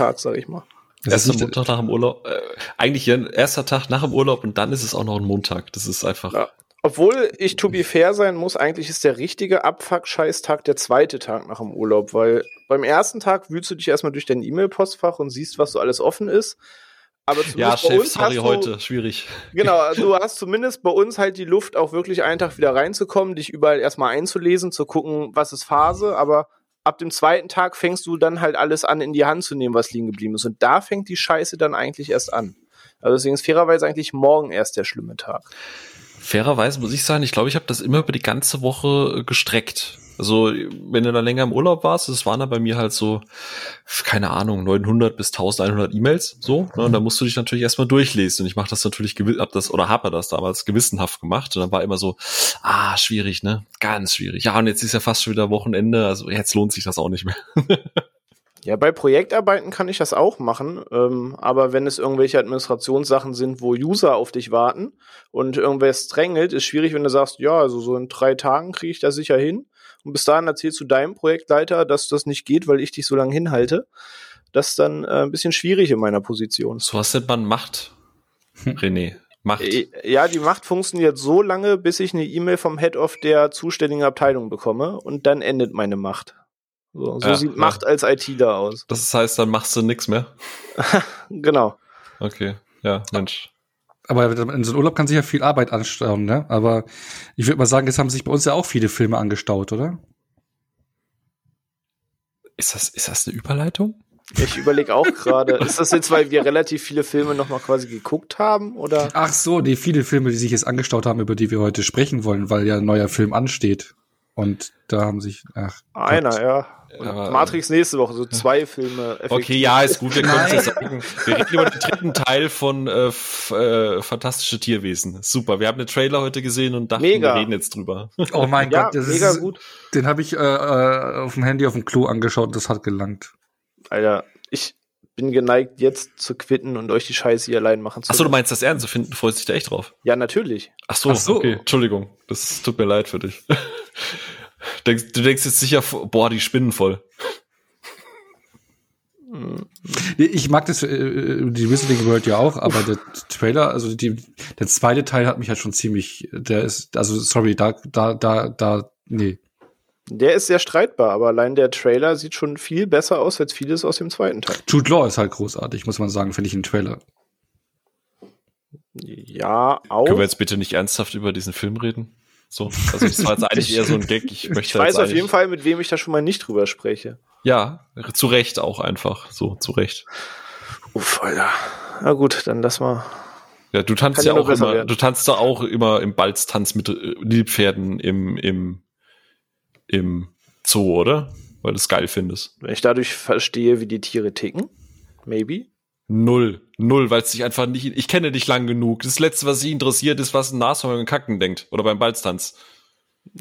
Tag, sag ich mal. Erster Montag nach dem Urlaub. Äh, eigentlich ja, erster Tag nach dem Urlaub und dann ist es auch noch ein Montag. Das ist einfach. Ja. Obwohl ich to be fair sein muss, eigentlich ist der richtige Abfuck-Scheißtag der zweite Tag nach dem Urlaub, weil beim ersten Tag wühlst du dich erstmal durch dein E-Mail-Postfach und siehst, was so alles offen ist. Aber ja, Chef, sorry, du, heute, schwierig. Genau, du hast zumindest bei uns halt die Luft, auch wirklich einen Tag wieder reinzukommen, dich überall erstmal einzulesen, zu gucken, was ist Phase, aber ab dem zweiten Tag fängst du dann halt alles an, in die Hand zu nehmen, was liegen geblieben ist. Und da fängt die Scheiße dann eigentlich erst an. Also deswegen ist fairerweise eigentlich morgen erst der schlimme Tag. Fairerweise muss ich sagen, ich glaube, ich habe das immer über die ganze Woche gestreckt. Also, wenn du da länger im Urlaub warst, das waren da bei mir halt so, keine Ahnung, 900 bis 1100 E-Mails, so. Ne? Und da musst du dich natürlich erstmal durchlesen. Und ich mache das natürlich, hab das, oder habe das damals gewissenhaft gemacht. Und dann war immer so, ah, schwierig, ne? Ganz schwierig. Ja, und jetzt ist ja fast schon wieder Wochenende, also jetzt lohnt sich das auch nicht mehr. Ja, bei Projektarbeiten kann ich das auch machen, ähm, aber wenn es irgendwelche Administrationssachen sind, wo User auf dich warten und irgendwer drängelt, ist schwierig, wenn du sagst, ja, also so in drei Tagen kriege ich das sicher hin. Und bis dahin erzählst du deinem Projektleiter, dass das nicht geht, weil ich dich so lange hinhalte. Das ist dann äh, ein bisschen schwierig in meiner Position. So was nennt man Macht, René. Macht. Äh, ja, die Macht funktioniert so lange, bis ich eine E-Mail vom Head of der zuständigen Abteilung bekomme und dann endet meine Macht. So, so ja, sieht ja. Macht als ITler aus. Das heißt, dann machst du nichts mehr. genau. Okay, ja, Mensch. Aber in so einem Urlaub kann sich ja viel Arbeit anstauen, ne? Aber ich würde mal sagen, jetzt haben sich bei uns ja auch viele Filme angestaut, oder? Ist das, ist das eine Überleitung? Ich überlege auch gerade, ist das jetzt, weil wir relativ viele Filme nochmal quasi geguckt haben, oder? Ach so, die viele Filme, die sich jetzt angestaut haben, über die wir heute sprechen wollen, weil ja ein neuer Film ansteht. Und da haben sich, ach. Einer, Gott. Ja. Aber, Matrix nächste Woche, so zwei Filme. Effektiv. Okay, ja, ist gut, wir können es ja sagen. Wir reden über den dritten Teil von äh, äh, Fantastische Tierwesen. Super, wir haben den Trailer heute gesehen und dachten, mega. wir reden jetzt drüber. Oh mein ja, Gott, das mega ist, gut. Den habe ich äh, äh, auf dem Handy auf dem Klo angeschaut, das hat gelangt. Alter, ich bin geneigt, jetzt zu quitten und euch die Scheiße hier allein machen zu Achso, du meinst das ernst zu finden, freust dich da echt drauf? Ja, natürlich. Ach so, Ach so. okay, Entschuldigung, das tut mir leid für dich. Du denkst jetzt sicher, boah, die spinnen voll. Ich mag das, äh, die Wizarding World ja auch, aber der Trailer, also die, der zweite Teil hat mich halt schon ziemlich, der ist, also sorry, da, da, da, da, nee. Der ist sehr streitbar, aber allein der Trailer sieht schon viel besser aus als vieles aus dem zweiten Teil. Jude Law ist halt großartig, muss man sagen, finde ich im Trailer. Ja, auch. Können wir jetzt bitte nicht ernsthaft über diesen Film reden? So, also das war jetzt eigentlich eher so ein Gag. Ich, möchte ich weiß auf jeden Fall, mit wem ich da schon mal nicht drüber spreche. Ja, zu Recht auch einfach. So, zu Recht. Uff, Alter. Na gut, dann lass mal. Ja, du tanzt ja auch immer, werden. du tanzt da auch immer im Balztanz mit Nilpferden im, im, im Zoo, oder? Weil du es geil findest. Wenn ich dadurch verstehe, wie die Tiere ticken, maybe. Null. Null, weil es sich einfach nicht, ich kenne dich lang genug. Das Letzte, was sie interessiert, ist, was ein Nashorn beim Kacken denkt. Oder beim Balztanz.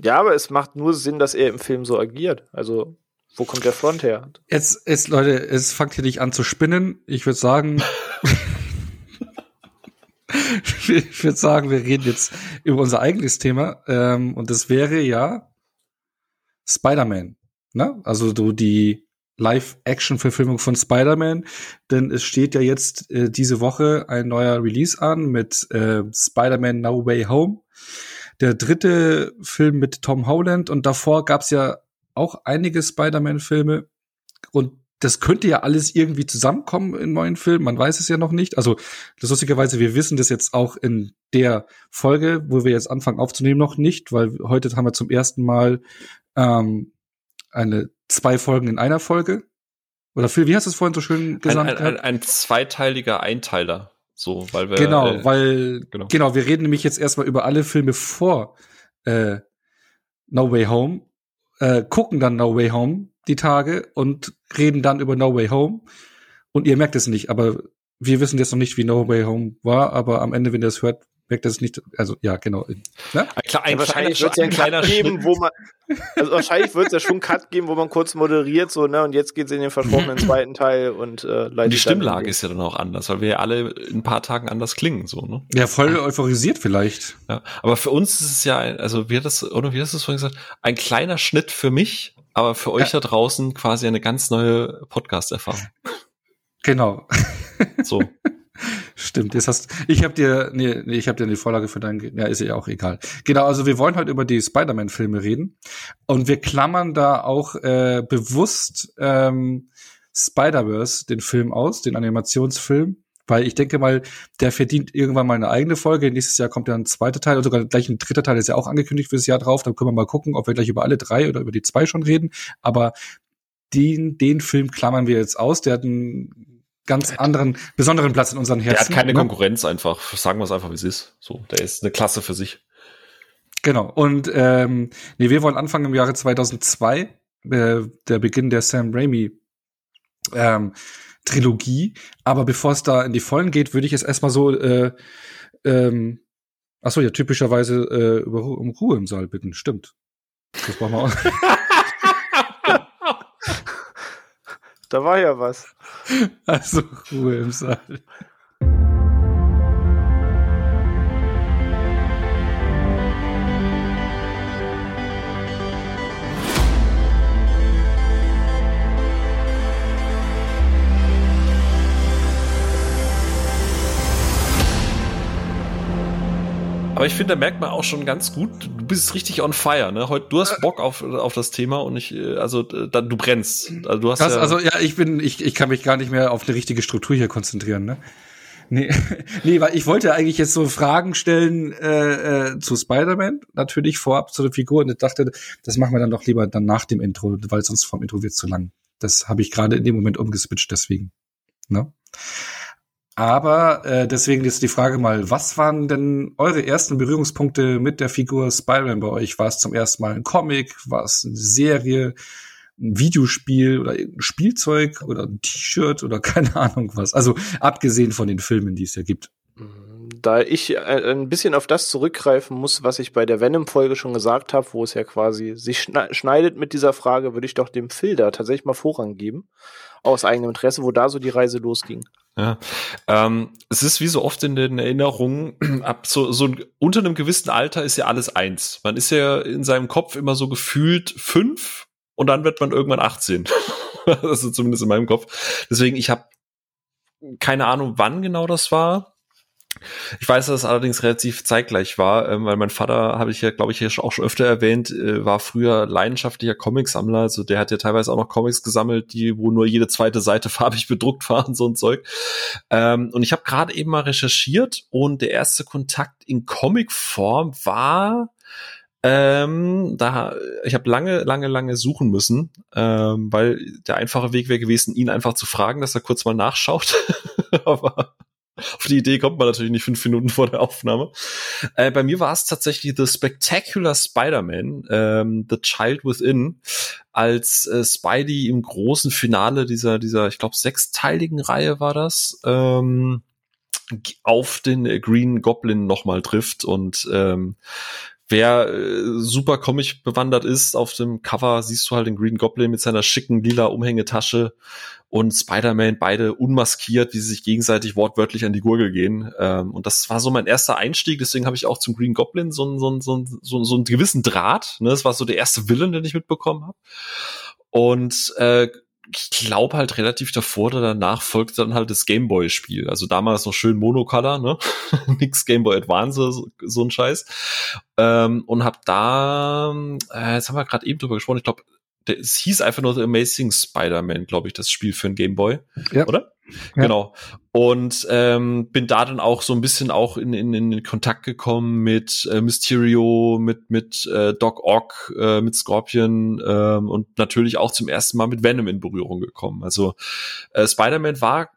Ja, aber es macht nur Sinn, dass er im Film so agiert. Also, wo kommt der Front her? Jetzt, jetzt, Leute, es fängt hier nicht an zu spinnen. Ich würde sagen, ich würde sagen, wir reden jetzt über unser eigenes Thema. Ähm, und das wäre ja Spider-Man. Ne? Also du die Live-Action-Verfilmung von Spider-Man, denn es steht ja jetzt äh, diese Woche ein neuer Release an mit äh, Spider-Man No Way Home. Der dritte Film mit Tom Holland und davor gab's ja auch einige Spider-Man-Filme und das könnte ja alles irgendwie zusammenkommen in neuen Filmen, man weiß es ja noch nicht. Also das lustigerweise, wir wissen das jetzt auch in der Folge, wo wir jetzt anfangen aufzunehmen, noch nicht, weil heute haben wir zum ersten Mal ähm, eine zwei Folgen in einer Folge. Oder Phil, wie hast du es vorhin so schön gesagt? Ein, ein, ein, ein zweiteiliger Einteiler. So, weil wir. Genau, äh, weil, genau. genau, wir reden nämlich jetzt erstmal über alle Filme vor äh, No Way Home, äh, gucken dann No Way Home die Tage und reden dann über No Way Home. Und ihr merkt es nicht, aber wir wissen jetzt noch nicht, wie No Way Home war, aber am Ende, wenn ihr es hört, wirkt das nicht, also ja, genau. Ne? Ein, ein, ja, wahrscheinlich wird es ja einen kleiner Cut geben, wo man, also wahrscheinlich wird es ja schon einen Cut geben, wo man kurz moderiert, so, ne, und jetzt geht's in den versprochenen zweiten Teil und äh, leitet Die Stimmlage ist ja dann auch anders, weil wir ja alle in ein paar Tagen anders klingen, so, ne? Ja, voll euphorisiert vielleicht. Ja, aber für uns ist es ja, ein, also wie hat das, oder wie hast du es vorhin gesagt, ein kleiner Schnitt für mich, aber für euch ja. da draußen quasi eine ganz neue Podcast-Erfahrung. Genau. So. Stimmt, jetzt hast ich habe dir nee, nee ich habe dir die Vorlage für dein ja ist ja auch egal. Genau, also wir wollen heute über die Spider-Man Filme reden und wir klammern da auch äh, bewusst ähm, Spider-Verse den Film aus, den Animationsfilm, weil ich denke mal, der verdient irgendwann mal eine eigene Folge. Nächstes Jahr kommt ja ein zweiter Teil, oder sogar gleich ein dritter Teil ist ja auch angekündigt fürs Jahr drauf. Dann können wir mal gucken, ob wir gleich über alle drei oder über die zwei schon reden. Aber den, den Film klammern wir jetzt aus. Der hat einen ganz anderen, besonderen Platz in unseren Herzen. Der hat keine ne? Konkurrenz einfach. Sagen wir es einfach, wie es ist. So, der ist eine Klasse für sich. Genau. Und ähm, nee, wir wollen anfangen im Jahre 2002, äh, der Beginn der Sam Raimi ähm, Trilogie. Aber bevor es da in die Vollen geht, würde ich jetzt erstmal so, äh, ähm, ach so, ja, typischerweise äh, über, um Ruhe im Saal bitten. Stimmt. Das brauchen wir auch. Da war ja was. Also Ruhe im Saal. Aber ich finde, da merkt man auch schon ganz gut, du bist richtig on fire, ne? Heute, du hast Bock auf, auf das Thema und ich, äh, also, äh, dann, du brennst. Also, du hast Das, ja, also ja, ich bin, ich, ich kann mich gar nicht mehr auf eine richtige Struktur hier konzentrieren, ne? Nee, nee, weil ich wollte eigentlich jetzt so Fragen stellen äh, äh, zu Spider-Man, natürlich vorab zu der Figur und ich dachte, das machen wir dann doch lieber dann nach dem Intro, weil sonst vom Intro wird zu lang. Das habe ich gerade in dem Moment umgeswitcht, deswegen. Ne? Aber äh, deswegen ist die Frage mal, was waren denn eure ersten Berührungspunkte mit der Figur Spider-Man bei euch? War es zum ersten Mal ein Comic? War es eine Serie? Ein Videospiel oder ein Spielzeug oder ein T-Shirt oder keine Ahnung was. Also abgesehen von den Filmen, die es ja gibt. Da ich äh, ein bisschen auf das zurückgreifen muss, was ich bei der Venom-Folge schon gesagt habe, wo es ja quasi sich schne- schneidet mit dieser Frage, würde ich doch dem da tatsächlich mal Vorrang geben. Aus eigenem Interesse, wo da so die Reise losging. Ja. Ähm, es ist wie so oft in den Erinnerungen, ab so, so unter einem gewissen Alter ist ja alles eins. Man ist ja in seinem Kopf immer so gefühlt fünf und dann wird man irgendwann 18. also zumindest in meinem Kopf. Deswegen, ich habe keine Ahnung, wann genau das war. Ich weiß, dass es allerdings relativ zeitgleich war, ähm, weil mein Vater, habe ich ja, glaube ich, auch schon öfter erwähnt, äh, war früher leidenschaftlicher Comicsammler. Also der hat ja teilweise auch noch Comics gesammelt, die, wo nur jede zweite Seite farbig bedruckt war und so ein Zeug. Ähm, und ich habe gerade eben mal recherchiert und der erste Kontakt in Comicform war ähm, da, ich habe lange, lange, lange suchen müssen, ähm, weil der einfache Weg wäre gewesen, ihn einfach zu fragen, dass er kurz mal nachschaut. Aber auf die Idee kommt man natürlich nicht fünf Minuten vor der Aufnahme. Äh, bei mir war es tatsächlich The Spectacular Spider-Man, ähm, The Child Within, als äh, Spidey im großen Finale dieser, dieser, ich glaube, sechsteiligen Reihe war das, ähm, auf den Green Goblin nochmal trifft und ähm, Wer äh, super Comic bewandert ist, auf dem Cover siehst du halt den Green Goblin mit seiner schicken lila Umhängetasche und Spider-Man beide unmaskiert, wie sie sich gegenseitig wortwörtlich an die Gurgel gehen. Ähm, und das war so mein erster Einstieg, deswegen habe ich auch zum Green Goblin so, so, so, so, so einen gewissen Draht. Ne? Das war so der erste Villain, den ich mitbekommen habe. Und äh, ich glaube halt relativ davor oder danach folgt dann halt das Gameboy-Spiel. Also damals noch schön Monocolor, ne? Nix Gameboy Advance, so, so ein Scheiß. Ähm, und hab da, äh, jetzt haben wir gerade eben drüber gesprochen, ich glaube, es hieß einfach nur The Amazing Spider-Man, glaube ich, das Spiel für ein Gameboy. Ja. Oder? Ja. Genau. Und ähm, bin da dann auch so ein bisschen auch in, in, in Kontakt gekommen mit äh, Mysterio, mit, mit äh, Doc Ock, äh, mit Scorpion ähm, und natürlich auch zum ersten Mal mit Venom in Berührung gekommen. Also äh, Spider-Man war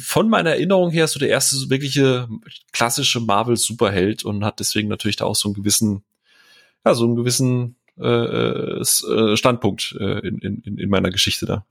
von meiner Erinnerung her so der erste so wirkliche klassische Marvel-Superheld und hat deswegen natürlich da auch so einen gewissen, ja, so einen gewissen äh, äh, äh, Standpunkt äh, in, in, in meiner Geschichte da.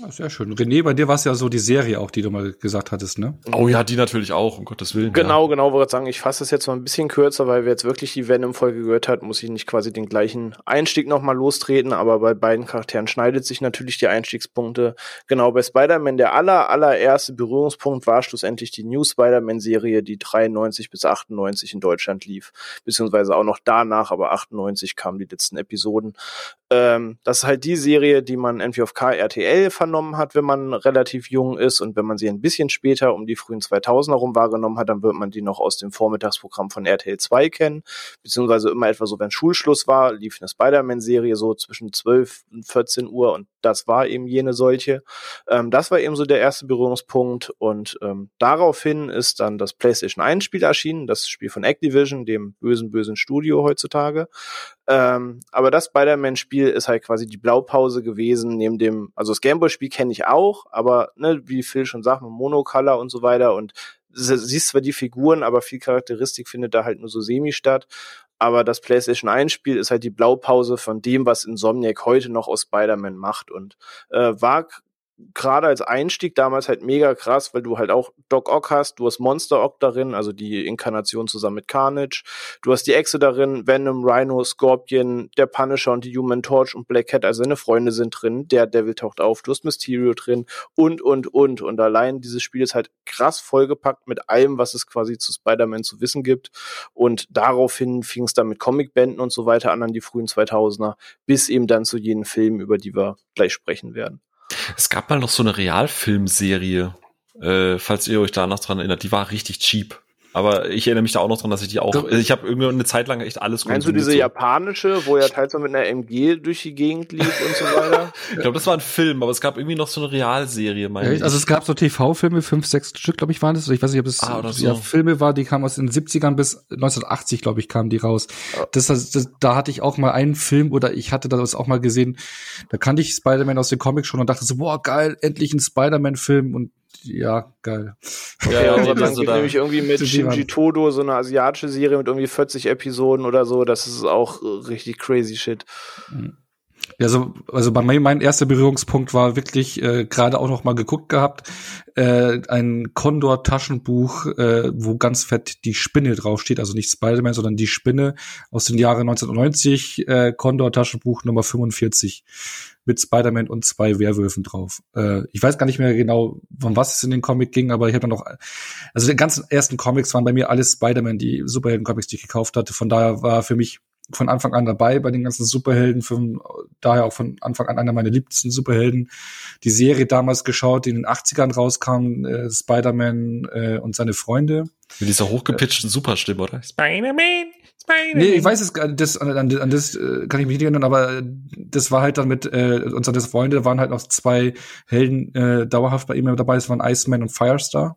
Ja, Sehr schön. René, bei dir war es ja so die Serie auch, die du mal gesagt hattest, ne? Oh ja, die natürlich auch, um Gottes Willen. Genau, genau, wollte sagen, ich fasse das jetzt mal ein bisschen kürzer, weil wir jetzt wirklich die Venom-Folge gehört hat, muss ich nicht quasi den gleichen Einstieg nochmal lostreten, aber bei beiden Charakteren schneidet sich natürlich die Einstiegspunkte. Genau, bei Spider-Man, der aller, allererste Berührungspunkt war schlussendlich die New Spider-Man-Serie, die 93 bis 98 in Deutschland lief, beziehungsweise auch noch danach, aber 98 kamen die letzten Episoden. Ähm, das ist halt die Serie, die man entweder auf KRTL vernommen hat, wenn man relativ jung ist und wenn man sie ein bisschen später um die frühen 2000er rum wahrgenommen hat, dann wird man die noch aus dem Vormittagsprogramm von RTL 2 kennen, beziehungsweise immer etwa so, wenn Schulschluss war, lief eine Spider-Man-Serie so zwischen 12 und 14 Uhr und das war eben jene solche. Ähm, das war eben so der erste Berührungspunkt und ähm, daraufhin ist dann das PlayStation 1 Spiel erschienen, das Spiel von Activision, dem bösen, bösen Studio heutzutage. Ähm, aber das Spider-Man-Spiel ist halt quasi die Blaupause gewesen, neben dem, also das Gameboy-Spiel kenne ich auch, aber ne, wie Phil schon sagt, mit Monocolor und so weiter und siehst zwar die Figuren, aber viel Charakteristik findet da halt nur so semi statt. Aber das PlayStation 1 Spiel ist halt die Blaupause von dem, was Insomniac heute noch aus Spider-Man macht und äh, war gerade als Einstieg damals halt mega krass, weil du halt auch Doc Ock hast, du hast Monster Ock darin, also die Inkarnation zusammen mit Carnage, du hast die Echse darin, Venom, Rhino, Scorpion, der Punisher und die Human Torch und Black Cat, also seine Freunde sind drin, der Devil taucht auf, du hast Mysterio drin und, und, und. Und allein dieses Spiel ist halt krass vollgepackt mit allem, was es quasi zu Spider-Man zu wissen gibt. Und daraufhin fing es dann mit Comicbänden und so weiter an, an die frühen 2000er, bis eben dann zu jenen Filmen, über die wir gleich sprechen werden. Es gab mal noch so eine Realfilmserie, äh, falls ihr euch da noch dran erinnert, die war richtig cheap. Aber ich erinnere mich da auch noch dran, dass ich die auch, ich habe irgendwie eine Zeit lang echt alles Meinst du diese so. japanische, wo ja teils mit einer MG durch die Gegend lief und so weiter? ich glaube, das war ein Film, aber es gab irgendwie noch so eine Realserie, meine ja, Also es gab so TV-Filme, fünf, sechs Stück, glaube ich, waren das. Ich weiß nicht, ob es ah, so. ja, Filme war, die kamen aus den 70ern bis 1980, glaube ich, kamen die raus. Das, das, das, da hatte ich auch mal einen Film oder ich hatte das auch mal gesehen, da kannte ich Spider-Man aus den Comics schon und dachte so, boah, geil, endlich ein Spider-Man-Film und ja, geil. Okay, ja, ja, dann geht nämlich irgendwie mit Shinji Todo so eine asiatische Serie mit irgendwie 40 Episoden oder so. Das ist auch richtig crazy shit. Mhm. Ja, so, also bei mir mein erster Berührungspunkt war wirklich äh, gerade auch noch mal geguckt gehabt, äh, ein Condor Taschenbuch, äh, wo ganz fett die Spinne draufsteht, also nicht Spider-Man, sondern die Spinne aus den Jahren 1990, äh, Condor Taschenbuch Nummer 45 mit Spider-Man und zwei Werwölfen drauf. Äh, ich weiß gar nicht mehr genau, von was es in den Comic ging, aber ich habe dann noch, also die ganzen ersten Comics waren bei mir alles Spider-Man, die Superhelden-Comics, die ich gekauft hatte. Von daher war für mich von Anfang an dabei bei den ganzen Superhelden, von, daher auch von Anfang an einer meiner liebsten Superhelden. Die Serie damals geschaut, die in den 80ern rauskam, äh, Spider-Man äh, und seine Freunde. Mit dieser hochgepitchten Superstimme, oder? Spider-Man! Spider-Man! Nee, ich weiß es, das, an, an, an das äh, kann ich mich nicht erinnern, aber das war halt dann mit äh, unsere Freunde, waren halt noch zwei Helden äh, dauerhaft bei ihm dabei, es waren Iceman und Firestar.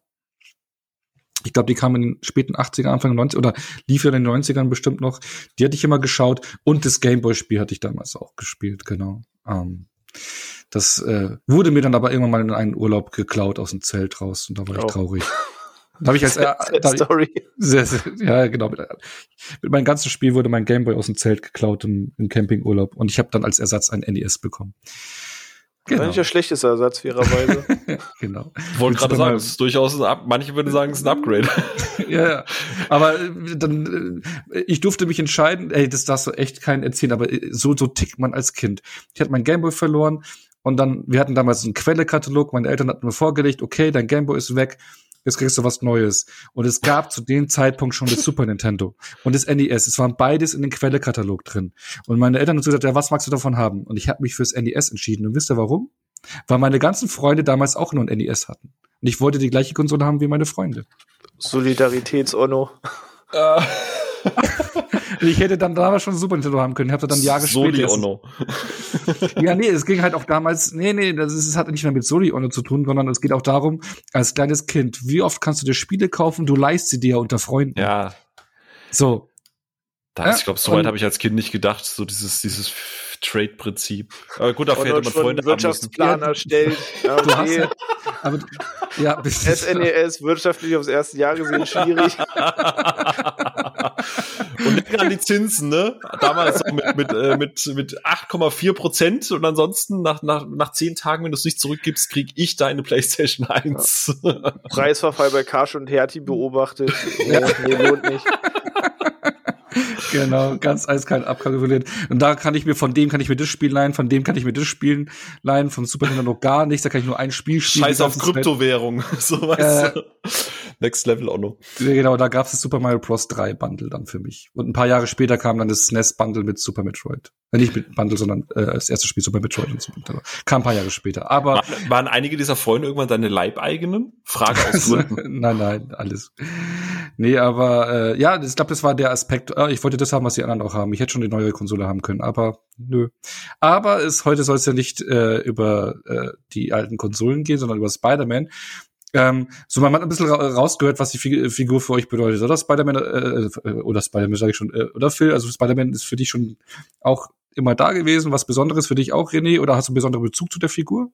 Ich glaube, die kamen in den späten 80er, Anfang 90 oder lief ja in den 90ern bestimmt noch. Die hatte ich immer geschaut und das Gameboy-Spiel hatte ich damals auch gespielt, genau. Ähm, das äh, wurde mir dann aber irgendwann mal in einen Urlaub geklaut aus dem Zelt raus und da war oh. ich traurig. Da habe ich als äh, da Story. Ich, sehr, sehr, ja, genau. Mit, mit meinem ganzen Spiel wurde mein Gameboy aus dem Zelt geklaut im, im Campingurlaub und ich habe dann als Ersatz ein NES bekommen. Genau. Nicht der schlechteste Ersatz fairerweise. genau. Wollte gerade sagen, es ist durchaus ein Up manche würden sagen, es ist ein Upgrade. ja, ja. Aber äh, dann, äh, ich durfte mich entscheiden, ey, das darfst du echt keinen erzählen, aber äh, so, so tickt man als Kind. Ich hatte mein Gameboy verloren und dann, wir hatten damals einen Quellekatalog, meine Eltern hatten mir vorgelegt, okay, dein Gameboy ist weg, jetzt kriegst du was Neues. Und es gab zu dem Zeitpunkt schon das Super Nintendo und das NES. Es waren beides in den Quellekatalog drin. Und meine Eltern haben gesagt, ja, was magst du davon haben? Und ich habe mich fürs NES entschieden. Und wisst ihr warum? Weil meine ganzen Freunde damals auch nur ein NES hatten. Und ich wollte die gleiche Konsole haben wie meine Freunde. Solidaritätsono. Ich hätte dann damals schon Super Nintendo haben können. Ich habe dann Jahre Soli später. Ono. ja, nee, es ging halt auch damals, nee, nee, das, ist, das hat nicht mehr mit Soli Ono zu tun, sondern es geht auch darum, als kleines Kind, wie oft kannst du dir Spiele kaufen? Du leist sie dir unter Freunden. Ja. So. Da, ja, ich glaube, so weit habe ich als Kind nicht gedacht, so dieses, dieses Trade-Prinzip. Aber gut, dafür hätte man Freunde haben Wirtschaftsplan erstellt. Ja, okay. Du hast ja, aber, ja, SNES, e wirtschaftlich aufs erste Jahr gesehen, schwierig. Und denke an die Zinsen, ne? Damals mit, mit, äh, mit, mit 8,4 Prozent und ansonsten nach, nach, nach zehn Tagen, wenn du es nicht zurückgibst, krieg ich deine PlayStation 1. Ja. Preisverfall bei Karsch und Hertie beobachtet. Ja. Nee, lohnt nicht. genau, ganz eiskalt abkalkuliert. Und da kann ich mir, von dem kann ich mir das Spiel leihen, von dem kann ich mir das Spiel leihen, von Super Nintendo gar nichts, da kann ich nur ein Spiel spielen. Scheiß auf Kryptowährung, so weißt äh, Next Level auch noch. Genau, da gab es das Super Mario Bros. 3 Bundle dann für mich. Und ein paar Jahre später kam dann das SNES Bundle mit Super Metroid. Äh, nicht mit Bundle, sondern äh, das erste Spiel Super Metroid und Super Nintendo. Kam ein paar Jahre später. Aber waren, waren einige dieser Freunde irgendwann deine Leibeigenen? Frage aus Gründen. nein, nein, alles. Nee, aber äh, ja, ich glaube, das war der Aspekt. Äh, ich wollte das haben, was die anderen auch haben. Ich hätte schon die neue Konsole haben können, aber nö. Aber es heute soll es ja nicht äh, über äh, die alten Konsolen gehen, sondern über Spider-Man. Ähm, so, man hat ein bisschen rausgehört, was die Figur für euch bedeutet, oder? Spider-Man, äh, äh, oder Spider-Man sage ich schon, äh, oder Phil? Also Spider-Man ist für dich schon auch immer da gewesen, was Besonderes für dich auch, René? Oder hast du einen besonderen Bezug zu der Figur?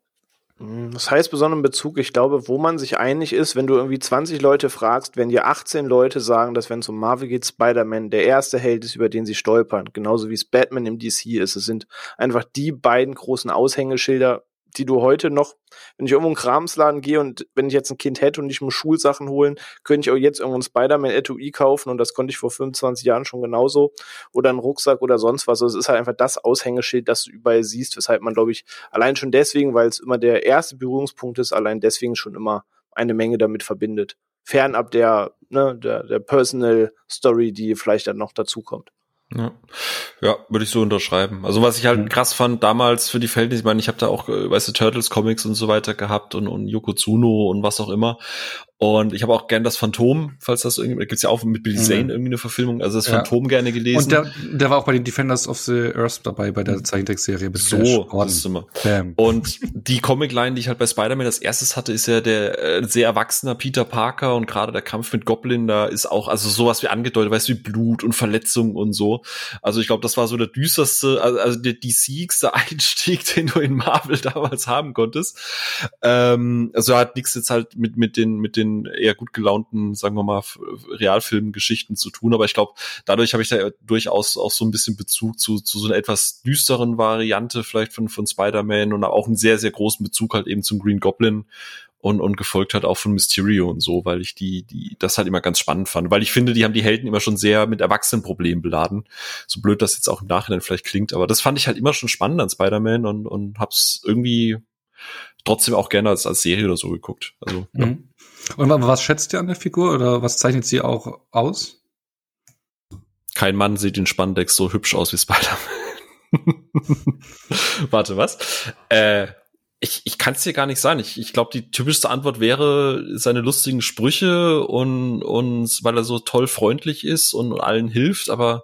Hm, das heißt besonderen Bezug, ich glaube, wo man sich einig ist, wenn du irgendwie 20 Leute fragst, wenn dir 18 Leute sagen, dass wenn es um Marvel geht, Spider-Man der erste Held ist, über den sie stolpern, genauso wie es Batman im DC ist. Es sind einfach die beiden großen Aushängeschilder die du heute noch, wenn ich irgendwo in Kramsladen gehe und wenn ich jetzt ein Kind hätte und ich muss Schulsachen holen, könnte ich auch jetzt irgendwo ein Spider-Man Etui kaufen und das konnte ich vor 25 Jahren schon genauso. Oder einen Rucksack oder sonst was. Also es ist halt einfach das Aushängeschild, das du überall siehst, weshalb man, glaube ich, allein schon deswegen, weil es immer der erste Berührungspunkt ist, allein deswegen schon immer eine Menge damit verbindet. Fernab der, ne, der, der Personal Story, die vielleicht dann noch dazukommt. Ja. ja, würde ich so unterschreiben. Also was ich halt mhm. krass fand damals für die Verhältnisse, ich meine, ich habe da auch, äh, weißt du, Turtles Comics und so weiter gehabt und, und Yokozuna und was auch immer. Und ich habe auch gern das Phantom, falls das irgendwie, da gibt's ja auch mit Billy mhm. Zane mhm. irgendwie eine Verfilmung, also das Phantom ja. gerne gelesen. Und der, der war auch bei den Defenders of the Earth dabei, bei der Zeichentrickserie. So, das ist immer. Bam. Und die Comicline, die ich halt bei Spider-Man als erstes hatte, ist ja der äh, sehr erwachsener Peter Parker und gerade der Kampf mit Goblin, da ist auch, also sowas wie angedeutet, weißt du, wie Blut und Verletzungen und so. Also ich glaube, das war so der düsterste, also, also der DCigste Einstieg, den du in Marvel damals haben konntest. Ähm, also hat nichts jetzt halt mit, mit den, mit den eher gut gelaunten, sagen wir mal, Realfilmgeschichten zu tun. Aber ich glaube, dadurch habe ich da durchaus auch so ein bisschen Bezug zu, zu so einer etwas düsteren Variante vielleicht von, von Spider-Man und auch einen sehr, sehr großen Bezug halt eben zum Green Goblin und, und gefolgt hat auch von Mysterio und so, weil ich die, die, das halt immer ganz spannend fand. Weil ich finde, die haben die Helden immer schon sehr mit Erwachsenenproblemen beladen. So blöd das jetzt auch im Nachhinein vielleicht klingt, aber das fand ich halt immer schon spannend an Spider-Man und, und hab's irgendwie trotzdem auch gerne als, als Serie oder so geguckt. Also, mhm. ja. Und was schätzt ihr an der Figur oder was zeichnet sie auch aus? Kein Mann sieht in Spandex so hübsch aus wie Spider-Man. Warte, was? Äh, ich, ich kann es dir gar nicht sagen. Ich, ich glaube, die typischste Antwort wäre seine lustigen Sprüche und, und weil er so toll freundlich ist und allen hilft, aber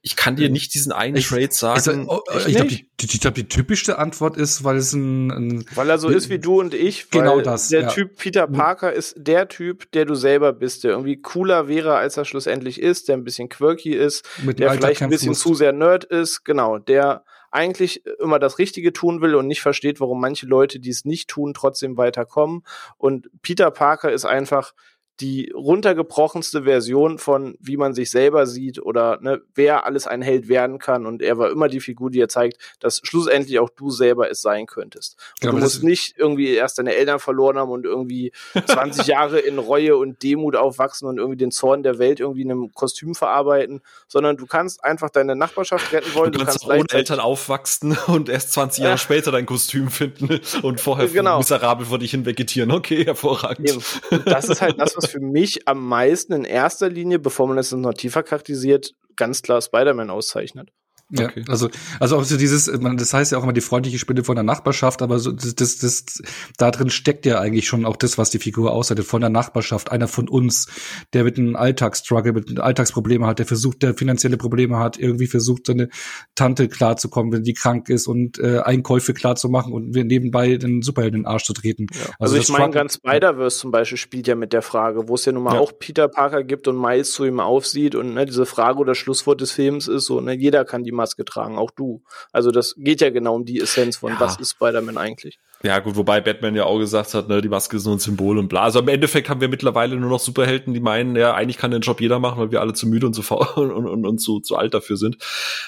ich kann dir nicht diesen einen ich, Trade sagen. Oh, ich, ich glaube, die, die, glaub, die typischste Antwort ist, weil es ein, ein Weil er so ist wie du und ich. Genau das. Der ja. Typ Peter Parker ist der Typ, der du selber bist, der irgendwie cooler wäre, als er schlussendlich ist, der ein bisschen quirky ist, Mit der vielleicht ein bisschen zu sehr Nerd ist, genau, der eigentlich immer das Richtige tun will und nicht versteht, warum manche Leute, die es nicht tun, trotzdem weiterkommen. Und Peter Parker ist einfach die runtergebrochenste Version von, wie man sich selber sieht oder ne, wer alles ein Held werden kann. Und er war immer die Figur, die er zeigt, dass schlussendlich auch du selber es sein könntest. Und du musst nicht irgendwie erst deine Eltern verloren haben und irgendwie 20 Jahre in Reue und Demut aufwachsen und irgendwie den Zorn der Welt irgendwie in einem Kostüm verarbeiten, sondern du kannst einfach deine Nachbarschaft retten wollen. Du, du kannst, kannst ohne Eltern aufwachsen und erst 20 Jahre ja. später dein Kostüm finden und vorher genau. miserabel vor dich hin vegetieren. Okay, hervorragend. Eben. Das ist halt das, was für mich am meisten in erster Linie, bevor man es noch tiefer charakterisiert, ganz klar Spider-Man auszeichnet. Ja, okay. also, also auch so dieses, man, das heißt ja auch immer die freundliche Spinne von der Nachbarschaft, aber so, das, das, das, da drin steckt ja eigentlich schon auch das, was die Figur ausseitet, von der Nachbarschaft, einer von uns, der mit einem Alltagsstruggle, mit Alltagsprobleme hat, der versucht, der finanzielle Probleme hat, irgendwie versucht, seine Tante klarzukommen, wenn die krank ist und äh, Einkäufe klarzumachen und wir nebenbei den Superhelden in den Arsch zu treten. Ja. Also, also ich meine, ganz Spider-Verse zum Beispiel spielt ja mit der Frage, wo es ja nun mal ja. auch Peter Parker gibt und Miles zu ihm aufsieht und ne, diese Frage oder Schlusswort des Films ist so, ne, jeder kann die Maske tragen, auch du. Also das geht ja genau um die Essenz von, ja. was ist Spider-Man eigentlich. Ja, gut, wobei Batman ja auch gesagt hat, ne, die Maske ist nur ein Symbol und bla. Also im Endeffekt haben wir mittlerweile nur noch Superhelden, die meinen, ja, eigentlich kann den Job jeder machen, weil wir alle zu müde und zu faul und, und, und zu, zu alt dafür sind.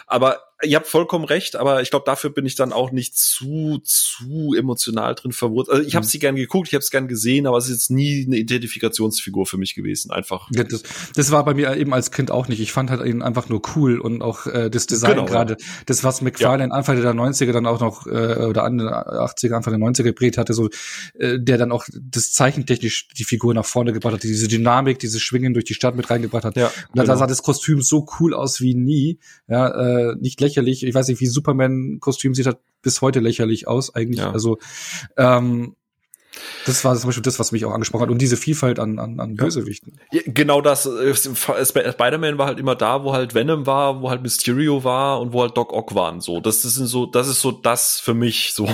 Aber ihr habt vollkommen recht, aber ich glaube, dafür bin ich dann auch nicht zu, zu emotional drin verwurzelt. Also ich habe mhm. sie gern geguckt, ich habe es gern gesehen, aber es ist jetzt nie eine Identifikationsfigur für mich gewesen, einfach. Ja, das, das war bei mir eben als Kind auch nicht. Ich fand halt ihn einfach nur cool und auch äh, das Design genau, gerade, ja. das, was McFarlane ja. Anfang der 90er dann auch noch, äh, oder Ende 80er, Anfang der 90er geprägt hatte, so, äh, der dann auch das zeichentechnisch die Figur nach vorne gebracht hat, diese Dynamik, dieses Schwingen durch die Stadt mit reingebracht hat. Ja, und dann genau. sah das Kostüm so cool aus wie nie. Ja, äh, nicht lächerlich. Ich weiß nicht, wie Superman-Kostüm sieht halt bis heute lächerlich aus, eigentlich. Ja. Also ähm, das war zum Beispiel das, was mich auch angesprochen hat. Und diese Vielfalt an, an, an Bösewichten. Ja, genau das. Äh, Spider-Man war halt immer da, wo halt Venom war, wo halt Mysterio war und wo halt Doc Ock waren. So, das, sind so, das ist so das für mich. So,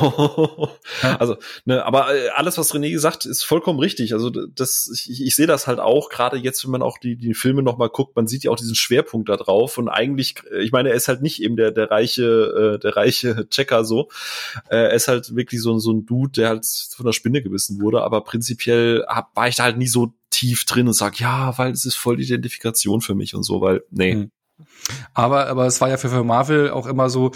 ja. also, ne, aber äh, alles, was René gesagt, ist vollkommen richtig. Also, das, ich, ich sehe das halt auch. Gerade jetzt, wenn man auch die die Filme noch mal guckt, man sieht ja auch diesen Schwerpunkt da drauf. Und eigentlich, ich meine, er ist halt nicht eben der der reiche, äh, der reiche Checker so. Äh, er ist halt wirklich so so ein Dude, der halt von der Spinne gebissen wurde, aber prinzipiell hab, war ich da halt nie so tief drin und sag, ja, weil es ist voll die Identifikation für mich und so, weil, nee. Hm. Aber, aber es war ja für, für Marvel auch immer so,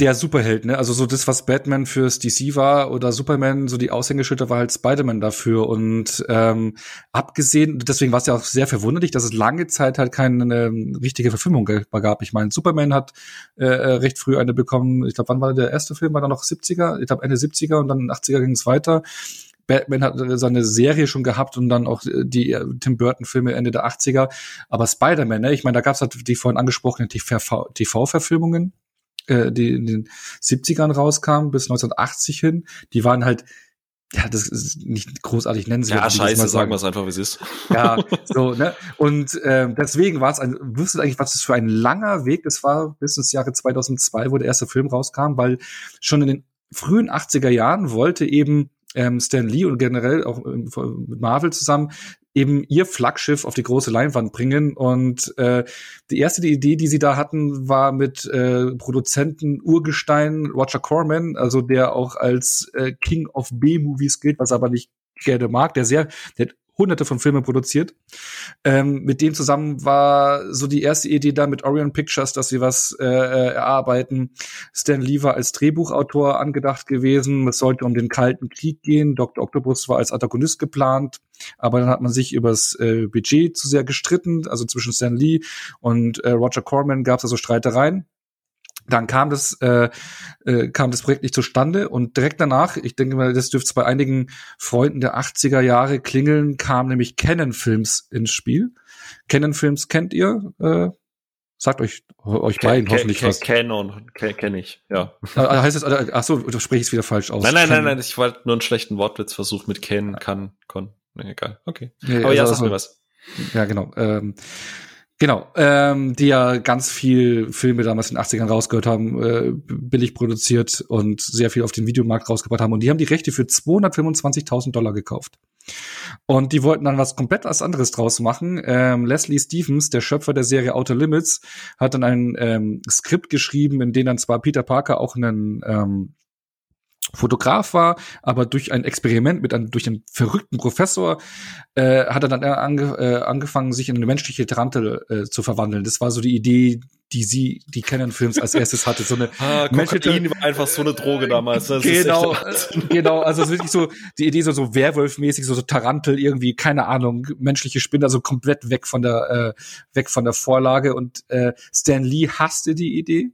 der Superheld, ne? Also so das, was Batman fürs DC war oder Superman, so die Aushängeschilder war halt Spider-Man dafür. Und ähm, abgesehen, deswegen war es ja auch sehr verwunderlich, dass es lange Zeit halt keine ähm, richtige Verfilmung gab. Ich meine, Superman hat äh, äh, recht früh eine bekommen. Ich glaube, wann war der erste Film? War da noch 70er? Ich glaube Ende 70er und dann 80er ging es weiter. Batman hat seine Serie schon gehabt und dann auch die äh, Tim Burton Filme Ende der 80er. Aber Spider-Man, ne? ich meine, da gab es halt die vorhin angesprochenen TV-Verfilmungen, äh, die in den 70ern rauskamen, bis 1980 hin, die waren halt ja, das ist nicht großartig nennen sie Ja, scheiße, sagen wir es einfach, wie es ist. Ja, so, ne? Und äh, deswegen war es ein, wüsste eigentlich, was das für ein langer Weg das war, bis ins Jahre 2002, wo der erste Film rauskam, weil schon in den frühen 80er Jahren wollte eben ähm, Stan Lee und generell auch ähm, mit Marvel zusammen eben ihr Flaggschiff auf die große Leinwand bringen. Und äh, die erste Idee, die sie da hatten, war mit äh, Produzenten Urgestein Roger Corman, also der auch als äh, King of B-Movies gilt, was aber nicht gerne mag, der sehr, der hat hunderte von Filmen produziert. Ähm, mit dem zusammen war so die erste Idee da mit Orion Pictures, dass sie was äh, äh, erarbeiten. Stan Lee war als Drehbuchautor angedacht gewesen. Es sollte um den Kalten Krieg gehen. Dr. Octopus war als Antagonist geplant. Aber dann hat man sich übers äh, Budget zu sehr gestritten. Also zwischen Stan Lee und äh, Roger Corman gab es also Streitereien dann kam das, äh, äh, kam das Projekt nicht zustande und direkt danach, ich denke mal, das dürfte bei einigen Freunden der 80er Jahre klingeln, kam nämlich Canon Films ins Spiel. Canon Films kennt ihr? Äh, sagt euch euch beiden Ken, hoffentlich Ken, was. Canon kenne ich, ja. Ah, heißt es, ach so, du sprichst es wieder falsch aus. Nein, nein, nein, nein, ich wollte nur einen schlechten Wortwitz versucht mit Ken, kann, kon. Nee, egal, okay. Ja, Aber ja, also, sag mir was. Ja, genau. Ähm, Genau, ähm, die ja ganz viel Filme damals in den 80ern rausgehört haben, äh, billig produziert und sehr viel auf den Videomarkt rausgebracht haben. Und die haben die Rechte für 225.000 Dollar gekauft. Und die wollten dann was komplett was anderes draus machen. Ähm, Leslie Stevens, der Schöpfer der Serie Outer Limits, hat dann ein ähm, Skript geschrieben, in dem dann zwar Peter Parker auch einen ähm, Fotograf war, aber durch ein Experiment mit einem, durch einen verrückten Professor äh, hat er dann ange, äh, angefangen, sich in eine menschliche Tarantel äh, zu verwandeln. Das war so die Idee, die sie, die Canon-Films als erstes hatte. So eine ah, Kokain war einfach so eine Droge damals. Das genau, genau. Also es ist wirklich so die Idee so so Werwolf-mäßig, so, so Tarantel irgendwie, keine Ahnung, menschliche Spinne, also komplett weg von der äh, weg von der Vorlage. Und äh, Stan Lee hasste die Idee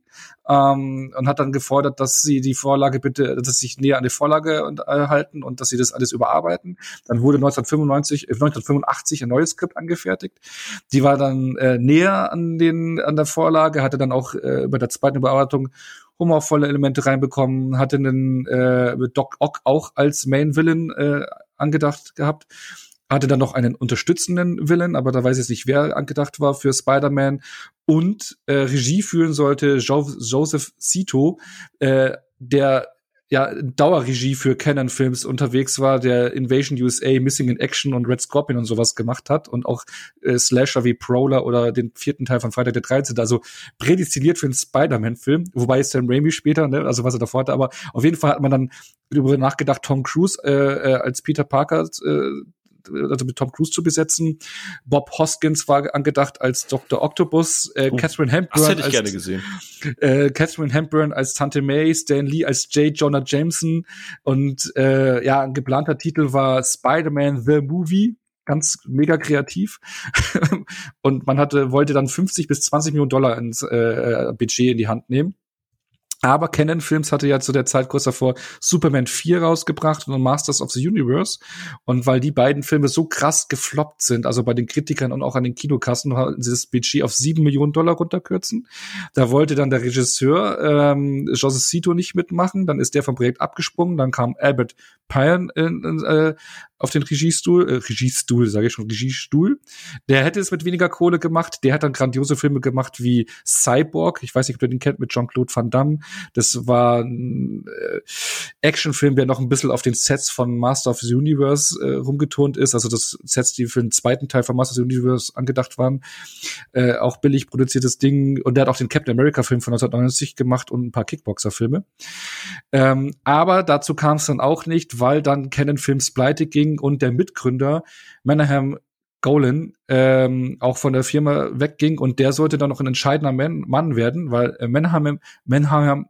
ähm, und hat dann gefordert, dass sie die Vorlage bitte, dass sie sich näher an die Vorlage äh, halten und dass sie das alles überarbeiten. Dann wurde 1995, 1985 äh, ein neues Skript angefertigt. Die war dann äh, näher an den an der Vorlage Vorlage, hatte dann auch äh, bei der zweiten Überarbeitung humorvolle Elemente reinbekommen, hatte einen äh, Doc Ock auch als Main Villain äh, angedacht gehabt, hatte dann noch einen unterstützenden Villain, aber da weiß ich nicht, wer angedacht war für Spider-Man und äh, Regie führen sollte jo Joseph Cito, äh, der ja, Dauerregie für Canon Films unterwegs war, der Invasion USA, Missing in Action und Red Scorpion und sowas gemacht hat und auch äh, Slasher wie Prowler oder den vierten Teil von Freitag der 13. Also prädestiniert für einen Spider-Man-Film, wobei Sam Raimi später, ne, also was er davor hatte, aber auf jeden Fall hat man dann darüber nachgedacht, Tom Cruise äh, äh, als Peter Parker äh, also mit Tom Cruise zu besetzen. Bob Hoskins war angedacht als Dr. Octopus, äh, oh, Catherine Hepburn das hätte ich als, gerne gesehen. Äh, Catherine Hepburn als Tante May, Stan Lee als J. Jonah Jameson und äh, ja, ein geplanter Titel war Spider-Man The Movie ganz mega kreativ. und man hatte, wollte dann 50 bis 20 Millionen Dollar ins äh, äh Budget in die Hand nehmen. Aber Canon Films hatte ja zu der Zeit kurz davor Superman 4 rausgebracht und Masters of the Universe. Und weil die beiden Filme so krass gefloppt sind, also bei den Kritikern und auch an den Kinokassen, wollten sie das Budget auf sieben Millionen Dollar runterkürzen. Da wollte dann der Regisseur ähm, Joseph Cito nicht mitmachen. Dann ist der vom Projekt abgesprungen. Dann kam Albert Pyan in, in, äh, auf den Regiestuhl, äh, Regiestuhl, sage ich schon, Regiestuhl. Der hätte es mit weniger Kohle gemacht. Der hat dann grandiose Filme gemacht wie Cyborg. Ich weiß nicht, ob ihr den kennt mit Jean-Claude Van Damme. Das war ein äh, Actionfilm, der noch ein bisschen auf den Sets von Master of the Universe äh, rumgeturnt ist. Also das Sets, die für den zweiten Teil von Master of the Universe angedacht waren. Äh, auch billig produziertes Ding. Und der hat auch den Captain America-Film von 1990 gemacht und ein paar Kickboxer-Filme. Ähm, aber dazu kam es dann auch nicht, weil dann Canon Films pleite ging und der Mitgründer Menahem Golan ähm, auch von der Firma wegging und der sollte dann noch ein entscheidender Man, Mann werden, weil äh, Menham, Menham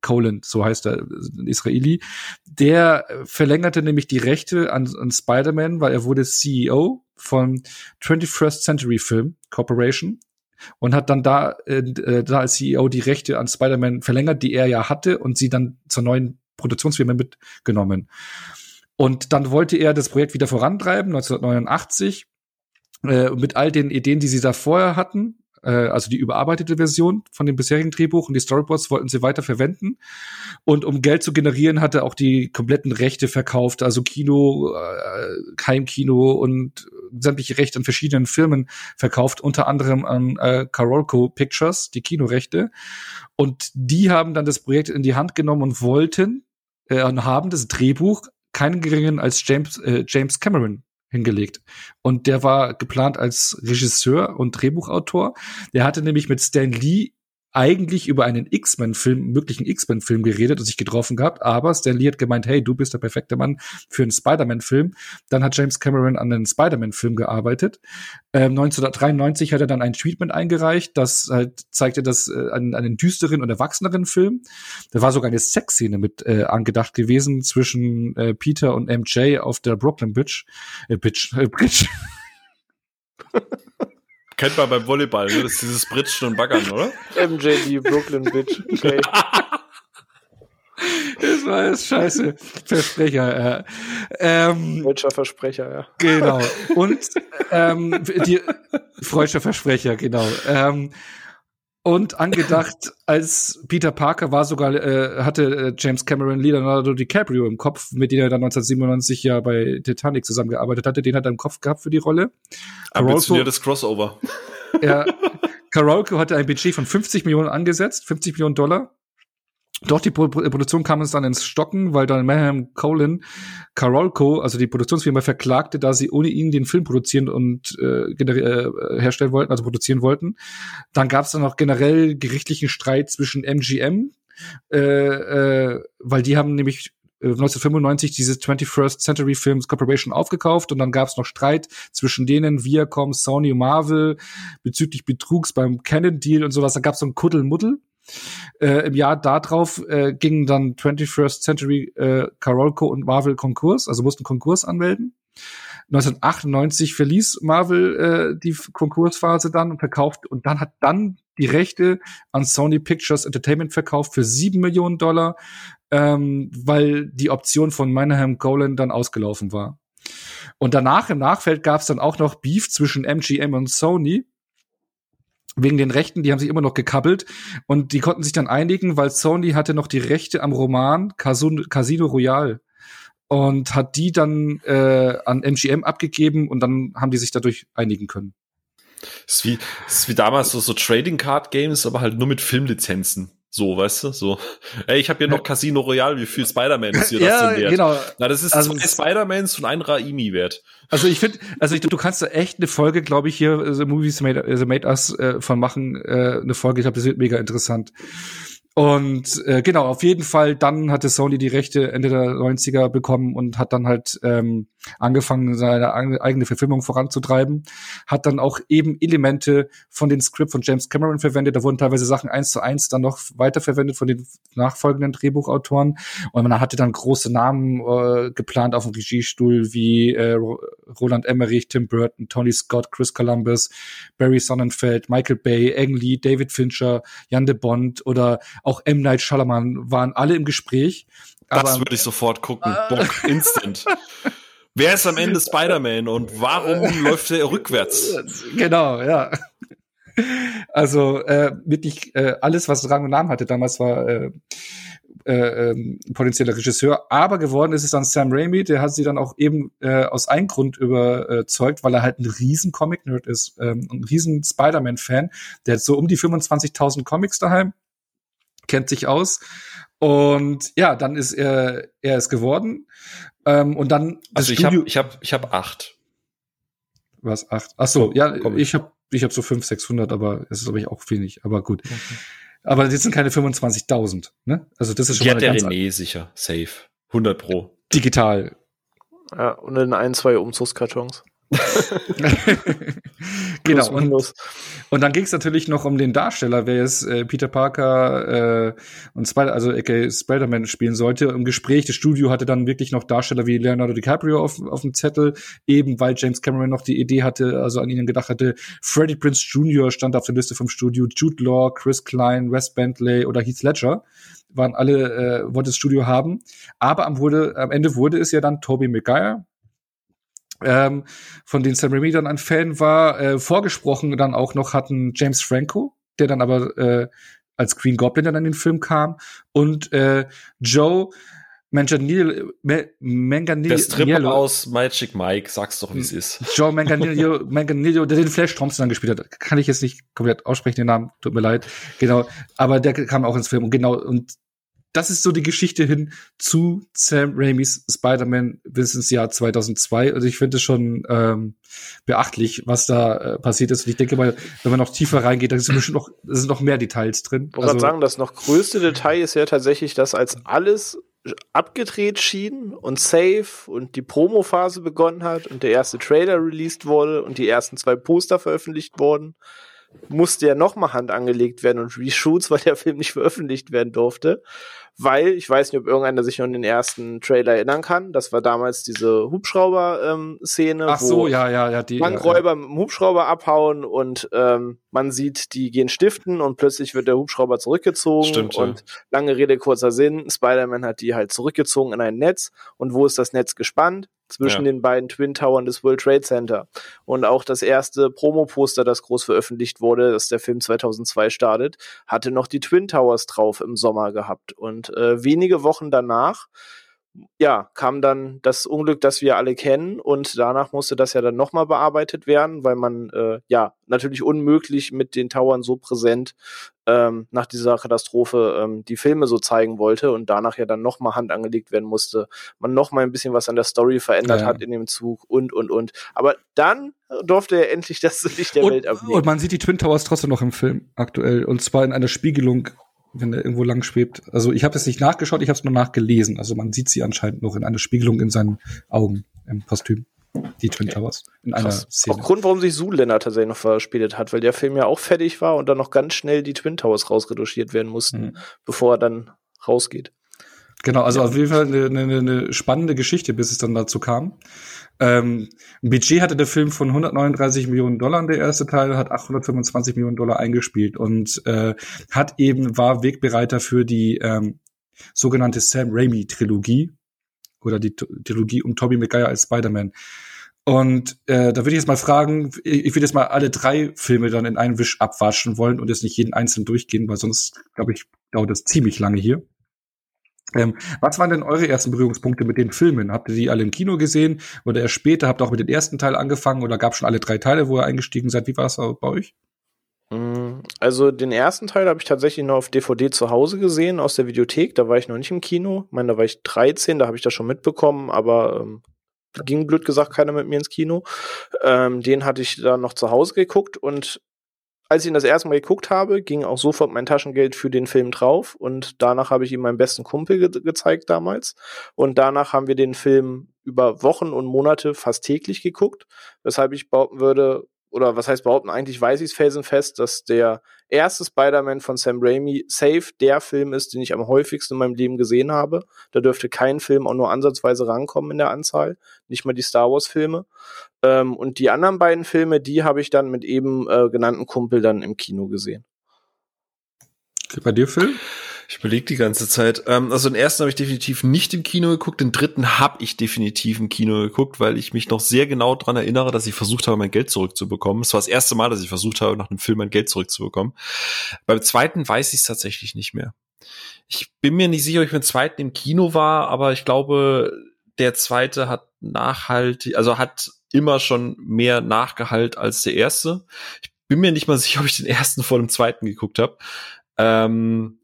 Colan, so heißt er, ein Israeli, der verlängerte nämlich die Rechte an, an Spider-Man, weil er wurde CEO von 21st Century Film Corporation und hat dann da, äh, da als CEO die Rechte an Spider-Man verlängert, die er ja hatte und sie dann zur neuen Produktionsfirma mitgenommen. Und dann wollte er das Projekt wieder vorantreiben, 1989 äh, mit all den Ideen, die sie da vorher hatten, äh, also die überarbeitete Version von dem bisherigen Drehbuch und die Storyboards wollten sie weiter verwenden. Und um Geld zu generieren, hat er auch die kompletten Rechte verkauft, also Kino, äh, Heimkino und sämtliche Rechte an verschiedenen Firmen verkauft, unter anderem an äh, Carolco Pictures, die Kinorechte. Und die haben dann das Projekt in die Hand genommen und wollten äh, und haben das Drehbuch keinen geringeren als James, äh, James Cameron hingelegt. Und der war geplant als Regisseur und Drehbuchautor. Der hatte nämlich mit Stan Lee eigentlich über einen X-Men-Film, möglichen X-Men-Film geredet und sich getroffen gehabt, aber Stan Lee hat gemeint, hey, du bist der perfekte Mann für einen Spider-Man-Film. Dann hat James Cameron an einem Spider-Man-Film gearbeitet. Ähm, 1993 hat er dann ein Treatment eingereicht, das halt zeigte das äh, einen, einen düsteren und erwachseneren Film. Da war sogar eine Sexszene mit äh, angedacht gewesen zwischen äh, Peter und MJ auf der Brooklyn Bridge. Äh, Bridge, äh, Bridge. Kennt man beim Volleyball, ne? Das ist dieses Britschen und Baggern, oder? MJD, Brooklyn Bitch. Okay. Das war jetzt scheiße. Versprecher, ja. Ähm, Deutscher Versprecher, ja. Genau. Und ähm, die freudscher Versprecher, genau. Ähm, und angedacht als Peter Parker war sogar, äh, hatte äh, James Cameron Leonardo DiCaprio im Kopf, mit dem er dann 1997 ja bei Titanic zusammengearbeitet hatte. Den hat er im Kopf gehabt für die Rolle. Ambitioniertes Crossover. Ja, Carolco hatte ein Budget von 50 Millionen angesetzt, 50 Millionen Dollar. Doch die Pro Produktion kam es dann ins Stocken, weil dann Mayhem Colin Carolco, also die Produktionsfirma, verklagte, da sie ohne ihn den Film produzieren und äh, äh, herstellen wollten, also produzieren wollten. Dann gab es dann noch generell gerichtlichen Streit zwischen MGM, äh, äh, weil die haben nämlich 1995 äh, diese 21st Century Films Corporation aufgekauft und dann gab es noch Streit zwischen denen, Viacom, Sony Marvel bezüglich Betrugs beim Canon Deal und sowas. Da gab es so ein Kuddelmuddel. Äh, Im Jahr darauf äh, gingen dann 21st Century äh, Carolco und Marvel Konkurs, also mussten Konkurs anmelden. 1998 verließ Marvel äh, die Konkursphase dann und verkauft und dann hat dann die Rechte an Sony Pictures Entertainment verkauft für sieben Millionen Dollar, ähm, weil die Option von Menahem Golan dann ausgelaufen war. Und danach im Nachfeld gab es dann auch noch Beef zwischen MGM und Sony wegen den Rechten, die haben sich immer noch gekabbelt und die konnten sich dann einigen, weil Sony hatte noch die Rechte am Roman Casino Royale und hat die dann äh, an MGM abgegeben und dann haben die sich dadurch einigen können. Das ist wie, das ist wie damals so, so Trading Card Games, aber halt nur mit Filmlizenzen. So, weißt du, so. Ey, ich habe hier noch Casino Royale, wie viel Spider-Man ist hier ja, das denn wert? Genau. Na, das ist also, zwei Spider-Mans und ein Raimi wert. Also ich finde, also ich, du kannst da echt eine Folge, glaube ich, hier The Movies Made, The Made Us äh, von machen, äh, eine Folge, ich glaube, das wird mega interessant. Und äh, genau, auf jeden Fall, dann hatte Sony die Rechte Ende der 90er bekommen und hat dann halt ähm, angefangen, seine eigene Verfilmung voranzutreiben, hat dann auch eben Elemente von den Skript von James Cameron verwendet. Da wurden teilweise Sachen eins zu eins dann noch weiterverwendet von den nachfolgenden Drehbuchautoren. Und man hatte dann große Namen äh, geplant auf dem Regiestuhl wie äh, Roland Emmerich, Tim Burton, Tony Scott, Chris Columbus, Barry Sonnenfeld, Michael Bay, Ang Lee, David Fincher, Jan de Bond oder auch M. Night Shyamalan waren alle im Gespräch. Das würde ich sofort gucken. Bock, instant. Wer ist am Ende Spider-Man und warum läuft er rückwärts? Genau, ja. Also äh, wirklich äh, alles, was Rang und Namen hatte damals, war äh, äh, ähm, potenzieller Regisseur. Aber geworden ist es dann Sam Raimi, der hat sie dann auch eben äh, aus einem Grund überzeugt, weil er halt ein riesen Comic-Nerd ist, ähm, ein riesen Spider-Man-Fan. Der hat so um die 25.000 Comics daheim, kennt sich aus. Und ja, dann ist er, er ist geworden. Ähm, und dann also ich habe ich hab, ich hab acht. Was acht? Ach so, ja, ich habe ich hab so fünf, sechshundert, aber es ist glaube ich auch wenig. Aber gut. Okay. Aber das sind keine 25.000, ne? Also das ist schon Die mal hat der René sicher, safe, 100 pro. Digital. Ja, und in ein, zwei Umzugskartons. genau. Und, und dann ging es natürlich noch um den Darsteller, wer jetzt äh, Peter Parker äh, und Spider, also aka Spider-Man spielen sollte. Im Gespräch, das Studio hatte dann wirklich noch Darsteller wie Leonardo DiCaprio auf, auf dem Zettel, eben weil James Cameron noch die Idee hatte, also an ihnen gedacht hatte. Freddie Prince Jr. stand auf der Liste vom Studio, Jude Law, Chris Klein, Wes Bentley oder Heath Ledger waren alle, äh, wollte das Studio haben. Aber am, wurde, am Ende wurde es ja dann Tobey Maguire, ähm, von denen Sam Raimi dann ein Fan war. Äh, vorgesprochen dann auch noch hatten James Franco, der dann aber äh, als Green Goblin dann in den Film kam und äh, Joe Manganiello, Manganiello. Der Stripper aus Magic Mike, sag's doch, wie es ist. Joe Manganiello, Manganiello, der den Flash Thompson dann gespielt hat. Kann ich jetzt nicht komplett aussprechen, den Namen, tut mir leid. Genau. Aber der kam auch ins Film und genau, und das ist so die Geschichte hin zu Sam Raimis Spider-Man bis ins Jahr 2002. Also ich finde es schon ähm, beachtlich, was da äh, passiert ist. Und ich denke mal, wenn man noch tiefer reingeht, da sind bestimmt noch, sind noch mehr Details drin. Ich also, sagen, das noch größte Detail ist ja tatsächlich, dass als alles abgedreht schien und safe und die Promo-Phase begonnen hat und der erste Trailer released wurde und die ersten zwei Poster veröffentlicht wurden, musste ja nochmal Hand angelegt werden und Reshoots, weil der Film nicht veröffentlicht werden durfte weil ich weiß nicht, ob irgendeiner sich noch an den ersten Trailer erinnern kann. Das war damals diese Hubschrauber-Szene, ähm, Ach so, ja, ja, ja, die Bankräuber ja, ja. mit dem Hubschrauber abhauen und ähm, man sieht, die gehen stiften und plötzlich wird der Hubschrauber zurückgezogen Stimmt, und ja. lange Rede kurzer Sinn, Spider-Man hat die halt zurückgezogen in ein Netz und wo ist das Netz gespannt? Zwischen ja. den beiden Twin Towern des World Trade Center. Und auch das erste Promo-Poster, das groß veröffentlicht wurde, das der Film 2002 startet, hatte noch die Twin Towers drauf im Sommer gehabt. Und äh, wenige Wochen danach ja, kam dann das Unglück, das wir alle kennen und danach musste das ja dann nochmal bearbeitet werden, weil man äh, ja natürlich unmöglich mit den Towern so präsent ähm, nach dieser Katastrophe ähm, die Filme so zeigen wollte und danach ja dann nochmal Hand angelegt werden musste, man nochmal ein bisschen was an der Story verändert ja. hat in dem Zug und und und. Aber dann durfte er endlich das Licht der und, Welt abnehmen. Und man sieht die Twin Towers trotzdem noch im Film aktuell und zwar in einer Spiegelung wenn er irgendwo lang schwebt. Also ich habe es nicht nachgeschaut, ich habe es nur nachgelesen. Also man sieht sie anscheinend noch in einer Spiegelung in seinen Augen im Kostüm. Die Twin Towers in einer Krass. Szene. Auch Grund, warum sich Zoolander tatsächlich noch verspätet hat, weil der Film ja auch fertig war und dann noch ganz schnell die Twin Towers rausretuschiert werden mussten, mhm. bevor er dann rausgeht. Genau, also ja. auf jeden Fall eine, eine, eine spannende Geschichte, bis es dann dazu kam. Ähm, ein Budget hatte der Film von 139 Millionen Dollar, der erste Teil, hat 825 Millionen Dollar eingespielt und äh, hat eben, war Wegbereiter für die ähm, sogenannte Sam Raimi-Trilogie oder die Trilogie um Tobey Maguire als Spider-Man. Und äh, da würde ich jetzt mal fragen, ich würde jetzt mal alle drei Filme dann in einen Wisch abwaschen wollen und jetzt nicht jeden einzeln durchgehen, weil sonst, glaube ich, dauert das ziemlich lange hier. Ähm, was waren denn eure ersten Berührungspunkte mit den Filmen? Habt ihr die alle im Kino gesehen oder erst später? Habt ihr auch mit dem ersten Teil angefangen oder gab es schon alle drei Teile, wo ihr eingestiegen seid? Wie war es bei euch? Mm, also den ersten Teil habe ich tatsächlich noch auf DVD zu Hause gesehen aus der Videothek. Da war ich noch nicht im Kino. Ich meine, da war ich 13, da habe ich das schon mitbekommen, aber ähm, ging blöd gesagt keiner mit mir ins Kino. Ähm, den hatte ich dann noch zu Hause geguckt und als ich ihn das erste Mal geguckt habe, ging auch sofort mein Taschengeld für den Film drauf und danach habe ich ihm meinen besten Kumpel ge gezeigt damals und danach haben wir den Film über Wochen und Monate fast täglich geguckt, weshalb ich behaupten würde, oder was heißt behaupten, eigentlich weiß ich es felsenfest, dass der erste Spider-Man von Sam Raimi safe der Film ist, den ich am häufigsten in meinem Leben gesehen habe. Da dürfte kein Film auch nur ansatzweise rankommen in der Anzahl, nicht mal die Star Wars-Filme. Ähm, und die anderen beiden Filme, die habe ich dann mit eben äh, genannten Kumpel dann im Kino gesehen. Bei dir, Phil? Ich überlege die ganze Zeit. Ähm, also den ersten habe ich definitiv nicht im Kino geguckt, den dritten habe ich definitiv im Kino geguckt, weil ich mich noch sehr genau dran erinnere, dass ich versucht habe, mein Geld zurückzubekommen. Es war das erste Mal, dass ich versucht habe, nach einem Film mein Geld zurückzubekommen. Beim zweiten weiß ich es tatsächlich nicht mehr. Ich bin mir nicht sicher, ob ich beim zweiten im Kino war, aber ich glaube, der zweite hat nachhaltig, also hat immer schon mehr Nachgehalt als der erste. Ich bin mir nicht mal sicher, ob ich den ersten vor dem zweiten geguckt habe. Ähm,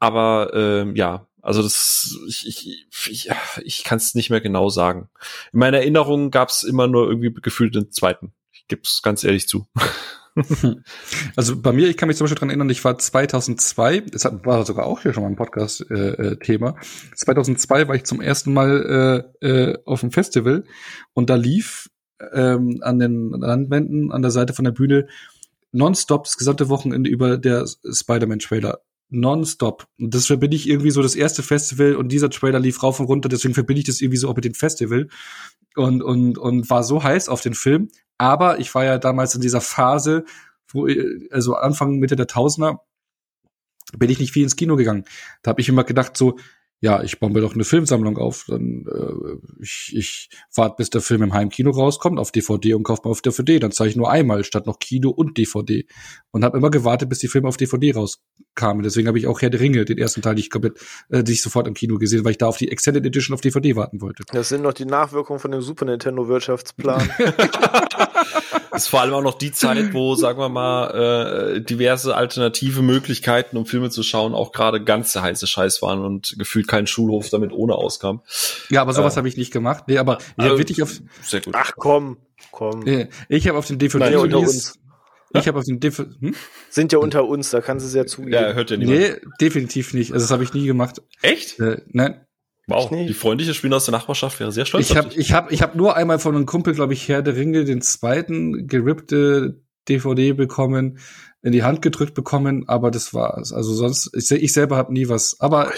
aber ähm, ja, also das, ich, ich, ich, ich kann es nicht mehr genau sagen. In meiner Erinnerung gab es immer nur irgendwie gefühlt den zweiten. Ich gebe es ganz ehrlich zu. Also bei mir, ich kann mich zum Beispiel dran erinnern, ich war 2002, das war sogar auch hier schon mal ein Podcast-Thema. Äh, 2002 war ich zum ersten Mal äh, äh, auf dem Festival und da lief ähm, an den Landwänden an der Seite von der Bühne nonstop das gesamte Wochenende über der Spider-Man-Trailer nonstop. Und das verbinde ich irgendwie so das erste Festival und dieser Trailer lief rauf und runter, deswegen verbinde ich das irgendwie so auch mit dem Festival und, und, und war so heiß auf den Film. Aber ich war ja damals in dieser Phase, wo, also Anfang, Mitte der Tausender, bin ich nicht viel ins Kino gegangen. Da habe ich immer gedacht, so, ja, ich baue mir doch eine Filmsammlung auf. Dann äh, ich, ich warte, bis der Film im Heimkino rauskommt auf DVD und kaufe mal auf DVD. Dann zeige ich nur einmal statt noch Kino und DVD. Und habe immer gewartet, bis die Filme auf DVD rauskamen. Deswegen habe ich auch Herr der Ringe, den ersten Teil, ich komplett, äh, ich sofort im Kino gesehen, weil ich da auf die Extended Edition auf DVD warten wollte. Das sind noch die Nachwirkungen von dem Super Nintendo Wirtschaftsplan. Das ist vor allem auch noch die Zeit, wo, sagen wir mal, äh, diverse alternative Möglichkeiten, um Filme zu schauen, auch gerade ganz der heiße Scheiß waren und gefühlt kein Schulhof damit ohne auskam. Ja, aber sowas äh, habe ich nicht gemacht. Nee, aber ich habe wirklich auf. Sehr gut. Ach komm, komm. Ich habe auf den DVD Nein, unter uns. Ich habe auf den DV hm? Sind ja unter uns, da kannst du es ja zugeben. Ja, hört ja niemand. Nee, definitiv nicht. Also das habe ich nie gemacht. Echt? Äh, nein. Wow, die freundliche Spieler aus der Nachbarschaft wäre sehr stolz. Ich habe ich hab, ich hab nur einmal von einem Kumpel, glaube ich, Herr der Ringe, den zweiten gerippte DVD bekommen, in die Hand gedrückt bekommen, aber das war's. Also sonst, ich, ich selber habe nie was. Aber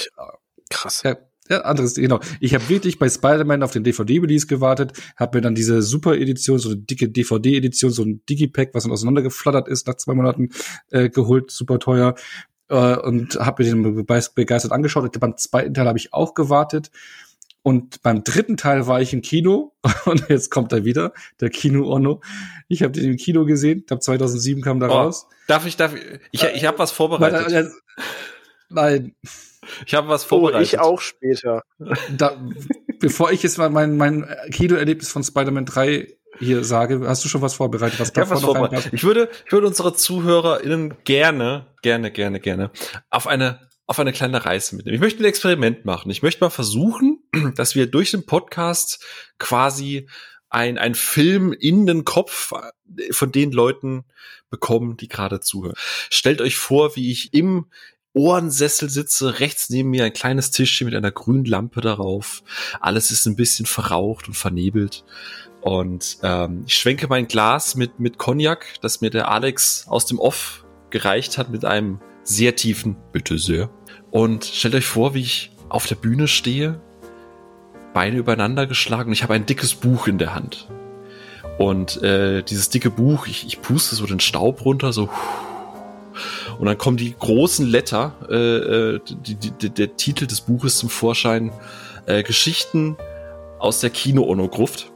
krass. Ja, ja, anderes, genau. Ich habe wirklich bei Spider-Man auf den DVD-Release gewartet, habe mir dann diese Super-Edition, so eine dicke DVD-Edition, so ein Digipack, was dann auseinandergeflattert ist, nach zwei Monaten äh, geholt, super teuer äh, und habe mir den begeistert angeschaut. Beim zweiten Teil habe ich auch gewartet. Und beim dritten Teil war ich im Kino und jetzt kommt er wieder, der Kino Ono. Ich habe den im Kino gesehen, ich glaube 2007 kam da oh, raus. Darf ich, darf ich, ich, ich habe was vorbereitet. Nein, nein. Ich habe was vorbereitet. Oh, ich auch später. Da, bevor ich jetzt mal mein, mein Kino-Erlebnis von Spider-Man 3 hier sage, hast du schon was vorbereitet? Was ich, was vorbereitet. ich würde, ich würde unsere ZuhörerInnen gerne, gerne, gerne, gerne auf eine auf eine kleine Reise mitnehmen. Ich möchte ein Experiment machen. Ich möchte mal versuchen, dass wir durch den Podcast quasi ein, ein Film in den Kopf von den Leuten bekommen, die gerade zuhören. Stellt euch vor, wie ich im Ohrensessel sitze, rechts neben mir ein kleines Tischchen mit einer grünen Lampe darauf. Alles ist ein bisschen verraucht und vernebelt. Und ähm, ich schwenke mein Glas mit, mit Cognac, das mir der Alex aus dem Off gereicht hat, mit einem sehr tiefen Bitte sehr. Und stellt euch vor, wie ich auf der Bühne stehe, Beine übereinander geschlagen und ich habe ein dickes Buch in der Hand. Und äh, dieses dicke Buch, ich, ich puste so den Staub runter, so. Und dann kommen die großen Letter, äh, äh die, die, der Titel des Buches zum Vorschein, äh, Geschichten aus der Kino-Ono-Gruft.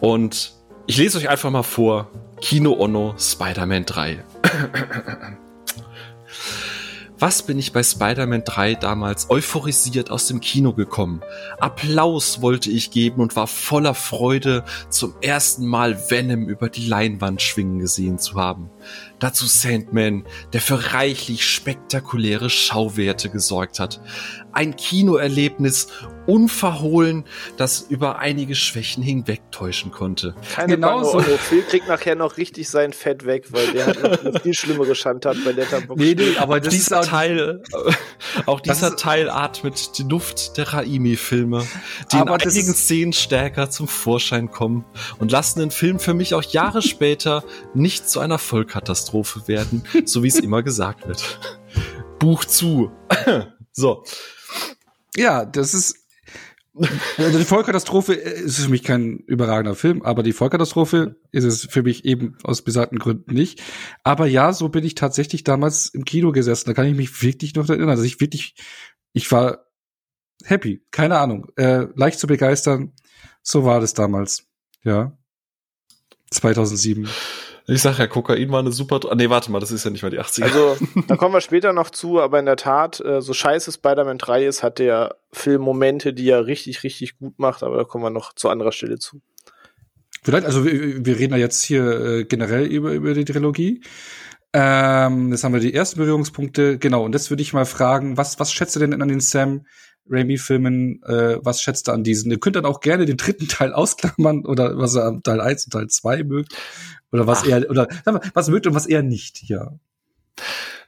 Und ich lese euch einfach mal vor. Kino Ono Spider-Man 3. Was bin ich bei Spider-Man 3 damals euphorisiert aus dem Kino gekommen? Applaus wollte ich geben und war voller Freude, zum ersten Mal Venom über die Leinwand schwingen gesehen zu haben. Dazu Sandman, der für reichlich spektakuläre Schauwerte gesorgt hat. Ein Kinoerlebnis unverhohlen, das über einige Schwächen hinwegtäuschen konnte. Keine genau so. Phil kriegt nachher noch richtig sein Fett weg, weil der hat noch viel schlimmere Schandtat bei Letterboxd. Nee, nee, aber das dieser Teil, auch dieser Teil atmet die Luft der Raimi-Filme, die aber in einigen Szenen stärker zum Vorschein kommen und lassen den Film für mich auch Jahre später nicht zu einer Vollkatastrophe werden, so wie es immer gesagt wird. Buch zu. so. Ja, das ist also die Vollkatastrophe ist für mich kein überragender Film, aber die Vollkatastrophe ist es für mich eben aus besagten Gründen nicht. Aber ja, so bin ich tatsächlich damals im Kino gesessen. Da kann ich mich wirklich noch erinnern. Also ich wirklich, ich war happy. Keine Ahnung. Äh, leicht zu begeistern. So war das damals. Ja. 2007. Ich sag ja, Kokain war eine super. Nee, warte mal, das ist ja nicht mal die 80er. Also, da kommen wir später noch zu, aber in der Tat, äh, so scheiße Spider-Man 3 ist, hat der Film Momente, die er richtig, richtig gut macht, aber da kommen wir noch zu anderer Stelle zu. Vielleicht, also wir, wir reden ja jetzt hier äh, generell über, über die Trilogie. Ähm, jetzt haben wir die ersten Berührungspunkte, genau, und das würde ich mal fragen, was, was schätzt du denn an den Sam Raimi-Filmen, äh, was schätzt du an diesen? Ihr könnt dann auch gerne den dritten Teil ausklammern oder was er am Teil 1 und Teil 2 mögt. Oder was Ach. er, oder was mögt und was er nicht, ja.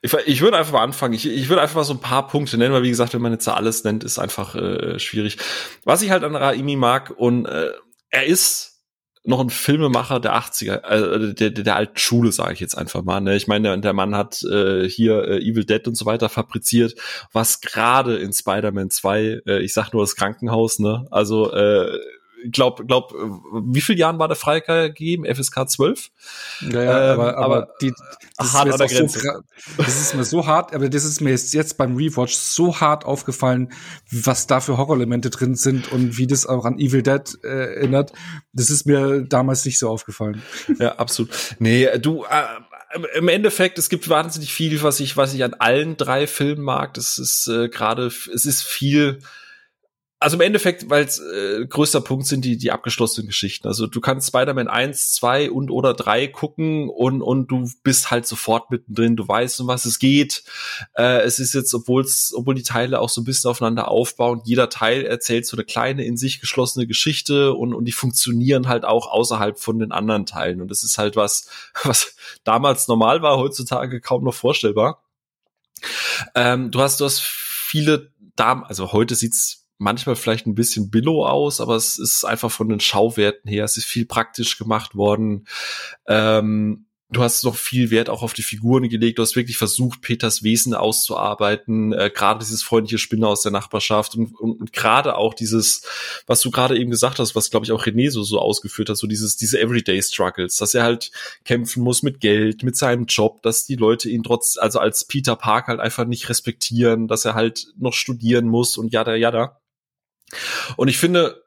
Ich, ich würde einfach mal anfangen. Ich, ich würde einfach mal so ein paar Punkte nennen, weil wie gesagt, wenn man jetzt da alles nennt, ist einfach äh, schwierig. Was ich halt an Raimi mag und äh, er ist noch ein Filmemacher der 80er, äh, der, der, der alten Schule, sage ich jetzt einfach mal. Ne? Ich meine, der, der Mann hat äh, hier äh, Evil Dead und so weiter fabriziert, was gerade in Spider-Man 2, äh, ich sag nur das Krankenhaus, ne? Also äh, glaub, glaub, wie viel Jahren war der freigegeben? FSK 12? Ja, ja ähm, aber, aber, die, das, hart ist mir so, das ist mir so hart, aber das ist mir jetzt, jetzt beim Rewatch so hart aufgefallen, was da für Horrorelemente drin sind und wie das auch an Evil Dead äh, erinnert. Das ist mir damals nicht so aufgefallen. Ja, absolut. Nee, du, äh, im Endeffekt, es gibt wahnsinnig viel, was ich, was ich an allen drei Filmen mag. Das ist äh, gerade, es ist viel, also im Endeffekt, weil äh, größter Punkt sind die die abgeschlossenen Geschichten. Also du kannst Spider-Man 1, 2 und oder 3 gucken und und du bist halt sofort mittendrin, du weißt, um was es geht. Äh, es ist jetzt, obwohl es obwohl die Teile auch so ein bisschen aufeinander aufbauen, jeder Teil erzählt so eine kleine in sich geschlossene Geschichte und und die funktionieren halt auch außerhalb von den anderen Teilen und das ist halt was was damals normal war, heutzutage kaum noch vorstellbar. Ähm, du hast du hast viele Damen, also heute sieht's manchmal vielleicht ein bisschen billow aus, aber es ist einfach von den Schauwerten her, es ist viel praktisch gemacht worden. Ähm, du hast noch viel Wert auch auf die Figuren gelegt. Du hast wirklich versucht, Peters Wesen auszuarbeiten. Äh, gerade dieses freundliche Spinner aus der Nachbarschaft und, und, und gerade auch dieses, was du gerade eben gesagt hast, was glaube ich auch René so, so ausgeführt hat, so dieses, diese Everyday Struggles, dass er halt kämpfen muss mit Geld, mit seinem Job, dass die Leute ihn trotz, also als Peter Park halt einfach nicht respektieren, dass er halt noch studieren muss und jada, jada. Und ich finde,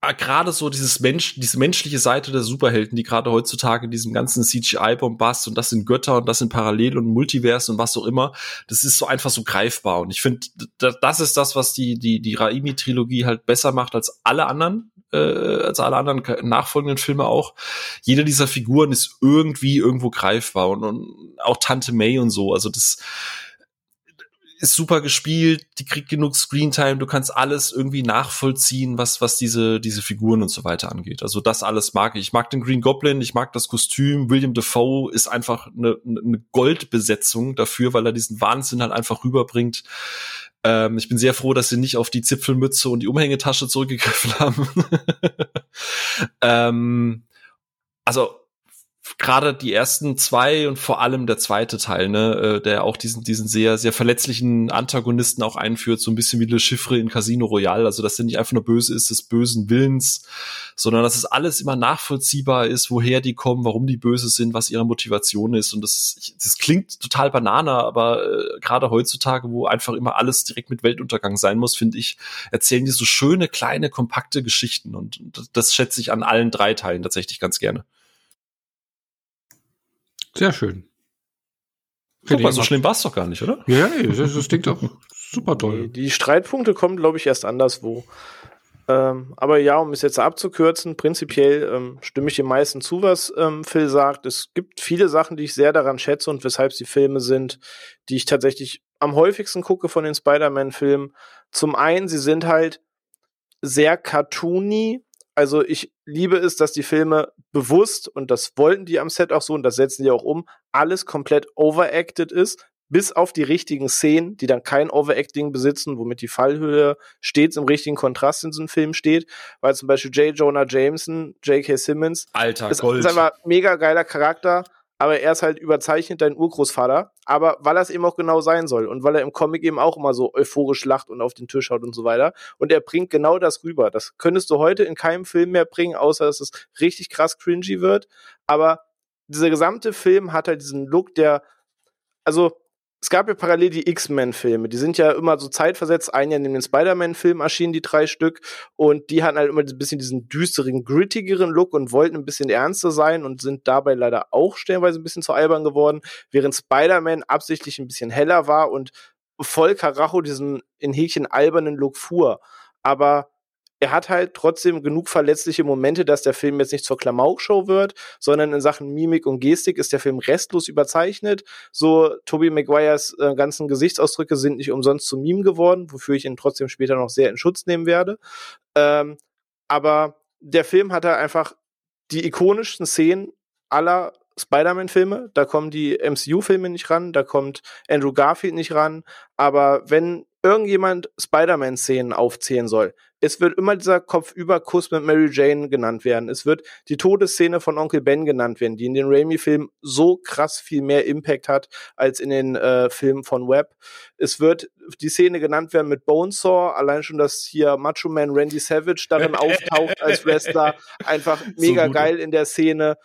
ah, gerade so dieses Mensch, diese menschliche Seite der Superhelden, die gerade heutzutage in diesem ganzen CGI-Bombast und das sind Götter und das sind Parallel und Multiversen und was auch immer, das ist so einfach so greifbar. Und ich finde, das ist das, was die, die, die Raimi-Trilogie halt besser macht als alle anderen, äh, als alle anderen nachfolgenden Filme auch. Jede dieser Figuren ist irgendwie irgendwo greifbar und, und auch Tante May und so. Also das, ist super gespielt, die kriegt genug Screentime, du kannst alles irgendwie nachvollziehen, was, was diese, diese Figuren und so weiter angeht. Also das alles mag ich. Ich mag den Green Goblin, ich mag das Kostüm. William Defoe ist einfach eine, eine Goldbesetzung dafür, weil er diesen Wahnsinn halt einfach rüberbringt. Ähm, ich bin sehr froh, dass sie nicht auf die Zipfelmütze und die Umhängetasche zurückgegriffen haben. ähm, also gerade die ersten zwei und vor allem der zweite Teil, ne, äh, der auch diesen, diesen sehr, sehr verletzlichen Antagonisten auch einführt, so ein bisschen wie Le Chiffre in Casino Royale, also dass der nicht einfach nur böse ist des bösen Willens, sondern dass es alles immer nachvollziehbar ist, woher die kommen, warum die böse sind, was ihre Motivation ist. Und das, das klingt total banana, aber äh, gerade heutzutage, wo einfach immer alles direkt mit Weltuntergang sein muss, finde ich, erzählen die so schöne, kleine, kompakte Geschichten. Und das schätze ich an allen drei Teilen tatsächlich ganz gerne. Sehr schön. Guck mal, so schlimm war es doch gar nicht, oder? Ja, nee, das, das klingt doch super toll. Die, die Streitpunkte kommen, glaube ich, erst anderswo. Ähm, aber ja, um es jetzt abzukürzen, prinzipiell ähm, stimme ich dem meisten zu, was ähm, Phil sagt. Es gibt viele Sachen, die ich sehr daran schätze und weshalb sie Filme sind, die ich tatsächlich am häufigsten gucke von den Spider-Man-Filmen. Zum einen, sie sind halt sehr cartoony. Also ich liebe es, dass die Filme bewusst, und das wollten die am Set auch so, und das setzen die auch um, alles komplett overacted ist, bis auf die richtigen Szenen, die dann kein Overacting besitzen, womit die Fallhöhe stets im richtigen Kontrast in so einem Film steht, weil zum Beispiel J. Jonah Jameson, J.K. Simmons, Alter, ist, Gold. ist einfach mega geiler Charakter, aber er ist halt überzeichnet dein Urgroßvater, aber weil er es eben auch genau sein soll und weil er im Comic eben auch immer so euphorisch lacht und auf den Tisch haut und so weiter. Und er bringt genau das rüber. Das könntest du heute in keinem Film mehr bringen, außer dass es richtig krass cringy wird, aber dieser gesamte Film hat halt diesen Look, der also es gab ja parallel die X-Men-Filme. Die sind ja immer so zeitversetzt. Ein Jahr neben den Spider-Man-Film erschienen die drei Stück. Und die hatten halt immer ein bisschen diesen düsteren, grittigeren Look und wollten ein bisschen ernster sein und sind dabei leider auch stellenweise ein bisschen zu albern geworden. Während Spider-Man absichtlich ein bisschen heller war und voll Karacho diesen in Häkchen albernen Look fuhr. Aber er hat halt trotzdem genug verletzliche Momente, dass der Film jetzt nicht zur Klamaukshow wird, sondern in Sachen Mimik und Gestik ist der Film restlos überzeichnet. So Tobey Maguires äh, ganzen Gesichtsausdrücke sind nicht umsonst zu Meme geworden, wofür ich ihn trotzdem später noch sehr in Schutz nehmen werde. Ähm, aber der Film hat halt einfach die ikonischsten Szenen aller Spider-Man-Filme. Da kommen die MCU-Filme nicht ran, da kommt Andrew Garfield nicht ran. Aber wenn irgendjemand Spider-Man-Szenen aufzählen soll, es wird immer dieser Kopfüberkuss mit Mary Jane genannt werden. Es wird die Todesszene von Onkel Ben genannt werden, die in den Raimi-Filmen so krass viel mehr Impact hat als in den äh, Filmen von Webb. Es wird die Szene genannt werden mit Bonesaw, allein schon, dass hier Macho Man Randy Savage darin auftaucht als Wrestler, einfach mega so geil in der Szene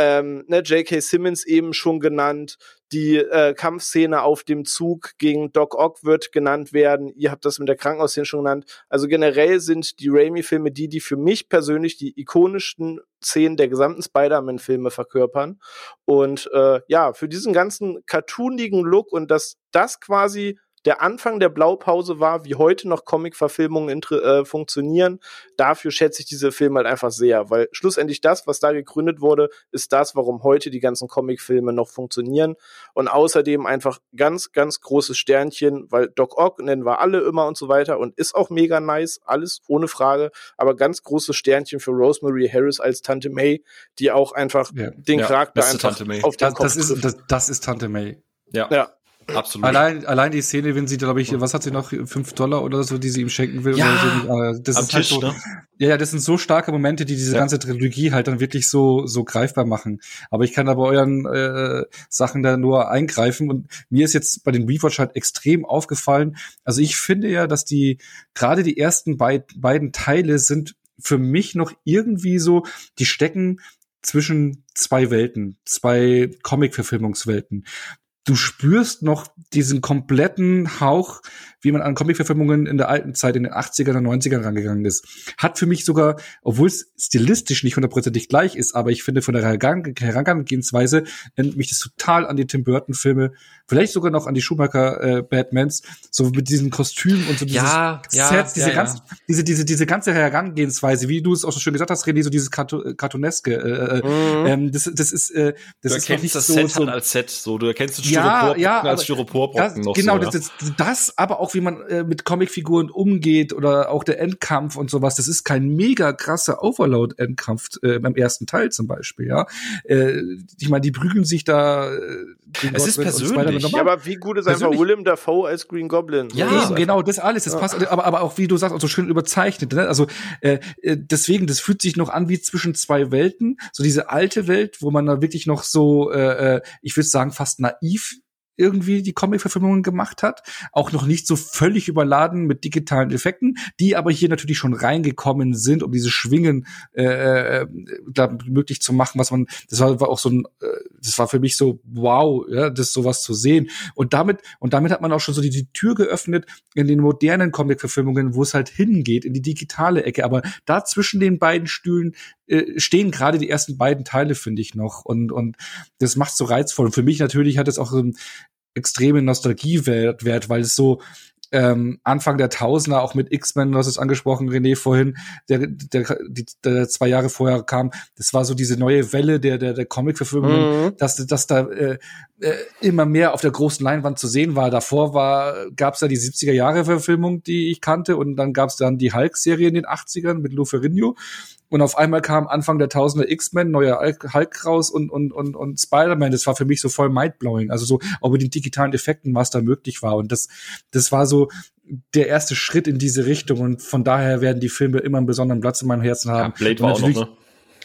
ähm, ne, J.K. Simmons eben schon genannt, die äh, Kampfszene auf dem Zug gegen Doc Ock wird genannt werden. Ihr habt das mit der Krankenhausszene schon genannt. Also generell sind die Raimi-Filme die, die für mich persönlich die ikonischsten Szenen der gesamten Spider-Man-Filme verkörpern. Und äh, ja, für diesen ganzen cartoonigen Look und dass das quasi der Anfang der Blaupause war, wie heute noch Comic-Verfilmungen äh, funktionieren. Dafür schätze ich diese Filme halt einfach sehr, weil schlussendlich das, was da gegründet wurde, ist das, warum heute die ganzen Comic-Filme noch funktionieren. Und außerdem einfach ganz, ganz großes Sternchen, weil Doc Ock nennen wir alle immer und so weiter und ist auch mega nice, alles ohne Frage, aber ganz großes Sternchen für Rosemary Harris als Tante May, die auch einfach ja. den ja, Charakter einfach auf den das, Kopf das ist, das, das ist Tante May. Ja. ja. Absolut. Allein, allein die Szene, wenn sie, glaube ich, was hat sie noch, fünf Dollar oder so, die sie ihm schenken will. Ja, oder so. Das am ist halt Tisch, halt so, ne? Ja, ja, das sind so starke Momente, die diese ja. ganze Trilogie halt dann wirklich so, so greifbar machen. Aber ich kann da bei euren äh, Sachen da nur eingreifen. Und mir ist jetzt bei den Rewatch halt extrem aufgefallen. Also ich finde ja, dass die, gerade die ersten beid, beiden Teile sind für mich noch irgendwie so, die stecken zwischen zwei Welten, zwei Comic-Verfilmungswelten du spürst noch diesen kompletten Hauch wie man an Comic-Verfilmungen in der alten Zeit, in den 80ern und 90ern rangegangen ist. Hat für mich sogar, obwohl es stilistisch nicht hundertprozentig gleich ist, aber ich finde von der Herangehensweise erinnert mich das total an die Tim Burton-Filme, vielleicht sogar noch an die Schumacher-Batmans, äh, so mit diesen Kostümen und so dieses ja, Sets, diese ja, ganz, ja. diese, diese, diese ganze Herangehensweise, wie du es auch so schön gesagt hast, René, so dieses Cartooneske, äh, äh, mhm. ähm, das, das ist, äh, das du ist erkennst das so, Set so, halt als Set, so, du erkennst das Styroporbrocken ja, ja, als Styroporbrocken noch Genau, so, das, das, das, aber auch wie man äh, mit Comicfiguren umgeht oder auch der Endkampf und sowas, das ist kein mega krasser Overload-Endkampf äh, beim ersten Teil zum Beispiel, ja. Äh, ich meine, die prügeln sich da. Äh, es ist persönlich. Ja, aber wie gut ist persönlich. einfach William Dafoe als Green Goblin? Ja, eben, genau, das alles, das ja. passt, aber, aber auch wie du sagst, auch so schön überzeichnet. Ne? Also äh, äh, deswegen, das fühlt sich noch an wie zwischen zwei Welten, so diese alte Welt, wo man da wirklich noch so, äh, äh ich würde sagen, fast naiv irgendwie die Comic-Verfilmungen gemacht hat. Auch noch nicht so völlig überladen mit digitalen Effekten, die aber hier natürlich schon reingekommen sind, um diese Schwingen äh, äh, möglich zu machen, was man, das war, war auch so ein, äh, das war für mich so, wow, ja, das sowas zu sehen. Und damit, und damit hat man auch schon so die, die Tür geöffnet in den modernen Comic-Verfilmungen, wo es halt hingeht, in die digitale Ecke. Aber da zwischen den beiden Stühlen äh, stehen gerade die ersten beiden Teile, finde ich noch. Und, und das macht so reizvoll. Und für mich natürlich hat es auch einen extremen Nostalgiewert, weil es so, ähm, Anfang der Tausender, auch mit X-Men, du hast es angesprochen, René, vorhin, der, der, die, der zwei Jahre vorher kam, das war so diese neue Welle der, der, der Comic-Verfilmungen, mhm. dass, dass da äh, äh, immer mehr auf der großen Leinwand zu sehen war. Davor war, gab es ja die 70er-Jahre-Verfilmung, die ich kannte, und dann gab es dann die Hulk-Serie in den 80ern mit Lou Ferrigno. Und auf einmal kam Anfang der Tausender X-Men, neuer Hulk raus und, und, und, und Spider-Man. Das war für mich so voll mindblowing. Also so auch mit den digitalen Effekten, was da möglich war. Und das, das war so der erste Schritt in diese Richtung. Und von daher werden die Filme immer einen besonderen Platz in meinem Herzen haben. Ja, Blade war auch noch, ne?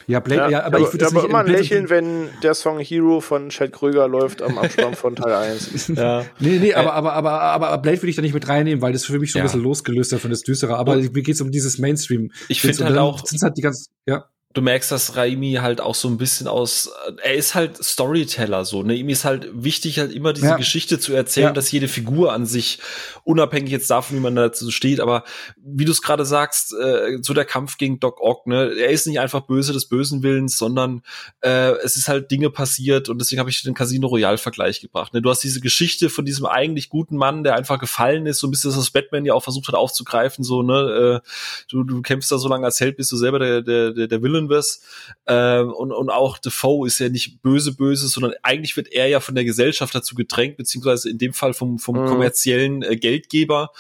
Ja, Blade, ja, ja, aber, aber ich würde aber immer lächeln, wenn der Song Hero von Chad Kröger läuft am Abspann von Teil 1. ja. Nee, nee, aber, aber, aber, aber Blade würde ich da nicht mit reinnehmen, weil das für mich so ein ja. bisschen losgelöst ist von das Düstere. Aber mir geht's um dieses Mainstream. Ich finde halt auch, sind halt die ganz, ja du merkst, dass Raimi halt auch so ein bisschen aus, er ist halt Storyteller so, ne? Ihm ist halt wichtig, halt immer diese ja. Geschichte zu erzählen, ja. dass jede Figur an sich, unabhängig jetzt davon, wie man dazu steht, aber wie du es gerade sagst, äh, so der Kampf gegen Doc Ock, ne? Er ist nicht einfach böse des bösen Willens, sondern äh, es ist halt Dinge passiert und deswegen habe ich den Casino Royale Vergleich gebracht. Ne? Du hast diese Geschichte von diesem eigentlich guten Mann, der einfach gefallen ist, so ein bisschen das, was Batman ja auch versucht hat aufzugreifen, so, ne? Äh, du, du kämpfst da so lange als Held, bis du selber der, der, der, der Villain wirst. Ähm, und, und auch Defoe ist ja nicht böse, böse, sondern eigentlich wird er ja von der Gesellschaft dazu gedrängt, beziehungsweise in dem Fall vom, vom mhm. kommerziellen äh, Geldgeber.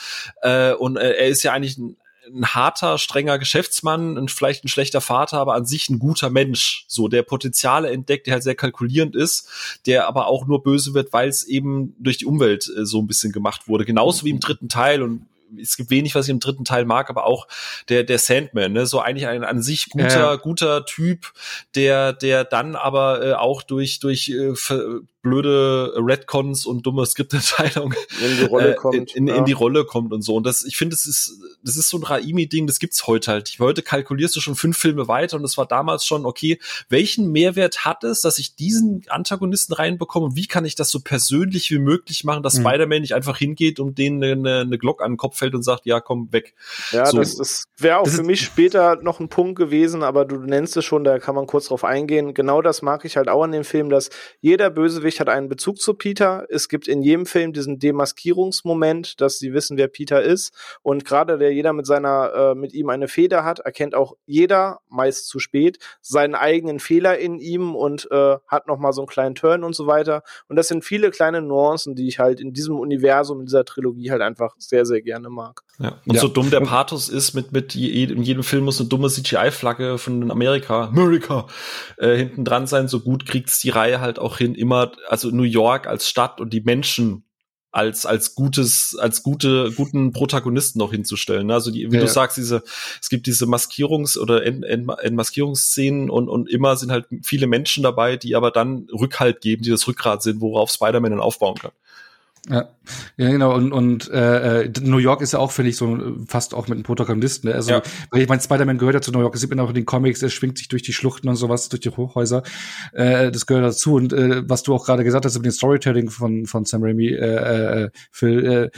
Äh, und äh, er ist ja eigentlich ein, ein harter, strenger Geschäftsmann und vielleicht ein schlechter Vater, aber an sich ein guter Mensch, so der Potenziale entdeckt, der halt sehr kalkulierend ist, der aber auch nur böse wird, weil es eben durch die Umwelt äh, so ein bisschen gemacht wurde. Genauso wie im dritten Teil und es gibt wenig, was ich im dritten Teil mag, aber auch der, der Sandman, ne? so eigentlich ein an sich guter, ja. guter Typ, der, der dann aber äh, auch durch, durch äh, blöde Redcons und dumme Skripterteilung in die Rolle äh, kommt, in, in, ja. in, die Rolle kommt und so. Und das, ich finde, das ist, das ist so ein Raimi-Ding, das gibt's heute halt. Heute kalkulierst du schon fünf Filme weiter und das war damals schon, okay, welchen Mehrwert hat es, dass ich diesen Antagonisten reinbekomme und wie kann ich das so persönlich wie möglich machen, dass mhm. Spider-Man nicht einfach hingeht und denen eine, eine Glock an den Kopf fällt und sagt, ja, komm, weg. Ja, so. das, das wäre auch das für mich später noch ein Punkt gewesen, aber du nennst es schon, da kann man kurz drauf eingehen. Genau das mag ich halt auch an dem Film, dass jeder Bösewicht Bösewicht hat einen Bezug zu Peter. Es gibt in jedem Film diesen Demaskierungsmoment, dass sie wissen, wer Peter ist. Und gerade der jeder mit seiner, äh, mit ihm eine Feder hat, erkennt auch jeder, meist zu spät, seinen eigenen Fehler in ihm und äh, hat nochmal so einen kleinen Turn und so weiter. Und das sind viele kleine Nuancen, die ich halt in diesem Universum, in dieser Trilogie halt einfach sehr, sehr gerne mag. Ja. Und ja. so dumm der Pathos ist, mit, mit je, in jedem Film muss eine dumme CGI-Flagge von Amerika, America, äh, hinten dran sein, so gut kriegt's die Reihe halt auch hin, immer also New York als Stadt und die Menschen als als gutes als gute guten Protagonisten noch hinzustellen. Also die, wie ja, du sagst, diese es gibt diese Maskierungs- oder Ent, Ent, Entmaskierungsszenen und und immer sind halt viele Menschen dabei, die aber dann Rückhalt geben, die das Rückgrat sind, worauf Spider-Man dann aufbauen kann. Ja, ja genau. Und, und äh, äh, New York ist ja auch, finde ich, so fast auch mit einem Protagonisten. Ne? Also, ja. weil ich meine, Spider-Man gehört ja zu New York. Es sieht man auch in den Comics, er schwingt sich durch die Schluchten und sowas, durch die Hochhäuser. Äh, das gehört dazu. Und äh, was du auch gerade gesagt hast über den Storytelling von, von Sam Raimi, äh, äh, Phil, äh,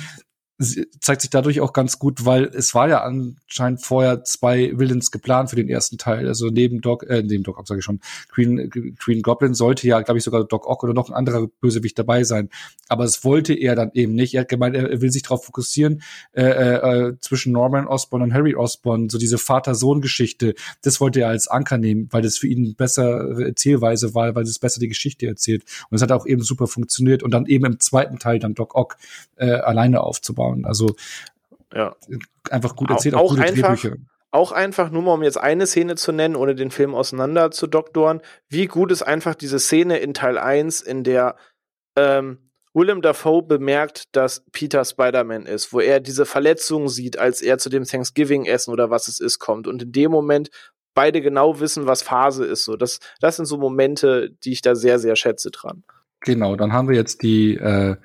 zeigt sich dadurch auch ganz gut, weil es war ja anscheinend vorher zwei Villains geplant für den ersten Teil. Also neben Doc, äh, neben Doc Ock sage ich schon, Queen, Queen Goblin sollte ja, glaube ich, sogar Doc Ock oder noch ein anderer Bösewicht dabei sein. Aber es wollte er dann eben nicht. Er hat gemeint, er will sich darauf fokussieren äh, äh, zwischen Norman Osborn und Harry Osborn, so diese Vater-Sohn-Geschichte. Das wollte er als Anker nehmen, weil das für ihn bessere Erzählweise war, weil es besser die Geschichte erzählt. Und es hat auch eben super funktioniert. Und dann eben im zweiten Teil dann Doc Ock äh, alleine aufzubauen aufbauen. Also ja. einfach gut erzählt, auch, auch gute einfach, Drehbücher. Auch einfach, nur mal um jetzt eine Szene zu nennen, ohne den Film auseinander zu doktoren, wie gut ist einfach diese Szene in Teil 1, in der ähm, Willem Dafoe bemerkt, dass Peter Spider-Man ist, wo er diese Verletzung sieht, als er zu dem Thanksgiving-Essen oder was es ist kommt. Und in dem Moment beide genau wissen, was Phase ist. So, das, das sind so Momente, die ich da sehr, sehr schätze dran. Genau, dann haben wir jetzt die äh,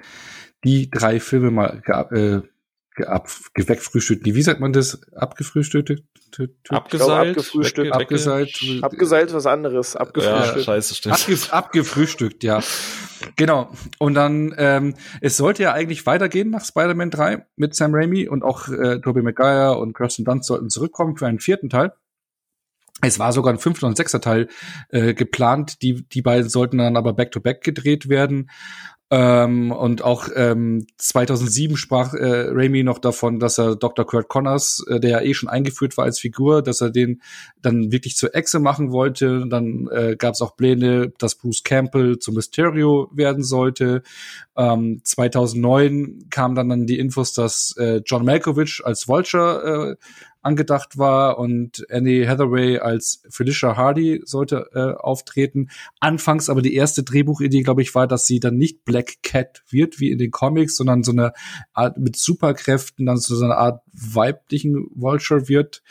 die drei Filme mal äh, ab, weggefrühstückt. Wie sagt man das? Abgefrühstückt? Abgeseilt, abgefrühstückt, abgeseilt, abgeseilt, was anderes, abgefrühstückt. Ja, scheiße, stimmt. Abge abgefrühstückt, ja. Genau. Und dann, ähm, es sollte ja eigentlich weitergehen nach Spider-Man 3 mit Sam Raimi und auch äh, Tobey Maguire und Kirsten Dunst sollten zurückkommen für einen vierten Teil. Es war sogar ein fünfter und sechster Teil äh, geplant. Die, die beiden sollten dann aber back-to-back -back gedreht werden. Ähm, und auch ähm, 2007 sprach äh, Raimi noch davon, dass er Dr. Kurt Connors, äh, der ja eh schon eingeführt war als Figur, dass er den dann wirklich zur Echse machen wollte. Dann äh, gab es auch Pläne, dass Bruce Campbell zum Mysterio werden sollte. Ähm, 2009 kamen dann, dann die Infos, dass äh, John Malkovich als Vulture äh, angedacht war und Annie Hathaway als Felicia Hardy sollte äh, auftreten. Anfangs aber die erste Drehbuchidee, glaube ich, war, dass sie dann nicht Black Cat wird wie in den Comics, sondern so eine Art mit Superkräften, dann so eine Art weiblichen Vulture wird.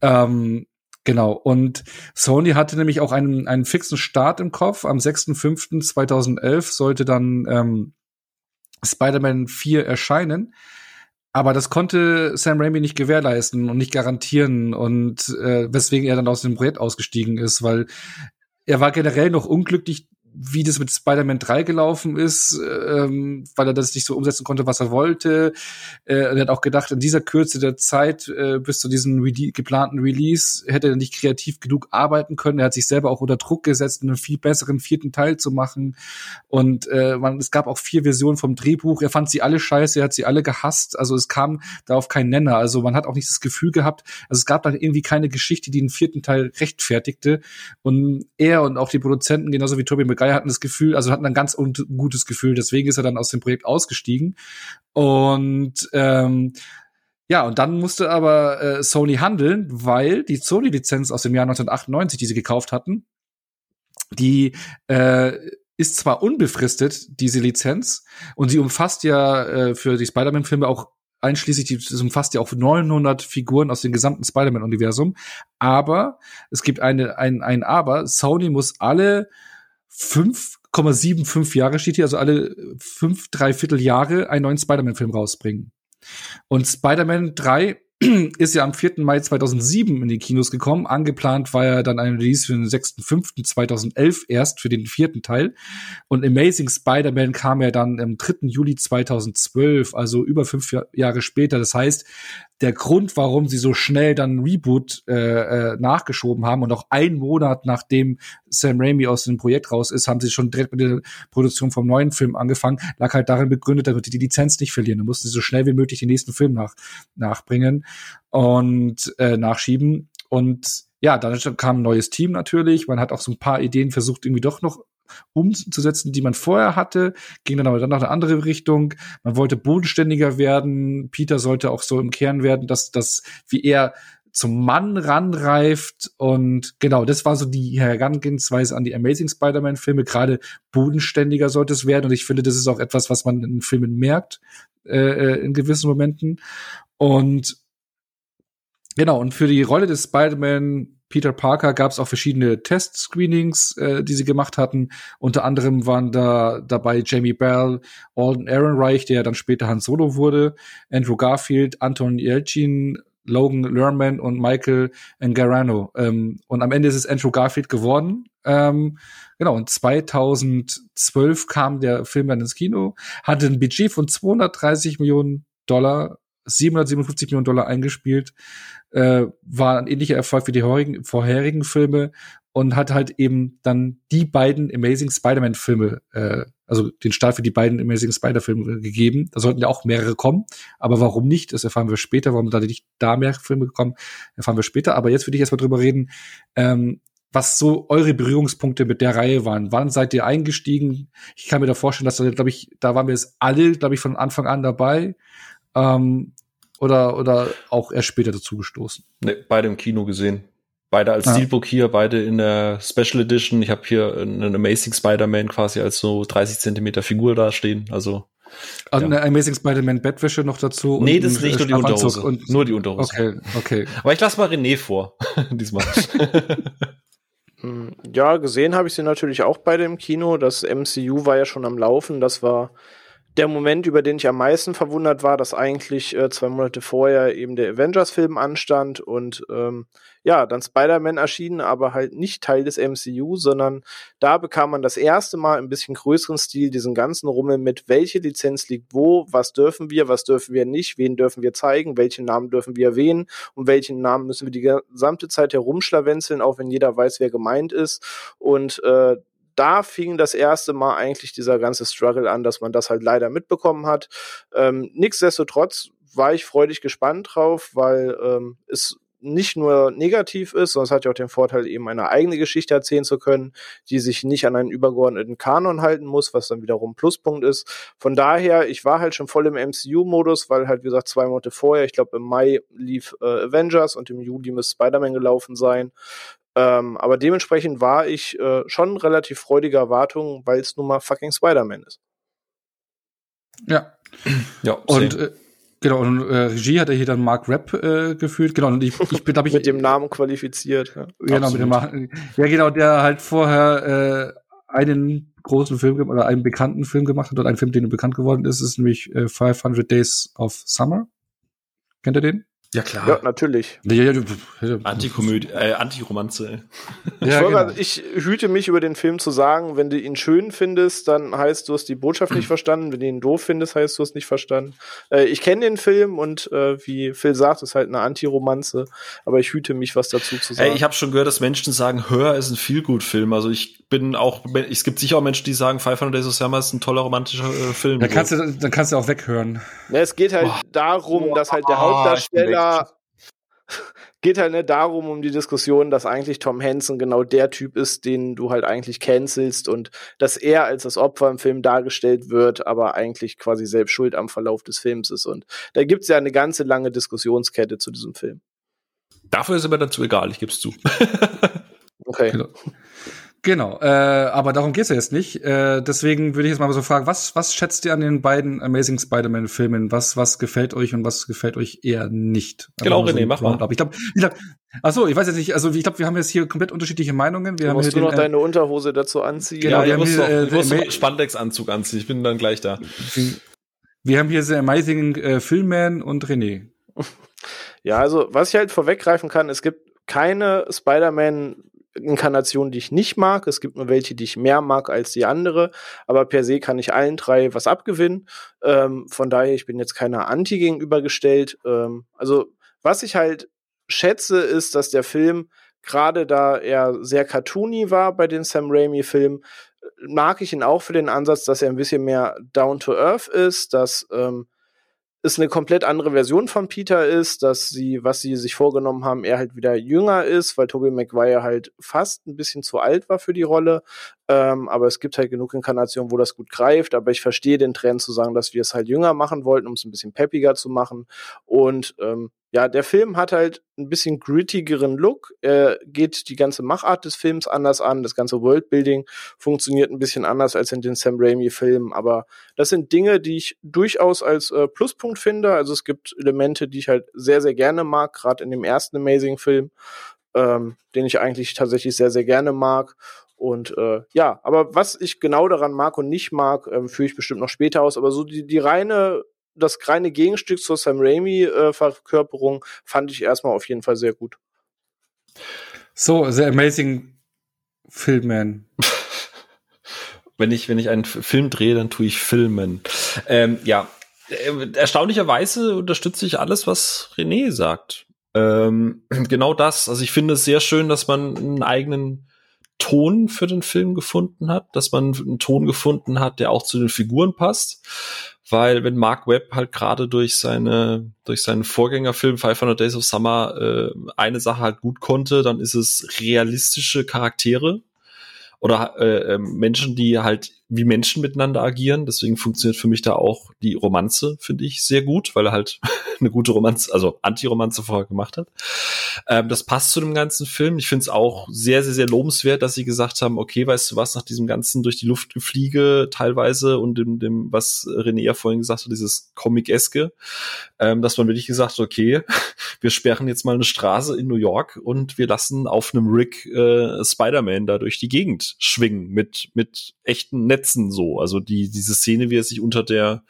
Ähm, Genau. Und Sony hatte nämlich auch einen, einen fixen Start im Kopf. Am 6.5.2011 sollte dann ähm, Spider-Man 4 erscheinen. Aber das konnte Sam Raimi nicht gewährleisten und nicht garantieren und äh, weswegen er dann aus dem Projekt ausgestiegen ist, weil er war generell noch unglücklich wie das mit Spider-Man 3 gelaufen ist, ähm, weil er das nicht so umsetzen konnte, was er wollte. Äh, er hat auch gedacht, in dieser Kürze der Zeit äh, bis zu diesem Re geplanten Release hätte er nicht kreativ genug arbeiten können. Er hat sich selber auch unter Druck gesetzt, einen viel besseren vierten Teil zu machen. Und äh, man, es gab auch vier Versionen vom Drehbuch. Er fand sie alle scheiße, er hat sie alle gehasst. Also es kam darauf kein Nenner. Also man hat auch nicht das Gefühl gehabt, also es gab dann irgendwie keine Geschichte, die den vierten Teil rechtfertigte. Und er und auch die Produzenten, genauso wie Tobey Maguire hatten das Gefühl, also hatten ein ganz gutes Gefühl, deswegen ist er dann aus dem Projekt ausgestiegen. Und ähm, ja, und dann musste aber äh, Sony handeln, weil die Sony-Lizenz aus dem Jahr 1998, die sie gekauft hatten, die äh, ist zwar unbefristet, diese Lizenz, und sie umfasst ja äh, für die Spider-Man-Filme auch einschließlich, die, das umfasst ja auch 900 Figuren aus dem gesamten Spider-Man-Universum, aber es gibt eine, ein, ein Aber, Sony muss alle 5,75 Jahre steht hier, also alle fünf, dreiviertel Jahre einen neuen Spider-Man-Film rausbringen. Und Spider-Man 3 ist ja am 4. Mai 2007 in die Kinos gekommen. Angeplant war ja dann ein Release für den 6.5.2011 erst für den vierten Teil. Und Amazing Spider-Man kam ja dann am 3. Juli 2012, also über fünf Jahre später. Das heißt, der Grund, warum sie so schnell dann Reboot äh, äh, nachgeschoben haben und auch einen Monat nachdem Sam Raimi aus dem Projekt raus ist, haben sie schon direkt mit der Produktion vom neuen Film angefangen, lag halt darin begründet, damit die die Lizenz nicht verlieren. Da mussten sie so schnell wie möglich den nächsten Film nach, nachbringen und äh, nachschieben. Und ja, dann kam ein neues Team natürlich. Man hat auch so ein paar Ideen versucht, irgendwie doch noch umzusetzen, die man vorher hatte, ging dann aber dann noch eine andere Richtung. Man wollte bodenständiger werden. Peter sollte auch so im Kern werden, dass das, wie er zum Mann ranreift und genau, das war so die Herangehensweise an die Amazing Spider-Man Filme. Gerade bodenständiger sollte es werden und ich finde, das ist auch etwas, was man in Filmen merkt äh, äh in gewissen Momenten und genau und für die Rolle des Spider-Man Peter Parker gab es auch verschiedene Test-Screenings, äh, die sie gemacht hatten. Unter anderem waren da dabei Jamie Bell, Alden Ehrenreich, der dann später Han Solo wurde, Andrew Garfield, Anton Yelchin, Logan Lerman und Michael Ngarano. Ähm, und am Ende ist es Andrew Garfield geworden. Ähm, genau, und 2012 kam der Film dann ins Kino, hatte ein Budget von 230 Millionen Dollar 757 Millionen Dollar eingespielt, äh, war ein ähnlicher Erfolg wie die vorherigen, vorherigen Filme und hat halt eben dann die beiden Amazing Spider-Man-Filme, äh, also den Start für die beiden Amazing Spider-Filme gegeben. Da sollten ja auch mehrere kommen, aber warum nicht? Das erfahren wir später. Warum da nicht da mehr Filme gekommen, erfahren wir später. Aber jetzt würde ich erstmal drüber reden, ähm, was so eure Berührungspunkte mit der Reihe waren. Wann seid ihr eingestiegen? Ich kann mir da vorstellen, dass da, glaube ich, da waren wir jetzt alle, glaube ich, von Anfang an dabei. Ähm, oder, oder auch erst später dazugestoßen? Nee, beide im Kino gesehen. Beide als ja. Steelbook hier, beide in der Special Edition. Ich habe hier einen Amazing Spider-Man quasi als so 30 Zentimeter Figur da stehen. Also also ja. eine Amazing Spider-Man Bettwäsche noch dazu. Nee, das ist nicht nur die Unterhose. Und nur die Unterhose. Okay, okay. Aber ich lasse mal René vor, diesmal. Hm, ja, gesehen habe ich sie natürlich auch beide im Kino. Das MCU war ja schon am Laufen. Das war der Moment, über den ich am meisten verwundert war, dass eigentlich äh, zwei Monate vorher eben der Avengers-Film anstand und ähm, ja, dann Spider-Man erschienen, aber halt nicht Teil des MCU, sondern da bekam man das erste Mal ein bisschen größeren Stil diesen ganzen Rummel mit, welche Lizenz liegt wo, was dürfen wir, was dürfen wir nicht, wen dürfen wir zeigen, welchen Namen dürfen wir erwähnen und welchen Namen müssen wir die gesamte Zeit herumschlawenzeln, auch wenn jeder weiß, wer gemeint ist. Und äh, da fing das erste Mal eigentlich dieser ganze Struggle an, dass man das halt leider mitbekommen hat. Ähm, nichtsdestotrotz war ich freudig gespannt drauf, weil ähm, es nicht nur negativ ist, sondern es hat ja auch den Vorteil, eben eine eigene Geschichte erzählen zu können, die sich nicht an einen übergeordneten Kanon halten muss, was dann wiederum Pluspunkt ist. Von daher, ich war halt schon voll im MCU-Modus, weil halt, wie gesagt, zwei Monate vorher, ich glaube im Mai lief äh, Avengers und im Juli müsste Spider-Man gelaufen sein. Ähm, aber dementsprechend war ich äh, schon relativ freudiger Erwartung, weil es nun mal fucking Spider-Man ist. Ja. Ja, und äh, Genau, und äh, Regie hat er hier dann Mark Rapp äh, geführt. Genau, und ich, ich bin, glaube ich. mit dem Namen qualifiziert. Ja, genau, mit dem Ja, genau, der halt vorher äh, einen großen Film oder einen bekannten Film gemacht hat oder einen Film, den bekannt geworden ist, ist nämlich äh, 500 Days of Summer. Kennt ihr den? Ja, klar. Ja, natürlich. Ja, ja, ja, Antikomödie, äh, Antiromanze. Ja, ich, genau. ich hüte mich über den Film zu sagen, wenn du ihn schön findest, dann heißt du hast die Botschaft nicht verstanden. Wenn du ihn doof findest, heißt du es nicht verstanden. Äh, ich kenne den Film und äh, wie Phil sagt, ist halt eine Antiromanze, aber ich hüte mich, was dazu zu sagen. Ey, ich habe schon gehört, dass Menschen sagen, Hör ist ein Feelgood-Film. Also ich bin auch, es gibt sicher auch Menschen, die sagen, 500 Days of Summer ist ein toller romantischer äh, Film. Dann kannst, du, dann kannst du auch weghören. Ja, es geht halt oh. darum, dass halt der oh, Hauptdarsteller geht halt nicht darum, um die Diskussion, dass eigentlich Tom Hansen genau der Typ ist, den du halt eigentlich cancelst und dass er als das Opfer im Film dargestellt wird, aber eigentlich quasi selbst schuld am Verlauf des Films ist. Und da gibt's ja eine ganze lange Diskussionskette zu diesem Film. Dafür ist aber dazu egal, ich gebe es zu. okay. Genau. Genau, äh, aber darum geht's ja jetzt nicht. Äh, deswegen würde ich jetzt mal so fragen, was, was schätzt ihr an den beiden Amazing Spider-Man-Filmen? Was, was gefällt euch und was gefällt euch eher nicht? Genau, René, so mach mal. Ich glaube, ich glaub, ach so, ich weiß jetzt nicht, also ich glaube, wir haben jetzt hier komplett unterschiedliche Meinungen. Wir du haben musst du noch den, äh, deine Unterhose dazu anziehen. Genau, ja, wir haben hier, äh, du musst äh, Spandex-Anzug anziehen, ich bin dann gleich da. Wir haben hier The Amazing äh, Filmman und René. Ja, also was ich halt vorweggreifen kann, es gibt keine Spider-Man Inkarnationen, die ich nicht mag. Es gibt nur welche, die ich mehr mag als die andere. Aber per se kann ich allen drei was abgewinnen. Ähm, von daher, ich bin jetzt keiner Anti gegenübergestellt. Ähm, also, was ich halt schätze, ist, dass der Film, gerade da er sehr cartoony war bei den Sam Raimi-Filmen, mag ich ihn auch für den Ansatz, dass er ein bisschen mehr down to earth ist, dass ähm, es eine komplett andere Version von Peter ist, dass sie, was sie sich vorgenommen haben, er halt wieder jünger ist, weil Tobey Maguire halt fast ein bisschen zu alt war für die Rolle. Ähm, aber es gibt halt genug Inkarnationen, wo das gut greift. Aber ich verstehe den Trend zu sagen, dass wir es halt jünger machen wollten, um es ein bisschen peppiger zu machen. Und ähm, ja, der Film hat halt ein bisschen grittigeren Look. Er geht die ganze Machart des Films anders an. Das ganze Worldbuilding funktioniert ein bisschen anders als in den Sam Raimi-Filmen. Aber das sind Dinge, die ich durchaus als äh, Pluspunkt finde. Also es gibt Elemente, die ich halt sehr, sehr gerne mag, gerade in dem ersten Amazing-Film, ähm, den ich eigentlich tatsächlich sehr, sehr gerne mag. Und äh, ja, aber was ich genau daran mag und nicht mag, ähm, führe ich bestimmt noch später aus. Aber so die, die reine das reine Gegenstück zur Sam Raimi-Verkörperung äh, fand ich erstmal auf jeden Fall sehr gut. So, The Amazing Filmman. wenn ich, wenn ich einen Film drehe, dann tue ich Filmen. Ähm, ja, äh, erstaunlicherweise unterstütze ich alles, was René sagt. Ähm, genau das. Also ich finde es sehr schön, dass man einen eigenen Ton für den Film gefunden hat, dass man einen Ton gefunden hat, der auch zu den Figuren passt weil wenn Mark Webb halt gerade durch seine durch seinen Vorgängerfilm 500 Days of Summer äh, eine Sache halt gut konnte, dann ist es realistische Charaktere oder äh, ähm, Menschen, die halt wie Menschen miteinander agieren. Deswegen funktioniert für mich da auch die Romanze, finde ich, sehr gut, weil er halt eine gute Romanze, also Anti-Romanze vorher gemacht hat. Ähm, das passt zu dem ganzen Film. Ich finde es auch sehr, sehr, sehr lobenswert, dass sie gesagt haben, okay, weißt du was, nach diesem ganzen durch die Luft gefliege teilweise und dem, dem was René ja vorhin gesagt hat, dieses Comic-eske, ähm, dass man wirklich gesagt hat, okay, wir sperren jetzt mal eine Straße in New York und wir lassen auf einem Rig äh, Spider-Man da durch die Gegend schwingen mit, mit echten Netzen so. Also die, diese Szene, wie er sich unter der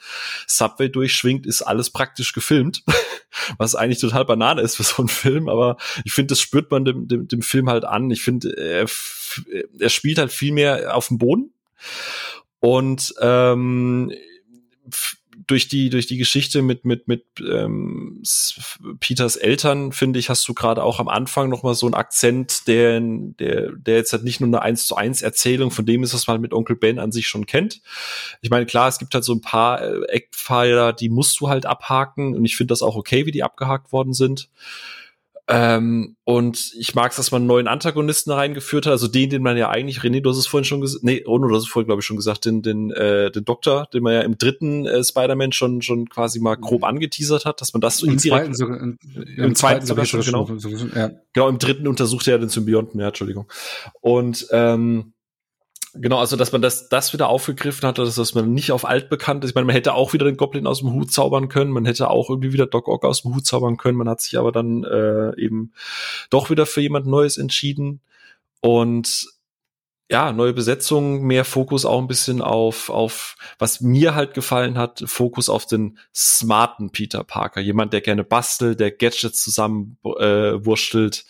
Subway durchschwingt, ist alles praktisch gefilmt. Was eigentlich total Banane ist für so einen Film, aber ich finde, das spürt man dem, dem, dem Film halt an. Ich finde, er, er spielt halt viel mehr auf dem Boden. Und ähm, durch die durch die Geschichte mit mit mit ähm, Peters Eltern finde ich hast du gerade auch am Anfang noch mal so einen Akzent der der der jetzt halt nicht nur eine eins zu eins Erzählung von dem ist was man mit Onkel Ben an sich schon kennt. Ich meine klar es gibt halt so ein paar äh, Eckpfeiler die musst du halt abhaken und ich finde das auch okay wie die abgehakt worden sind ähm, und ich mag es, dass man einen neuen Antagonisten reingeführt hat, also den, den man ja eigentlich, René, du hast es vorhin schon gesagt, nee, Ono, du hast es vorhin, glaube ich, schon gesagt, den, den, äh, den Doktor, den man ja im dritten äh, Spider-Man schon, schon quasi mal grob angeteasert hat, dass man das so Im indirekt, zweiten sogar, im, im zweiten sogar schon, genau. schon, ja. genau, im dritten untersucht er ja den Symbionten, ja, Entschuldigung. Und, ähm, Genau, also dass man das, das wieder aufgegriffen hat, dass, dass man nicht auf altbekannt ist. Ich meine, man hätte auch wieder den Goblin aus dem Hut zaubern können, man hätte auch irgendwie wieder Doc Ock aus dem Hut zaubern können, man hat sich aber dann äh, eben doch wieder für jemand Neues entschieden. Und ja, neue Besetzung, mehr Fokus auch ein bisschen auf, auf, was mir halt gefallen hat, Fokus auf den smarten Peter Parker. Jemand, der gerne bastelt, der Gadgets zusammen äh, wurstelt,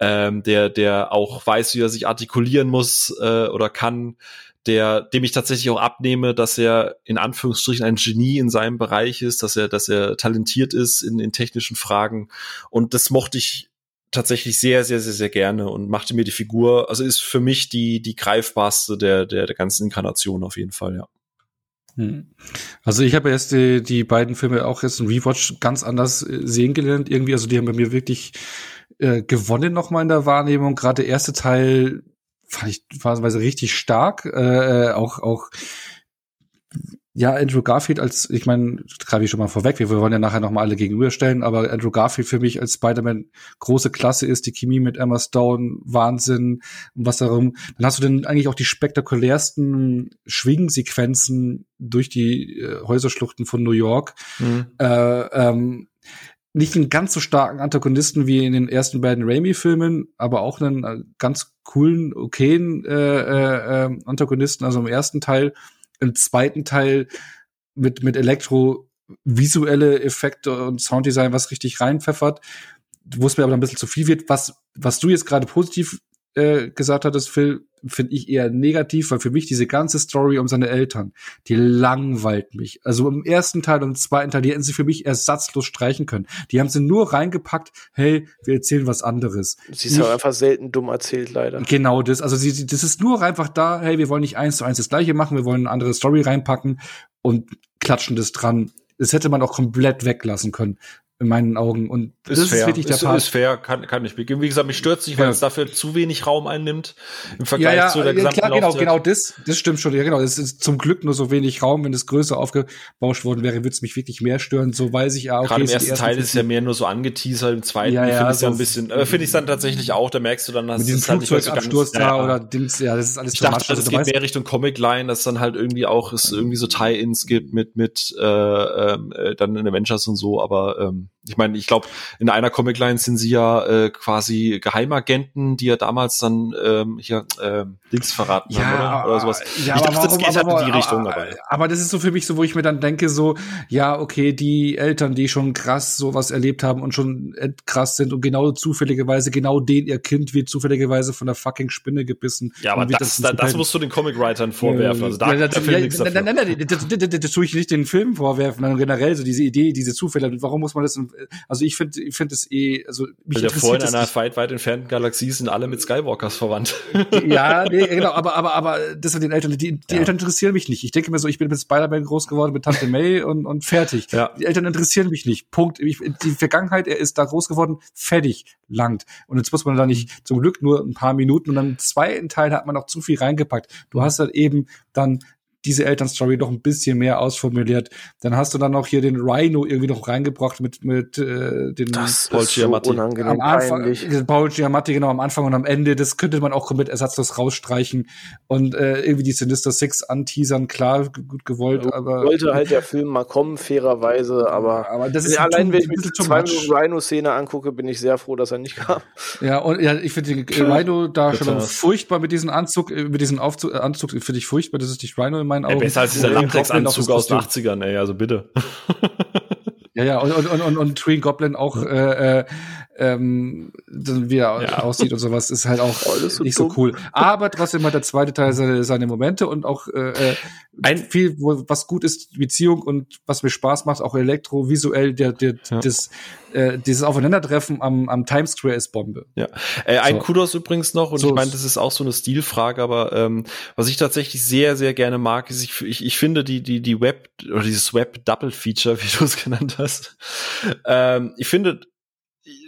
ähm, der, der auch weiß, wie er sich artikulieren muss äh, oder kann, der, dem ich tatsächlich auch abnehme, dass er in Anführungsstrichen ein Genie in seinem Bereich ist, dass er, dass er talentiert ist in, in technischen Fragen. Und das mochte ich tatsächlich sehr, sehr, sehr, sehr gerne und machte mir die Figur, also ist für mich die, die greifbarste der, der, der ganzen Inkarnation auf jeden Fall, ja. Hm. Also ich habe erst die, die beiden Filme auch jetzt im Rewatch ganz anders äh, sehen gelernt irgendwie. Also die haben bei mir wirklich äh, gewonnen nochmal in der Wahrnehmung. Gerade der erste Teil fand ich phasenweise richtig stark. Äh, äh auch auch ja, Andrew Garfield als, ich meine, greife ich schon mal vorweg, wir wollen ja nachher noch mal alle gegenüberstellen, aber Andrew Garfield für mich als Spider-Man große Klasse ist, die Chemie mit Emma Stone, Wahnsinn, was darum. Dann hast du denn eigentlich auch die spektakulärsten Schwingsequenzen durch die äh, Häuserschluchten von New York. Mhm. Äh, ähm, nicht einen ganz so starken Antagonisten wie in den ersten beiden Raimi-Filmen, aber auch einen äh, ganz coolen, okayen äh, äh, äh Antagonisten. Also im ersten Teil im zweiten Teil mit, mit Elektro visuelle Effekte und Sounddesign was richtig reinpfeffert, wo es mir aber ein bisschen zu viel wird. Was, was du jetzt gerade positiv äh, gesagt hattest, Phil, finde ich eher negativ, weil für mich diese ganze Story um seine Eltern, die langweilt mich. Also im ersten Teil und im zweiten Teil, die hätten sie für mich ersatzlos streichen können. Die haben sie nur reingepackt, hey, wir erzählen was anderes. Sie ist einfach selten dumm erzählt, leider. Genau das. Also sie, das ist nur einfach da, hey, wir wollen nicht eins zu eins das gleiche machen, wir wollen eine andere Story reinpacken und klatschen das dran. Das hätte man auch komplett weglassen können in meinen Augen. Und ist das fair. ist wirklich der ist, Part. Ist fair, kann, kann ich begeben. Wie gesagt, mich stört nicht, weil ja. es dafür zu wenig Raum einnimmt im Vergleich ja, ja, zu der gesamten klar, genau, genau das, das stimmt schon. Ja, genau, es ist zum Glück nur so wenig Raum. Wenn es größer aufgebauscht worden wäre, würde es mich wirklich mehr stören. So weiß ich ja auch. Okay, Gerade im ersten Teil ist es ja mehr nur so angeteasert, im zweiten ja, ja, finde ich so ja ein bisschen, äh, finde ich dann tatsächlich auch, da merkst du dann, dass mit diesem halt Flugzeugabsturz so da oder Dings, ja, das ist alles Ich dachte, also, es geht mehr Richtung Comic-Line, dass dann halt irgendwie auch es irgendwie so Tie-Ins gibt mit, mit, äh, äh, dann in Avengers und so, aber, ähm, ich meine, ich glaube, in einer Comicline sind sie ja äh, quasi Geheimagenten, die ja damals dann ähm, hier äh, Dings verraten ja, haben, oder? oder sowas. Ja, ich dachte, das geht halt in die Richtung. Aber, aber das ist so für mich so, wo ich mir dann denke, so, ja, okay, die Eltern, die schon krass sowas erlebt haben und schon krass sind und genau zufälligerweise, genau den ihr Kind wird zufälligerweise von der fucking Spinne gebissen. Ja, aber das, das, das musst du den Comic-Writern vorwerfen. Also da ja, das, ja, nein, nein, nein, nein, das, das, das, das tue ich nicht den Film vorwerfen, sondern generell so diese Idee, diese Zufälle. Warum muss man das, also ich finde, ich finde es eh, also mich Der interessiert in einer weit, weit entfernten Galaxie sind alle mit Skywalkers verwandt. Ja, nee, genau, aber, aber, aber das mit den Eltern, die, die ja. Eltern interessieren mich nicht. Ich denke mir so, ich bin mit Spider-Man groß geworden, mit Tante May und, und fertig. Ja. Die Eltern interessieren mich nicht. Punkt. Ich, die Vergangenheit, er ist da groß geworden, fertig, langt. Und jetzt muss man da nicht zum Glück nur ein paar Minuten und dann im zweiten Teil hat man noch zu viel reingepackt. Du hast halt eben dann diese Elternstory doch ein bisschen mehr ausformuliert. Dann hast du dann noch hier den Rhino irgendwie noch reingebracht mit mit äh, den das Paul Giamatti. So unangenehm am Anfang, peinlich. Paul Giamatti genau am Anfang und am Ende. Das könnte man auch komplett ersatzlos rausstreichen und äh, irgendwie die Sinister Six anteasern. Klar, gut gewollt, aber wollte halt der Film mal kommen fairerweise, aber aber das ist allein wenn ich mir die zwei Rhino-Szene angucke, bin ich sehr froh, dass er nicht kam. Ja und ja, ich finde den Rhino-Darsteller furchtbar mit diesem Anzug, äh, mit diesem Aufzug, Anzug finde ich furchtbar. Das ist nicht Rhino in meinen Augen. Ja, besser als dieser Latex-Anzug aus den 80ern, ey, also bitte. Ja, ja, und, und, und, und, und Green Goblin auch, äh, äh, ähm, wie er Ja. aussieht und sowas, ist halt auch Alles so nicht so dumm. cool. Aber trotzdem hat der zweite Teil seine, seine Momente und auch äh, äh, Ein- viel, wo, was gut ist, Beziehung und was mir Spaß macht, auch elektro, visuell, der, der, Ja. das, äh, dieses Aufeinandertreffen am, am Times Square ist Bombe. Ja, äh, ein So. Kudos übrigens noch, und So ich meine, ist- das ist auch so eine Stilfrage, aber ähm, was ich tatsächlich sehr, sehr gerne mag, ist, ich, ich, ich finde die, die, die Web, oder dieses Web-Double-Feature, wie du es genannt hast, ähm, ich finde,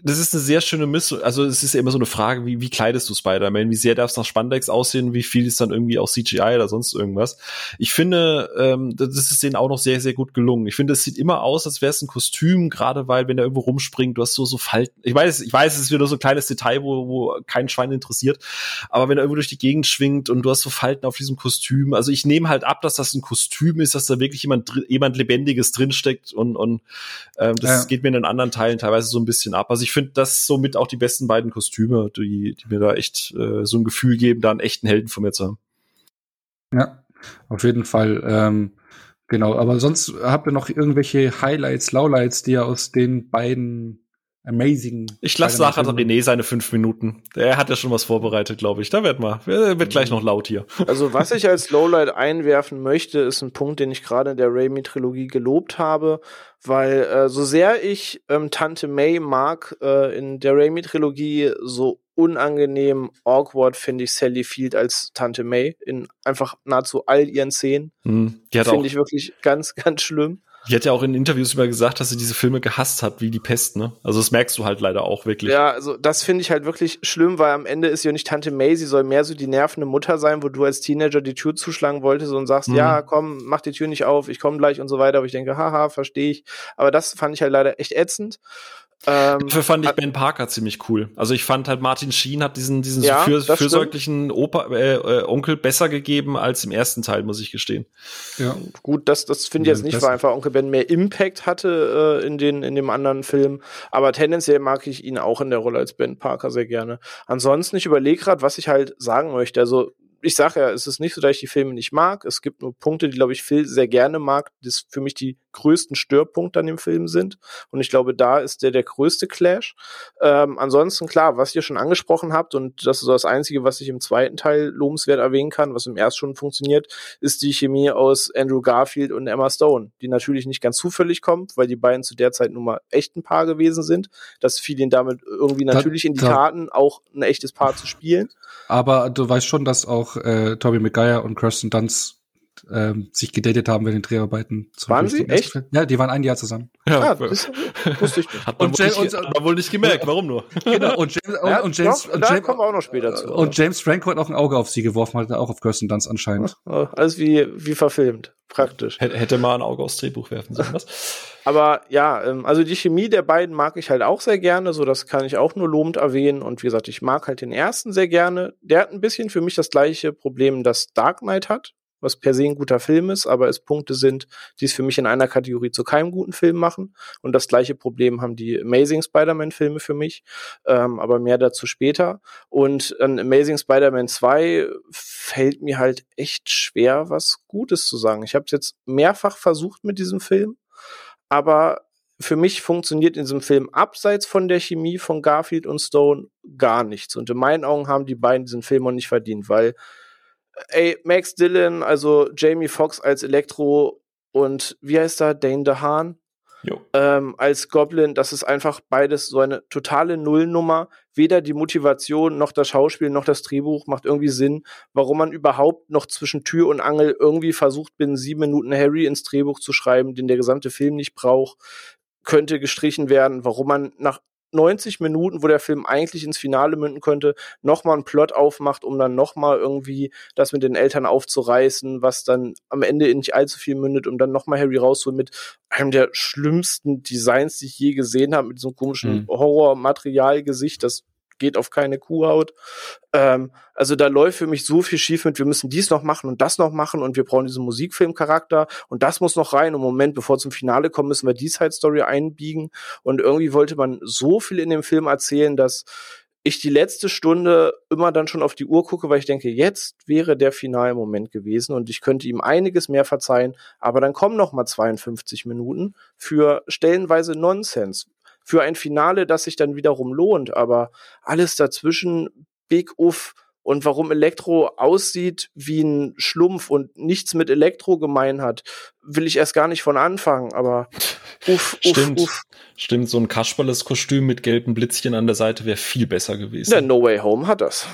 das ist eine sehr schöne Mischung. Also es ist ja immer so eine Frage, wie, wie kleidest du Spider-Man? Wie sehr darf es nach Spandex aussehen? Wie viel ist dann irgendwie auch CGI oder sonst irgendwas? Ich finde, ähm, das ist denen auch noch sehr, sehr gut gelungen. Ich finde, es sieht immer aus, als wäre es ein Kostüm, gerade weil, wenn er irgendwo rumspringt, du hast so, so Falten. Ich weiß, ich weiß, es ist wieder so ein kleines Detail, wo, wo kein Schwein interessiert. Aber wenn er irgendwo durch die Gegend schwingt und du hast so Falten auf diesem Kostüm, also ich nehme halt ab, dass das ein Kostüm ist, dass da wirklich jemand, jemand Lebendiges drinsteckt und, und ähm, das Ja. geht mir in den anderen Teilen teilweise so ein bisschen ab. Also ich finde das somit auch die besten beiden Kostüme, die, die mir da echt äh, so ein Gefühl geben, da einen echten Helden von mir zu haben. Ja, auf jeden Fall. Ähm, genau, aber sonst habt ihr noch irgendwelche Highlights, Lowlights, die ihr aus den beiden amazing. Ich lasse nachher René seine fünf Minuten. Der hat ja schon was vorbereitet, glaube ich. Da wird mal, wird gleich noch laut hier. Also, was ich als Lowlight einwerfen möchte, ist ein Punkt, den ich gerade in der Raimi-Trilogie gelobt habe, weil äh, so sehr ich ähm, Tante May mag, äh, in der Raimi-Trilogie so unangenehm awkward finde ich Sally Field als Tante May in einfach nahezu all ihren Szenen. Hm. Die hat auch, Finde ich wirklich ganz, ganz schlimm. Die hat ja auch in Interviews immer gesagt, dass sie diese Filme gehasst hat, wie die Pest, ne? Also das merkst du halt leider auch wirklich. Ja, also das finde ich halt wirklich schlimm, weil am Ende ist ja nicht Tante May, sie soll mehr so die nervende Mutter sein, wo du als Teenager die Tür zuschlagen wolltest und sagst, Mhm. ja, komm, mach die Tür nicht auf, ich komme gleich und so weiter. Aber ich denke, haha, verstehe ich. Aber das fand ich halt leider echt ätzend. Ähm, Dafür fand ich Ben Parker ziemlich cool. Also ich fand halt Martin Sheen hat diesen diesen Ja, für, fürsorglichen Opa äh, äh, Onkel besser gegeben als im ersten Teil, muss ich gestehen. Ja. Gut, das, das finde ich Ja, jetzt nicht, das- weil einfach Onkel Ben mehr Impact hatte äh, in, den, in dem anderen Film. Aber tendenziell mag ich ihn auch in der Rolle als Ben Parker sehr gerne. Ansonsten, ich überlege gerade, was ich halt sagen möchte. Also, ich sage ja, es ist nicht so, dass ich die Filme nicht mag. Es gibt nur Punkte, die, glaube ich, Phil sehr gerne mag, das für mich die größten Störpunkte an dem Film sind. Und ich glaube, da ist der der größte Clash. Ähm, ansonsten, klar, was ihr schon angesprochen habt, und das ist das Einzige, was ich im zweiten Teil lobenswert erwähnen kann, was im ersten schon funktioniert, ist die Chemie aus Andrew Garfield und Emma Stone, die natürlich nicht ganz zufällig kommt, weil die beiden zu der Zeit nun mal echt ein Paar gewesen sind. Das fiel ihnen damit irgendwie Da- natürlich in die da- Karten, auch ein echtes Paar zu spielen. Aber du weißt schon, dass auch äh, Tobey Maguire und Kirsten Dunst ähm, sich gedatet haben bei den Dreharbeiten. zum Waren Beispiel sie? ersten Echt? Ja, die waren ein Jahr zusammen. Ah, das wusste ich nicht. Hat man, Und nicht, und- hat man wohl nicht gemerkt, warum nur? Genau. Und James, Ja, und, und James, doch, und da James, kommen wir auch noch später zu. und James Franco hat auch ein Auge auf sie geworfen, hat auch auf Kirsten Dunst anscheinend. Alles wie, wie verfilmt. Praktisch. Hätte hätte mal ein Auge aufs Drehbuch werfen sollen, was? Aber ja, ähm, also die Chemie der beiden mag ich halt auch sehr gerne, so das kann ich auch nur lobend erwähnen. Und wie gesagt, ich mag halt den ersten sehr gerne. Der hat ein bisschen für mich das gleiche Problem, das Dark Knight hat, was per se ein guter Film ist, aber es Punkte sind, die es für mich in einer Kategorie zu keinem guten Film machen. Und das gleiche Problem haben die Amazing Spider-Man-Filme für mich, ähm, aber mehr dazu später. Und an Amazing Spider-Man 2 fällt mir halt echt schwer, was Gutes zu sagen. Ich habe es jetzt mehrfach versucht mit diesem Film aber für mich funktioniert in diesem Film abseits von der Chemie von Garfield und Stone gar nichts. Und in meinen Augen haben die beiden diesen Film auch nicht verdient, weil, ey, Max Dillon, also Jamie Foxx als Elektro und wie heißt er, Dane DeHaan? Ähm, als Goblin, das ist einfach beides so eine totale Nullnummer. Weder die Motivation noch das Schauspiel noch das Drehbuch macht irgendwie Sinn, warum man überhaupt noch zwischen Tür und Angel irgendwie versucht, binnen sieben Minuten Harry ins Drehbuch zu schreiben, den der gesamte Film nicht braucht, könnte gestrichen werden, warum man nach 90 Minuten, wo der Film eigentlich ins Finale münden könnte, nochmal einen Plot aufmacht, um dann nochmal irgendwie das mit den Eltern aufzureißen, was dann am Ende in nicht allzu viel mündet, um dann nochmal Harry rauszuholen mit einem der schlimmsten Designs, die ich je gesehen habe, mit so einem komischen Mhm. Horror-Material-Gesicht, das geht auf keine Kuhhaut. Ähm, also da läuft für mich so viel schief mit, wir müssen dies noch machen und das noch machen und wir brauchen diesen Musikfilmcharakter und das muss noch rein. Und Moment, bevor zum Finale kommen, müssen wir die Side-Story einbiegen. Und irgendwie wollte man so viel in dem Film erzählen, dass ich die letzte Stunde immer dann schon auf die Uhr gucke, weil ich denke, jetzt wäre der finale Moment gewesen und ich könnte ihm einiges mehr verzeihen, aber dann kommen noch mal 52 Minuten für stellenweise Nonsens. Für ein Finale, das sich dann wiederum lohnt. Aber alles dazwischen, Big Uff, und warum Elektro aussieht wie ein Schlumpf und nichts mit Elektro gemein hat, will ich erst gar nicht von anfangen, aber uff, uff, Stimmt. uff. Stimmt, so ein Kasperles-Kostüm mit gelben Blitzchen an der Seite wäre viel besser gewesen. Der No Way Home hat das.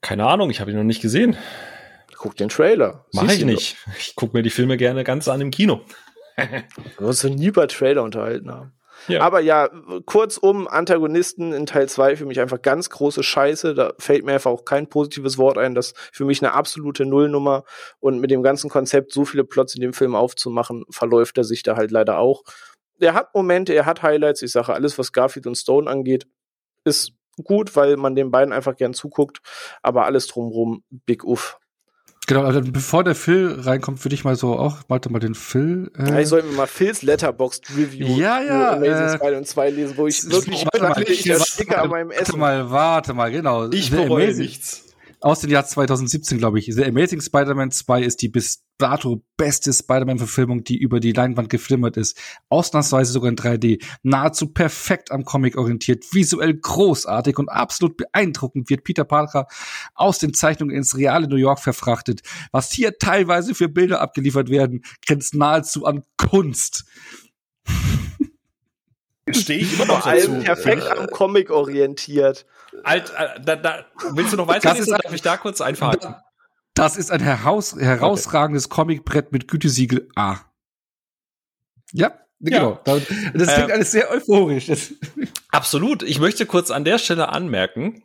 Keine Ahnung, ich habe ihn noch nicht gesehen. Guck den Trailer. Mach ich nicht. Doch. Ich gucke mir die Filme gerne ganz an im Kino. Wir uns nie über Trailer unterhalten haben. Ja. Aber ja, kurzum, Antagonisten in Teil 2 für mich einfach ganz große Scheiße. Da fällt mir einfach auch kein positives Wort ein. Das für mich eine absolute Nullnummer. Und mit dem ganzen Konzept, so viele Plots in dem Film aufzumachen, verläuft er sich da halt leider auch. Er hat Momente, er hat Highlights. Ich sage, alles, was Garfield und Stone angeht, ist gut, weil man den beiden einfach gern zuguckt. Aber alles drumrum, big uff. Genau, also bevor der Phil reinkommt, würde ich mal so auch, warte mal den Phil. Äh ja, ich soll mir mal Phils Letterboxd Review ja, ja, Amazing äh, Spider 2 lesen, wo ich wirklich warte mal, ich, ich, an meinem Essen. Warte mal, warte mal, genau. Ich bereue nichts aus dem Jahr 2017, glaube ich. The Amazing Spider-Man 2 ist die bis dato beste Spider-Man-Verfilmung, die über die Leinwand geflimmert ist. Ausnahmsweise sogar in 3D. Nahezu perfekt am Comic orientiert, visuell großartig und absolut beeindruckend wird Peter Parker aus den Zeichnungen ins reale New York verfrachtet. Was hier teilweise für Bilder abgeliefert werden, grenzt nahezu an Kunst. Stehe ich immer noch Vor allem perfekt am Comic orientiert. Alt, äh, da, da, willst du noch weiter lesen, darf ich da kurz einfahren? Das ist ein heraus, herausragendes okay. Comicbrett mit Gütesiegel A. Ja, genau. Ja. Das klingt ähm, alles sehr euphorisch. Absolut. Ich möchte kurz an der Stelle anmerken,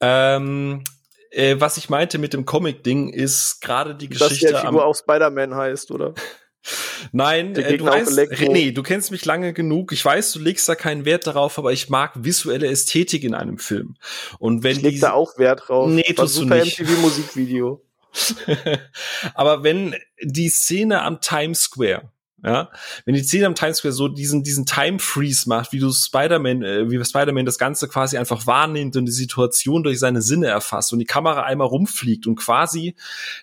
ähm, äh, was ich meinte mit dem Comic-Ding ist gerade die Geschichte. Dass der Figur auch Spider-Man heißt, oder? Nein, äh, du weißt, René, du kennst mich lange genug. Ich weiß, du legst da keinen Wert darauf, aber ich mag visuelle Ästhetik in einem Film. Und wenn ich leg da auch Wert drauf. Nee, tust super du nicht. MTV Musikvideo. aber wenn die Szene am Times Square ja, wenn die Szene am Times Square so diesen diesen Time Freeze macht, wie du Spider-Man, äh, wie Spider-Man das Ganze quasi einfach wahrnimmt und die Situation durch seine Sinne erfasst und die Kamera einmal rumfliegt und quasi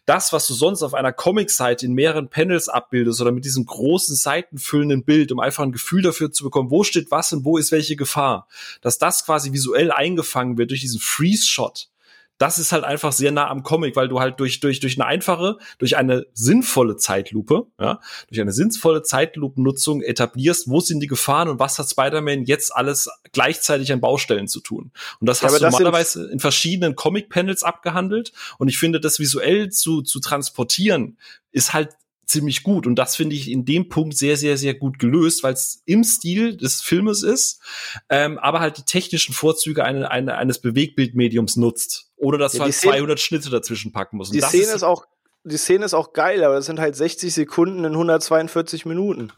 das, was du sonst auf einer Comic-Seite in mehreren Panels abbildest oder mit diesem großen seitenfüllenden Bild, um einfach ein Gefühl dafür zu bekommen, wo steht was und wo ist welche Gefahr, dass das quasi visuell eingefangen wird durch diesen Freeze-Shot das ist halt einfach sehr nah am Comic, weil du halt durch, durch, durch eine einfache, durch eine sinnvolle Zeitlupe, ja, durch eine sinnvolle Zeitlupennutzung etablierst, wo sind die Gefahren und was hat Spider-Man jetzt alles gleichzeitig an Baustellen zu tun. Und das ja, hast du normalerweise in verschiedenen Comic-Panels abgehandelt. Und ich finde, das visuell zu, zu transportieren, ist halt ziemlich gut. Und das finde ich in dem Punkt sehr, sehr, sehr gut gelöst, weil es im Stil des Filmes ist, ähm, aber halt die technischen Vorzüge eine, eine, eines Bewegbildmediums nutzt. Oder dass ja, du halt Szene, 200 Schnitte dazwischen packen musst. Und die Szene ist, ist auch, die Szene ist auch geil, aber es sind halt 60 Sekunden in 142 Minuten.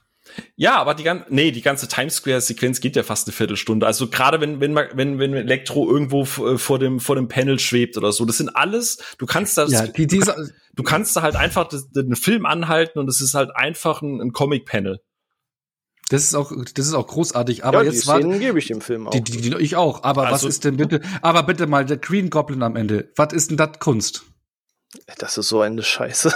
Ja, aber die ganze, nee, die ganze Times Square Sequenz geht ja fast eine Viertelstunde. Also gerade wenn, wenn man, wenn, wenn Elektro irgendwo äh, vor dem, vor dem Panel schwebt oder so, das sind alles, du kannst das, ja, die, diese, du, du kannst da halt einfach den Film anhalten und es ist halt einfach ein, ein Comic-Panel. Das ist auch, das ist auch großartig. Aber ja, jetzt die Szenen gebe ich dem Film auch. Die, die, die, ich auch. Aber also, was ist denn bitte? Aber bitte mal der Green Goblin am Ende. Was ist denn das Kunst? Das ist so eine Scheiße.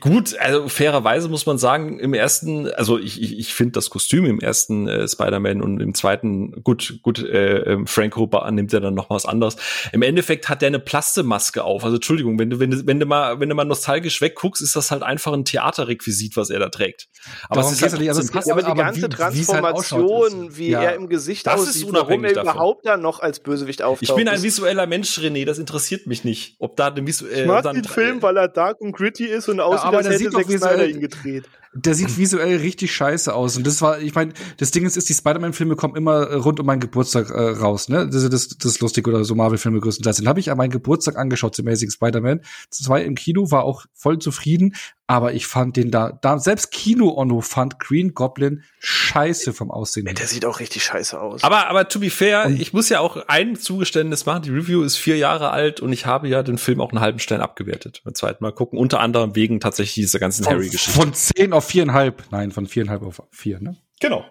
Gut, also fairerweise muss man sagen, im ersten, also ich, ich, ich finde das Kostüm im ersten äh, Spider-Man und im zweiten, gut, gut, äh, ähm, Frank Hooper nimmt ja dann noch was anderes. Im Endeffekt hat der eine Plastemaske auf. Also Entschuldigung, wenn du, wenn du, wenn du mal, wenn du mal nostalgisch wegguckst, ist das halt einfach ein Theaterrequisit, was er da trägt. Aber es ist halt nicht, also es passt, ja, aber die ganze wie, halt Transformation, halt wie ja. er im Gesicht das aussieht, ist warum er davon. überhaupt da noch als Bösewicht auftaucht. Ich bin ein visueller Mensch, René, das interessiert mich nicht. Ob da eine visuelle. Ich mag den Film, weil er dark und gritty ist und aussieht, ja, als hätte Zack Snyder ihn gedreht der sieht visuell richtig scheiße aus. Und das war, ich meine, das Ding ist, ist die Spider-Man-Filme kommen immer äh, rund um meinen Geburtstag äh, raus, ne? Das, das, das ist lustig oder so Marvel-Filme größtenteils. Den habe ich an meinen Geburtstag angeschaut, The Amazing Spider-Man. Zwei im Kino, war auch voll zufrieden, aber ich fand den da, da selbst Kino-Ono fand Green Goblin scheiße vom Aussehen. Ja, der sieht auch richtig scheiße aus. Aber, aber to be fair, und ich muss ja auch ein Zugeständnis machen. Die Review ist vier Jahre alt und ich habe ja den Film auch einen halben Stern abgewertet. Beim zweiten Mal gucken. Unter anderem wegen tatsächlich dieser ganzen Harry-Geschichte. Von zehn auf viereinhalb. Nein, von viereinhalb auf vier, ne? Genau.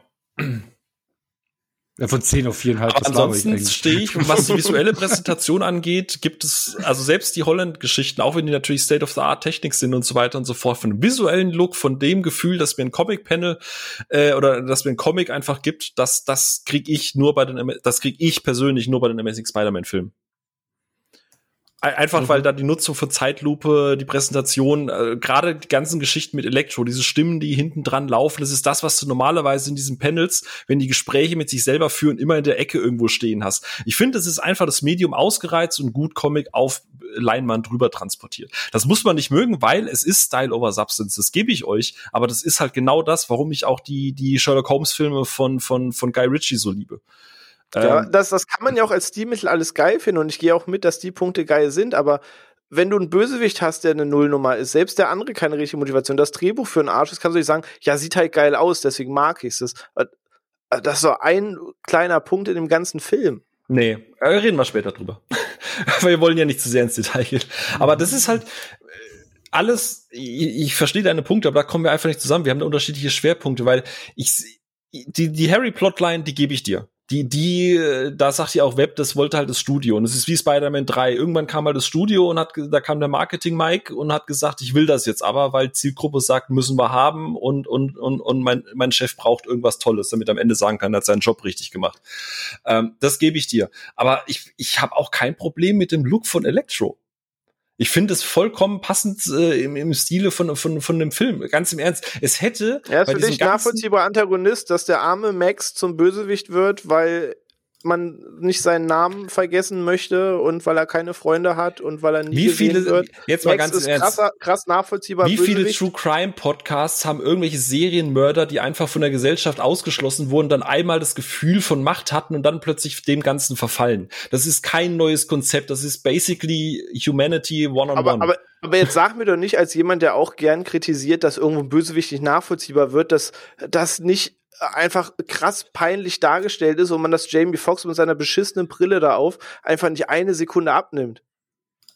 Ja, von 10 auf 4,5. Aber ansonsten stehe ich, was die visuelle Präsentation angeht, gibt es, also selbst die Holland-Geschichten, auch wenn die natürlich State-of-the-Art-Technik sind und so weiter und so fort, von dem visuellen Look, von dem Gefühl, dass mir ein Comic-Panel äh, oder dass mir ein Comic einfach gibt, das, das krieg ich nur bei den, das krieg ich persönlich nur bei den Amazing Spider-Man-Filmen. Einfach mhm. weil da die Nutzung von Zeitlupe, die Präsentation, äh, gerade die ganzen Geschichten mit Elektro, diese Stimmen, die hinten dran laufen, das ist das, was du normalerweise in diesen Panels, wenn die Gespräche mit sich selber führen, immer in der Ecke irgendwo stehen hast. Ich finde, es ist einfach das Medium ausgereizt und gut Comic auf Leinwand drüber transportiert. Das muss man nicht mögen, weil es ist Style over Substance, das gebe ich euch, aber das ist halt genau das, warum ich auch die, die Sherlock Holmes Filme von, von, von Guy Ritchie so liebe. Ja, ähm, das, das kann man ja auch als Stilmittel alles geil finden und ich gehe auch mit, dass die Punkte geil sind, aber wenn du einen Bösewicht hast, der eine Nullnummer ist, selbst der andere keine richtige Motivation, das Drehbuch für einen Arsch ist, kannst du nicht sagen, ja, sieht halt geil aus, deswegen mag ich es. Das, äh, das ist so ein kleiner Punkt in dem ganzen Film. Nee, äh, reden wir später drüber. wir wollen ja nicht zu sehr ins Detail gehen. Aber das ist halt äh, alles, ich, ich verstehe deine Punkte, aber da kommen wir einfach nicht zusammen. Wir haben da unterschiedliche Schwerpunkte, weil ich, die, die Harry-Plotline, die gebe ich dir die, die, da sagt ja auch Web, das wollte halt das Studio. Und es ist wie Spider-Man 3. Irgendwann kam halt das Studio und hat, da kam der Marketing-Mike und hat gesagt, ich will das jetzt aber, weil Zielgruppe sagt, müssen wir haben und, und, und, und mein, mein Chef braucht irgendwas Tolles, damit er am Ende sagen kann, er hat seinen Job richtig gemacht. Ähm, das gebe ich dir. Aber ich, ich habe auch kein Problem mit dem Look von Electro. Ich finde es vollkommen passend äh, im, im Stile von, von, von dem Film. Ganz im Ernst. Es hätte. Er ist für dich nachvollziehbar Antagonist, dass der arme Max zum Bösewicht wird, weil man nicht seinen Namen vergessen möchte und weil er keine Freunde hat und weil er nie wie viele, wird. Jetzt mal ganz ist ernst, krasser, krass nachvollziehbar. Wie viele True Crime Podcasts haben irgendwelche Serienmörder, die einfach von der Gesellschaft ausgeschlossen wurden, dann einmal das Gefühl von Macht hatten und dann plötzlich dem Ganzen verfallen? Das ist kein neues Konzept. Das ist basically Humanity one on aber, one. Aber aber jetzt sag mir doch nicht, als jemand, der auch gern kritisiert, dass irgendwo Bösewicht nicht nachvollziehbar wird, dass das nicht einfach krass peinlich dargestellt ist und man das Jamie Foxx mit seiner beschissenen Brille da auf einfach nicht eine Sekunde abnimmt.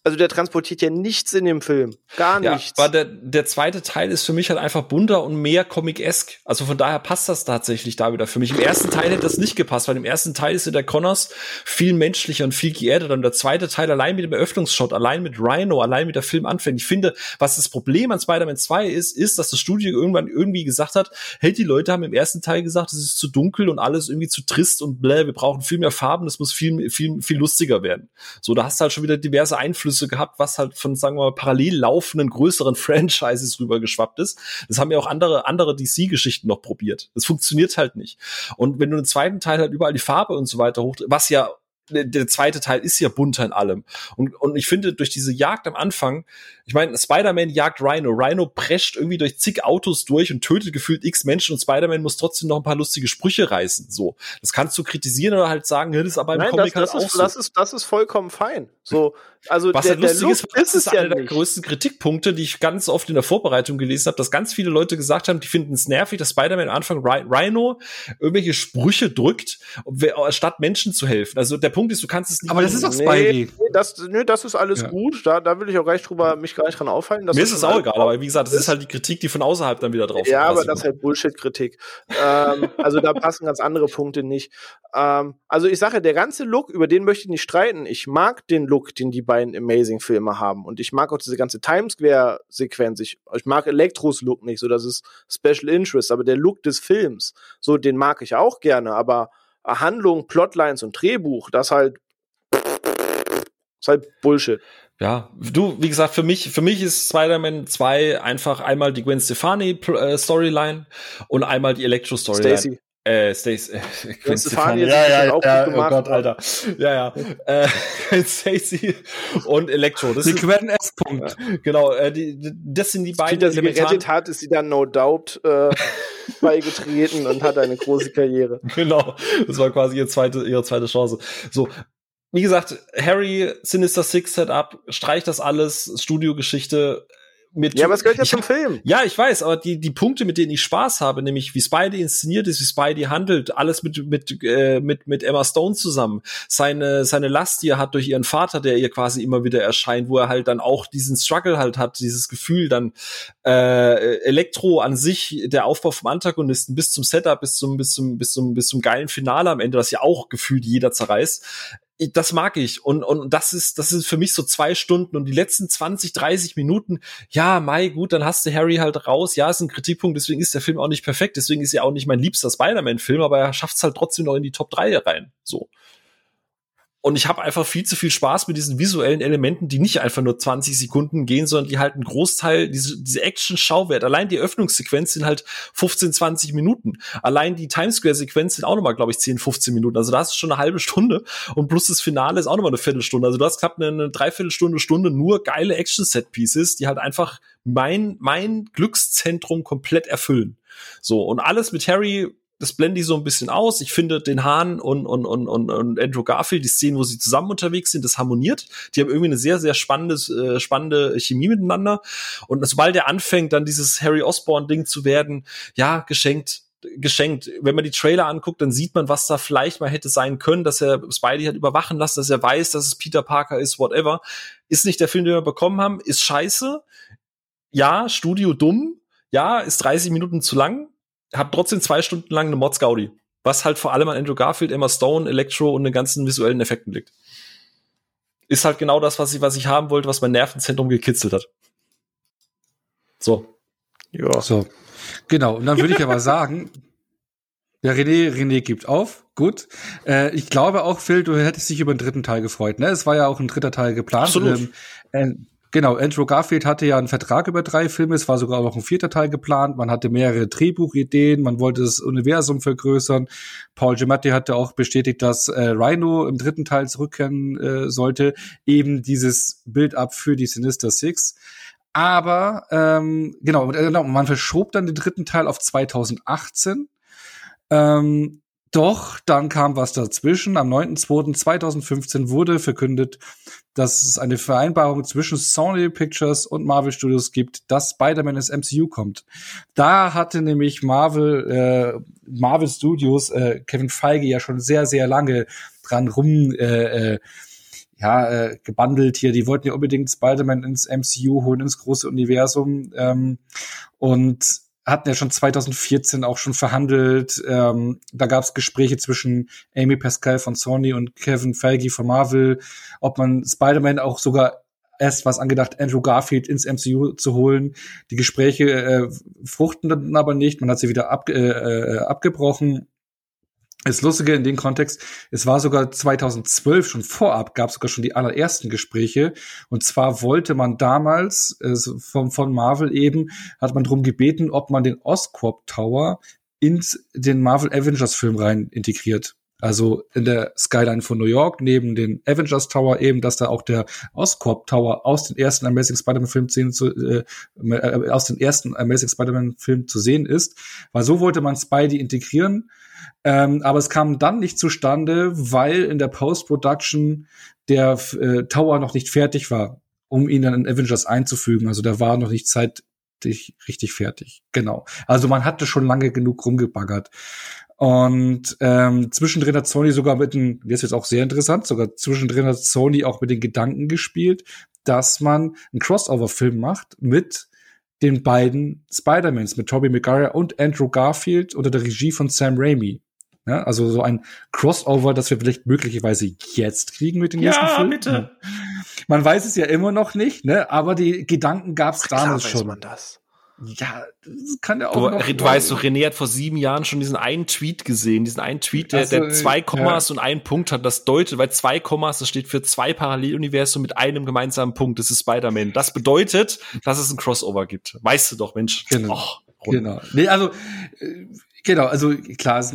Also der transportiert ja nichts in dem Film. Gar ja, nichts. Aber der, der zweite Teil ist für mich halt einfach bunter und mehr Comic-esque. Also von daher passt das tatsächlich da wieder für mich. Im ersten Teil hätte das nicht gepasst, weil im ersten Teil ist der Connors viel menschlicher und viel geerdeter. Und der zweite Teil allein mit dem Eröffnungsshot, allein mit Rhino, allein mit der Film anfängt. Ich finde, was das Problem an Spider-Man 2 ist, ist, dass das Studio irgendwann irgendwie gesagt hat, hey, die Leute haben im ersten Teil gesagt, es ist zu dunkel und alles irgendwie zu trist und bläh, wir brauchen viel mehr Farben, das muss viel, viel, viel lustiger werden. So, da hast du halt schon wieder diverse Einflüsse Einflüsse gehabt, was halt von, sagen wir mal, parallel laufenden größeren Franchises rübergeschwappt ist. Das haben ja auch andere, andere DC-Geschichten noch probiert. Das funktioniert halt nicht. Und wenn du im zweiten Teil halt überall die Farbe und so weiter hoch, was ja der zweite Teil ist ja bunter in allem. Und, und ich finde, durch diese Jagd am Anfang, ich meine, Spider-Man jagt Rhino. Rhino prescht irgendwie durch zig Autos durch und tötet gefühlt x Menschen und Spider-Man muss trotzdem noch ein paar lustige Sprüche reißen. So. Das kannst du kritisieren oder halt sagen, das ist aber im Nein, Comic das, das halt ist, auch so. Das ist, das ist vollkommen fein. So, also Was der, halt lustig ist, ist, ist einer ja der größten Kritikpunkte, die ich ganz oft in der Vorbereitung gelesen habe, dass ganz viele Leute gesagt haben, die finden es nervig, dass Spider-Man am Anfang Rhino irgendwelche Sprüche drückt, statt Menschen zu helfen. Also der Punkt ist, du kannst es nicht. Aber das ist doch Spidey. Nee, das, nee, das ist alles ja. gut. Da, da will ich auch gleich drüber mich gar nicht dran aufhalten. Mir ist es auch egal, aber wie gesagt, das ist halt die Kritik, die von außerhalb dann wieder drauf Ja, aber das ist halt Bullshit-Kritik. ähm, also da passen ganz andere Punkte nicht. Ähm, also ich sage, der ganze Look, über den möchte ich nicht streiten. Ich mag den Look, den die beiden Amazing-Filme haben. Und ich mag auch diese ganze Times Square-Sequenz. Ich, ich mag Elektros Look nicht, so das ist Special Interest, aber der Look des Films, so den mag ich auch gerne, aber Handlung, Plotlines und Drehbuch, das halt, ist halt Bullshit. Ja, du, wie gesagt, für mich, für mich ist Spider-Man 2 einfach einmal die Gwen Stefani äh, Storyline und einmal die Elektro Storyline. Stacy. Äh, Stacy, äh, Gwen Stefani, ja, ja, ja, ja oh Gott, Alter. Ja, ja. äh, Stacy und Elektro. Das die Gwen S. -Punkt. Genau, äh, die, das sind die beiden. Die das sie gerettet hat, ist sie dann No Doubt äh, beigetreten und hat eine große Karriere. Genau, das war quasi ihre zweite, ihre zweite Chance. So, wie gesagt, Harry, Sinister Six Setup, streicht das alles, Studiogeschichte, mit Ja, aber es gehört ja zum Film. Ja, ich weiß, aber die, die Punkte, mit denen ich Spaß habe, nämlich wie Spidey inszeniert ist, wie Spidey handelt, alles mit, mit, äh, mit, mit Emma Stone zusammen, seine, seine Last, die er hat durch ihren Vater, der ihr quasi immer wieder erscheint, wo er halt dann auch diesen Struggle halt hat, dieses Gefühl dann, äh, Elektro an sich, der Aufbau vom Antagonisten bis zum Setup, bis zum, bis zum, bis zum, bis zum geilen Finale am Ende, das ja auch gefühlt jeder zerreißt. Das mag ich. Und, und das ist, das ist für mich so zwei Stunden und die letzten 20, 30 Minuten, ja, Mai, gut, dann hast du Harry halt raus. Ja, ist ein Kritikpunkt, deswegen ist der Film auch nicht perfekt, deswegen ist er auch nicht mein liebster Spider-Man-Film, aber er schafft es halt trotzdem noch in die Top 3 rein. So. Und ich habe einfach viel zu viel Spaß mit diesen visuellen Elementen, die nicht einfach nur 20 Sekunden gehen, sondern die halt einen Großteil, diese, diese Action-Schauwert, allein die Öffnungssequenz sind halt 15, 20 Minuten. Allein die Times Square-Sequenz sind auch nochmal, glaube ich, 10, 15 Minuten. Also da hast du schon eine halbe Stunde und plus das Finale ist auch nochmal eine Viertelstunde. Also du hast knapp eine, eine Dreiviertelstunde, Stunde nur geile Action-Set-Pieces, die halt einfach mein, mein Glückszentrum komplett erfüllen. So, und alles mit Harry das blende ich so ein bisschen aus. Ich finde den Hahn und, und, und, und, und Andrew Garfield, die Szenen, wo sie zusammen unterwegs sind, das harmoniert. Die haben irgendwie eine sehr, sehr spannendes, äh, spannende Chemie miteinander. Und sobald er anfängt, dann dieses Harry Osborn-Ding zu werden, ja, geschenkt, geschenkt. Wenn man die Trailer anguckt, dann sieht man, was da vielleicht mal hätte sein können, dass er Spidey hat überwachen lassen, dass er weiß, dass es Peter Parker ist, whatever. Ist nicht der Film, den wir bekommen haben, ist scheiße. Ja, Studio dumm. Ja, ist 30 Minuten zu lang hab trotzdem zwei Stunden lang eine Mods Gaudi. Was halt vor allem an Andrew Garfield, Emma Stone, Electro und den ganzen visuellen Effekten liegt. Ist halt genau das, was ich, was ich haben wollte, was mein Nervenzentrum gekitzelt hat. So. Ja. So. Genau. Und dann würde ich aber sagen, der René, René gibt auf. Gut. Äh, ich glaube auch, Phil, du hättest dich über den dritten Teil gefreut. Ne? Es war ja auch ein dritter Teil geplant. Absolut. Ähm, äh, genau, Andrew Garfield hatte ja einen Vertrag über drei Filme. Es war sogar noch ein vierter Teil geplant. Man hatte mehrere Drehbuchideen. Man wollte das Universum vergrößern. Paul Giamatti hatte auch bestätigt, dass äh, Rhino im dritten Teil zurückkehren äh, sollte. Eben dieses Build-up für die Sinister Six. Aber ähm, genau, äh, genau, man verschob dann den dritten Teil auf 2018. Ähm, doch, dann kam was dazwischen. Am 9.2.2015 wurde verkündet, dass es eine Vereinbarung zwischen Sony Pictures und Marvel Studios gibt, dass Spider-Man ins MCU kommt. Da hatte nämlich Marvel, äh, Marvel Studios, äh, Kevin Feige ja schon sehr, sehr lange dran rum äh, äh, ja, äh, gebundelt hier. Die wollten ja unbedingt Spider-Man ins MCU holen, ins große Universum. Ähm, und hatten ja schon 2014 auch schon verhandelt. Ähm, da gab es Gespräche zwischen Amy Pascal von Sony und Kevin Feige von Marvel, ob man Spider-Man auch sogar erst was angedacht, Andrew Garfield ins MCU zu holen. Die Gespräche äh, fruchten dann aber nicht. Man hat sie wieder ab, äh, äh, abgebrochen. Das Lustige in dem Kontext, es war sogar 2012 schon vorab, gab es sogar schon die allerersten Gespräche. Und zwar wollte man damals äh, von, von Marvel eben, hat man darum gebeten, ob man den Oscorp Tower ins den Marvel Avengers Film rein integriert. Also in der Skyline von New York, neben den Avengers Tower eben, dass da auch der Oscorp Tower aus den ersten Amazing Spider-Man Film zu, äh, äh, aus den ersten Amazing Spider-Man Film zu sehen ist. Weil so wollte man Spidey integrieren. Ähm, aber es kam dann nicht zustande, weil in der Post-Production der äh, Tower noch nicht fertig war, um ihn dann in Avengers einzufügen. Also der war noch nicht zeitig richtig fertig. Genau. Also man hatte schon lange genug rumgebaggert. Und ähm, zwischendrin hat Sony sogar mit dem, jetzt ist auch sehr interessant, sogar zwischendrin hat Sony auch mit den Gedanken gespielt, dass man einen Crossover-Film macht mit den beiden Spider-Mans, mit Tobey Maguire und Andrew Garfield unter der Regie von Sam Raimi. Ja, also so ein Crossover, das wir vielleicht möglicherweise jetzt kriegen mit den nächsten Ja, Filmen. bitte. Man weiß es ja immer noch nicht, ne? Aber die Gedanken gab es Klar damals weiß schon. man das. Ja, das kann ja auch Du, noch. du weißt, du, René hat vor sieben Jahren schon diesen einen Tweet gesehen, diesen einen Tweet, der, Ach so, der zwei ja. Kommas und einen Punkt hat. Das deutet, weil zwei Kommas, das steht für zwei Paralleluniversen mit einem gemeinsamen Punkt. Das ist Spider-Man. Das bedeutet, dass es ein Crossover gibt. Weißt du doch, Mensch. Genau. Rund. Genau. Nee, also äh, genau, also klar, es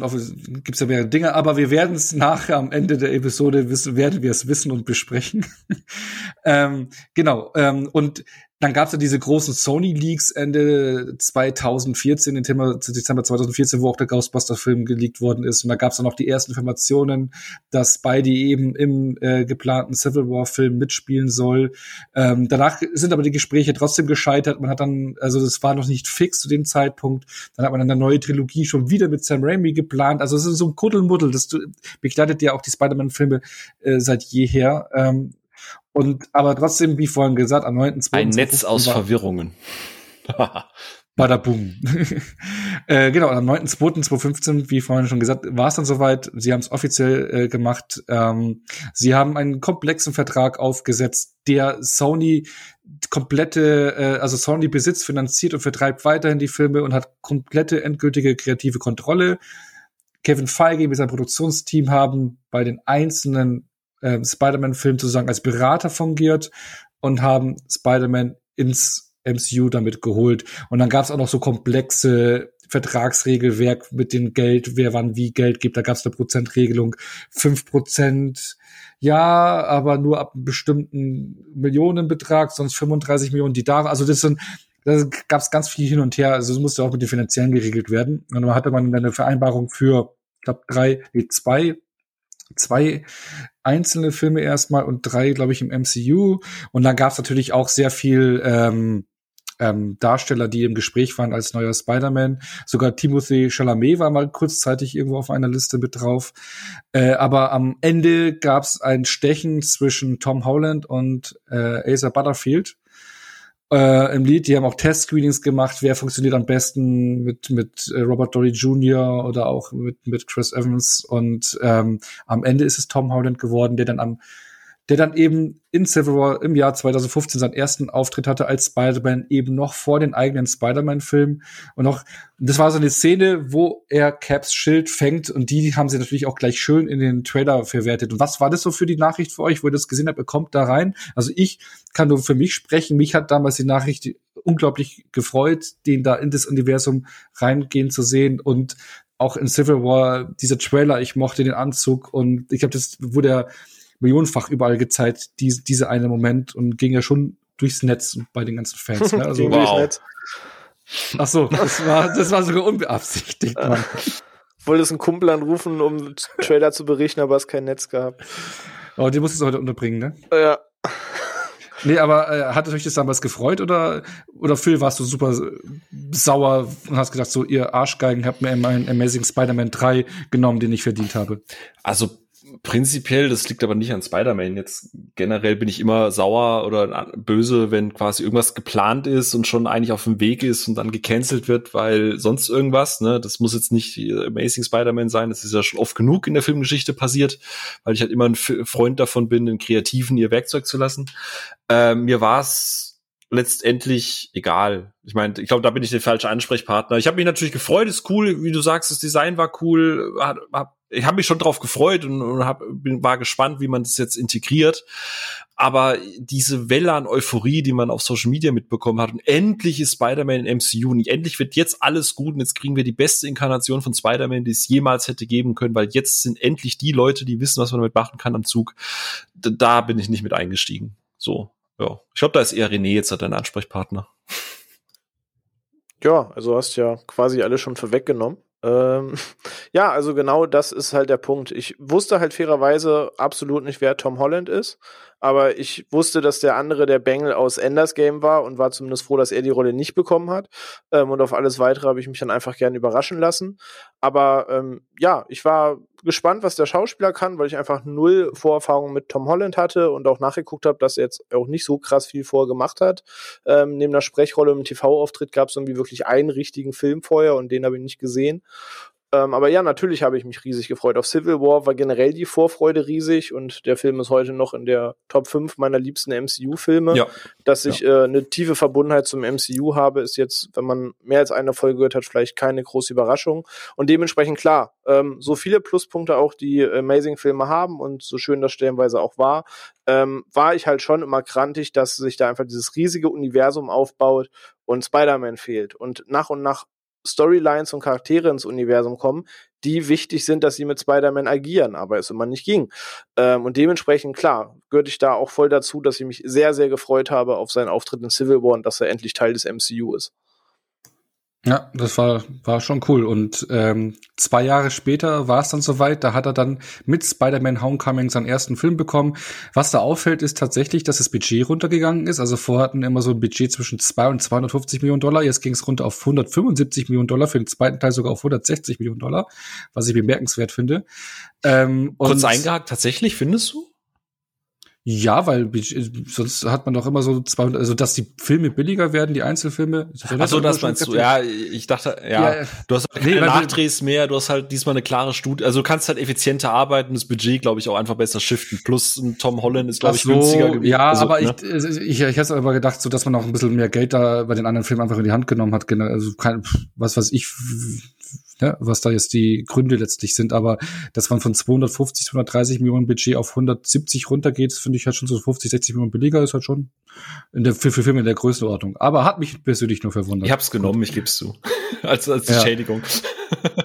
gibt's ja mehrere Dinge, aber wir werden es nachher am Ende der Episode wissen, werden wir es wissen und besprechen. ähm, genau. Ähm, und dann gab es ja diese großen Sony Leaks Ende 2014, im Thema Dezember 2014, wo auch der Ghostbuster-Film geleakt worden ist. Und da gab es dann noch die ersten Informationen, dass Spidey eben im äh, geplanten Civil War-Film mitspielen soll. Ähm, danach sind aber die Gespräche trotzdem gescheitert. Man hat dann, also das war noch nicht fix zu dem Zeitpunkt. Dann hat man dann eine neue Trilogie schon wieder mit Sam Raimi geplant. Also es ist so ein Kuddelmuddel. Das begleitet ja auch die Spider-Man-Filme äh, seit jeher. Ähm, und aber trotzdem, wie vorhin gesagt, am 9.2. Ein Netz aus Verwirrungen. Bada boom. äh, genau, am 9.2.2015, wie vorhin schon gesagt, war es dann soweit. Sie haben es offiziell äh, gemacht. Ähm, sie haben einen komplexen Vertrag aufgesetzt, der Sony komplette, äh, also Sony besitzt, finanziert und vertreibt weiterhin die Filme und hat komplette endgültige kreative Kontrolle. Kevin Feige mit seinem Produktionsteam haben bei den einzelnen äh, Spider-Man-Film sozusagen als Berater fungiert und haben Spider-Man ins MCU damit geholt. Und dann gab es auch noch so komplexe Vertragsregelwerk mit dem Geld, wer wann wie Geld gibt. Da gab es eine Prozentregelung, fünf Prozent, ja, aber nur ab einem bestimmten Millionenbetrag, sonst 35 Millionen, die da, also das sind, da gab es ganz viel hin und her. Also es musste auch mit den Finanziellen geregelt werden. Und dann hatte man eine Vereinbarung für, ich glaube, drei, nee, zwei zwei einzelne Filme erstmal und drei, glaube ich, im MCU. Und dann gab es natürlich auch sehr viel ähm, ähm, Darsteller, die im Gespräch waren als neuer Spider-Man. Sogar Timothy Chalamet war mal kurzzeitig irgendwo auf einer Liste mit drauf. Äh, aber am Ende gab es ein Stechen zwischen Tom Holland und äh, Asa Butterfield äh, im Lied. Die haben auch Test-Screenings gemacht, wer funktioniert am besten mit, mit äh, Robert Downey Jr. oder auch mit, mit Chris Evans. Und ähm, am Ende ist es Tom Holland geworden, der dann am der dann eben in Civil War im Jahr 2015 seinen ersten Auftritt hatte als Spider-Man, eben noch vor den eigenen Spider-Man-Filmen. Und noch, das war so eine Szene, wo er Caps Schild fängt und die haben sie natürlich auch gleich schön in den Trailer verwertet. Und was war das so für die Nachricht für euch, wo ihr das gesehen habt? Er kommt da rein. Also ich kann nur für mich sprechen. Mich hat damals die Nachricht unglaublich gefreut, den da in das Universum reingehen zu sehen und auch in Civil War, dieser Trailer, ich mochte den Anzug und ich habe das, wo der millionenfach überall gezeigt, die, diese eine Moment und ging ja schon durchs Netz bei den ganzen Fans. Ne? Also, wow. Ach so, das war, das war sogar unbeabsichtigt, Mann. Wolltest einen Kumpel anrufen, um Trailer zu berichten, aber es kein Netz gehabt. Oh, die musstest du heute unterbringen, ne? Ja. Nee, aber äh, hat euch das damals gefreut oder, oder Phil, warst du super sauer und hast gedacht, so, ihr Arschgeigen habt mir meinen Amazing Spider-Man 3 genommen, den ich verdient habe? Also prinzipiell, das liegt aber nicht an Spider-Man. Jetzt generell bin ich immer sauer oder böse, wenn quasi irgendwas geplant ist und schon eigentlich auf dem Weg ist und dann gecancelt wird, weil sonst irgendwas, ne, das muss jetzt nicht Amazing Spider-Man sein, das ist ja schon oft genug in der Filmgeschichte passiert, weil ich halt immer ein Freund davon bin, den Kreativen ihr Werkzeug zu lassen. Äh, mir war es letztendlich egal. Ich meine, ich glaube, da bin ich der falsche Ansprechpartner. Ich habe mich natürlich gefreut, ist cool, wie du sagst, das Design war cool, hat, hab ich habe mich schon drauf gefreut und, und hab, bin, war gespannt, wie man das jetzt integriert. Aber diese Welle an Euphorie, die man auf Social Media mitbekommen hat, und endlich ist Spider-Man in MCU und endlich wird jetzt alles gut und jetzt kriegen wir die beste Inkarnation von Spider-Man, die es jemals hätte geben können, weil jetzt sind endlich die Leute, die wissen, was man damit machen kann am Zug. Da, da bin ich nicht mit eingestiegen. So, ja. Ich glaube, da ist eher René jetzt dein Ansprechpartner. Ja, also hast ja quasi alles schon vorweggenommen. Ähm, ja, also genau das ist halt der Punkt. Ich wusste halt fairerweise absolut nicht, wer Tom Holland ist, aber ich wusste, dass der andere der Bengel aus Enders Game war und war zumindest froh, dass er die Rolle nicht bekommen hat. Ähm, und auf alles weitere habe ich mich dann einfach gern überraschen lassen. Aber ähm, ja, ich war gespannt, was der Schauspieler kann, weil ich einfach null Vorerfahrung mit Tom Holland hatte und auch nachgeguckt habe, dass er jetzt auch nicht so krass viel vorher gemacht hat. Ähm, neben der Sprechrolle im TV-Auftritt gab es irgendwie wirklich einen richtigen Film vorher und den habe ich nicht gesehen. Ähm, aber ja, natürlich habe ich mich riesig gefreut. Auf Civil War war generell die Vorfreude riesig und der Film ist heute noch in der Top 5 meiner liebsten MCU-Filme. Ja. Dass ich ja. äh, eine tiefe Verbundenheit zum MCU habe, ist jetzt, wenn man mehr als eine Folge gehört hat, vielleicht keine große Überraschung. Und dementsprechend klar, ähm, so viele Pluspunkte auch die Amazing-Filme haben und so schön das stellenweise auch war, ähm, war ich halt schon immer krantig, dass sich da einfach dieses riesige Universum aufbaut und Spider-Man fehlt. Und nach und nach Storylines und Charaktere ins Universum kommen, die wichtig sind, dass sie mit Spider-Man agieren, aber es immer nicht ging. Ähm, und dementsprechend, klar, gehörte ich da auch voll dazu, dass ich mich sehr, sehr gefreut habe auf seinen Auftritt in Civil War und dass er endlich Teil des MCU ist. Ja, das war, war schon cool. Und ähm, zwei Jahre später war es dann soweit, da hat er dann mit Spider-Man Homecoming seinen ersten Film bekommen. Was da auffällt, ist tatsächlich, dass das Budget runtergegangen ist. Also vorher hatten immer so ein Budget zwischen 2 und 250 Millionen Dollar. Jetzt ging es runter auf 175 Millionen Dollar, für den zweiten Teil sogar auf 160 Millionen Dollar, was ich bemerkenswert finde. Ähm, Kurz eingehakt, tatsächlich, findest du? Ja, weil sonst hat man doch immer so zwei, also dass die Filme billiger werden, die Einzelfilme. Also das meinst du? Ja, ich dachte, ja, ja du hast halt nee, Nachdrehs mehr, du hast halt diesmal eine klare Studie, also du kannst halt effizienter arbeiten, das Budget, glaube ich, auch einfach besser shiften. Plus Tom Holland ist, glaube ich, so, günstiger gewesen. Ja, also, aber ne? ich, ich, ich hätte aber gedacht, so dass man auch ein bisschen mehr Geld da bei den anderen Filmen einfach in die Hand genommen hat. Also kein, was weiß ich, ne, was da jetzt die Gründe letztlich sind. Aber dass man von 250, 230 Millionen Budget auf 170 runtergeht, finde ich halt schon so 50, 60 Millionen billiger, ist halt schon in der, für, für Filme in der Größenordnung. Aber hat mich persönlich nur verwundert. Ich hab's genommen, ich geb's zu. als als ja.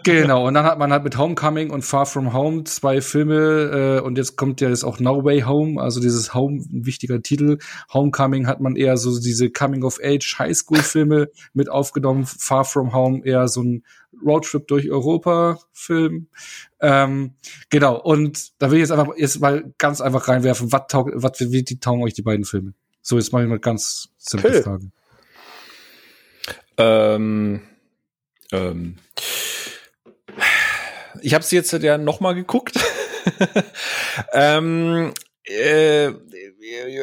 Genau, und dann hat man halt mit Homecoming und Far From Home zwei Filme äh, und jetzt kommt ja jetzt auch No Way Home, also dieses Home, ein wichtiger Titel. Homecoming hat man eher so diese Coming-of-Age Highschool-Filme mit aufgenommen, Far From Home eher so ein Roadtrip durch Europa Film. Ähm, genau, und da will ich jetzt einfach jetzt mal ganz einfach reinwerfen, was taugt, was, wie die taugen euch die beiden Filme? So, jetzt mache ich mal ganz simple okay. Frage. Ähm, ähm, ich habe sie jetzt ja noch mal geguckt. ähm, äh,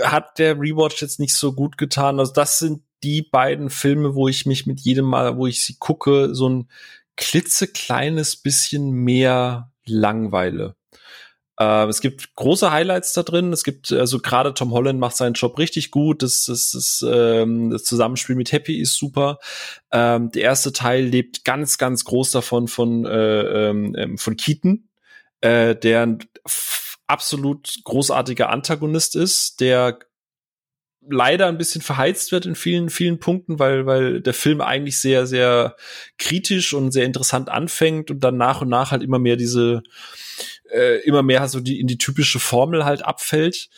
hat der Rewatch jetzt nicht so gut getan. Also das sind die beiden Filme, wo ich mich mit jedem Mal, wo ich sie gucke, so ein klitzekleines bisschen mehr langweile. Äh, es gibt große Highlights da drin. Es gibt, also gerade Tom Holland macht seinen Job richtig gut. Das, das, das, ähm, das Zusammenspiel mit Happy ist super. Ähm, der erste Teil lebt ganz, ganz groß davon von, äh, ähm, ähm von Keaton, äh, der ein absolut großartiger Antagonist ist, der leider ein bisschen verheizt wird in vielen, vielen Punkten, weil, weil der Film eigentlich sehr, sehr kritisch und sehr interessant anfängt und dann nach und nach halt immer mehr diese, äh, immer mehr so die in die typische Formel halt abfällt.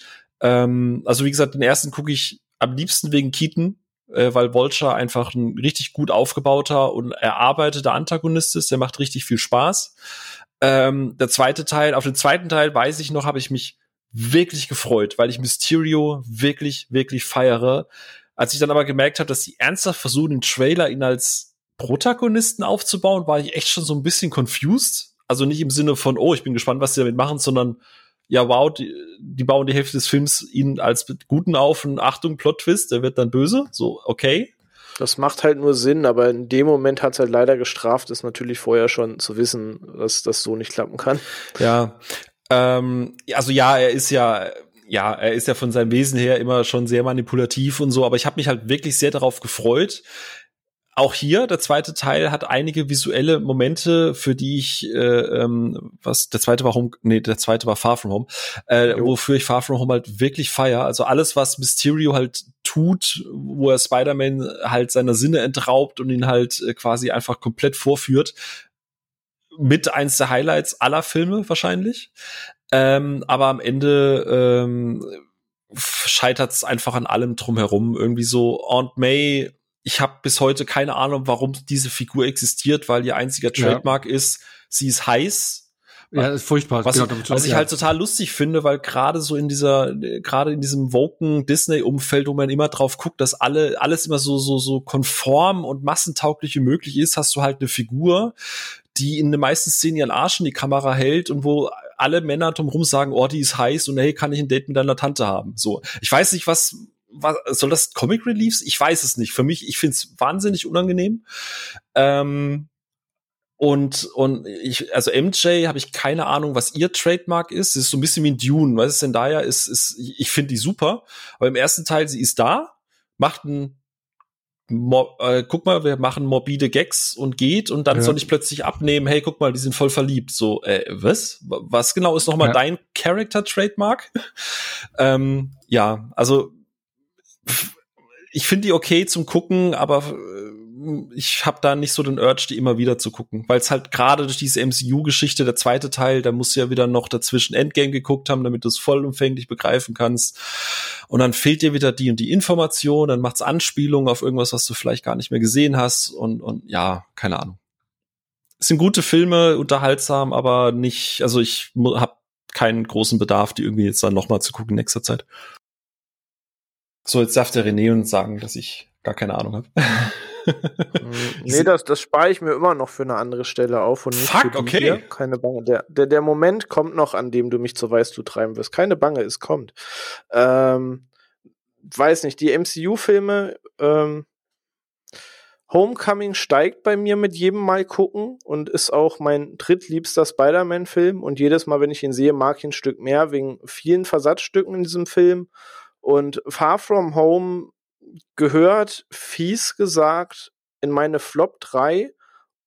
Ähm, also wie gesagt, den ersten gucke ich am liebsten wegen Keaton, äh, weil Vulture einfach ein richtig gut aufgebauter und erarbeiteter Antagonist ist. Der macht richtig viel Spaß. Ähm, der zweite Teil, auf den zweiten Teil weiß ich noch, habe ich mich wirklich gefreut, weil ich Mysterio wirklich, wirklich feiere. Als ich dann aber gemerkt habe, dass sie ernsthaft versuchen, den Trailer ihn als Protagonisten aufzubauen, war ich echt schon so ein bisschen confused also nicht im Sinne von, oh, ich bin gespannt, was sie damit machen, sondern ja, wow, die, die bauen die Hälfte des Films ihn als Guten auf und Achtung, Plot-Twist, der wird dann böse. So, okay. Das macht halt nur Sinn, aber in dem Moment hat es halt leider gestraft, ist natürlich vorher schon zu wissen, dass das so nicht klappen kann. Ja, ähm, also ja, er ist ja ja, er ist ja von seinem Wesen her immer schon sehr manipulativ und so, aber ich habe mich halt wirklich sehr darauf gefreut, auch hier, der zweite Teil hat einige visuelle Momente, für die ich, äh, ähm, was, der zweite war Home, nee, der zweite war Far From Home, äh, wofür ich Far From Home halt wirklich feier. Also alles, was Mysterio halt tut, wo er Spider-Man halt seiner Sinne entraubt und ihn halt äh, quasi einfach komplett vorführt, mit eins der Highlights aller Filme wahrscheinlich. Ähm, aber am Ende ähm, scheitert es einfach an allem drumherum. Irgendwie so Aunt May ich habe bis heute keine Ahnung, warum diese Figur existiert, weil ihr einziger Trademark ja. ist, sie ist heiß. Ja, ist furchtbar. Was, genau, was ich ja. halt total lustig finde, weil gerade so in dieser, gerade in diesem woken Disney-Umfeld, wo man immer drauf guckt, dass alle, alles immer so, so, so konform und massentauglich wie möglich ist, hast du halt eine Figur, die in den meisten Szenen ihren Arsch in die Kamera hält und wo alle Männer drumherum sagen, oh, die ist heiß und hey, kann ich ein Date mit deiner Tante haben? So. Ich weiß nicht, was, was, soll das Comic Reliefs? Ich weiß es nicht. Für mich, ich finde es wahnsinnig unangenehm. Ähm, und, und ich, also MJ habe ich keine Ahnung, was ihr Trademark ist. Es ist so ein bisschen wie ein Dune. Was ist denn da ja? Ist, ist, ich finde die super. Aber im ersten Teil, sie ist da, macht ein Mo äh, guck mal, wir machen morbide Gags und geht und dann ja. soll ich plötzlich abnehmen, hey, guck mal, die sind voll verliebt. So, äh, was? Was genau ist nochmal ja. dein Character-Trademark? ähm, ja, also ich finde die okay zum Gucken, aber äh, ich habe da nicht so den Urge, die immer wieder zu gucken, weil es halt gerade durch diese MCU-Geschichte, der zweite Teil, da musst du ja wieder noch dazwischen Endgame geguckt haben, damit du es vollumfänglich begreifen kannst. Und dann fehlt dir wieder die und die Information, dann macht's Anspielungen auf irgendwas, was du vielleicht gar nicht mehr gesehen hast und, und ja, keine Ahnung. Es sind gute Filme, unterhaltsam, aber nicht, also ich habe keinen großen Bedarf, die irgendwie jetzt dann nochmal zu gucken in nächster Zeit. So, jetzt darf der René uns sagen, dass ich gar keine Ahnung habe. nee, das, das spare ich mir immer noch für eine andere Stelle auf und nicht Fuck, okay. hier. Keine Bange. Der, der, der Moment kommt noch, an dem du mich zur Weißglut treiben wirst. Keine Bange, es kommt. Ähm, weiß nicht, die MCU-Filme, ähm, Homecoming steigt bei mir mit jedem Mal gucken und ist auch mein drittliebster Spider-Man-Film. Und jedes Mal, wenn ich ihn sehe, mag ich ein Stück mehr wegen vielen Versatzstücken in diesem Film. Und Far From Home gehört, fies gesagt, in meine Flop 3,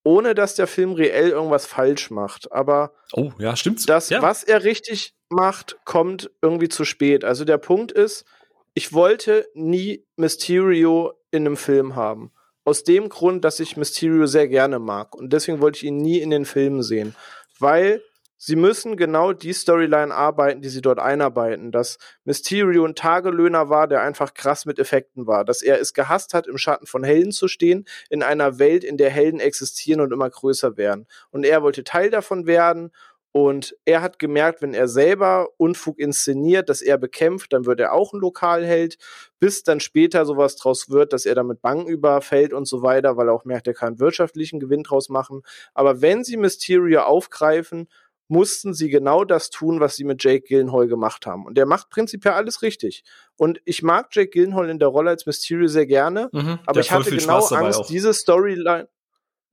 ohne dass der Film reell irgendwas falsch macht. Aber Oh, ja, stimmt's. das, ja. was er richtig macht, kommt irgendwie zu spät. Also der Punkt ist, ich wollte nie Mysterio in einem Film haben. Aus dem Grund, dass ich Mysterio sehr gerne mag. Und deswegen wollte ich ihn nie in den Filmen sehen. Weil sie müssen genau die Storyline arbeiten, die sie dort einarbeiten. Dass Mysterio ein Tagelöhner war, der einfach krass mit Effekten war. Dass er es gehasst hat, im Schatten von Helden zu stehen, in einer Welt, in der Helden existieren und immer größer werden. Und er wollte Teil davon werden und er hat gemerkt, wenn er selber Unfug inszeniert, dass er bekämpft, dann wird er auch ein Lokalheld, bis dann später sowas draus wird, dass er damit Banken überfällt und so weiter, weil er auch merkt, er kann wirtschaftlichen Gewinn draus machen. Aber wenn sie Mysterio aufgreifen, mussten sie genau das tun, was sie mit Jake Gyllenhaal gemacht haben. Und der macht prinzipiell alles richtig. Und ich mag Jake Gyllenhaal in der Rolle als Mysterio sehr gerne, Mhm. aber ich hatte genau Angst, auch. diese Storyline.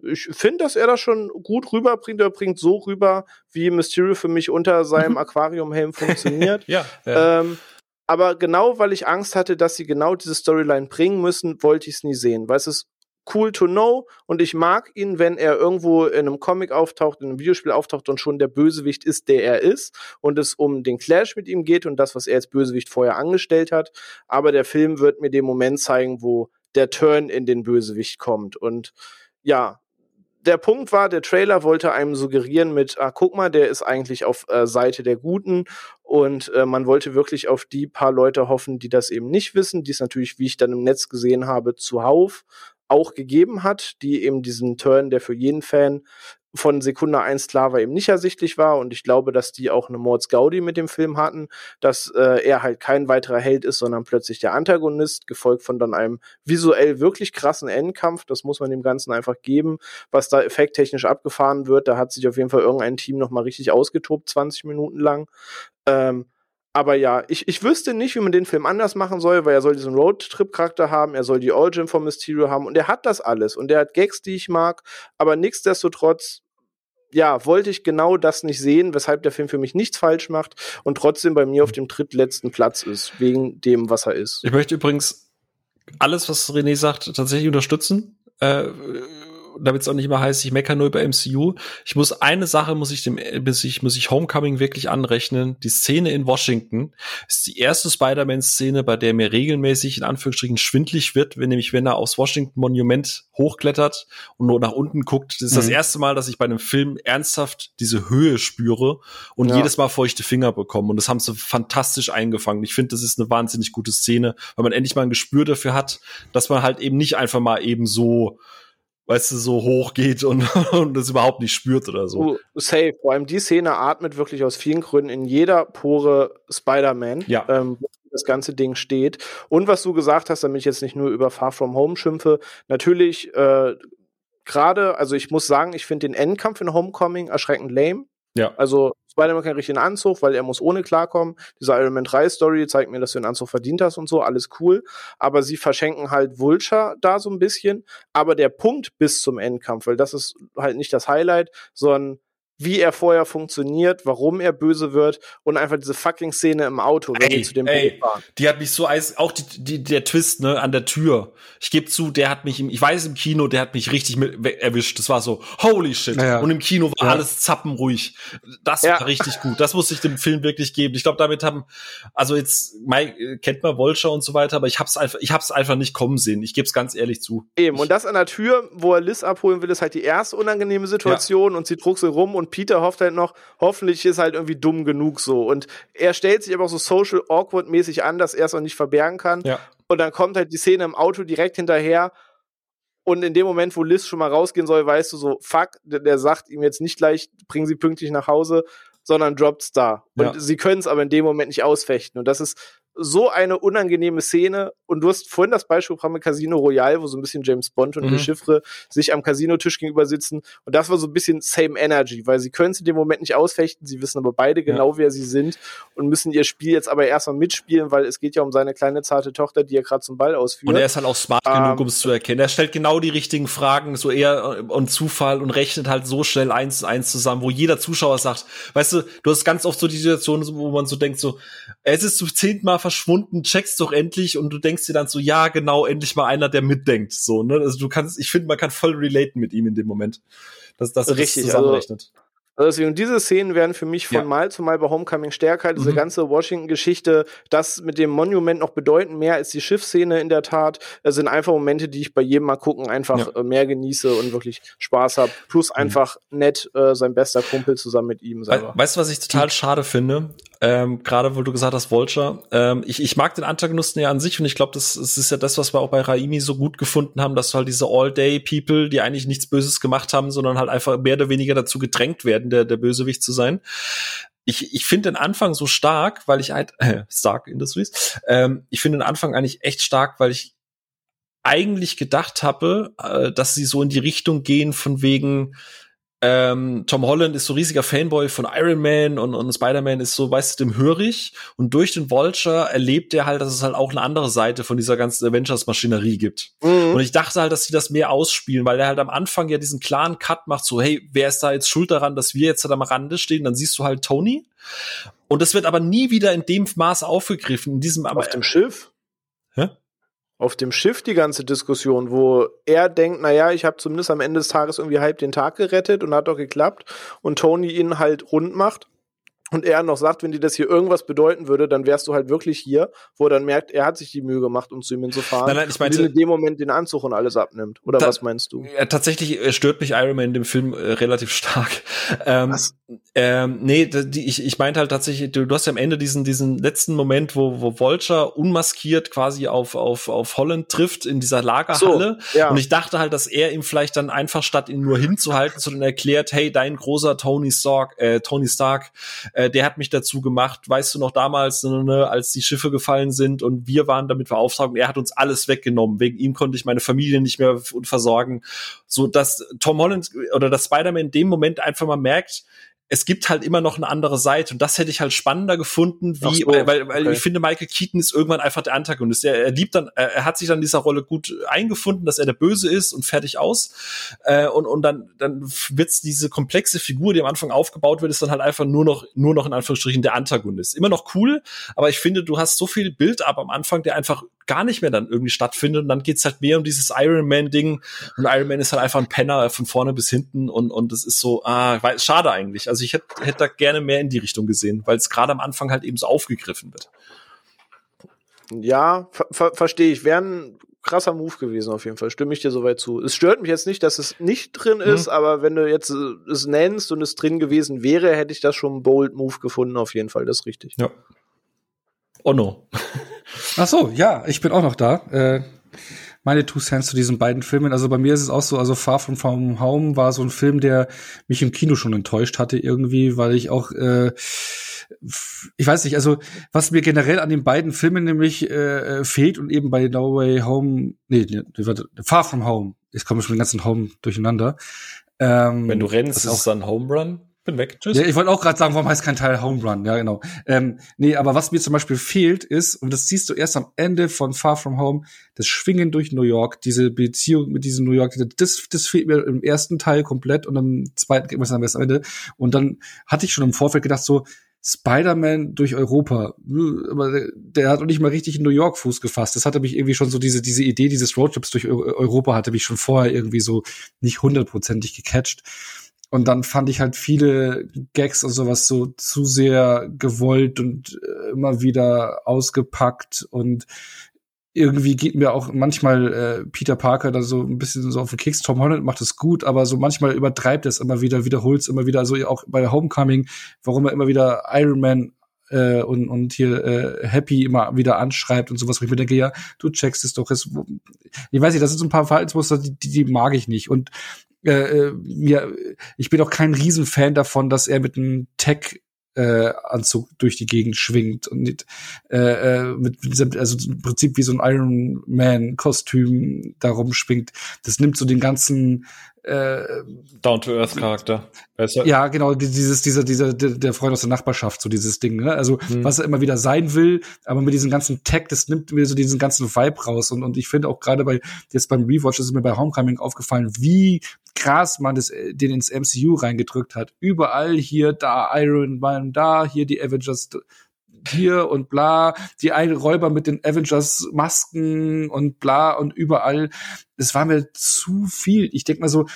Ich finde, dass er das schon gut rüberbringt. Er bringt so rüber, wie Mysterio für mich unter seinem. Aquariumhelm funktioniert. Ja, ja. ähm, aber genau, weil ich Angst hatte, dass sie genau diese Storyline bringen müssen, wollte ich es nie sehen. Weil es ist cool to know und ich mag ihn, wenn er irgendwo in einem Comic auftaucht, in einem Videospiel auftaucht und schon der Bösewicht ist, der er ist und es um den Clash mit ihm geht und das, was er als Bösewicht vorher angestellt hat. Aber der Film wird mir den Moment zeigen, wo der Turn in den Bösewicht kommt. Und ja, der Punkt war, der Trailer wollte einem suggerieren mit, ah, guck mal, der ist eigentlich auf äh, Seite der Guten. Und äh, man wollte wirklich auf die paar Leute hoffen, die das eben nicht wissen, die es natürlich, wie ich dann im Netz gesehen habe, zuhauf auch gegeben hat, die eben diesen Turn, der für jeden Fan von Sekunde eins klar war, eben nicht ersichtlich war. Und ich glaube, dass die auch eine Mords Gaudi mit dem Film hatten, dass äh, er halt kein weiterer Held ist, sondern plötzlich der Antagonist, gefolgt von dann einem visuell wirklich krassen Endkampf. Das muss man dem Ganzen einfach geben, was da effekttechnisch abgefahren wird. Da hat sich auf jeden Fall irgendein Team noch mal richtig ausgetobt, 20 Minuten lang. Ähm, aber ja, ich, ich wüsste nicht, wie man den Film anders machen soll, weil er soll diesen Roadtrip-Charakter haben, er soll die Origin von Mysterio haben und er hat das alles und er hat Gags, die ich mag, aber nichtsdestotrotz, ja, wollte ich genau das nicht sehen, weshalb der Film für mich nichts falsch macht und trotzdem bei mir auf dem drittletzten Platz ist, wegen dem, was er ist. Ich möchte übrigens alles, was René sagt, tatsächlich unterstützen. Äh, damit es auch nicht mehr heißt, ich meckere nur über MCU. Ich muss eine Sache muss ich dem muss ich muss ich Homecoming wirklich anrechnen. Die Szene in Washington ist die erste Spider-Man-Szene, bei der mir regelmäßig in Anführungsstrichen schwindlig wird, wenn nämlich wenn er aufs Washington Monument hochklettert und nur nach unten guckt. Das ist das Mhm. erste Mal, dass ich bei einem Film ernsthaft diese Höhe spüre und Ja. jedes Mal feuchte Finger bekomme. Und das haben sie fantastisch eingefangen. Ich finde, das ist eine wahnsinnig gute Szene, weil man endlich mal ein Gespür dafür hat, dass man halt eben nicht einfach mal eben so weißt du, so hoch geht und, und das überhaupt nicht spürt oder so. Uh, safe. Vor allem die Szene atmet wirklich aus vielen Gründen in jeder Pore Spider-Man, Ja. ähm, wo das ganze Ding steht. Und was du gesagt hast, damit ich jetzt nicht nur über Far From Home schimpfe, natürlich äh, gerade, also ich muss sagen, ich finde den Endkampf in Homecoming erschreckend lame. Ja. Also Spider-Man kann richtig einen Anzug, weil er muss ohne klarkommen. Diese Iron Man 3 Story zeigt mir, dass du den Anzug verdient hast und so, alles cool. Aber sie verschenken halt Vulture da so ein bisschen. Aber der Punkt bis zum Endkampf, weil das ist halt nicht das Highlight, sondern wie er vorher funktioniert, warum er böse wird und einfach diese fucking Szene im Auto, wenn ey, die zu dem ey, Boot fahren. Die hat mich so eis, auch die, die, der Twist, ne, an der Tür. Ich gebe zu, der hat mich im, ich weiß im Kino, der hat mich richtig mit, erwischt. Das war so, holy shit. Ja, ja. Und im Kino war Ja. alles zappenruhig. Das Ja. war richtig gut. Das muss ich dem Film wirklich geben. Ich glaube, damit haben, also jetzt, Mike, kennt man Vulture und so weiter, aber ich hab's einfach, ich hab's einfach nicht kommen sehen. Ich gebe es ganz ehrlich zu. Eben, und das an der Tür, wo er Liz abholen will, ist halt die erste unangenehme Situation und sie druckselt rum und Peter hofft halt noch, hoffentlich ist halt irgendwie dumm genug so. Und er stellt sich aber auch so social awkward mäßig an, dass er es auch nicht verbergen kann. Ja. Und dann kommt halt die Szene im Auto direkt hinterher. Und in dem Moment, wo Liz schon mal rausgehen soll, weißt du so, fuck, der, der sagt ihm jetzt nicht gleich, bringen sie pünktlich nach Hause, sondern droppt's da. Und Ja. sie können es aber in dem Moment nicht ausfechten. Und das ist so eine unangenehme Szene. Und du hast vorhin das Beispiel gebracht mit Casino Royale, wo so ein bisschen James Bond und Mhm. Chiffre sich am Casinotisch gegenüber sitzen. Und das war so ein bisschen same energy, weil sie können es in dem Moment nicht ausfechten. Sie wissen aber beide genau, wer sie sind und müssen ihr Spiel jetzt aber erstmal mitspielen, weil es geht ja um seine kleine zarte Tochter, die er gerade zum Ball ausführt. Und er ist halt auch smart Ähm, genug, um es zu erkennen. Er stellt genau die richtigen Fragen, so eher äh, und Zufall und rechnet halt so schnell eins zu eins zusammen, wo jeder Zuschauer sagt, weißt du, du hast ganz oft so die Situation, wo man so denkt, so, es ist zum zehnten Mal verschwunden, check's doch endlich und du denkst dir dann so, ja, genau, endlich mal einer, der mitdenkt, so, ne? Also du kannst, ich finde, man kann voll relaten mit ihm in dem Moment. Dass, dass Richtig, das also- zusammenrechnet. Also deswegen, diese Szenen werden für mich von Ja. Mal zu Mal bei Homecoming stärker. Diese Mhm. ganze Washington-Geschichte, das mit dem Monument noch bedeutend mehr als die Schiffsszene in der Tat. Es sind einfach Momente, die ich bei jedem Mal gucken einfach Ja. äh, mehr genieße und wirklich Spaß habe. Plus einfach nett äh, sein bester Kumpel zusammen mit ihm selber. weißt du, was ich total schade finde? Ähm, Gerade wo du gesagt hast, Vulture. Ähm, ich, ich mag den Antagonisten ja an sich und ich glaube, das, das ist ja das, was wir auch bei Raimi so gut gefunden haben, dass halt diese All-Day-People, die eigentlich nichts Böses gemacht haben, sondern halt einfach mehr oder weniger dazu gedrängt werden, der, der Bösewicht zu sein. Ich, ich finde den Anfang so stark, weil ich halt, äh, Stark Industries, ähm, ich finde den Anfang eigentlich echt stark, weil ich eigentlich gedacht habe, äh, dass sie so in die Richtung gehen von wegen, ähm, Tom Holland ist so riesiger Fanboy von Iron Man und, und Spider-Man ist so, weißt du, dem hörig. Und durch den Vulture erlebt er halt, dass es halt auch eine andere Seite von dieser ganzen Avengers-Maschinerie gibt. Mhm. Und ich dachte halt, dass sie das mehr ausspielen, weil er halt am Anfang ja diesen klaren Cut macht, so, hey, wer ist da jetzt schuld daran, dass wir jetzt halt am Rande stehen? Dann siehst du halt Tony. Und das wird aber nie wieder in dem Maß aufgegriffen, in diesem, aber, Auf dem Schiff? Hä? Auf dem Schiff die ganze Diskussion, wo er denkt, naja, ich habe zumindest am Ende des Tages irgendwie halb den Tag gerettet und hat doch geklappt. Und Tony ihn halt rund macht und er noch sagt, wenn dir das hier irgendwas bedeuten würde, dann wärst du halt wirklich hier, wo er dann merkt, er hat sich die Mühe gemacht, um zu ihm hinzufahren Nein, nein, ich und meinte- ihm in dem Moment den Anzug und alles abnimmt. Oder was meinst du? Ja, tatsächlich stört mich Iron Man in dem Film äh, relativ stark. Ähm, Was? ähm, nee, die, ich, ich meinte halt tatsächlich, du, du hast ja am Ende diesen, diesen letzten Moment, wo, wo Vulture unmaskiert quasi auf, auf, auf Holland trifft in dieser Lagerhalle. ja. Und ich dachte halt, dass er ihm vielleicht dann einfach statt ihn nur hinzuhalten, sondern erklärt, hey, dein großer Tony Stark, äh, Tony Stark, äh, der hat mich dazu gemacht, weißt du noch damals, ne, ne, als die Schiffe gefallen sind und wir waren damit beauftragt und er hat uns alles weggenommen. Wegen ihm konnte ich meine Familie nicht mehr versorgen. So dass Tom Holland oder das Spider-Man in dem Moment einfach mal merkt, es gibt halt immer noch eine andere Seite und das hätte ich halt spannender gefunden, Ach wie, so, weil, weil, okay. ich finde, Michael Keaton ist irgendwann einfach der Antagonist. Er, er liebt dann, er, er hat sich dann in dieser Rolle gut eingefunden, dass er der Böse ist und fertig aus. Äh, und, und dann, dann wird's diese komplexe Figur, die am Anfang aufgebaut wird, ist dann halt einfach nur noch, nur noch in Anführungsstrichen der Antagonist. Immer noch cool, aber ich finde, du hast so viel Build-up am Anfang, der einfach gar nicht mehr dann irgendwie stattfindet und dann geht's halt mehr um dieses Iron Man Ding und Iron Man ist halt einfach ein Penner von vorne bis hinten und und das ist so ah schade eigentlich also ich hätte hätte da gerne mehr in die Richtung gesehen weil es gerade am Anfang halt eben so aufgegriffen wird Ja, ver ver verstehe ich. Wäre ein krasser Move gewesen auf jeden Fall. Stimme ich dir soweit zu. Es stört mich jetzt nicht, dass es nicht drin Mhm. ist, aber wenn du jetzt äh, es nennst und es drin gewesen wäre, hätte ich das schon einen bold Move gefunden auf jeden Fall. Das ist richtig. ja oh no Ach so, ja, ich bin auch noch da. Äh, meine Two Cents zu diesen beiden Filmen. Also bei mir ist es auch so, also Far From From Home war so ein Film, der mich im Kino schon enttäuscht hatte irgendwie, weil ich auch, äh, ich weiß nicht, also was mir generell an den beiden Filmen nämlich äh, fehlt und eben bei No Way Home, nee, nee warte, Far From Home, jetzt kommen schon den ganzen Home durcheinander. Ähm, wenn du rennst ist auch es dann Home Run bin weg. Tschüss. Ja, ich wollte auch gerade sagen, warum heißt kein Teil Home Run? Ja, genau. Ähm, nee, aber was mir zum Beispiel fehlt ist, und das siehst du erst am Ende von Far From Home, das Schwingen durch New York, diese Beziehung mit diesem New York, das, das fehlt mir im ersten Teil komplett und im zweiten geht man am Ende. Und dann hatte ich schon im Vorfeld gedacht, so, Spider-Man durch Europa. Aber der hat noch nicht mal richtig in New York Fuß gefasst. Das hatte mich irgendwie schon so diese, diese Idee dieses Roadtrips durch Europa hatte mich schon vorher irgendwie so nicht hundertprozentig gecatcht. Und dann fand ich halt viele Gags und sowas so zu sehr gewollt und äh, immer wieder ausgepackt und irgendwie geht mir auch manchmal äh, Peter Parker da so ein bisschen so auf den Keks. Tom Holland macht es gut, aber so manchmal übertreibt es immer wieder, wiederholt es immer wieder. Also auch bei Homecoming, warum er immer wieder Iron Man äh, und, und hier äh, Happy immer wieder anschreibt und sowas, wo ich mir denke, ja, du checkst es doch. Es, ich weiß nicht, das sind so ein paar Verhaltensmuster, die, die mag ich nicht. Und äh, äh, mir, ich bin auch kein Riesenfan davon, dass er mit einem Tech äh, Anzug durch die Gegend schwingt und nicht, äh, äh mit, diesem, also im Prinzip wie so ein Iron Man Kostüm da rumschwingt. Das nimmt so den ganzen äh, Down-to-Earth-Charakter. Ja, genau, dieses, dieser, dieser, der Freund aus der Nachbarschaft, so dieses Ding, ne? Also, hm. was er immer wieder sein will, aber mit diesem ganzen Tag, das nimmt mir so diesen ganzen Vibe raus. Und, und ich finde auch gerade bei, jetzt beim Rewatch ist mir bei Homecoming aufgefallen, wie krass man das, äh, den ins MCU reingedrückt hat. Überall hier, da Iron Man, da, hier die Avengers, hier und bla, die einen Räuber mit den Avengers Masken und bla und überall. Es war mir zu viel. Ich denk mal so,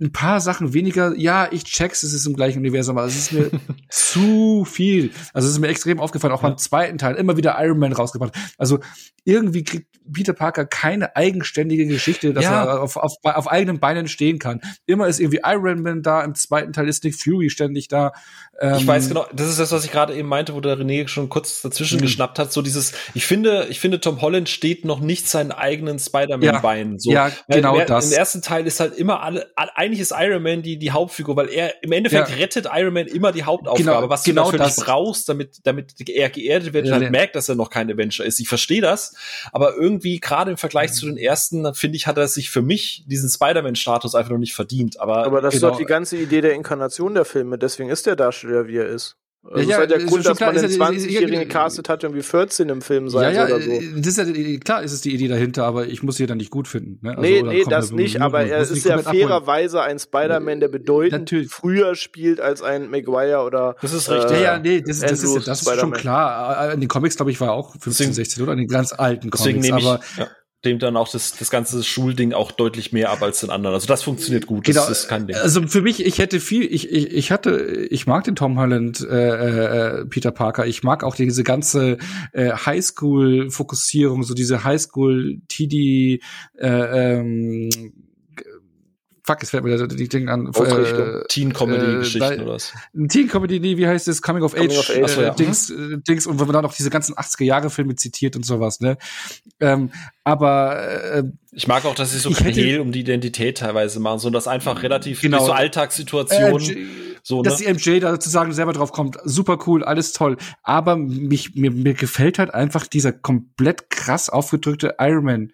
ein paar Sachen weniger, ja, ich check's, es ist im gleichen Universum, aber es ist mir zu viel. Also es ist mir extrem aufgefallen, auch ja. beim zweiten Teil immer wieder Iron Man rausgebracht. Also irgendwie kriegt Peter Parker keine eigenständige Geschichte, dass ja. er auf, auf, auf eigenen Beinen stehen kann. Immer ist irgendwie Iron Man da, im zweiten Teil ist Nick Fury ständig da. Ähm, ich weiß genau, das ist das, was ich gerade eben meinte, wo der René schon kurz dazwischen mhm. geschnappt hat. So dieses, ich finde, ich finde, Tom Holland steht noch nicht seinen eigenen Spider-Man-Beinen. Ja, so. ja genau Weil, das. Im ersten Teil ist halt immer alle, eigentlich ist Iron Man die, die Hauptfigur, weil er im Endeffekt ja. rettet Iron Man immer die Hauptaufgabe, genau, was genau du natürlich das. brauchst, damit, damit er geerdet wird und halt merkt, dass er noch kein Avenger ist. Ich verstehe das, aber irgendwie gerade im Vergleich zu den ersten, finde ich, hat er sich für mich diesen Spider-Man-Status einfach noch nicht verdient. Aber, aber das genau. ist doch die ganze Idee der Inkarnation der Filme. Deswegen ist der Darsteller, wie er ist. Also ja, das ist der Grund, dass man den 20-Jährigen gecastet hat, irgendwie 14 im Film sein ja, ja, oder so. Das ist ja, klar ist es die Idee dahinter, aber ich muss sie dann nicht gut finden. Ne? Also, nee, nee, das nicht, aber er ist ja fairerweise ein Spider-Man, der bedeutend Natürlich. früher spielt als ein Maguire oder Das ist richtig. Äh, ja, ja, nee, das, das ist, das ist schon klar. In den Comics, glaube ich, war auch 15, 16 oder in den ganz alten Comics, aber ja dem dann auch das, das ganze Schulding auch deutlich mehr ab als den anderen. Also das funktioniert gut. Das genau. ist kein Ding. Also für mich, ich hätte viel, ich, ich, ich hatte, ich mag den Tom Holland, äh, äh, Peter Parker. Ich mag auch diese ganze äh, Highschool-Fokussierung, so diese Highschool-TD, äh, ähm, fuck, es fällt mir die Ding an. Äh, Teen-Comedy-Geschichten äh, oder was? Teen-Comedy, nee, wie heißt es? Coming of Coming Age, of Age Achso, ja. Dings, äh, Dings, und wenn man dann noch diese ganzen 80er-Jahre-Filme zitiert und sowas, ne? Ähm, aber äh, ich mag auch, dass sie so Hehl um die Identität teilweise machen, so dass einfach relativ genau. so Alltagssituationen. Äh, so, dass ne? die MJ da sozusagen selber drauf kommt, super cool, alles toll. Aber mich, mir, mir gefällt halt einfach dieser komplett krass aufgedrückte Iron Man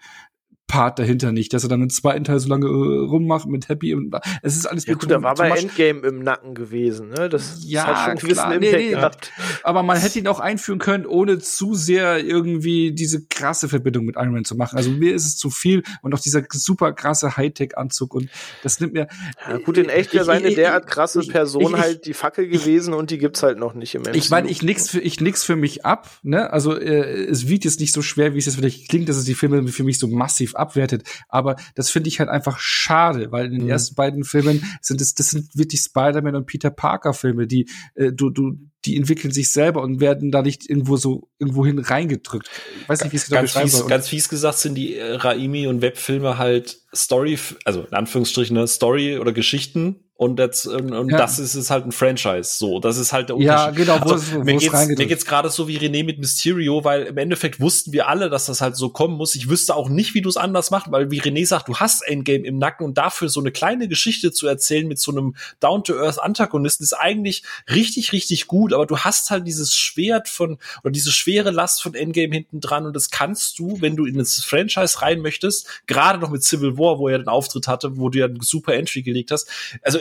Part dahinter nicht, dass er dann im zweiten Teil so lange äh, rummacht mit Happy und es ist alles ja, gut, da war bei Endgame im Nacken gewesen, ne? Das ja, hat schon Impact nee, nee. gehabt. Aber man hätte ihn auch einführen können, ohne zu sehr irgendwie diese krasse Verbindung mit Iron Man zu machen. Also mir ist es zu viel und auch dieser super krasse Hightech-Anzug und das nimmt mir. Ja, gut, in echt wäre seine derart krasse ich, Person ich, halt die Fackel gewesen und die gibt's halt noch nicht im MCU. Ich meine, ich nix für ich nix für mich ab, ne? Also äh, es wiegt jetzt nicht so schwer, wie es jetzt vielleicht klingt, dass es die Filme für mich so massiv abwertet. Aber das finde ich halt einfach schade, weil in den mhm. ersten beiden Filmen sind es, das sind wirklich Spider-Man und Peter Parker Filme, die äh, du, du, die entwickeln sich selber und werden da nicht irgendwo so irgendwo hin reingedrückt. Ich weiß nicht, wie es ganz fies, ganz fies gesagt sind die äh, Raimi und Webfilme halt Story, also in Anführungsstrichen ne, Story oder Geschichten und, jetzt, und, und ja. das ist, ist halt ein Franchise. So, das ist halt der Unterschied. Ja, genau. Wo also, wo mir, geht's, mir geht's gerade so wie René mit Mysterio, weil im Endeffekt wussten wir alle, dass das halt so kommen muss. Ich wüsste auch nicht, wie du es anders machst, weil wie René sagt, du hast Endgame im Nacken und dafür so eine kleine Geschichte zu erzählen mit so einem Down-to-Earth-Antagonisten ist eigentlich richtig, richtig gut, aber du hast halt dieses Schwert von, oder diese schwere Last von Endgame hinten dran und das kannst du, wenn du in das Franchise rein möchtest, gerade noch mit Civil War, wo er den Auftritt hatte, wo du ja eine super Entry gelegt hast. Also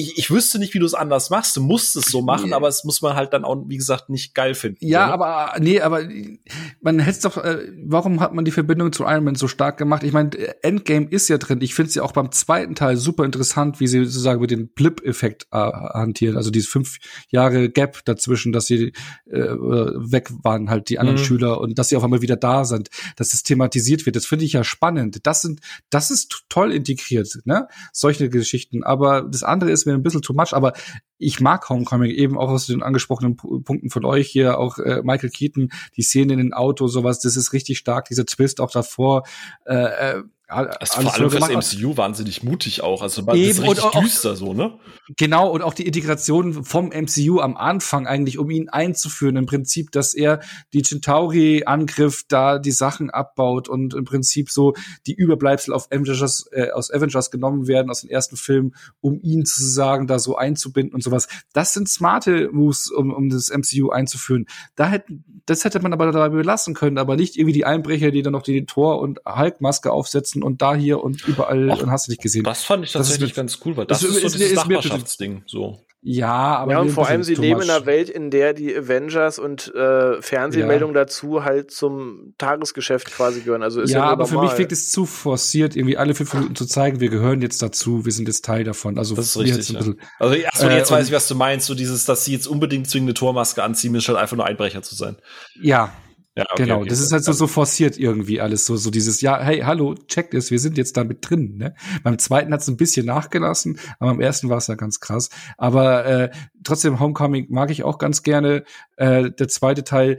ich, ich wüsste nicht, wie du es anders machst. Du musst es so machen, Nee. aber es muss man halt dann auch, wie gesagt, nicht geil finden. Ja, so, ne? aber nee, aber man hätte doch. Äh, warum hat man die Verbindung zu Iron Man so stark gemacht? Ich meine, Endgame ist ja drin. Ich finde es ja auch beim zweiten Teil super interessant, wie sie sozusagen mit dem Blip-Effekt äh, hantieren. Also diese fünf Jahre Gap dazwischen, dass sie äh, weg waren, halt die anderen Mhm. Schüler und dass sie auf einmal wieder da sind, dass das thematisiert wird. Das finde ich ja spannend. Das sind, das ist toll integriert, ne? Solche Geschichten. Aber das andere ist mir ein bisschen too much. Aber ich mag Homecoming eben auch aus den angesprochenen Pu- Punkten von euch hier, auch äh, Michael Keaton, die Szene in den Auto, sowas, das ist richtig stark, dieser Twist auch davor. Äh, äh, Also vor allem fürs gemacht. MCU wahnsinnig mutig auch. Also das Eben, ist richtig auch- düster so, ne? Genau, und auch die Integration vom MCU am Anfang eigentlich, um ihn einzuführen, im Prinzip, dass er die Centauri-Angriff da die Sachen abbaut und im Prinzip so die Überbleibsel auf Avengers, äh, aus Avengers genommen werden, aus den ersten Filmen, um ihn zu sagen, da so einzubinden und sowas. Das sind smarte Moves, um, um das MCU einzuführen. Da hätten, das hätte man aber dabei belassen können, aber nicht irgendwie die Einbrecher, die dann noch die Tor- und Hulk-Maske aufsetzen und da hier und überall Ach, und hast du nicht gesehen. Das fand ich Das ist tatsächlich mir- ganz cool, weil das ist- ist, so ist- dieses ist Nachbarschaftsding. So. Ja, aber ja, und vor allem, sie leben in einer Welt, in der die Avengers und äh, Fernsehmeldungen dazu halt zum Tagesgeschäft quasi gehören. Also ist ja, ja, aber für normal. mich wirkt es zu forciert, irgendwie alle fünf Minuten zu zeigen, wir gehören jetzt dazu, wir sind jetzt Teil davon. Also Das ist richtig. ein Ja. bisschen- Also mal, Äh, jetzt weiß ich, was du meinst. So dieses, dass sie jetzt unbedingt zwingende Tormaske anziehen, ist halt einfach nur Einbrecher zu sein. Ja, Ja, okay, genau. okay. Das ist halt so, so forciert irgendwie alles. So, so dieses, ja, hey, hallo, checkt es, wir sind jetzt da mit drin. Ne? Beim zweiten hat es ein bisschen nachgelassen, aber beim ersten war es ja ganz krass. Aber äh, trotzdem, Homecoming mag ich auch ganz gerne. Äh, der zweite Teil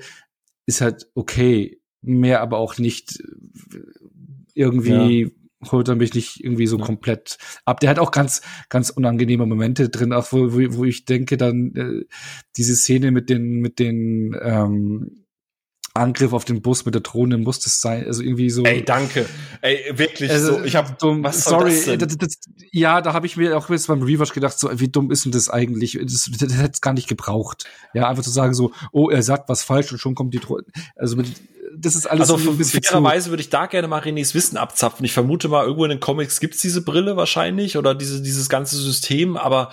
ist halt okay, mehr aber auch nicht äh, irgendwie. holt er mich nicht irgendwie so Ja. komplett ab. Der hat auch ganz, ganz unangenehme Momente drin, auch wo, wo, wo ich denke, dann äh, diese Szene mit den, mit den ähm, Angriff auf den Bus mit der Drohne muss das sein. Also irgendwie so. Ey, danke. Ey, wirklich Also, so. Ich hab, dumm, was sorry, das das, das, ja, da habe ich mir auch jetzt beim Rewatch gedacht, so wie dumm ist denn das eigentlich? Das, das, hätte es gar nicht gebraucht. Ja, einfach zu sagen so, oh, er sagt was falsch und schon kommt die Drohne. Also mit, das ist alles also so ein bisschen fairerweise würde ich da gerne mal Renés Wissen abzapfen. Ich vermute mal, irgendwo in den Comics gibt's diese Brille wahrscheinlich oder diese, dieses ganze System, aber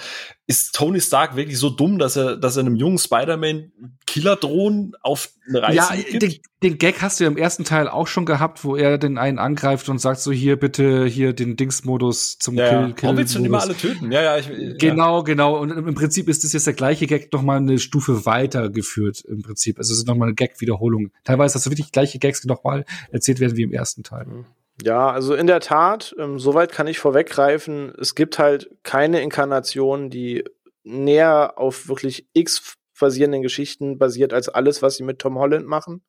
ist Tony Stark wirklich so dumm, dass er, dass er einem jungen Spider-Man Killerdrohnen auf eine Reise Ja, gibt? den, den Gag hast du ja im ersten Teil auch schon gehabt, wo er den einen angreift und sagt so hier bitte hier den Dings-Modus zum ja, ja. Kill. Kill Warum willst du immer alle töten? Ja, ja, ich, ja. Genau, genau. Und im Prinzip ist das jetzt der gleiche Gag noch mal eine Stufe weiter geführt im Prinzip. Also es ist noch mal eine Gag-Wiederholung. Teilweise hast du wirklich gleiche Gags noch mal erzählt werden wie im ersten Teil. Ja, also in der Tat, ähm, soweit kann ich vorweggreifen, es gibt halt keine Inkarnation, die näher auf wirklich X basierenden Geschichten basiert als alles, was sie mit Tom Holland machen.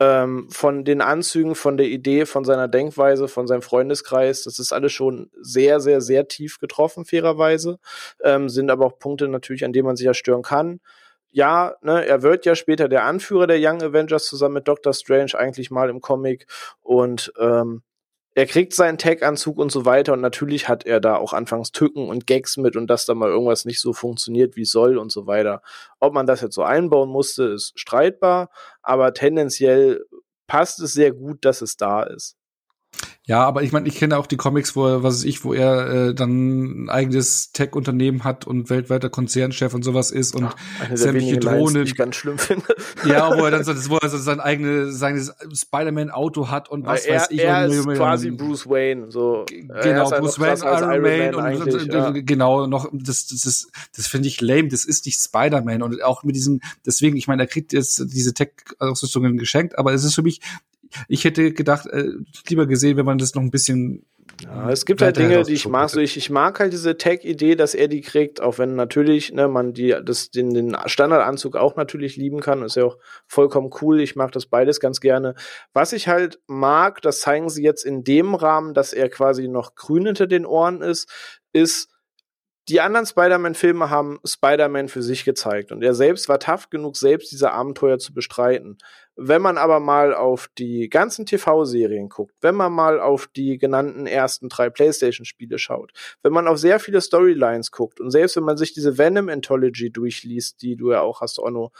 Ähm, von den Anzügen, von der Idee, von seiner Denkweise, von seinem Freundeskreis, das ist alles schon sehr, sehr, sehr tief getroffen, fairerweise. Ähm, sind aber auch Punkte natürlich, an denen man sich ja stören kann. Ja, ne, er wird ja später der Anführer der Young Avengers zusammen mit Doctor Strange eigentlich mal im Comic und ähm, er kriegt seinen Tag-Anzug und so weiter und natürlich hat er da auch anfangs Tücken und Gags mit und dass da mal irgendwas nicht so funktioniert, wie soll und so weiter. Ob man das jetzt so einbauen musste, ist streitbar, aber tendenziell passt es sehr gut, dass es da ist. Ja, aber ich meine, ich kenne auch die Comics, wo er, was weiß ich, wo er äh, dann ein eigenes Tech-Unternehmen hat und weltweiter Konzernchef und sowas ist und der sämtliche wenigen Lines, die Drohnen. ich ganz schlimm finde. Ja, wo er dann so, wo er so sein eigenes, seines Spider-Man-Auto hat und was er weiß ich. er und, ist quasi Bruce Wayne. So. Genau, halt Bruce Wayne, als Iron Man, und, eigentlich, und, ja. und genau noch das das ist das finde ich lame, das ist nicht Spider-Man und auch mit diesem deswegen, ich meine, er kriegt jetzt diese Tech Ausrüstungen geschenkt, aber es ist für mich ich hätte gedacht, äh, lieber gesehen, wenn man das noch ein bisschen Ja, es gibt halt Dinge, die ich mag. So, ich, ich mag halt diese Tech-Idee, dass er die kriegt, auch wenn natürlich ne, man die, das, den, den Standardanzug auch natürlich lieben kann. Ist ja auch vollkommen cool. Ich mag das beides ganz gerne. Was ich halt mag, das zeigen sie jetzt in dem Rahmen, dass er quasi noch grün hinter den Ohren ist, ist, die anderen Spider-Man-Filme haben Spider-Man für sich gezeigt und er selbst war tough genug, selbst diese Abenteuer zu bestreiten. Wenn man aber mal auf die ganzen TV-Serien guckt, wenn man mal auf die genannten ersten drei PlayStation-Spiele schaut, wenn man auf sehr viele Storylines guckt und selbst wenn man sich diese Venom Anthology durchliest, die du ja auch hast, Onno,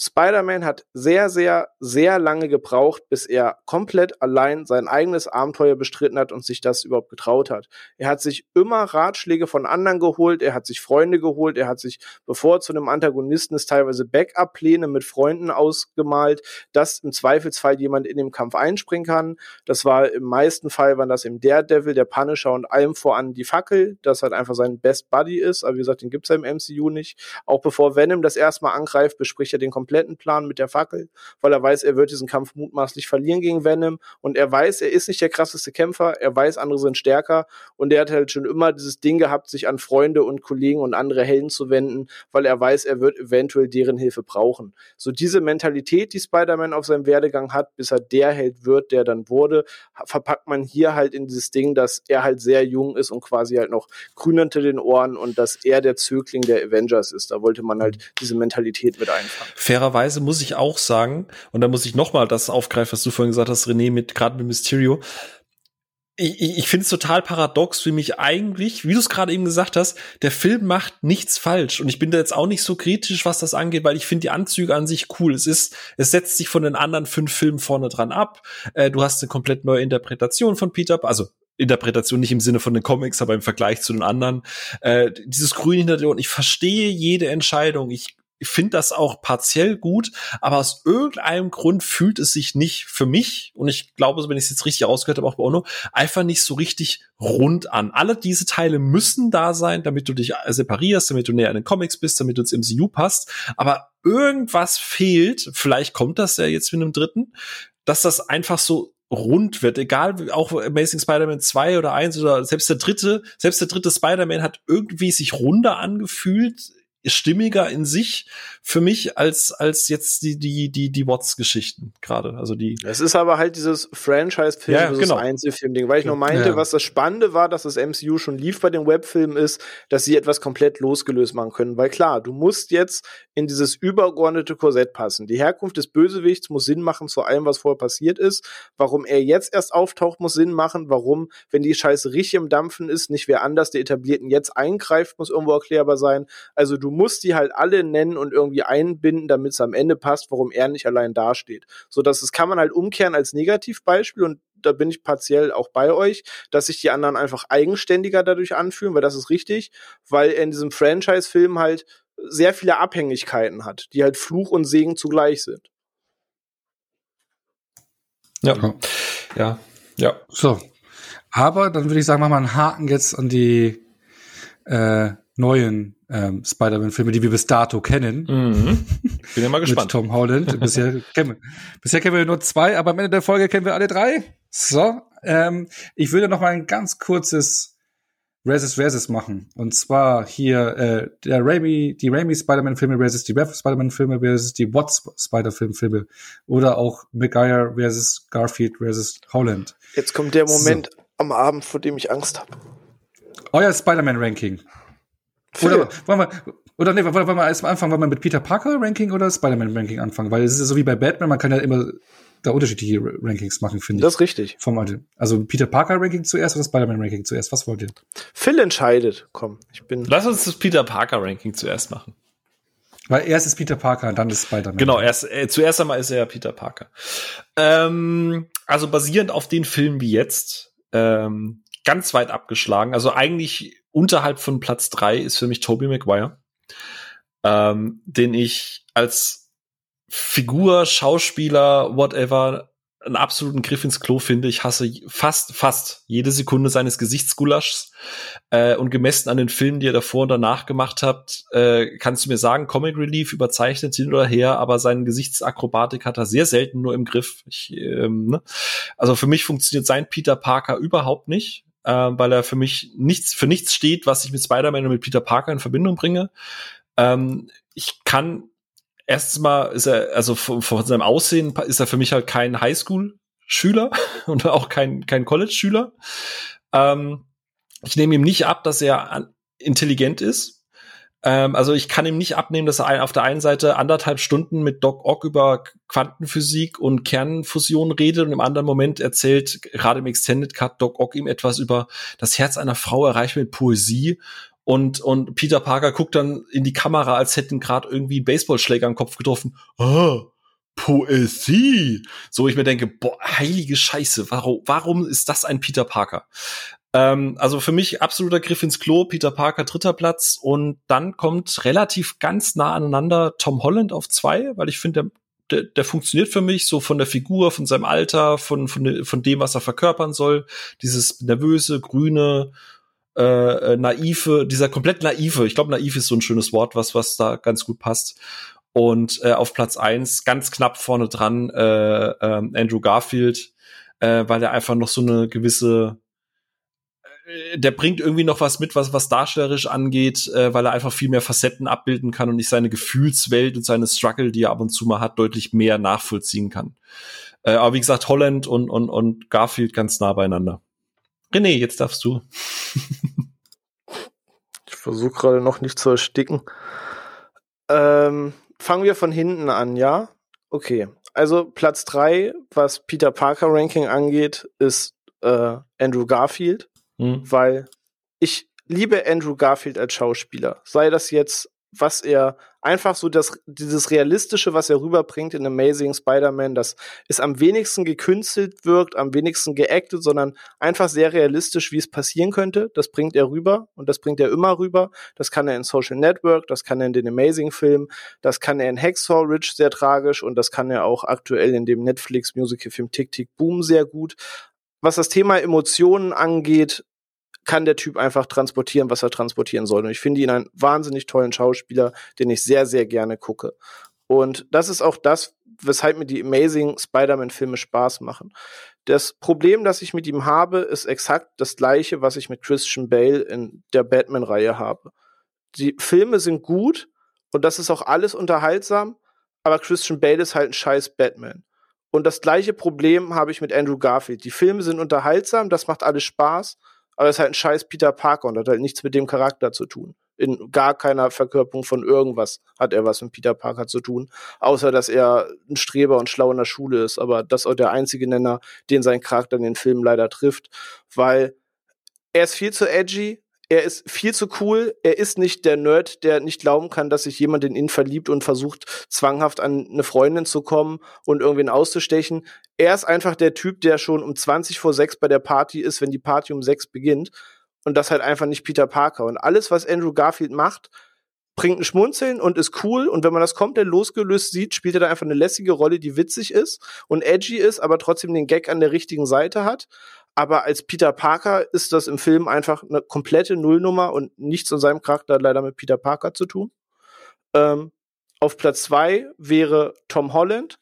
Spider-Man hat sehr, sehr, sehr lange gebraucht, bis er komplett allein sein eigenes Abenteuer bestritten hat und sich das überhaupt getraut hat. Er hat sich immer Ratschläge von anderen geholt, er hat sich Freunde geholt, er hat sich, bevor zu einem Antagonisten ist, teilweise Backup-Pläne mit Freunden ausgemalt, dass im Zweifelsfall jemand in den Kampf einspringen kann. Das war im meisten Fall, waren das im Daredevil, der Punisher und allem voran die Fackel, das halt einfach sein Best Buddy ist, aber wie gesagt, den gibt's ja im MCU nicht. Auch bevor Venom das erstmal angreift, bespricht er den kompletten Plan mit der Fackel, weil er weiß, er wird diesen Kampf mutmaßlich verlieren gegen Venom und er weiß, er ist nicht der krasseste Kämpfer, er weiß, andere sind stärker und er hat halt schon immer dieses Ding gehabt, sich an Freunde und Kollegen und andere Helden zu wenden, weil er weiß, er wird eventuell deren Hilfe brauchen. So diese Mentalität, die Spider-Man auf seinem Werdegang hat, bis er der Held wird, der dann wurde, verpackt man hier halt in dieses Ding, dass er halt sehr jung ist und quasi halt noch grün unter den Ohren und dass er der Zögling der Avengers ist. Da wollte man halt diese Mentalität mit einfangen. Fairerweise Weise muss ich auch sagen, und da muss ich noch mal das aufgreifen, was du vorhin gesagt hast, René, mit gerade mit Mysterio. Ich, ich, ich finde es total paradox für mich eigentlich, wie du es gerade eben gesagt hast, der Film macht nichts falsch und ich bin da jetzt auch nicht so kritisch, was das angeht, weil ich finde die Anzüge an sich cool. Es ist, es setzt sich von den anderen fünf Filmen vorne dran ab. Äh, du hast eine komplett neue Interpretation von Peter, also Interpretation nicht im Sinne von den Comics, aber im Vergleich zu den anderen. Äh, dieses Grün hinter dir und ich verstehe jede Entscheidung. Ich finde das auch partiell gut, aber aus irgendeinem Grund fühlt es sich nicht für mich, und ich glaube, wenn ich es jetzt richtig ausgehört habe, auch bei Ono, einfach nicht so richtig rund an. Alle diese Teile müssen da sein, damit du dich separierst, damit du näher an den Comics bist, damit du ins MCU passt, aber irgendwas fehlt, vielleicht kommt das ja jetzt mit einem dritten, dass das einfach so rund wird, egal, auch Amazing Spider-Man 2 oder 1 oder selbst der dritte, selbst der dritte Spider-Man hat irgendwie sich runder angefühlt, stimmiger in sich für mich als als jetzt die die die die Watts Geschichten gerade. Also die es ist aber halt dieses Franchise Film ja, genau. Einzelfilm Ding weil ich nur meinte ja. was das Spannende war dass das MCU schon lief bei den Webfilmen ist dass sie etwas komplett losgelöst machen können. Weil klar du musst jetzt in dieses übergeordnete Korsett passen. Die Herkunft des Bösewichts muss Sinn machen zu allem was vorher passiert ist. Warum er jetzt erst auftaucht muss Sinn machen. Warum wenn die Scheiße richtig im Dampfen ist nicht wer anders der etablierten jetzt eingreift muss irgendwo erklärbar sein. Also du musst die halt alle nennen und irgendwie einbinden, damit es am Ende passt, warum er nicht allein dasteht. So dass es kann man halt umkehren als Negativbeispiel und da bin ich partiell auch bei euch, dass sich die anderen einfach eigenständiger dadurch anfühlen, weil das ist richtig, weil er in diesem Franchise-Film halt sehr viele Abhängigkeiten hat, die halt Fluch und Segen zugleich sind. Ja. Ja. Ja. So. Aber dann würde ich sagen, machen wir einen Haken jetzt an die äh, neuen ähm, Spider-Man-Filme, die wir bis dato kennen. Mhm. Bin ja mal gespannt. Mit Tom Holland. bisher, kennen wir, bisher kennen wir nur zwei, aber am Ende der Folge kennen wir alle drei. So, ähm, ich würde noch mal ein ganz kurzes Versus Versus machen. Und zwar hier äh, der Raimi, die Raimi Spider-Man-Filme versus die Rev Spider-Man-Filme versus die Watts Spider-Film-Filme oder auch McGuire versus Garfield versus Holland. Jetzt kommt der Moment so. am Abend, vor dem ich Angst habe. Euer Spider-Man-Ranking. Oder wollen wir, oder nee, wollen wir erst mal anfangen, wollen wir mit Peter Parker Ranking oder Spider-Man Ranking anfangen? Weil es ist ja so wie bei Batman, man kann ja immer da unterschiedliche Rankings machen, finde ich. Das ist richtig. Vom, also Peter Parker Ranking zuerst oder Spider-Man Ranking zuerst? Was wollt ihr? Phil entscheidet. Komm, ich bin. Lass uns das Peter Parker Ranking zuerst machen. Weil erst ist Peter Parker, dann ist Spider-Man. Genau, erst, äh, zuerst einmal ist er Peter Parker. Ähm, also basierend auf den Filmen wie jetzt, ähm, ganz weit abgeschlagen. Also eigentlich unterhalb von Platz drei ist für mich Toby Maguire, ähm, den ich als Figur, Schauspieler, whatever, einen absoluten Griff ins Klo finde. Ich hasse fast, fast jede Sekunde seines Gesichtsgulaschs. Äh, und gemessen an den Filmen, die er davor und danach gemacht hat, äh, kannst du mir sagen, Comic Relief überzeichnet hin oder her, aber seine Gesichtsakrobatik hat er sehr selten nur im Griff. Ich, ähm, ne? Also für mich funktioniert sein Peter Parker überhaupt nicht äh, weil er für mich nichts für nichts steht, was ich mit Spider-Man und mit Peter Parker in Verbindung bringe. Ähm, ich kann erstens mal ist er also von, von seinem Aussehen ist er für mich halt kein Highschool-Schüler und auch kein kein College-Schüler. Ähm, ich nehme ihm nicht ab, dass er intelligent ist. Ähm, also ich kann ihm nicht abnehmen, dass er auf der einen Seite anderthalb Stunden mit Doc Ock über Quantenphysik und Kernfusion redet und im anderen Moment erzählt gerade im Extended Cut Doc Ock ihm etwas über das Herz einer Frau erreicht mit Poesie und, und Peter Parker guckt dann in die Kamera, als hätten gerade irgendwie Baseballschläger am Kopf getroffen. Ah, Poesie. So ich mir denke, boah, heilige Scheiße, warum, warum ist das ein Peter Parker? Ähm, also für mich absoluter Griff ins Klo, Peter Parker dritter Platz und dann kommt relativ ganz nah aneinander Tom Holland auf zwei, weil ich finde, der, der, der funktioniert für mich so von der Figur, von seinem Alter, von, von, von dem, was er verkörpern soll. Dieses nervöse, grüne, äh, naive, dieser komplett naive, ich glaube, naiv ist so ein schönes Wort, was, was da ganz gut passt. Und äh, auf Platz eins ganz knapp vorne dran äh, äh, Andrew Garfield, äh, weil er einfach noch so eine gewisse äh, der bringt irgendwie noch was mit, was, was darstellerisch angeht, äh, weil er einfach viel mehr Facetten abbilden kann und ich seine Gefühlswelt und seine Struggle, die er ab und zu mal hat, deutlich mehr nachvollziehen kann. Äh, aber wie gesagt, Holland und, und, und Garfield ganz nah beieinander. René, jetzt darfst du. ich versuche gerade noch nicht zu ersticken. Ähm, fangen wir von hinten an, ja? Okay. Also Platz drei, was Peter Parker Ranking angeht, ist äh, Andrew Garfield, mhm. weil ich liebe Andrew Garfield als Schauspieler. Sei das jetzt was er einfach so das, dieses Realistische, was er rüberbringt in Amazing Spider-Man, das ist am wenigsten gekünstelt wirkt, am wenigsten geactet, sondern einfach sehr realistisch, wie es passieren könnte. Das bringt er rüber und das bringt er immer rüber. Das kann er in Social Network, das kann er in den Amazing-Film, das kann er in Hacksaw Ridge sehr tragisch und das kann er auch aktuell in dem Netflix-Musical-Film Tick Tick Boom sehr gut. Was das Thema Emotionen angeht, kann der Typ einfach transportieren, was er transportieren soll. Und ich finde ihn einen wahnsinnig tollen Schauspieler, den ich sehr, sehr gerne gucke. Und das ist auch das, weshalb mir die Amazing Spider-Man-Filme Spaß machen. Das Problem, das ich mit ihm habe, ist exakt das gleiche, was ich mit Christian Bale in der Batman-Reihe habe. Die Filme sind gut und das ist auch alles unterhaltsam, aber Christian Bale ist halt ein scheiß Batman. Und das gleiche Problem habe ich mit Andrew Garfield. Die Filme sind unterhaltsam, das macht alles Spaß, aber er ist halt ein scheiß Peter Parker und hat halt nichts mit dem Charakter zu tun. In gar keiner Verkörperung von irgendwas hat er was mit Peter Parker zu tun, außer dass er ein Streber und schlau in der Schule ist. Aber das ist auch der einzige Nenner, den sein Charakter in den Filmen leider trifft, weil er ist viel zu edgy, er ist viel zu cool. Er ist nicht der Nerd, der nicht glauben kann, dass sich jemand in ihn verliebt und versucht, zwanghaft an eine Freundin zu kommen und irgendwen auszustechen. Er ist einfach der Typ, der schon um 20 vor 6 bei der Party ist, wenn die Party um 6 beginnt. Und das halt einfach nicht Peter Parker. Und alles, was Andrew Garfield macht, bringt ein Schmunzeln und ist cool. Und wenn man das komplett losgelöst sieht, spielt er da einfach eine lässige Rolle, die witzig ist und edgy ist, aber trotzdem den Gag an der richtigen Seite hat. Aber als Peter Parker ist das im Film einfach eine komplette Nullnummer und nichts in seinem Charakter hat leider mit Peter Parker zu tun. Ähm, auf Platz zwei wäre Tom Holland.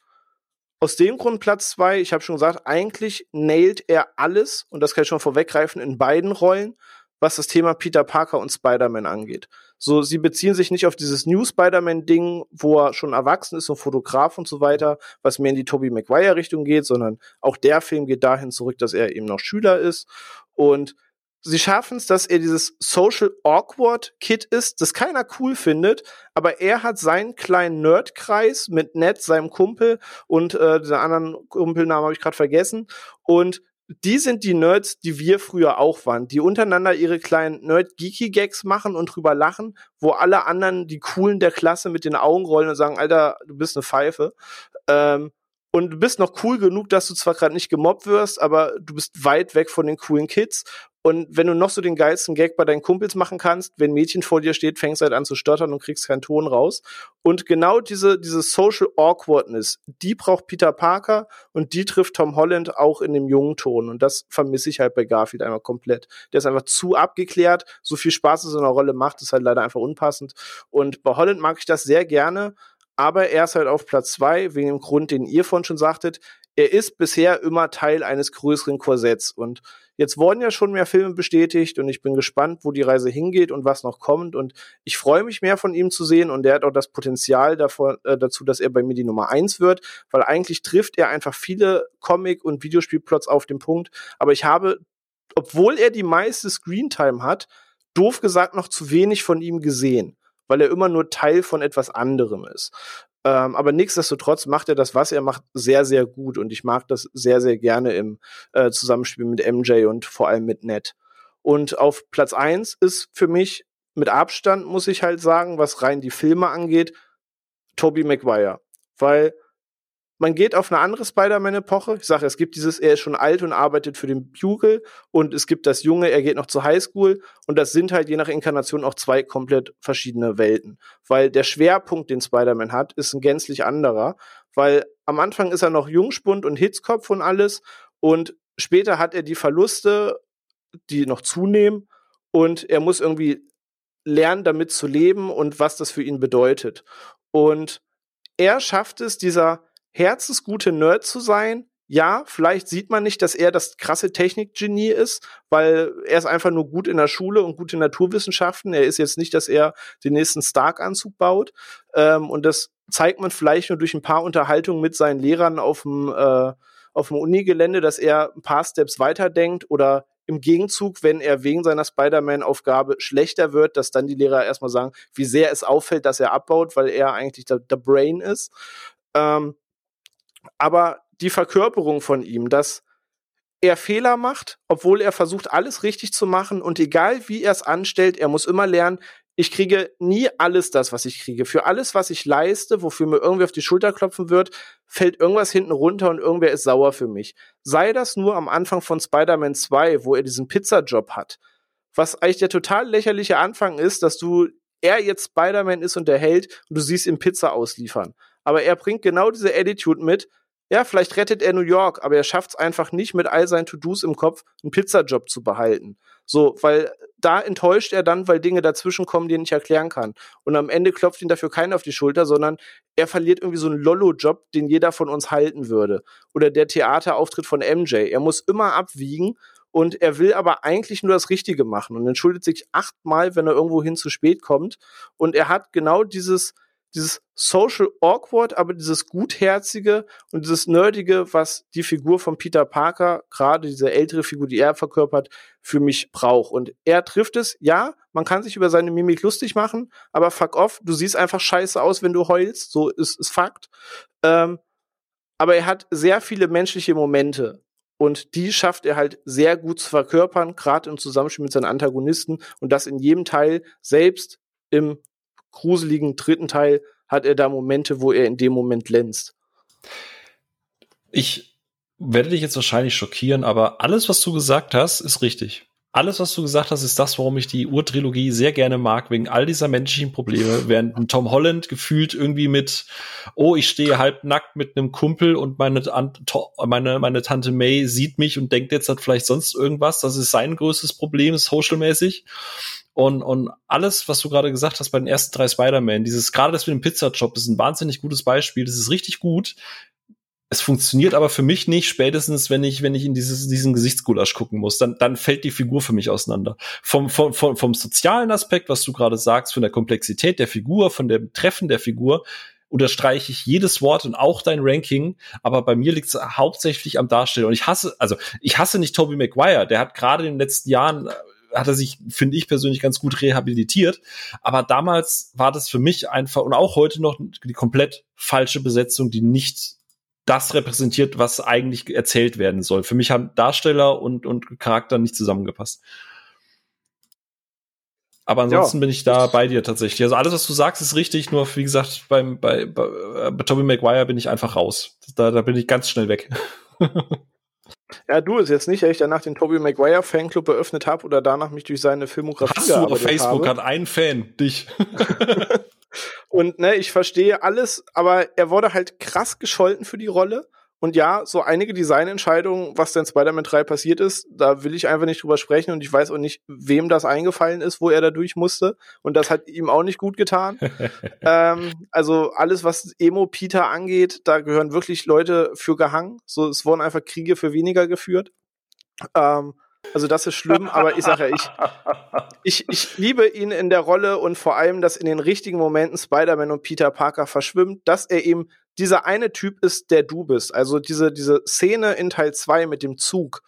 Aus dem Grund Platz zwei, ich habe schon gesagt, eigentlich nailt er alles, und das kann ich schon vorweggreifen, in beiden Rollen, was das Thema Peter Parker und Spider-Man angeht. So, sie beziehen sich nicht auf dieses New Spider-Man-Ding, wo er schon erwachsen ist und Fotograf und so weiter, was mehr in die Tobey Maguire-Richtung geht, sondern auch der Film geht dahin zurück, dass er eben noch Schüler ist. Und sie schaffen es, dass er dieses Social Awkward Kid ist, das keiner cool findet, aber er hat seinen kleinen Nerdkreis mit Ned, seinem Kumpel und äh, der anderen Kumpelnamen habe ich gerade vergessen und die sind die Nerds, die wir früher auch waren, die untereinander ihre kleinen Nerd-Geeky-Gags machen und drüber lachen, wo alle anderen, die Coolen der Klasse, mit den Augen rollen und sagen, Alter, du bist eine Pfeife. Ähm, und du bist noch cool genug, dass du zwar gerade nicht gemobbt wirst, aber du bist weit weg von den coolen Kids. Und wenn du noch so den geilsten Gag bei deinen Kumpels machen kannst, wenn ein Mädchen vor dir steht, fängst du halt an zu stottern und kriegst keinen Ton raus. Und genau diese, diese Social Awkwardness, die braucht Peter Parker und die trifft Tom Holland auch in dem jungen Ton. Und das vermisse ich halt bei Garfield einmal komplett. Der ist einfach zu abgeklärt. So viel Spaß es in einer Rolle macht, ist halt leider einfach unpassend. Und bei Holland mag ich das sehr gerne. Aber er ist halt auf Platz zwei, wegen dem Grund, den ihr vorhin schon sagtet. Er ist bisher immer Teil eines größeren Korsetts. Und Jetzt wurden ja schon mehr Filme bestätigt und ich bin gespannt, wo die Reise hingeht und was noch kommt. Und ich freue mich mehr von ihm zu sehen und er hat auch das Potenzial davor, äh, dazu, dass er bei mir die Nummer eins wird, weil eigentlich trifft er einfach viele Comic- und Videospielplots auf den Punkt. Aber ich habe, obwohl er die meiste Screentime hat, doof gesagt noch zu wenig von ihm gesehen weil er immer nur Teil von etwas anderem ist. Ähm, aber nichtsdestotrotz macht er das, was er macht, sehr, sehr gut. Und ich mag das sehr, sehr gerne im äh, Zusammenspiel mit MJ und vor allem mit Ned. Und auf Platz eins ist für mich mit Abstand, muss ich halt sagen, was rein die Filme angeht, Tobey Maguire. Weil man geht auf eine andere Spider-Man-Epoche. Ich sage, es gibt dieses, er ist schon alt und arbeitet für den Bugle und es gibt das Junge, er geht noch zur Highschool und das sind halt je nach Inkarnation auch zwei komplett verschiedene Welten. Weil der Schwerpunkt, den Spider-Man hat, ist ein gänzlich anderer. Weil am Anfang ist er noch Jungspund und Hitzkopf und alles und später hat er die Verluste, die noch zunehmen und er muss irgendwie lernen, damit zu leben und was das für ihn bedeutet. Und er schafft es, dieser herzensgute Nerd zu sein. Ja, vielleicht sieht man nicht, dass er das krasse Technikgenie ist, weil er ist einfach nur gut in der Schule und gut in Naturwissenschaften. Er ist jetzt nicht, dass er den nächsten Stark-Anzug baut. Ähm, und das zeigt man vielleicht nur durch ein paar Unterhaltungen mit seinen Lehrern auf dem, äh, auf dem Unigelände, dass er ein paar Steps weiterdenkt oder im Gegenzug, wenn er wegen seiner Spider-Man-Aufgabe schlechter wird, dass dann die Lehrer erstmal sagen, wie sehr es auffällt, dass er abbaut, weil er eigentlich der, der Brain ist. Ähm, aber die Verkörperung von ihm, dass er Fehler macht, obwohl er versucht, alles richtig zu machen und egal wie er es anstellt, er muss immer lernen, ich kriege nie alles das, was ich kriege. Für alles, was ich leiste, wofür mir irgendwie auf die Schulter klopfen wird, fällt irgendwas hinten runter und irgendwer ist sauer für mich. Sei das nur am Anfang von Spider-Man 2, wo er diesen Pizzajob hat. Was eigentlich der total lächerliche Anfang ist, dass du er jetzt Spider-Man ist und der Held und du siehst ihm Pizza ausliefern aber er bringt genau diese Attitude mit. Ja, vielleicht rettet er New York, aber er schafft es einfach nicht, mit all seinen To-Dos im Kopf einen Pizzajob zu behalten. So, weil da enttäuscht er dann, weil Dinge dazwischen kommen, die er nicht erklären kann. Und am Ende klopft ihn dafür keiner auf die Schulter, sondern er verliert irgendwie so einen Lollo-Job, den jeder von uns halten würde. Oder der Theaterauftritt von MJ. Er muss immer abwiegen und er will aber eigentlich nur das Richtige machen und entschuldigt sich achtmal, wenn er irgendwo hin zu spät kommt. Und er hat genau dieses, dieses social awkward, aber dieses gutherzige und dieses nerdige, was die Figur von Peter Parker, gerade diese ältere Figur, die er verkörpert, für mich braucht. Und er trifft es, ja, man kann sich über seine Mimik lustig machen, aber fuck off, du siehst einfach scheiße aus, wenn du heulst, so ist, ist Fakt. Ähm, aber er hat sehr viele menschliche Momente. Und die schafft er halt sehr gut zu verkörpern, gerade im Zusammenspiel mit seinen Antagonisten. Und das in jedem Teil, selbst im gruseligen dritten Teil hat er da Momente, wo er in dem Moment glänzt. Ich werde dich jetzt wahrscheinlich schockieren, aber alles, was du gesagt hast, ist richtig. Alles, was du gesagt hast, ist das, warum ich die Urtrilogie sehr gerne mag, wegen all dieser menschlichen Probleme. Während Tom Holland gefühlt irgendwie mit, oh, ich stehe halb nackt mit einem Kumpel und meine, meine, meine Tante May sieht mich und denkt jetzt hat vielleicht sonst irgendwas. Das ist sein größtes Problem, socialmäßig. Und, und alles, was du gerade gesagt hast bei den ersten drei Spider-Man, dieses, gerade das mit dem Pizzajob, ist ein wahnsinnig gutes Beispiel. Das ist richtig gut. Es funktioniert aber für mich nicht, spätestens wenn ich, wenn ich in dieses, diesen Gesichtsgulasch gucken muss, dann, dann fällt die Figur für mich auseinander. Vom, vom, vom, vom sozialen Aspekt, was du gerade sagst, von der Komplexität der Figur, von dem Treffen der Figur, unterstreiche ich jedes Wort und auch dein Ranking, aber bei mir liegt es hauptsächlich am Darsteller. Und ich hasse, also ich hasse nicht Toby Maguire, der hat gerade in den letzten Jahren hat er sich, finde ich persönlich, ganz gut rehabilitiert. Aber damals war das für mich einfach und auch heute noch die komplett falsche Besetzung, die nicht das repräsentiert, was eigentlich erzählt werden soll. Für mich haben Darsteller und, und Charakter nicht zusammengepasst. Aber ansonsten ja. bin ich da bei dir tatsächlich. Also alles, was du sagst, ist richtig. Nur wie gesagt, beim bei, bei, bei Tobey Maguire bin ich einfach raus. Da, da bin ich ganz schnell weg. Ja, du ist jetzt nicht, dass ich danach den Tobey Maguire Fanclub eröffnet habe oder danach mich durch seine Filmografie Hast du auf Facebook habe. hat einen Fan, dich. und ne, ich verstehe alles, aber er wurde halt krass gescholten für die Rolle. Und ja, so einige Designentscheidungen, was denn Spider-Man 3 passiert ist, da will ich einfach nicht drüber sprechen und ich weiß auch nicht, wem das eingefallen ist, wo er da durch musste. Und das hat ihm auch nicht gut getan. ähm, also alles, was Emo Peter angeht, da gehören wirklich Leute für gehangen. So, es wurden einfach Kriege für weniger geführt. Ähm, also das ist schlimm, aber ich sage ja, ich, ich, ich liebe ihn in der Rolle und vor allem, dass in den richtigen Momenten Spider-Man und Peter Parker verschwimmt, dass er eben dieser eine Typ ist, der du bist. Also diese, diese Szene in Teil 2 mit dem Zug,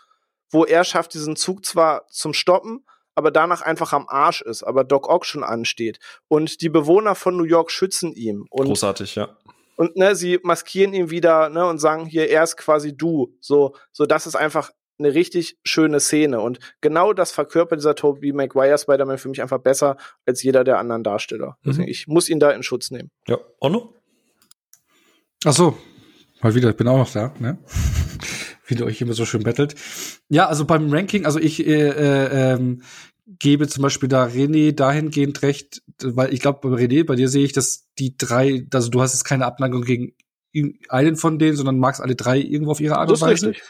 wo er schafft, diesen Zug zwar zum Stoppen, aber danach einfach am Arsch ist, aber Doc Ock schon ansteht. Und die Bewohner von New York schützen ihn. Und, Großartig, ja. Und ne, sie maskieren ihn wieder ne, und sagen hier, er ist quasi du. So, so das ist einfach eine richtig schöne Szene. Und genau das verkörpert dieser Tobey Maguire Spider-Man für mich einfach besser als jeder der anderen Darsteller. Mhm. Deswegen, ich muss ihn da in Schutz nehmen. Ja, Onno? Ach so, mal wieder, ich bin auch noch da, ne? Wie du euch immer so schön bettelt. Ja, also beim Ranking, also ich äh, äh, ähm, gebe zum Beispiel da René dahingehend recht, weil ich glaube, bei René, bei dir sehe ich, dass die drei, also du hast jetzt keine Abneigung gegen einen von denen, sondern magst alle drei irgendwo auf ihre Art und Weise. Richtig.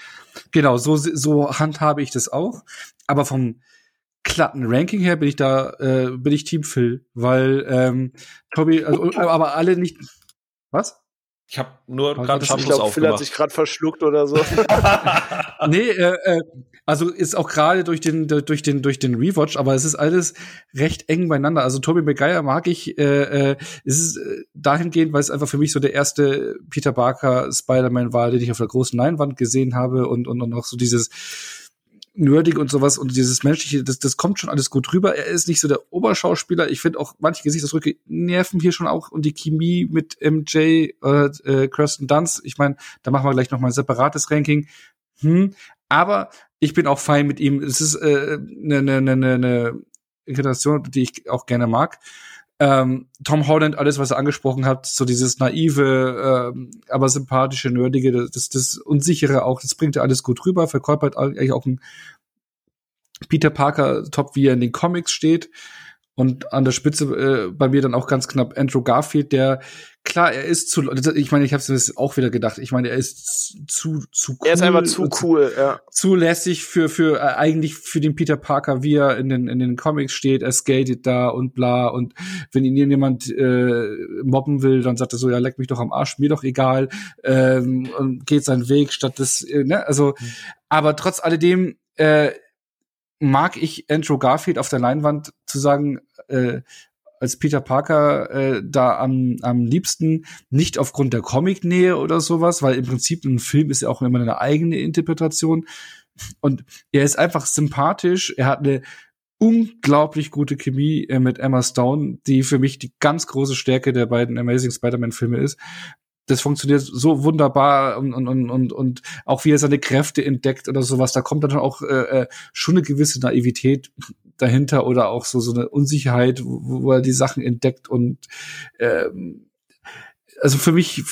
Genau, so, so handhabe ich das auch. Aber vom glatten Ranking her bin ich da, äh, bin ich Team Phil, weil ähm, Toby, also, aber alle nicht. Was? Ich habe nur gerade Shampoos ich glaub, Phil hat sich gerade verschluckt oder so. nee, äh, äh, also ist auch gerade durch den durch den durch den Rewatch, aber es ist alles recht eng beieinander. Also Tobey Maguire mag ich, äh, äh, es ist äh, dahingehend, weil es einfach für mich so der erste Peter Parker Spider-Man war, den ich auf der großen Leinwand gesehen habe und und, und auch so dieses nerdig und sowas und dieses menschliche, das, das kommt schon alles gut rüber. Er ist nicht so der Oberschauspieler. Ich finde auch manche Gesichtsausdrücke nerven hier schon auch und die Chemie mit MJ oder äh, Kirsten Dunst. Ich meine, da machen wir gleich noch mal ein separates Ranking. Hm, aber ich bin auch fein mit ihm. Es ist eine äh, ne, ne, ne, ne, ne Inkarnation, die ich auch gerne mag. Ähm, Tom Holland, alles, was er angesprochen hat, so dieses naive, ähm, aber sympathische, nerdige, das, das unsichere auch, das bringt er alles gut rüber, verkörpert eigentlich auch ein Peter Parker top, wie er in den Comics steht. Und an der Spitze äh, bei mir dann auch ganz knapp Andrew Garfield, der klar, er ist zu, ich meine, ich habe es auch wieder gedacht. Ich meine, er ist zu zu cool. Er ist einfach zu cool, ja. Zu lässig für für äh, eigentlich für den Peter Parker, wie er in den in den Comics steht. Er skatet da und bla und wenn ihn jemand äh, mobben will, dann sagt er so, ja, leck mich doch am Arsch, mir doch egal ähm, und geht seinen Weg statt des, äh, ne, also, mhm. aber trotz alledem äh, mag ich Andrew Garfield auf der Leinwand zu sagen, äh, als Peter Parker äh, da am, am liebsten nicht aufgrund der Comicnähe oder sowas, weil im Prinzip ein Film ist ja auch immer eine eigene Interpretation. Und er ist einfach sympathisch, er hat eine unglaublich gute Chemie äh, mit Emma Stone, die für mich die ganz große Stärke der beiden Amazing Spider-Man-Filme ist das funktioniert so wunderbar und, und, und, und auch wie er seine Kräfte entdeckt oder sowas, da kommt dann auch äh, äh, schon eine gewisse Naivität dahinter oder auch so, so eine Unsicherheit, wo, wo er die Sachen entdeckt und ähm, also für mich,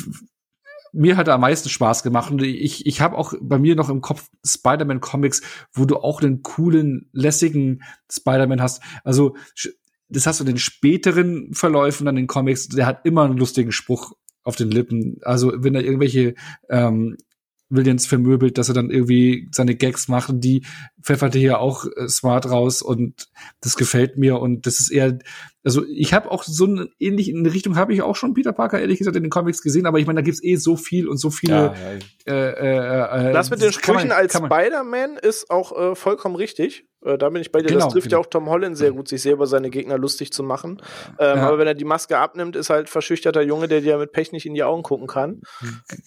mir hat er am meisten Spaß gemacht und ich, ich habe auch bei mir noch im Kopf Spider-Man Comics, wo du auch einen coolen, lässigen Spider-Man hast. Also das hast du in den späteren Verläufen an den Comics, der hat immer einen lustigen Spruch auf den Lippen. Also wenn er irgendwelche ähm, Williams vermöbelt, dass er dann irgendwie seine Gags macht, die pfeffert er hier auch äh, smart raus und das gefällt mir. Und das ist eher also ich habe auch so eine ähnliche in Richtung habe ich auch schon Peter Parker ehrlich gesagt in den Comics gesehen, aber ich meine, da gibt's eh so viel und so viele. Ja, ja. Äh, äh, äh, das mit den Sprüchen man, als Spider-Man ist auch äh, vollkommen richtig. Äh, da bin ich bei dir. Genau, das trifft genau. ja auch Tom Holland sehr gut, sich selber seine Gegner lustig zu machen. Ähm, ja. Aber wenn er die Maske abnimmt, ist halt verschüchterter Junge, der dir mit Pech nicht in die Augen gucken kann.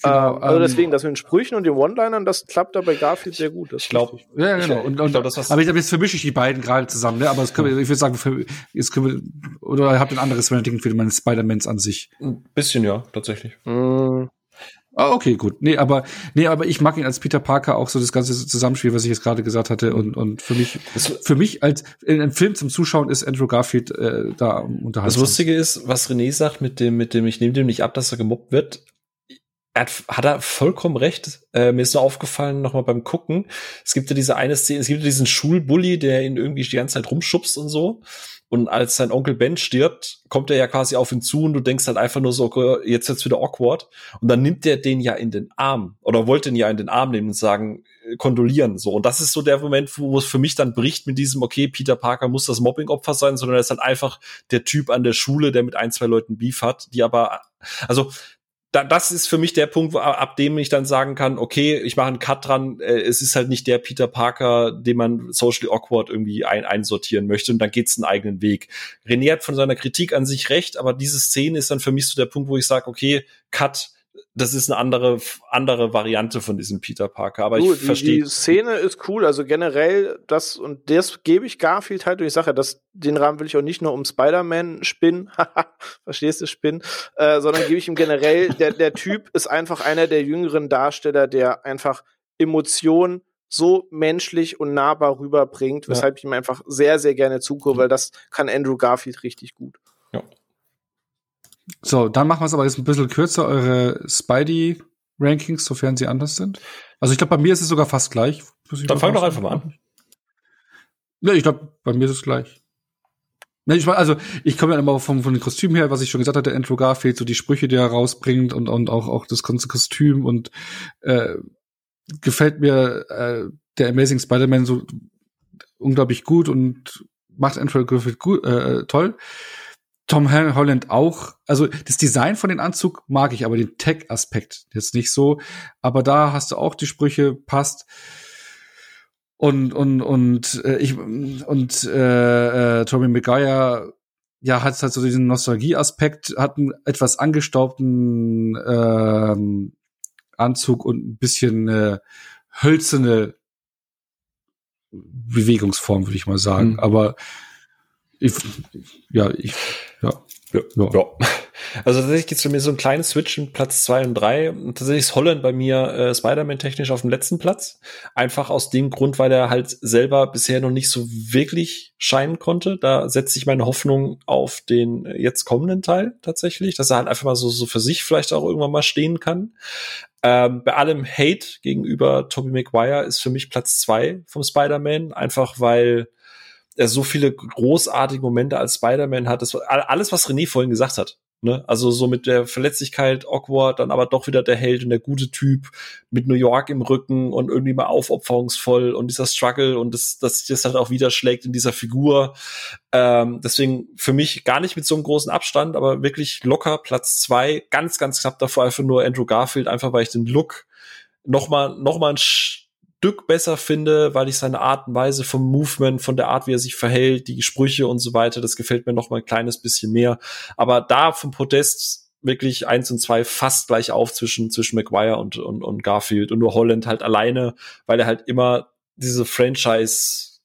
Genau, ähm, also ähm, deswegen, das mit den Sprüchen und den One-Linern, das klappt da bei Garfield sehr gut. ich glaube, ja, genau. Und, und, ich glaub, das, was aber ich, jetzt vermische ich die beiden gerade zusammen. Ne? Aber können wir, ich würde sagen, für, jetzt können wir oder habt ihr ein anderes Ranking für meine Spider-Mans an sich? Ein bisschen, ja, tatsächlich. Mm. Ah, okay, gut. Nee, aber, nee, aber ich mag ihn als Peter Parker auch so das ganze Zusammenspiel, was ich jetzt gerade gesagt hatte. Und, und für mich, für mich als in einem Film zum Zuschauen ist Andrew Garfield äh, da unterhaltsam. Das Lustige ist, was René sagt mit dem, mit dem, ich nehme dem nicht ab, dass er gemobbt wird. Er hat, hat er vollkommen recht. Äh, mir ist nur aufgefallen, nochmal beim Gucken. Es gibt ja diese eine Szene, es gibt ja diesen Schulbully, der ihn irgendwie die ganze Zeit rumschubst und so. Und als sein Onkel Ben stirbt, kommt er ja quasi auf ihn zu und du denkst halt einfach nur so, okay, jetzt wird's wieder awkward. Und dann nimmt er den ja in den Arm oder wollte ihn ja in den Arm nehmen und sagen, äh, kondolieren, so. Und das ist so der Moment, wo es für mich dann bricht mit diesem, okay, Peter Parker muss das Mobbing-Opfer sein, sondern er ist halt einfach der Typ an der Schule, der mit ein, zwei Leuten Beef hat, die aber, also, da, das ist für mich der Punkt, ab dem ich dann sagen kann, okay, ich mache einen Cut dran, äh, es ist halt nicht der Peter Parker, den man socially awkward irgendwie ein, einsortieren möchte und dann geht's einen eigenen Weg. René hat von seiner Kritik an sich recht, aber diese Szene ist dann für mich so der Punkt, wo ich sage, okay, Cut, das ist eine andere, andere Variante von diesem Peter Parker. Aber du, ich verstehe. Die Szene ist cool, also generell das, und das gebe ich Garfield halt, und ich sage ja, das, den Rahmen will ich auch nicht nur um Spider-Man spinnen, verstehst du, spinnen, äh, sondern gebe ich ihm generell, der, der Typ ist einfach einer der jüngeren Darsteller, der einfach Emotionen so menschlich und nahbar rüberbringt, weshalb ja. ich ihm einfach sehr, sehr gerne zugucke, weil das kann Andrew Garfield richtig gut. So, dann machen wir es aber jetzt ein bisschen kürzer, eure Spidey-Rankings, sofern sie anders sind. Also ich glaube, bei mir ist es sogar fast gleich. Dann fang doch einfach mal an. Ja, ich glaube, bei mir ist es gleich. Ne, ich, also ich komme ja immer vom, von den Kostümen her, was ich schon gesagt hatte, Andrew Garfield, so die Sprüche, die er rausbringt und, und auch, auch das ganze Kostüm und äh, gefällt mir äh, der Amazing Spider-Man so unglaublich gut und macht Andrew Garfield gut, äh, toll. Tom Holland auch. Also das Design von dem Anzug mag ich, aber den Tech-Aspekt jetzt nicht so. Aber da hast du auch die Sprüche, passt und und und äh, ich und äh, äh, Tobey Maguire ja hat halt so diesen Nostalgie-Aspekt, hat einen etwas angestaubten äh, Anzug und ein bisschen äh, hölzerne Bewegungsform, würde ich mal sagen. Mhm. Aber ich, ja, ich, ja. Ja. ja. ja. Also tatsächlich geht es für mir so ein kleines Switch in Platz zwei und drei. Und tatsächlich ist Holland bei mir äh, Spider-Man technisch auf dem letzten Platz. Einfach aus dem Grund, weil er halt selber bisher noch nicht so wirklich scheinen konnte. Da setze ich meine Hoffnung auf den jetzt kommenden Teil tatsächlich, dass er halt einfach mal so, so für sich vielleicht auch irgendwann mal stehen kann. Ähm, bei allem Hate gegenüber Tobey Maguire ist für mich Platz zwei vom Spider-Man, einfach weil er so viele großartige Momente als Spider-Man hat. Das war alles, was René vorhin gesagt hat. Ne? Also so mit der Verletzlichkeit awkward, dann aber doch wieder der Held und der gute Typ mit New York im Rücken und irgendwie mal aufopferungsvoll und dieser Struggle und das, das, das halt auch wieder schlägt in dieser Figur. Ähm, deswegen für mich gar nicht mit so einem großen Abstand, aber wirklich locker Platz zwei, ganz, ganz knapp davor einfach nur Andrew Garfield, einfach weil ich den Look noch mal, noch mal ein Stück besser finde, weil ich seine Art und Weise vom Movement, von der Art, wie er sich verhält, die Sprüche und so weiter, das gefällt mir noch mal ein kleines bisschen mehr. Aber da vom Podest wirklich eins und zwei fast gleich auf zwischen, zwischen McGuire und, und, und Garfield und nur Holland halt alleine, weil er halt immer diese Franchise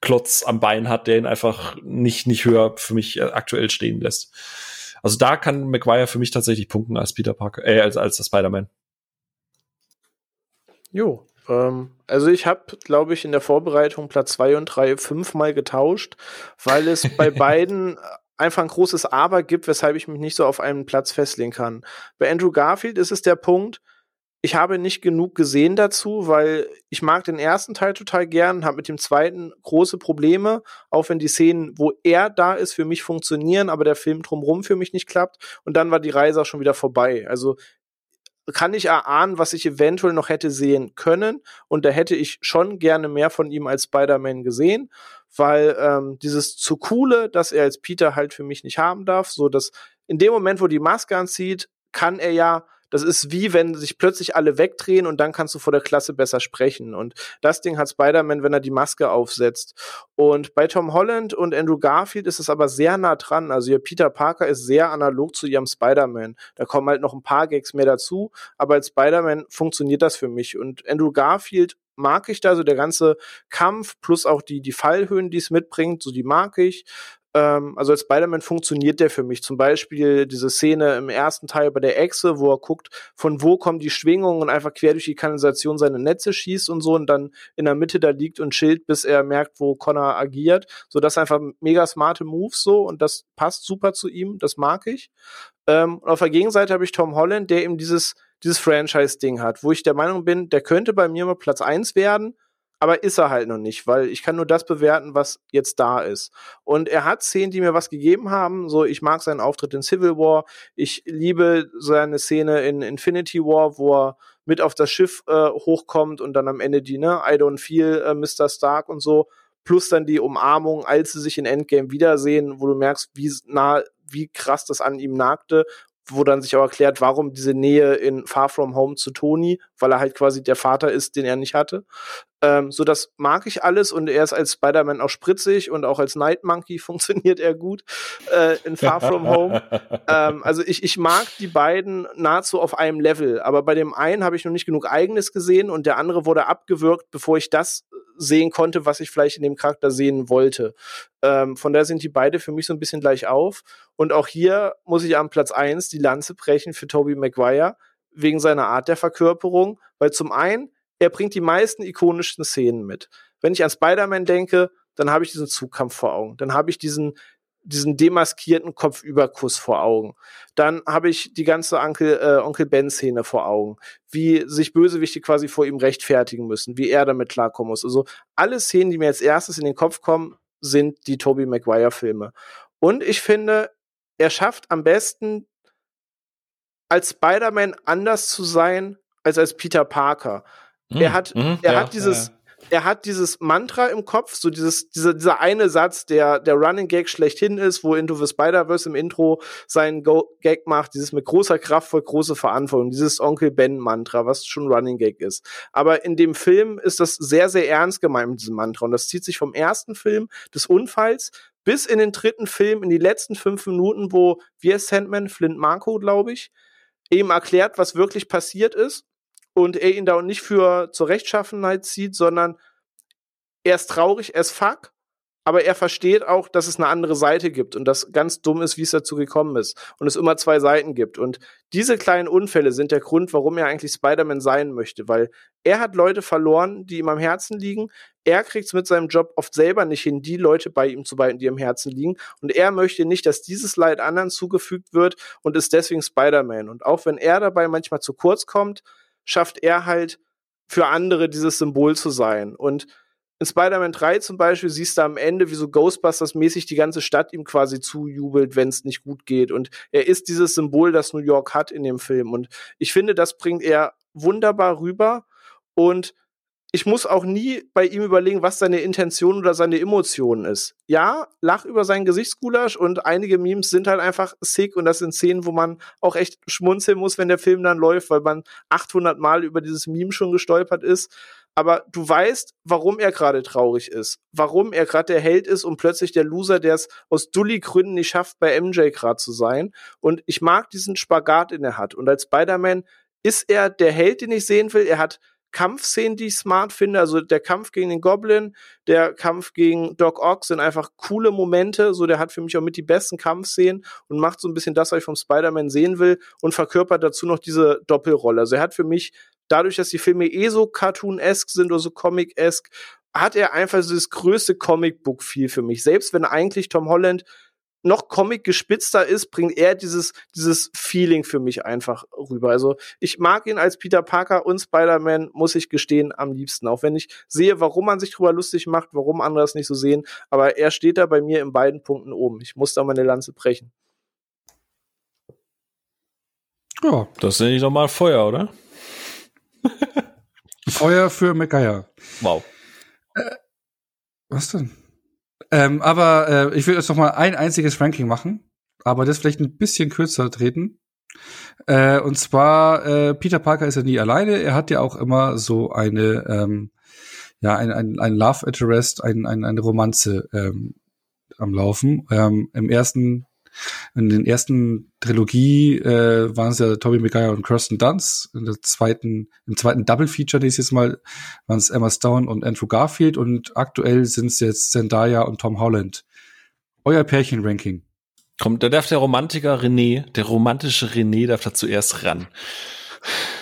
Klotz am Bein hat, der ihn einfach nicht, nicht höher für mich äh, aktuell stehen lässt. Also da kann McGuire für mich tatsächlich punkten als Peter Parker, äh, als, als der Spider-Man. Jo, ähm, also ich habe, glaube ich, in der Vorbereitung Platz zwei und drei fünfmal getauscht, weil es bei beiden einfach ein großes Aber gibt, weshalb ich mich nicht so auf einen Platz festlegen kann. Bei Andrew Garfield ist es der Punkt, ich habe nicht genug gesehen dazu, weil ich mag den ersten Teil total gern, habe mit dem zweiten große Probleme, auch wenn die Szenen, wo er da ist, für mich funktionieren, aber der Film drumherum für mich nicht klappt. Und dann war die Reise auch schon wieder vorbei. Also kann ich erahnen, was ich eventuell noch hätte sehen können. Und da hätte ich schon gerne mehr von ihm als Spider-Man gesehen, weil ähm, dieses zu coole, dass er als Peter halt für mich nicht haben darf, so dass in dem Moment, wo die Maske anzieht, kann er ja das ist wie wenn sich plötzlich alle wegdrehen und dann kannst du vor der Klasse besser sprechen. Und das Ding hat Spider-Man, wenn er die Maske aufsetzt. Und bei Tom Holland und Andrew Garfield ist es aber sehr nah dran. Also ihr Peter Parker ist sehr analog zu ihrem Spider-Man. Da kommen halt noch ein paar Gags mehr dazu, aber als Spider-Man funktioniert das für mich. Und Andrew Garfield mag ich da, so der ganze Kampf plus auch die, die Fallhöhen, die es mitbringt, so die mag ich. Ähm, also als Spider-Man funktioniert der für mich. Zum Beispiel diese Szene im ersten Teil bei der Echse, wo er guckt, von wo kommen die Schwingungen und einfach quer durch die Kanalisation seine Netze schießt und so und dann in der Mitte da liegt und chillt, bis er merkt, wo Connor agiert. So, das ist einfach mega smarte Moves so und das passt super zu ihm. Das mag ich. Ähm, und auf der Gegenseite habe ich Tom Holland, der eben dieses, dieses Franchise-Ding hat, wo ich der Meinung bin, der könnte bei mir mal Platz eins werden, aber ist er halt noch nicht, weil ich kann nur das bewerten, was jetzt da ist. Und er hat Szenen, die mir was gegeben haben. So, ich mag seinen Auftritt in Civil War. Ich liebe seine Szene in Infinity War, wo er mit auf das Schiff äh, hochkommt und dann am Ende die, ne, I don't feel äh, Mr. Stark und so. Plus dann die Umarmung, als sie sich in Endgame wiedersehen, wo du merkst, wie nah, wie krass das an ihm nagte wo dann sich auch erklärt, warum diese Nähe in Far From Home zu Tony, weil er halt quasi der Vater ist, den er nicht hatte. Ähm, so, das mag ich alles und er ist als Spider-Man auch spritzig und auch als Night Monkey funktioniert er gut äh, in Far From Home. ähm, also ich, ich mag die beiden nahezu auf einem Level, aber bei dem einen habe ich noch nicht genug Eigenes gesehen und der andere wurde abgewürgt, bevor ich das sehen konnte, was ich vielleicht in dem Charakter sehen wollte. Ähm, von daher sind die beide für mich so ein bisschen gleich auf. Und auch hier muss ich am Platz eins die Lanze brechen für Tobey Maguire wegen seiner Art der Verkörperung, weil zum einen er bringt die meisten ikonischen Szenen mit. Wenn ich an Spider-Man denke, dann habe ich diesen Zugkampf vor Augen. Dann habe ich diesen diesen demaskierten Kopfüberkuss vor Augen. Dann habe ich die ganze Onkel, äh, Onkel Ben-Szene vor Augen, wie sich Bösewichte quasi vor ihm rechtfertigen müssen, wie er damit klarkommen muss. Also alle Szenen, die mir als erstes in den Kopf kommen, sind die Tobey Maguire-Filme. Und ich finde, er schafft am besten, als Spider-Man anders zu sein als als Peter Parker. Mhm. Er hat, mhm, er ja, hat dieses, ja er hat dieses Mantra im Kopf, so dieses, dieser, dieser eine Satz, der der Running Gag schlechthin ist, wo Into the Spider-Verse im Intro seinen Go Gag macht, dieses mit großer Kraft voll große Verantwortung, dieses Onkel Ben Mantra, was schon Running Gag ist. Aber in dem Film ist das sehr, sehr ernst gemeint mit diesem Mantra. Und das zieht sich vom ersten Film des Unfalls bis in den dritten Film, in die letzten fünf Minuten, wo wir Sandman, Flint Marco, glaube ich, eben erklärt, was wirklich passiert ist und er ihn da nicht für zur Rechtschaffenheit zieht, sondern er ist traurig as fuck, aber er versteht auch, dass es eine andere Seite gibt und das ganz dumm ist, wie es dazu gekommen ist und es immer zwei Seiten gibt. Und diese kleinen Unfälle sind der Grund, warum er eigentlich Spider-Man sein möchte, weil er hat Leute verloren, die ihm am Herzen liegen. Er kriegt es mit seinem Job oft selber nicht hin, die Leute bei ihm zu behalten, die am Herzen liegen. Und er möchte nicht, dass dieses Leid anderen zugefügt wird und ist deswegen Spider-Man. Und auch wenn er dabei manchmal zu kurz kommt, schafft er halt für andere dieses Symbol zu sein. Und in Spider-Man 3 zum Beispiel siehst du am Ende, wie so Ghostbusters-mäßig die ganze Stadt ihm quasi zujubelt, wenn es nicht gut geht. Und er ist dieses Symbol, das New York hat in dem Film. Und ich finde, das bringt er wunderbar rüber. Und ich muss auch nie bei ihm überlegen, was seine Intention oder seine Emotion ist. Ja, lach über seinen Gesichtsgulasch und einige Memes sind halt einfach sick und das sind Szenen, wo man auch echt schmunzeln muss, wenn der Film dann läuft, weil man 800 Mal über dieses Meme schon gestolpert ist. Aber du weißt, warum er gerade traurig ist, warum er gerade der Held ist und plötzlich der Loser, der es aus Dulli-Gründen nicht schafft, bei MJ gerade zu sein. Und ich mag diesen Spagat, den er hat. Und als Spider-Man ist er der Held, den ich sehen will. Er hat Kampfszenen, die ich smart finde. Also der Kampf gegen den Goblin, der Kampf gegen Doc Ock sind einfach coole Momente. So, der hat für mich auch mit die besten Kampfszenen und macht so ein bisschen das, was ich vom Spider-Man sehen will und verkörpert dazu noch diese Doppelrolle. Also er hat für mich, dadurch, dass die Filme eh so cartoon-esque sind oder so comic-esque, hat er einfach so das größte Comic-Book-Feel für mich. Selbst wenn eigentlich Tom Holland noch Comic gespitzter ist, bringt er dieses, dieses Feeling für mich einfach rüber. Also ich mag ihn als Peter Parker und Spider-Man, muss ich gestehen, am liebsten. Auch wenn ich sehe, warum man sich drüber lustig macht, warum andere es nicht so sehen. Aber er steht da bei mir in beiden Punkten oben. Ich muss da meine Lanze brechen. Ja, das nenne ich doch mal Feuer, oder? Feuer für Mekaya. Wow. Äh, was denn? Ähm, aber äh, ich will jetzt noch mal ein einziges Ranking machen, aber das vielleicht ein bisschen kürzer treten. Äh, und zwar, äh, Peter Parker ist ja nie alleine. Er hat ja auch immer so eine, ähm, ja, ein, ein, ein Love Interest, ein, ein, eine Romanze ähm, am Laufen. Ähm, Im ersten in den ersten Trilogie äh, waren es ja Tobey Maguire und Kirsten Dunst. In der zweiten, im zweiten Double Feature nächstes Mal waren es Emma Stone und Andrew Garfield und aktuell sind es jetzt Zendaya und Tom Holland. Euer Pärchen-Ranking. Kommt, da darf der Romantiker René, der romantische René darf da zuerst ran.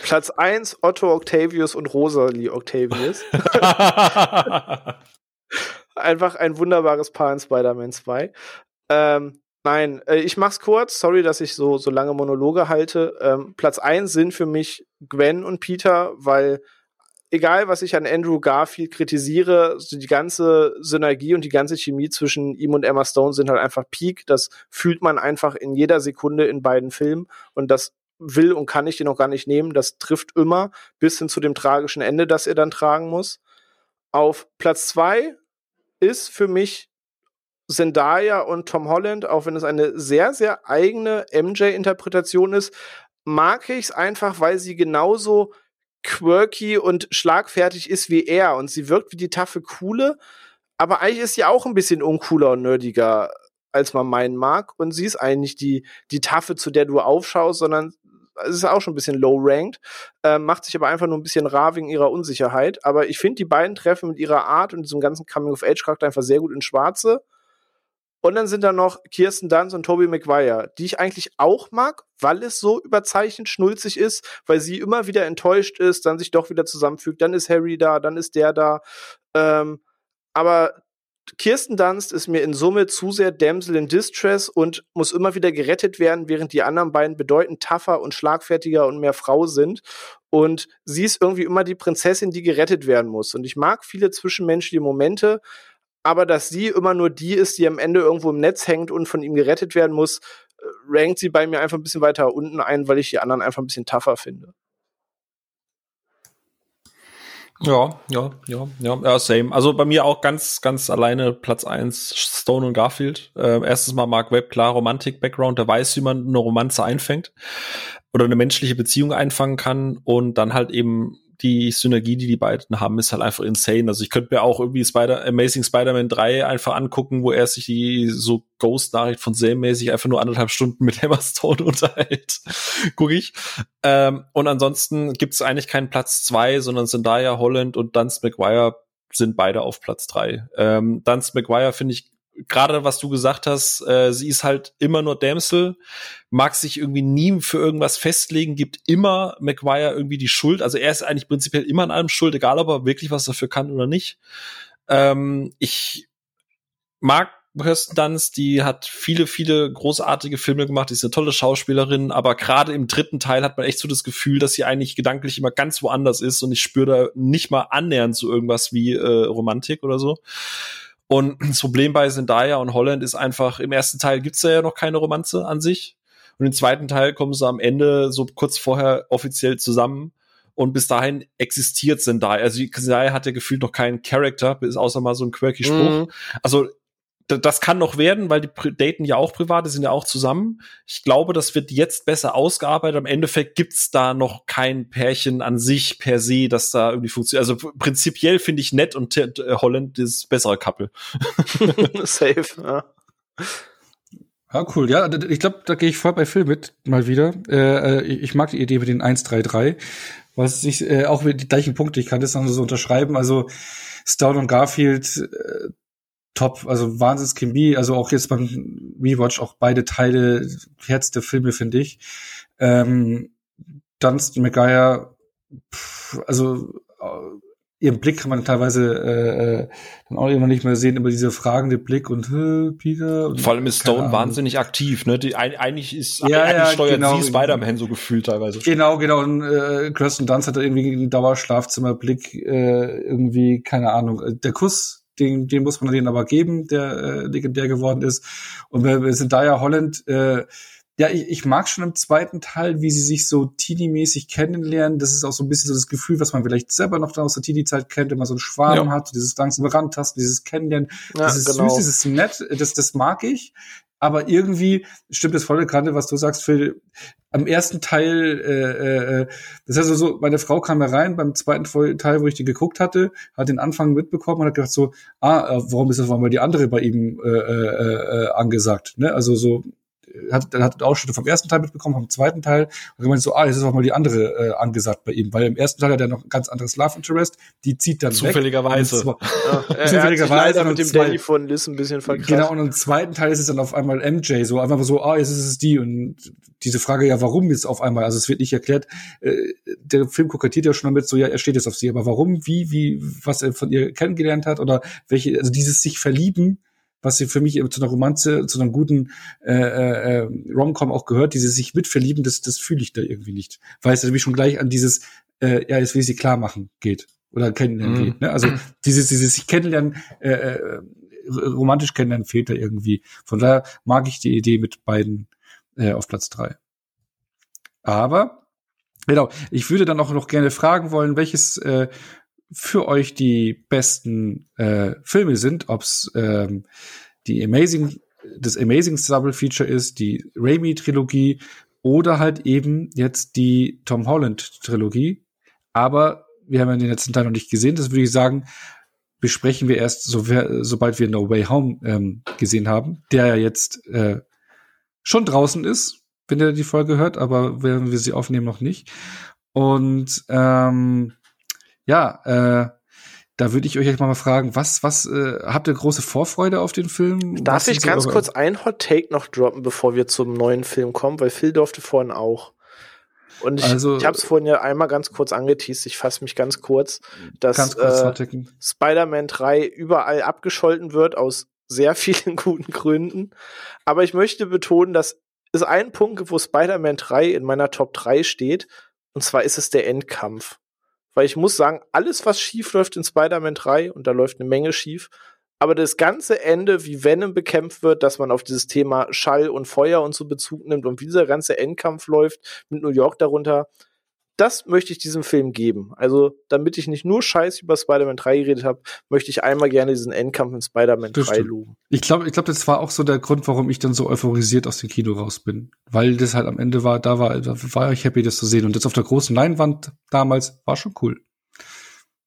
Platz eins Otto Octavius und Rosalie Octavius. Einfach ein wunderbares Paar in Spider-Man 2. Ähm, Nein, äh, ich mach's kurz. Sorry, dass ich so, so lange Monologe halte. Ähm, Platz eins sind für mich Gwen und Peter, weil egal, was ich an Andrew Garfield kritisiere, so die ganze Synergie und die ganze Chemie zwischen ihm und Emma Stone sind halt einfach Peak. Das fühlt man einfach in jeder Sekunde in beiden Filmen und das will und kann ich den auch gar nicht nehmen. Das trifft immer bis hin zu dem tragischen Ende, das er dann tragen muss. Auf Platz zwei ist für mich Zendaya und Tom Holland, auch wenn es eine sehr, sehr eigene MJ-Interpretation ist, mag ich es einfach, weil sie genauso quirky und schlagfertig ist wie er. Und sie wirkt wie die taffe Coole, aber eigentlich ist sie auch ein bisschen uncooler und nerdiger, als man meinen mag. Und sie ist eigentlich die, die Taffe, zu der du aufschaust, sondern es ist auch schon ein bisschen low-ranked, äh, macht sich aber einfach nur ein bisschen rar wegen ihrer Unsicherheit. Aber ich finde, die beiden treffen mit ihrer Art und diesem ganzen Coming-of-Age-Charakter einfach sehr gut in Schwarze Und dann sind da noch Kirsten Dunst und Tobey Maguire, die ich eigentlich auch mag, weil es so überzeichnet schnulzig ist, weil sie immer wieder enttäuscht ist, dann sich doch wieder zusammenfügt, dann ist Harry da, dann ist der da. Ähm, aber Kirsten Dunst ist mir in Summe zu sehr Damsel in Distress und muss immer wieder gerettet werden, während die anderen beiden bedeutend tougher und schlagfertiger und mehr Frau sind. Und sie ist irgendwie immer die Prinzessin, die gerettet werden muss. Und ich mag viele zwischenmenschliche Momente, aber dass sie immer nur die ist, die am Ende irgendwo im Netz hängt und von ihm gerettet werden muss, äh, rankt sie bei mir einfach ein bisschen weiter unten ein, weil ich die anderen einfach ein bisschen tougher finde. Ja, ja, ja, ja, same. Also bei mir auch ganz, ganz alleine Platz eins Stone und Garfield. Äh, erstes Mal Mark Webb, klar, Romantik-Background, der weiß, wie man eine Romanze einfängt oder eine menschliche Beziehung einfangen kann und dann halt eben die Synergie, die die beiden haben, ist halt einfach insane. Also ich könnte mir auch irgendwie Spider Amazing Spider-Man 3 einfach angucken, wo er sich die so Ghost-Nachricht von Sam-mäßig einfach nur anderthalb Stunden mit Hammerstone unterhält. Guck ich. Ähm, und ansonsten gibt es eigentlich keinen Platz zwei, sondern Zendaya, Holland und Dunst McGuire sind beide auf Platz drei. Ähm, Dunst McGuire finde ich gerade was du gesagt hast, äh, sie ist halt immer nur Damsel, mag sich irgendwie nie für irgendwas festlegen, gibt immer McGuire irgendwie die Schuld. Also er ist eigentlich prinzipiell immer an allem schuld, egal ob er wirklich was dafür kann oder nicht. Ähm, ich mag Kirsten Dunst, die hat viele, viele großartige Filme gemacht, die ist eine tolle Schauspielerin, aber gerade im dritten Teil hat man echt so das Gefühl, dass sie eigentlich gedanklich immer ganz woanders ist und ich spüre da nicht mal annähernd so irgendwas wie äh, Romantik oder so. Und das Problem bei Zendaya und Holland ist einfach, im ersten Teil gibt's ja noch keine Romanze an sich. Und im zweiten Teil kommen sie am Ende so kurz vorher offiziell zusammen. Und bis dahin existiert Zendaya. Also Zendaya hat ja gefühlt noch keinen Charakter, außer mal so ein quirky Spruch. Mhm. Also das kann noch werden, weil die daten ja auch privat, die sind ja auch zusammen. Ich glaube, das wird jetzt besser ausgearbeitet. Am Endeffekt gibt's da noch kein Pärchen an sich per se, das da irgendwie funktioniert. Also prinzipiell finde ich nett und äh, Holland das bessere Couple. Safe, ja. Ja, cool. Ja, ich glaube, da gehe ich voll bei Phil mit, mal wieder. Äh, äh ich mag die Idee mit den 1-3-3, was ich äh, auch mit die gleichen Punkte, ich kann das noch so unterschreiben. Also Stone und Garfield, äh, top, also Wahnsinns Chemie, also auch jetzt beim Rewatch auch beide Teile Herz der Filme, finde ich. Ähm, Dunstan McGuire, pff, also äh, ihren Blick kann man teilweise äh, äh, dann auch immer nicht mehr sehen, über diese fragende Blick und äh, Peter. Und Vor allem ist Stone wahnsinnig aktiv, ne? Die, eigentlich ist ja, eigentlich ja, steuert genau, sie Spider-Man so gefühlt teilweise. Genau, genau. Und äh, Kirsten Dunst hat da irgendwie einen Dauerschlafzimmerblick, äh, irgendwie, keine Ahnung. Der Kuss den, den muss man denen aber geben, der äh, legendär geworden ist. Und wir, wir sind da ja Holland, äh, ja, ich, ich mag schon im zweiten Teil, wie sie sich so Teenie-mäßig kennenlernen. Das ist auch so ein bisschen so das Gefühl, was man vielleicht selber noch aus der Teenie-Zeit kennt, wenn man so einen Schwarm ja. hat, dieses langsame Rantasten, dieses Kennenlernen. Ja, das ist genau. süß, das ist nett, das, das mag ich. Aber irgendwie stimmt es voll gerade, was du sagst, Phil. Am ersten Teil, äh, äh, das heißt also so, meine Frau kam herein beim zweiten Teil, wo ich die geguckt hatte, hat den Anfang mitbekommen und hat gedacht so, ah, äh, warum ist das mal die andere bei ihm äh, äh, äh, angesagt? Ne? Also so, hat, dann hat Ausschnitte vom ersten Teil mitbekommen, vom zweiten Teil. Und gemeint so, ah, jetzt ist auch mal die andere äh, angesagt bei ihm, weil im ersten Teil hat er noch ein ganz anderes Love Interest, die zieht dann Zufälligerweise. weg. Ja, zufälligerweise. mit dem Danny von Liz ein bisschen verkracht. Genau, und im zweiten Teil ist es dann auf einmal MJ, so einfach so, ah, jetzt ist es die und diese Frage, ja, warum jetzt auf einmal? Also es wird nicht erklärt. Äh, der Film kokettiert ja schon damit, so, ja, er steht jetzt auf sie, aber warum, wie, wie, was er von ihr kennengelernt hat oder welche, also dieses sich verlieben, was sie für mich zu einer Romanze, zu einem guten äh, äh, äh, Romcom auch gehört, diese sich mitverlieben, das, das fühle ich da irgendwie nicht. Weil es nämlich schon gleich an dieses, äh, ja, jetzt will ich sie klar machen geht oder kennenlernen mhm. geht. Ne? Also dieses, dieses sich kennenlernen, äh, äh, romantisch kennenlernen fehlt da irgendwie. Von daher mag ich die Idee mit beiden äh, auf Platz drei. Aber Genau. Ich würde dann auch noch gerne fragen wollen, welches äh, für euch die besten äh, Filme sind, ob's ähm, die Amazing, das Amazing Double Feature ist, die Raimi Trilogie oder halt eben jetzt die Tom Holland Trilogie. Aber wir haben ja den letzten Teil noch nicht gesehen. Das würde ich sagen, besprechen wir erst, so, sobald wir No Way Home ähm, gesehen haben, der ja jetzt äh, schon draußen ist, wenn ihr die Folge hört, aber werden wir sie aufnehmen noch nicht. Und ähm, ja, äh, da würde ich euch jetzt mal fragen, was, was, äh, habt ihr große Vorfreude auf den Film? Darf was ich ganz so kurz ein Hot Take noch droppen, bevor wir zum neuen Film kommen? Weil Phil durfte vorhin auch. Und ich, also, ich habe es vorhin ja einmal ganz kurz angeteased, ich fasse mich ganz kurz, dass kurz äh, Spider-Man 3 überall abgescholten wird aus sehr vielen guten Gründen. Aber ich möchte betonen, dass es einen Punkt gibt, wo Spider-Man 3 in meiner Top 3 steht. Und zwar ist es der Endkampf. Weil ich muss sagen, alles, was schief läuft in Spider-Man 3, und da läuft eine Menge schief, aber das ganze Ende, wie Venom bekämpft wird, dass man auf dieses Thema Schall und Feuer und so Bezug nimmt und wie dieser ganze Endkampf läuft, mit New York darunter, das möchte ich diesem Film geben. Also, damit ich nicht nur Scheiß über Spider-Man 3 geredet habe, möchte ich einmal gerne diesen Endkampf in Spider-Man 3 loben. Ich glaube, ich glaube, das war auch so der Grund, warum ich dann so euphorisiert aus dem Kino raus bin. Weil das halt am Ende war, da war, da war ich happy, das zu sehen. Und jetzt auf der großen Leinwand damals war schon cool.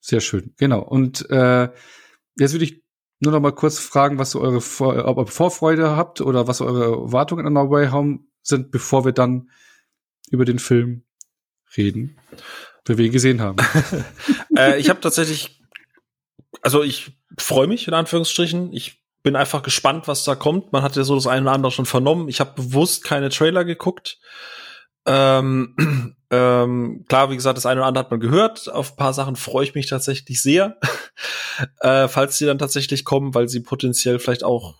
Sehr schön, genau. Und äh, jetzt würde ich nur noch mal kurz fragen, was so eure Vor ob ihr Vorfreude habt oder was eure Erwartungen an No Way Home sind, bevor wir dann über den Film reden, wie wir ihn gesehen haben. äh, ich habe tatsächlich, also ich freue mich in Anführungsstrichen. Ich bin einfach gespannt, was da kommt. Man hat ja so das eine oder andere schon vernommen. Ich habe bewusst keine Trailer geguckt. Ähm, ähm, klar, wie gesagt, das eine oder andere hat man gehört. Auf ein paar Sachen freue ich mich tatsächlich sehr, äh, falls sie dann tatsächlich kommen, weil sie potenziell vielleicht auch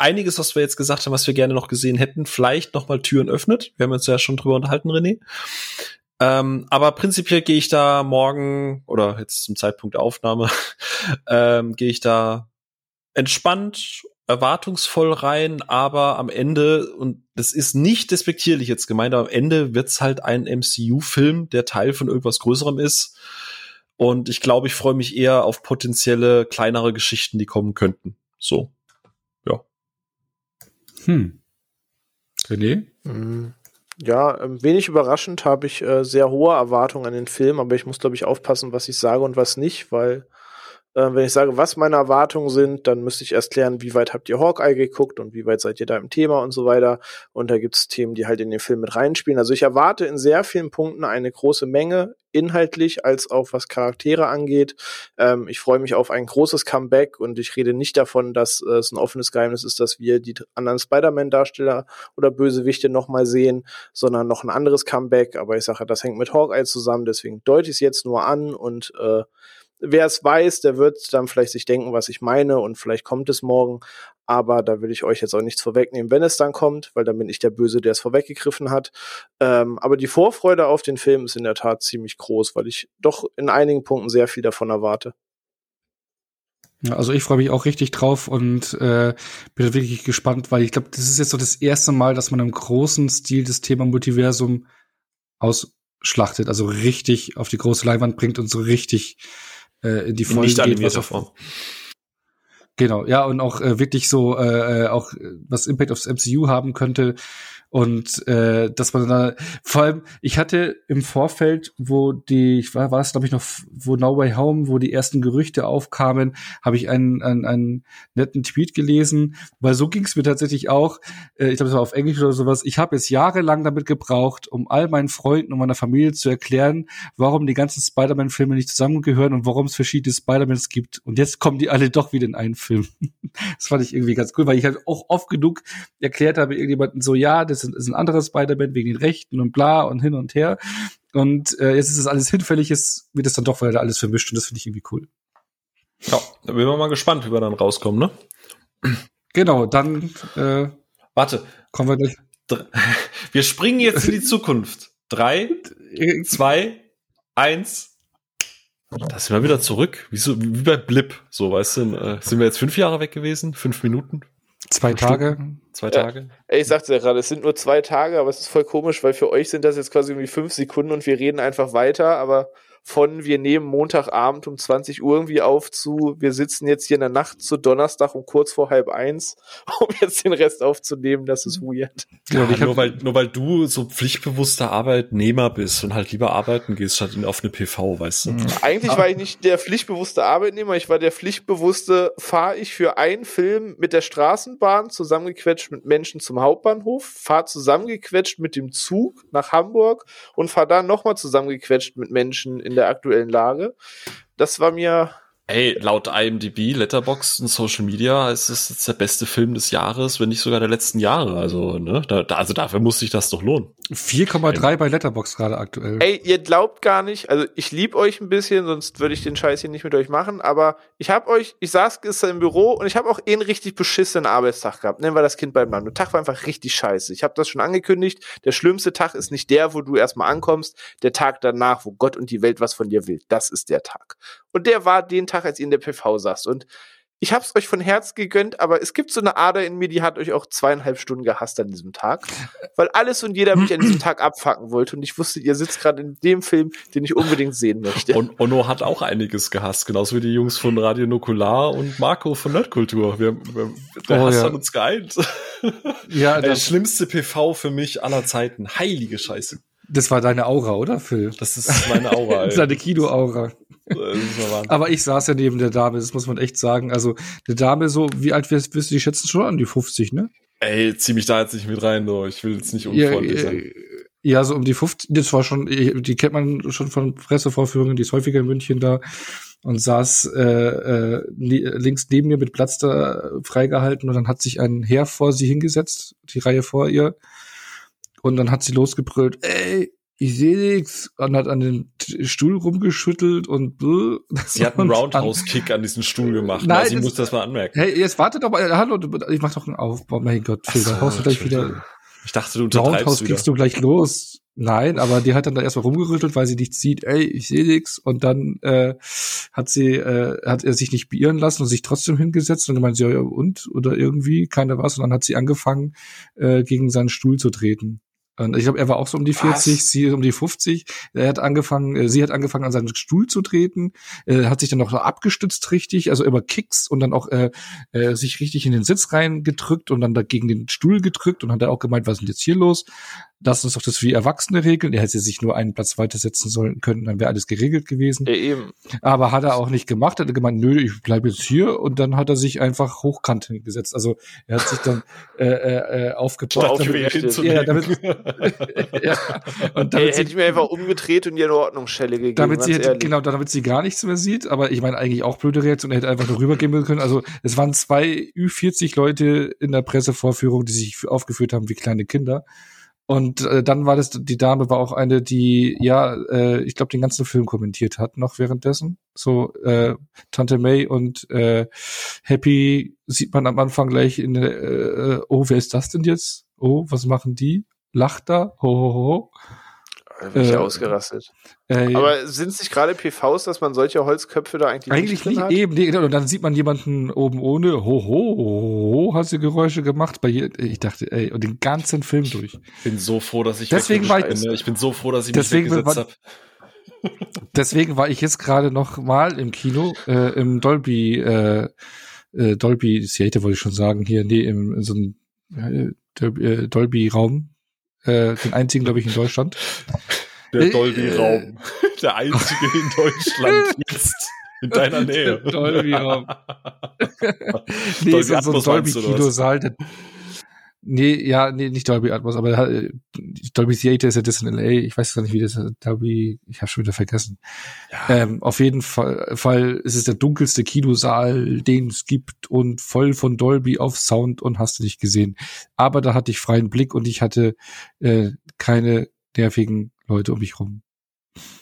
einiges, was wir jetzt gesagt haben, was wir gerne noch gesehen hätten, vielleicht noch mal Türen öffnet. Wir haben uns ja schon drüber unterhalten, René. Ähm, aber prinzipiell gehe ich da morgen oder jetzt zum Zeitpunkt der Aufnahme ähm, gehe ich da entspannt, erwartungsvoll rein, aber am Ende und das ist nicht despektierlich jetzt gemeint, aber am Ende wird's halt ein MCU-Film, der Teil von irgendwas Größerem ist. Und ich glaube, ich freue mich eher auf potenzielle kleinere Geschichten, die kommen könnten. So. Hm. René? Mhm. Ja, ähm, wenig überraschend habe ich äh, sehr hohe Erwartungen an den Film, aber ich muss, glaube ich, aufpassen, was ich sage und was nicht, weil äh, wenn ich sage, was meine Erwartungen sind, dann müsste ich erst klären, wie weit habt ihr Hawkeye geguckt und wie weit seid ihr da im Thema und so weiter. Und da gibt es Themen, die halt in den Film mit reinspielen. Also ich erwarte in sehr vielen Punkten eine große Menge, inhaltlich als auch was Charaktere angeht. Ähm, ich freue mich auf ein großes Comeback und ich rede nicht davon, dass äh, es ein offenes Geheimnis ist, dass wir die anderen Spider-Man-Darsteller oder Bösewichte nochmal sehen, sondern noch ein anderes Comeback. Aber ich sage, das hängt mit Hawkeye zusammen, deswegen deute ich es jetzt nur an und äh, wer es weiß, der wird dann vielleicht sich denken, was ich meine und vielleicht kommt es morgen. Aber da will ich euch jetzt auch nichts vorwegnehmen, wenn es dann kommt, weil dann bin ich der Böse, der es vorweggegriffen hat. Ähm, aber die Vorfreude auf den Film ist in der Tat ziemlich groß, weil ich doch in einigen Punkten sehr viel davon erwarte. Ja, also ich freue mich auch richtig drauf und äh, bin wirklich gespannt, weil ich glaube, das ist jetzt so das erste Mal, dass man im großen Stil das Thema Multiversum ausschlachtet, also richtig auf die große Leinwand bringt und so richtig äh, in die Folge Nicht geht, was auf, Genau, ja, und auch äh, wirklich so, äh, äh auch was Impact aufs MCU haben könnte, und äh, dass man da vor allem, ich hatte im Vorfeld, wo die, ich war, war es glaube ich noch, wo No Way Home, wo die ersten Gerüchte aufkamen, habe ich einen, einen, einen netten Tweet gelesen, weil so ging es mir tatsächlich auch. Äh, ich glaube, es war auf Englisch oder sowas. Ich habe jetzt jahrelang damit gebraucht, um all meinen Freunden und meiner Familie zu erklären, warum die ganzen Spider-Man-Filme nicht zusammengehören und warum es verschiedene Spider-Mans gibt. Und jetzt kommen die alle doch wieder in einen Film. das fand ich irgendwie ganz cool, weil ich halt auch oft genug erklärt habe, irgendjemanden so, ja, das ist, ist ein anderes Spider-Man wegen den Rechten und bla und hin und her. Und äh, jetzt ist es alles hinfällig, jetzt wird es dann doch wieder alles vermischt und das finde ich irgendwie cool. Ja, da bin ich mal gespannt, wie wir dann rauskommen, ne? Genau, dann äh, Warte. Kommen wir gleich. Wir springen jetzt in die Zukunft. Drei, zwei, eins. Da sind wir wieder zurück. Wie, so, wie bei Blip. So, weißt du, äh, sind wir jetzt fünf Jahre weg gewesen? Fünf Minuten? Zwei Tage. Zwei Tage. Ja, ich sagte ja gerade, es sind nur zwei Tage, aber es ist voll komisch, weil für euch sind das jetzt quasi irgendwie fünf Sekunden und wir reden einfach weiter, aber von wir nehmen Montagabend um 20 Uhr irgendwie auf zu, wir sitzen jetzt hier in der Nacht zu Donnerstag um kurz vor halb eins, um jetzt den Rest aufzunehmen, das ist weird. Ja, ja nur, weil, nur weil du so pflichtbewusster Arbeitnehmer bist und halt lieber arbeiten gehst, statt auf eine PV, weißt du. Mhm. Eigentlich war ich nicht der pflichtbewusste Arbeitnehmer, ich war der pflichtbewusste, fahre ich für einen Film mit der Straßenbahn zusammengequetscht mit Menschen zum Hauptbahnhof, fahre zusammengequetscht mit dem Zug nach Hamburg und fahre dann nochmal zusammengequetscht mit Menschen in der aktuellen Lage. Das war mir Ey, laut IMDb, Letterboxd und Social Media ist es jetzt der beste Film des Jahres, wenn nicht sogar der letzten Jahre. Also, ne, da, da, also dafür muss sich das doch lohnen. 4,3 bei Letterbox gerade aktuell. Ey, ihr glaubt gar nicht, also ich lieb euch ein bisschen, sonst würde ich den Scheiß hier nicht mit euch machen, aber ich hab euch, ich saß gestern im Büro und ich habe auch eh einen richtig beschissenen Arbeitstag gehabt. Nennen wir das Kind beim Namen. Der Tag war einfach richtig scheiße. Ich habe das schon angekündigt. Der schlimmste Tag ist nicht der, wo du erstmal ankommst, der Tag danach, wo Gott und die Welt was von dir will. Das ist der Tag. Und der war den Tag, als ihr in der PV saßt. Und ich hab's euch von Herz gegönnt, aber es gibt so eine Ader in mir, die hat euch auch zweieinhalb Stunden gehasst an diesem Tag. Weil alles und jeder mich an diesem Tag abfacken wollte. Und ich wusste, ihr sitzt gerade in dem Film, den ich unbedingt sehen möchte. Und Ono hat auch einiges gehasst, genauso wie die Jungs von Radio Nukular und Marco von Nerdkultur. Wir, wir, der Oh, Hass ja. hat uns geeint. Ja, Der das, schlimmste PV für mich aller Zeiten. Heilige Scheiße. das war deine Aura, oder, Phil? Das ist meine Aura. Das ist ey. deine Kino-Aura. Aber ich saß ja neben der Dame, das muss man echt sagen. Also, eine Dame so, wie alt wirst, wirst du die schätzen? Schon an die 50, ne? Ey, zieh mich da jetzt nicht mit rein, du. Ich will jetzt nicht Ja, unfreundlich sein. äh, ja, so um die 50, das war schon, die kennt man schon von Pressevorführungen, die ist häufiger in München da und saß äh, äh, li- links neben mir mit Platz da freigehalten und dann hat sich ein Herr vor sie hingesetzt, die Reihe vor ihr und dann hat sie losgebrüllt, ey, ich sehe nix und hat an den Stuhl rumgeschüttelt und bläh. Sie hat einen Und Roundhouse-Kick an diesen Stuhl gemacht. Nein, Nein, sie das- muss das mal anmerken. Hey, jetzt wartet doch mal, hallo, ich mach doch einen Aufbau, mein Gott, Phil, da haust du gleich wieder Ich dachte, du Roundhouse kriegst du gleich los. Nein, aber die hat dann da erstmal rumgerüttelt, weil sie nichts sieht, ey, ich sehe nix. Und dann äh, hat sie, äh, hat er sich nicht beirren lassen und sich trotzdem hingesetzt und gemeint, ja, ja, und? Oder irgendwie, keiner was. Und dann hat sie angefangen, äh, gegen seinen Stuhl zu treten. Und ich glaube, er war auch so um die 40, Was? sie um die 50. Er hat angefangen, äh, sie hat angefangen, an seinen Stuhl zu treten, äh, hat sich dann noch so abgestützt richtig, also über Kicks und dann auch äh, äh, sich richtig in den Sitz reingedrückt und dann dagegen den Stuhl gedrückt und hat er auch gemeint, was ist denn jetzt hier los? Lass uns doch das wie Erwachsene regeln. Er hätte sich nur einen Platz weiter setzen sollen können, dann wäre alles geregelt gewesen. Ja, eben. Aber hat er auch nicht gemacht. Er hat gemeint, nö, ich bleibe jetzt hier. Und dann hat er sich einfach hochkant hingesetzt. Also er hat sich dann äh, äh, äh, aufgebaut. Auf damit- die ja, damit, ja. Und damit hätte ich sie, mir einfach umgedreht und ihr eine Ordnungsschelle gegeben. damit sie hätte, genau, damit sie gar nichts mehr sieht. Aber ich meine eigentlich auch blöde Reaktion. Er hätte einfach nur rübergehen können. Also es waren zwei Ü40 Leute in der Pressevorführung, die sich aufgeführt haben wie kleine Kinder. Und äh, dann war das, die Dame war auch eine, die, ja, äh, ich glaube, den ganzen Film kommentiert hat, noch währenddessen. So, äh, Tante May und äh, Happy sieht man am Anfang gleich in der, äh, oh, wer ist das denn jetzt? Oh, was machen die? Lacht da? Ho, ho, ho. Bin ich äh, ausgerastet. Äh, Aber sind es nicht gerade PVs, dass man solche Holzköpfe da eigentlich, Eigentlich nicht hat? eben, nee, genau. Und dann sieht man jemanden oben ohne, ho, ho, ho, ho, hat sie Geräusche gemacht. Bei je, ich dachte, ey, und den ganzen Film durch. Ich bin so froh, dass ich Deswegen war ich- bin. Ich bin so froh, dass ich Deswegen mich weggesetzt war- habe. Deswegen war ich jetzt gerade noch mal im Kino, äh, im Dolby, äh, äh, Dolby Theater wollte ich schon sagen, hier, nee, im, in so einem äh, Dolby, äh, Dolby-Raum. Äh, den einzigen, glaube ich, in Deutschland. Der Äh, Dolby-Raum. Der einzige in Deutschland jetzt. In deiner Nähe. Dolby-Raum. nee, Dolby so, so ein? Dolby-Kinosaal. Nee, ja, nee, nicht Dolby Atmos, aber äh, Dolby Theater ist ja das in LA. Ich weiß gar nicht, wie das ist. Dolby, ich habe schon wieder vergessen. Ähm, auf jeden Fall, Fall ist es der dunkelste Kinosaal, den es gibt und voll von Dolby auf Sound und hast du nicht gesehen. Aber da hatte ich freien Blick und ich hatte äh, keine nervigen Leute um mich rum.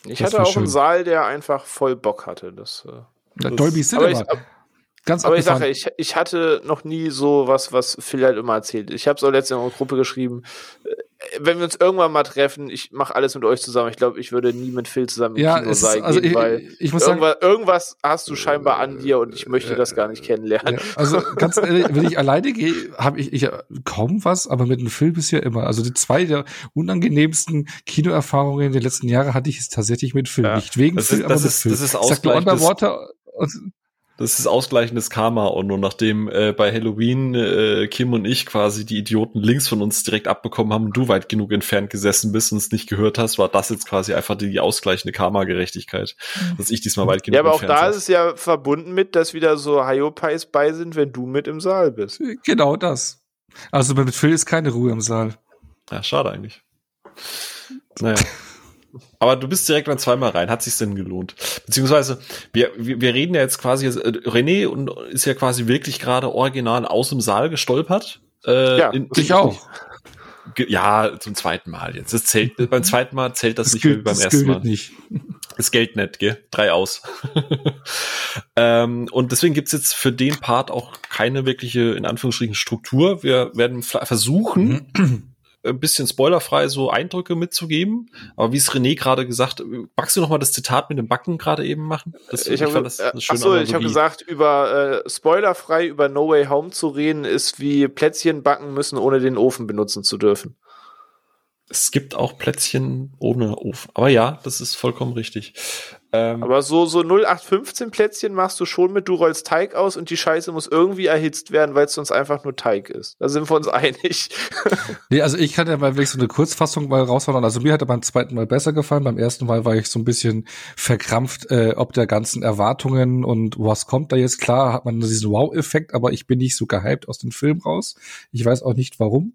Ich Das hatte auch schön. einen Saal, der einfach voll Bock hatte. Das, äh, Das- Dolby Cinema. Ich, ganz aber ich abgefahren. sage, ich, ich hatte noch nie so was, was Phil halt immer erzählt. Ich habe es auch letztens in unserer Gruppe geschrieben. Äh, Wenn wir uns irgendwann mal treffen, ich mache alles mit euch zusammen. Ich glaube, ich würde nie mit Phil zusammen im ja, Kino es, sein, also gehen, ich, weil ich muss sagen, irgendwas, irgendwas hast du scheinbar an dir und ich möchte das gar nicht kennenlernen. Ja, also ganz ehrlich, wenn ich alleine gehe, habe ich, ich äh, kaum was, aber mit einem Film bisher immer. Also die zwei der unangenehmsten Kinoerfahrungen der letzten Jahre hatte ich es tatsächlich mit Film. Ja. Nicht wegen Das Film, ist- aber das mit ist- Film. das ist Ich sag Ausgleich Underwater und, Das ist ausgleichendes Karma und nur nachdem äh, bei Halloween äh, Kim und ich quasi die Idioten links von uns direkt abbekommen haben und du weit genug entfernt gesessen bist und es nicht gehört hast, war das jetzt quasi einfach die ausgleichende Karma-Gerechtigkeit, dass ich diesmal weit genug Ja, aber auch entfernt da saß. ist es ja verbunden mit, dass wieder so Hyopies bei sind, wenn du mit im Saal bist. genau das. Also mit Phil ist keine Ruhe im Saal. Ja, schade eigentlich. Naja. Aber du bist direkt dann zweimal rein. Hat sich's denn gelohnt? Beziehungsweise, wir, wir, wir reden ja jetzt quasi, äh, René und ist ja quasi wirklich gerade original aus dem Saal gestolpert. Äh, ja, in, ich auch. Ja, zum zweiten Mal jetzt. Das zählt, beim zweiten Mal zählt das, das nicht gilt, wie beim ersten Mal. Nicht. Das Geld nicht, gell? Drei aus. ähm, und deswegen gibt's jetzt für den Part auch keine wirkliche, in Anführungsstrichen, Struktur. Wir werden versuchen, mhm ein bisschen spoilerfrei so Eindrücke mitzugeben. Aber wie es René gerade gesagt, magst du noch mal das Zitat mit dem Backen gerade eben machen? Das, ich, ich das, das schön achso, ich habe gesagt, über äh, spoilerfrei über No Way Home zu reden, ist wie Plätzchen backen müssen, ohne den Ofen benutzen zu dürfen. Es gibt auch Plätzchen ohne Ofen. Aber ja, das ist vollkommen richtig. Ähm, Aber so, so 0815 Plätzchen machst du schon mit, du rollst Teig aus und die Scheiße muss irgendwie erhitzt werden, weil es sonst einfach nur Teig ist. Da sind wir uns einig. nee, also ich kann ja mal wirklich so eine Kurzfassung mal raushauen. Also mir hat er beim zweiten Mal besser gefallen. Beim ersten Mal war ich so ein bisschen verkrampft, äh, ob der ganzen Erwartungen und was kommt da jetzt. Klar hat man diesen Wow-Effekt, aber ich bin nicht so gehypt aus dem Film raus. Ich weiß auch nicht warum.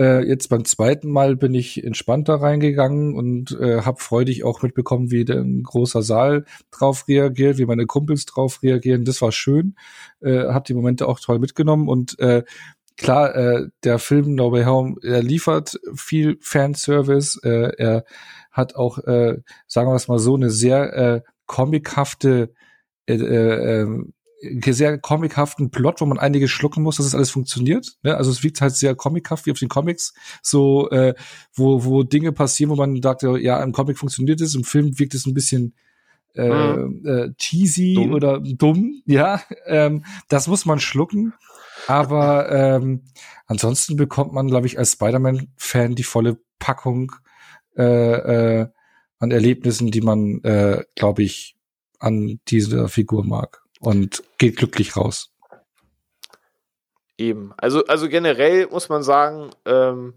Äh, jetzt beim zweiten Mal bin ich entspannter reingegangen und äh, habe freudig auch mitbekommen, wie der großer Saal drauf reagiert, wie meine Kumpels drauf reagieren. Das war schön. Äh, hab die Momente auch toll mitgenommen und äh, klar, äh, der Film No Way Home, er liefert viel Fanservice. Äh, er hat auch, äh, sagen wir es mal so, eine sehr äh, comichafte äh, äh, ähm, sehr comichaften Plot, wo man einiges schlucken muss, dass es alles funktioniert. Ne? Also es wirkt halt sehr comichaft wie auf den Comics, so äh, wo wo Dinge passieren, wo man sagt, ja im Comic funktioniert es, im Film wirkt es ein bisschen äh, mhm. äh, cheesy dumm. oder dumm. Ja, ähm, das muss man schlucken. Aber ähm, ansonsten bekommt man, glaube ich, als Spider-Man-Fan die volle Packung äh, äh, an Erlebnissen, die man, äh, glaube ich, an dieser Figur mag und geht glücklich raus. Eben. Also, also generell muss man sagen, ähm,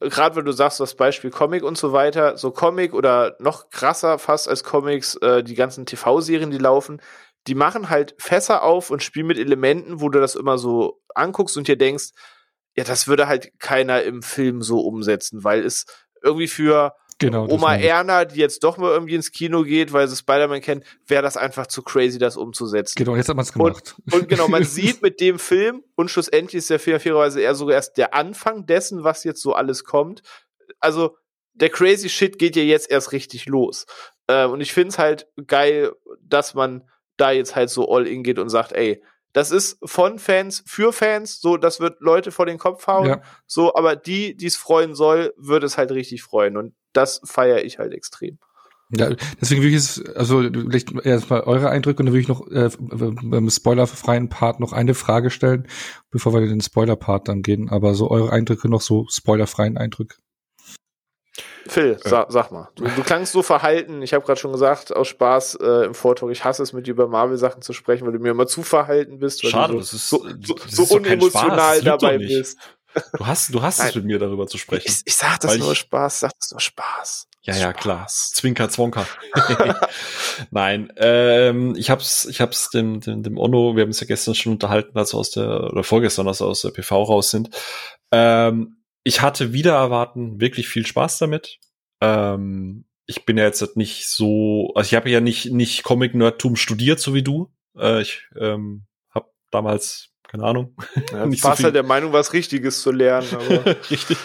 gerade wenn du sagst, das Beispiel Comic und so weiter, so Comic oder noch krasser fast als Comics, äh, die ganzen TV-Serien, die laufen, die machen halt Fässer auf und spielen mit Elementen, wo du das immer so anguckst und dir denkst, ja, das würde halt keiner im Film so umsetzen, weil es irgendwie für Genau, Oma Erna, die jetzt doch mal irgendwie ins Kino geht, weil sie Spider-Man kennt, wäre das einfach zu crazy, das umzusetzen. Genau, jetzt hat man es gemacht. Und, und, genau, man sieht mit dem Film, und schlussendlich ist der fair, fairerweise eher sogar erst der Anfang dessen, was jetzt so alles kommt. Also, der crazy Shit geht ja jetzt erst richtig los. Äh, und ich finde es halt geil, dass man da jetzt halt so all in geht und sagt, ey, das ist von Fans für Fans, so das wird Leute vor den Kopf hauen, ja. so, aber die, die es freuen soll, würde es halt richtig freuen und das feiere ich halt extrem. Ja, deswegen will ich es, also vielleicht erstmal eure Eindrücke und dann will ich noch äh, beim spoilerfreien Part noch eine Frage stellen, bevor wir in den Spoiler-Part dann gehen. Aber so eure Eindrücke noch so spoilerfreien Eindrücke. Phil, äh. sag, sag mal. Du, du klangst so verhalten. Ich habe gerade schon gesagt, aus Spaß äh, im Vortrag, ich hasse es, mit dir über Marvel-Sachen zu sprechen, weil du mir immer zu verhalten bist. Weil Schade, du so, das ist so, so, so ist unemotional dabei bist. Du hast, du hast es mit mir darüber zu sprechen. Ich, ich sag das nur ich, Spaß, sag das nur Spaß. Ja, ja, Spaß. klar. Zwinker, Zwonker. Nein, ähm, ich hab's, ich hab's dem, dem, dem Onno, wir haben es ja gestern schon unterhalten, als wir aus der, oder vorgestern, als wir aus der PV raus sind. Ähm, ich hatte wieder erwarten wirklich viel Spaß damit. Ähm, ich bin ja jetzt nicht so, also ich habe ja nicht, nicht Comic-Nerdtum studiert, so wie du. Äh, ich ähm, habe damals keine Ahnung. Ja, nicht warst so halt der Meinung, was Richtiges zu lernen. Richtig.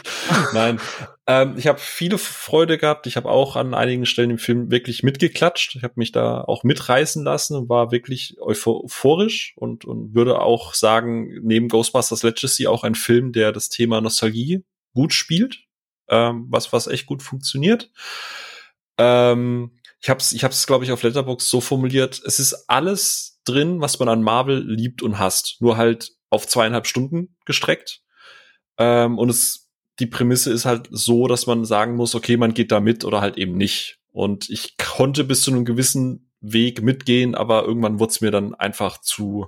Nein. Ähm, ich habe viele Freude gehabt. Ich habe auch an einigen Stellen im Film wirklich mitgeklatscht. Ich habe mich da auch mitreißen lassen und war wirklich euphorisch und, und würde auch sagen, neben Ghostbusters Legacy auch ein Film, der das Thema Nostalgie gut spielt, ähm, was, was echt gut funktioniert. Ähm, ich habe es, ich hab's, glaube ich, auf Letterbox so formuliert, es ist alles drin, was man an Marvel liebt und hasst, nur halt auf zweieinhalb Stunden gestreckt. Ähm, und es, die Prämisse ist halt so, dass man sagen muss, okay, man geht da mit oder halt eben nicht. Und ich konnte bis zu einem gewissen Weg mitgehen, aber irgendwann wurde es mir dann einfach zu,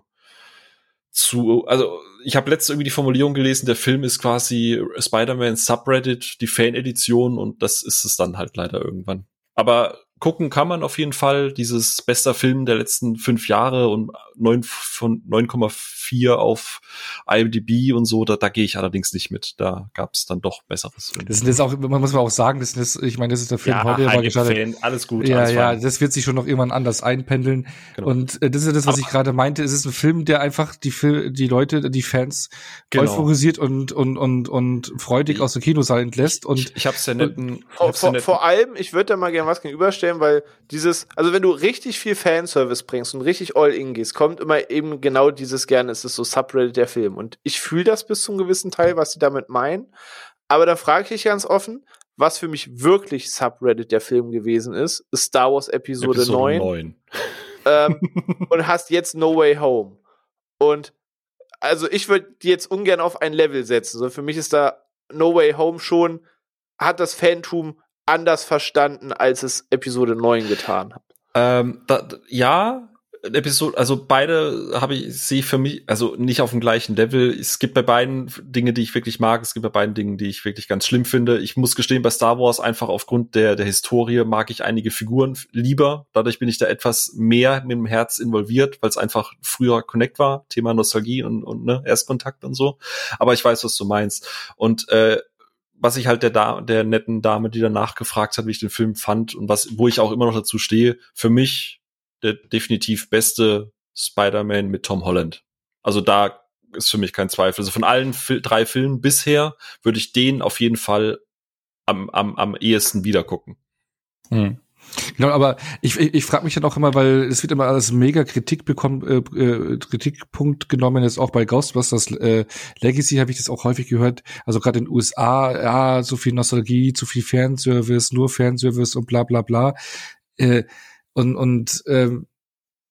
zu, also ich habe letztens irgendwie die Formulierung gelesen, der Film ist quasi Spider-Man Subreddit, die Fan-Edition und das ist es dann halt leider irgendwann. Aber gucken kann man auf jeden Fall. Dieses bester Film der letzten fünf Jahre und 9 von 9,4 auf IMDb und so, da, da gehe ich allerdings nicht mit. Da gab es dann doch besseres. Das ist auch, man muss auch sagen, das ist, ich meine, das ist der Film ja, heute mal gestartet. Alles gut. Ja, alles ja, fein. das wird sich schon noch irgendwann anders einpendeln. Genau. Und äh, das ist ja das, was Aber, ich gerade meinte. Es ist ein Film, der einfach die Fil die Leute, die Fans genau. euphorisiert und und und und freudig aus der Kinosaal entlässt. Und ich, ich habe es ja netten. Vor, vor, vor allem, ich würde da mal gerne was gegenüberstellen, weil dieses, also wenn du richtig viel Fanservice bringst und richtig All-In gehst, kommt immer eben genau dieses gerne, es ist so Subreddit der Film. Und ich fühle das bis zum gewissen Teil, was sie damit meinen. Aber da frage ich dich ganz offen, was für mich wirklich Subreddit der Film gewesen ist, ist Star Wars Episode, Episode 9. 9. Ähm, und hast jetzt No Way Home. Und also ich würde die jetzt ungern auf ein Level setzen. So für mich ist da No Way Home schon, hat das Fantum anders verstanden, als es Episode 9 getan hat. Ähm, da, ja, Episode, also beide habe ich, sehe für mich, also nicht auf dem gleichen Level. Es gibt bei beiden Dinge, die ich wirklich mag, es gibt bei beiden Dingen, die ich wirklich ganz schlimm finde. Ich muss gestehen, bei Star Wars einfach aufgrund der, der Historie mag ich einige Figuren lieber. Dadurch bin ich da etwas mehr mit dem Herz involviert, weil es einfach früher Connect war, Thema Nostalgie und, und ne, Erstkontakt und so. Aber ich weiß, was du meinst. Und äh, was ich halt der, da der netten Dame, die danach gefragt hat, wie ich den Film fand und was, wo ich auch immer noch dazu stehe, für mich der definitiv beste Spider-Man mit Tom Holland. Also da ist für mich kein Zweifel. Also von allen Fil drei Filmen bisher würde ich den auf jeden Fall am, am, am ehesten wieder gucken. Hm. Genau, aber ich, ich, ich frage mich dann auch immer, weil es wird immer als mega Kritik bekommen, äh, äh, Kritikpunkt genommen, jetzt auch bei Ghostbusters äh, Legacy habe ich das auch häufig gehört, also gerade in den USA, ja, so viel Nostalgie, zu viel Fanservice, nur Fanservice und bla bla bla. Äh, und, und ähm,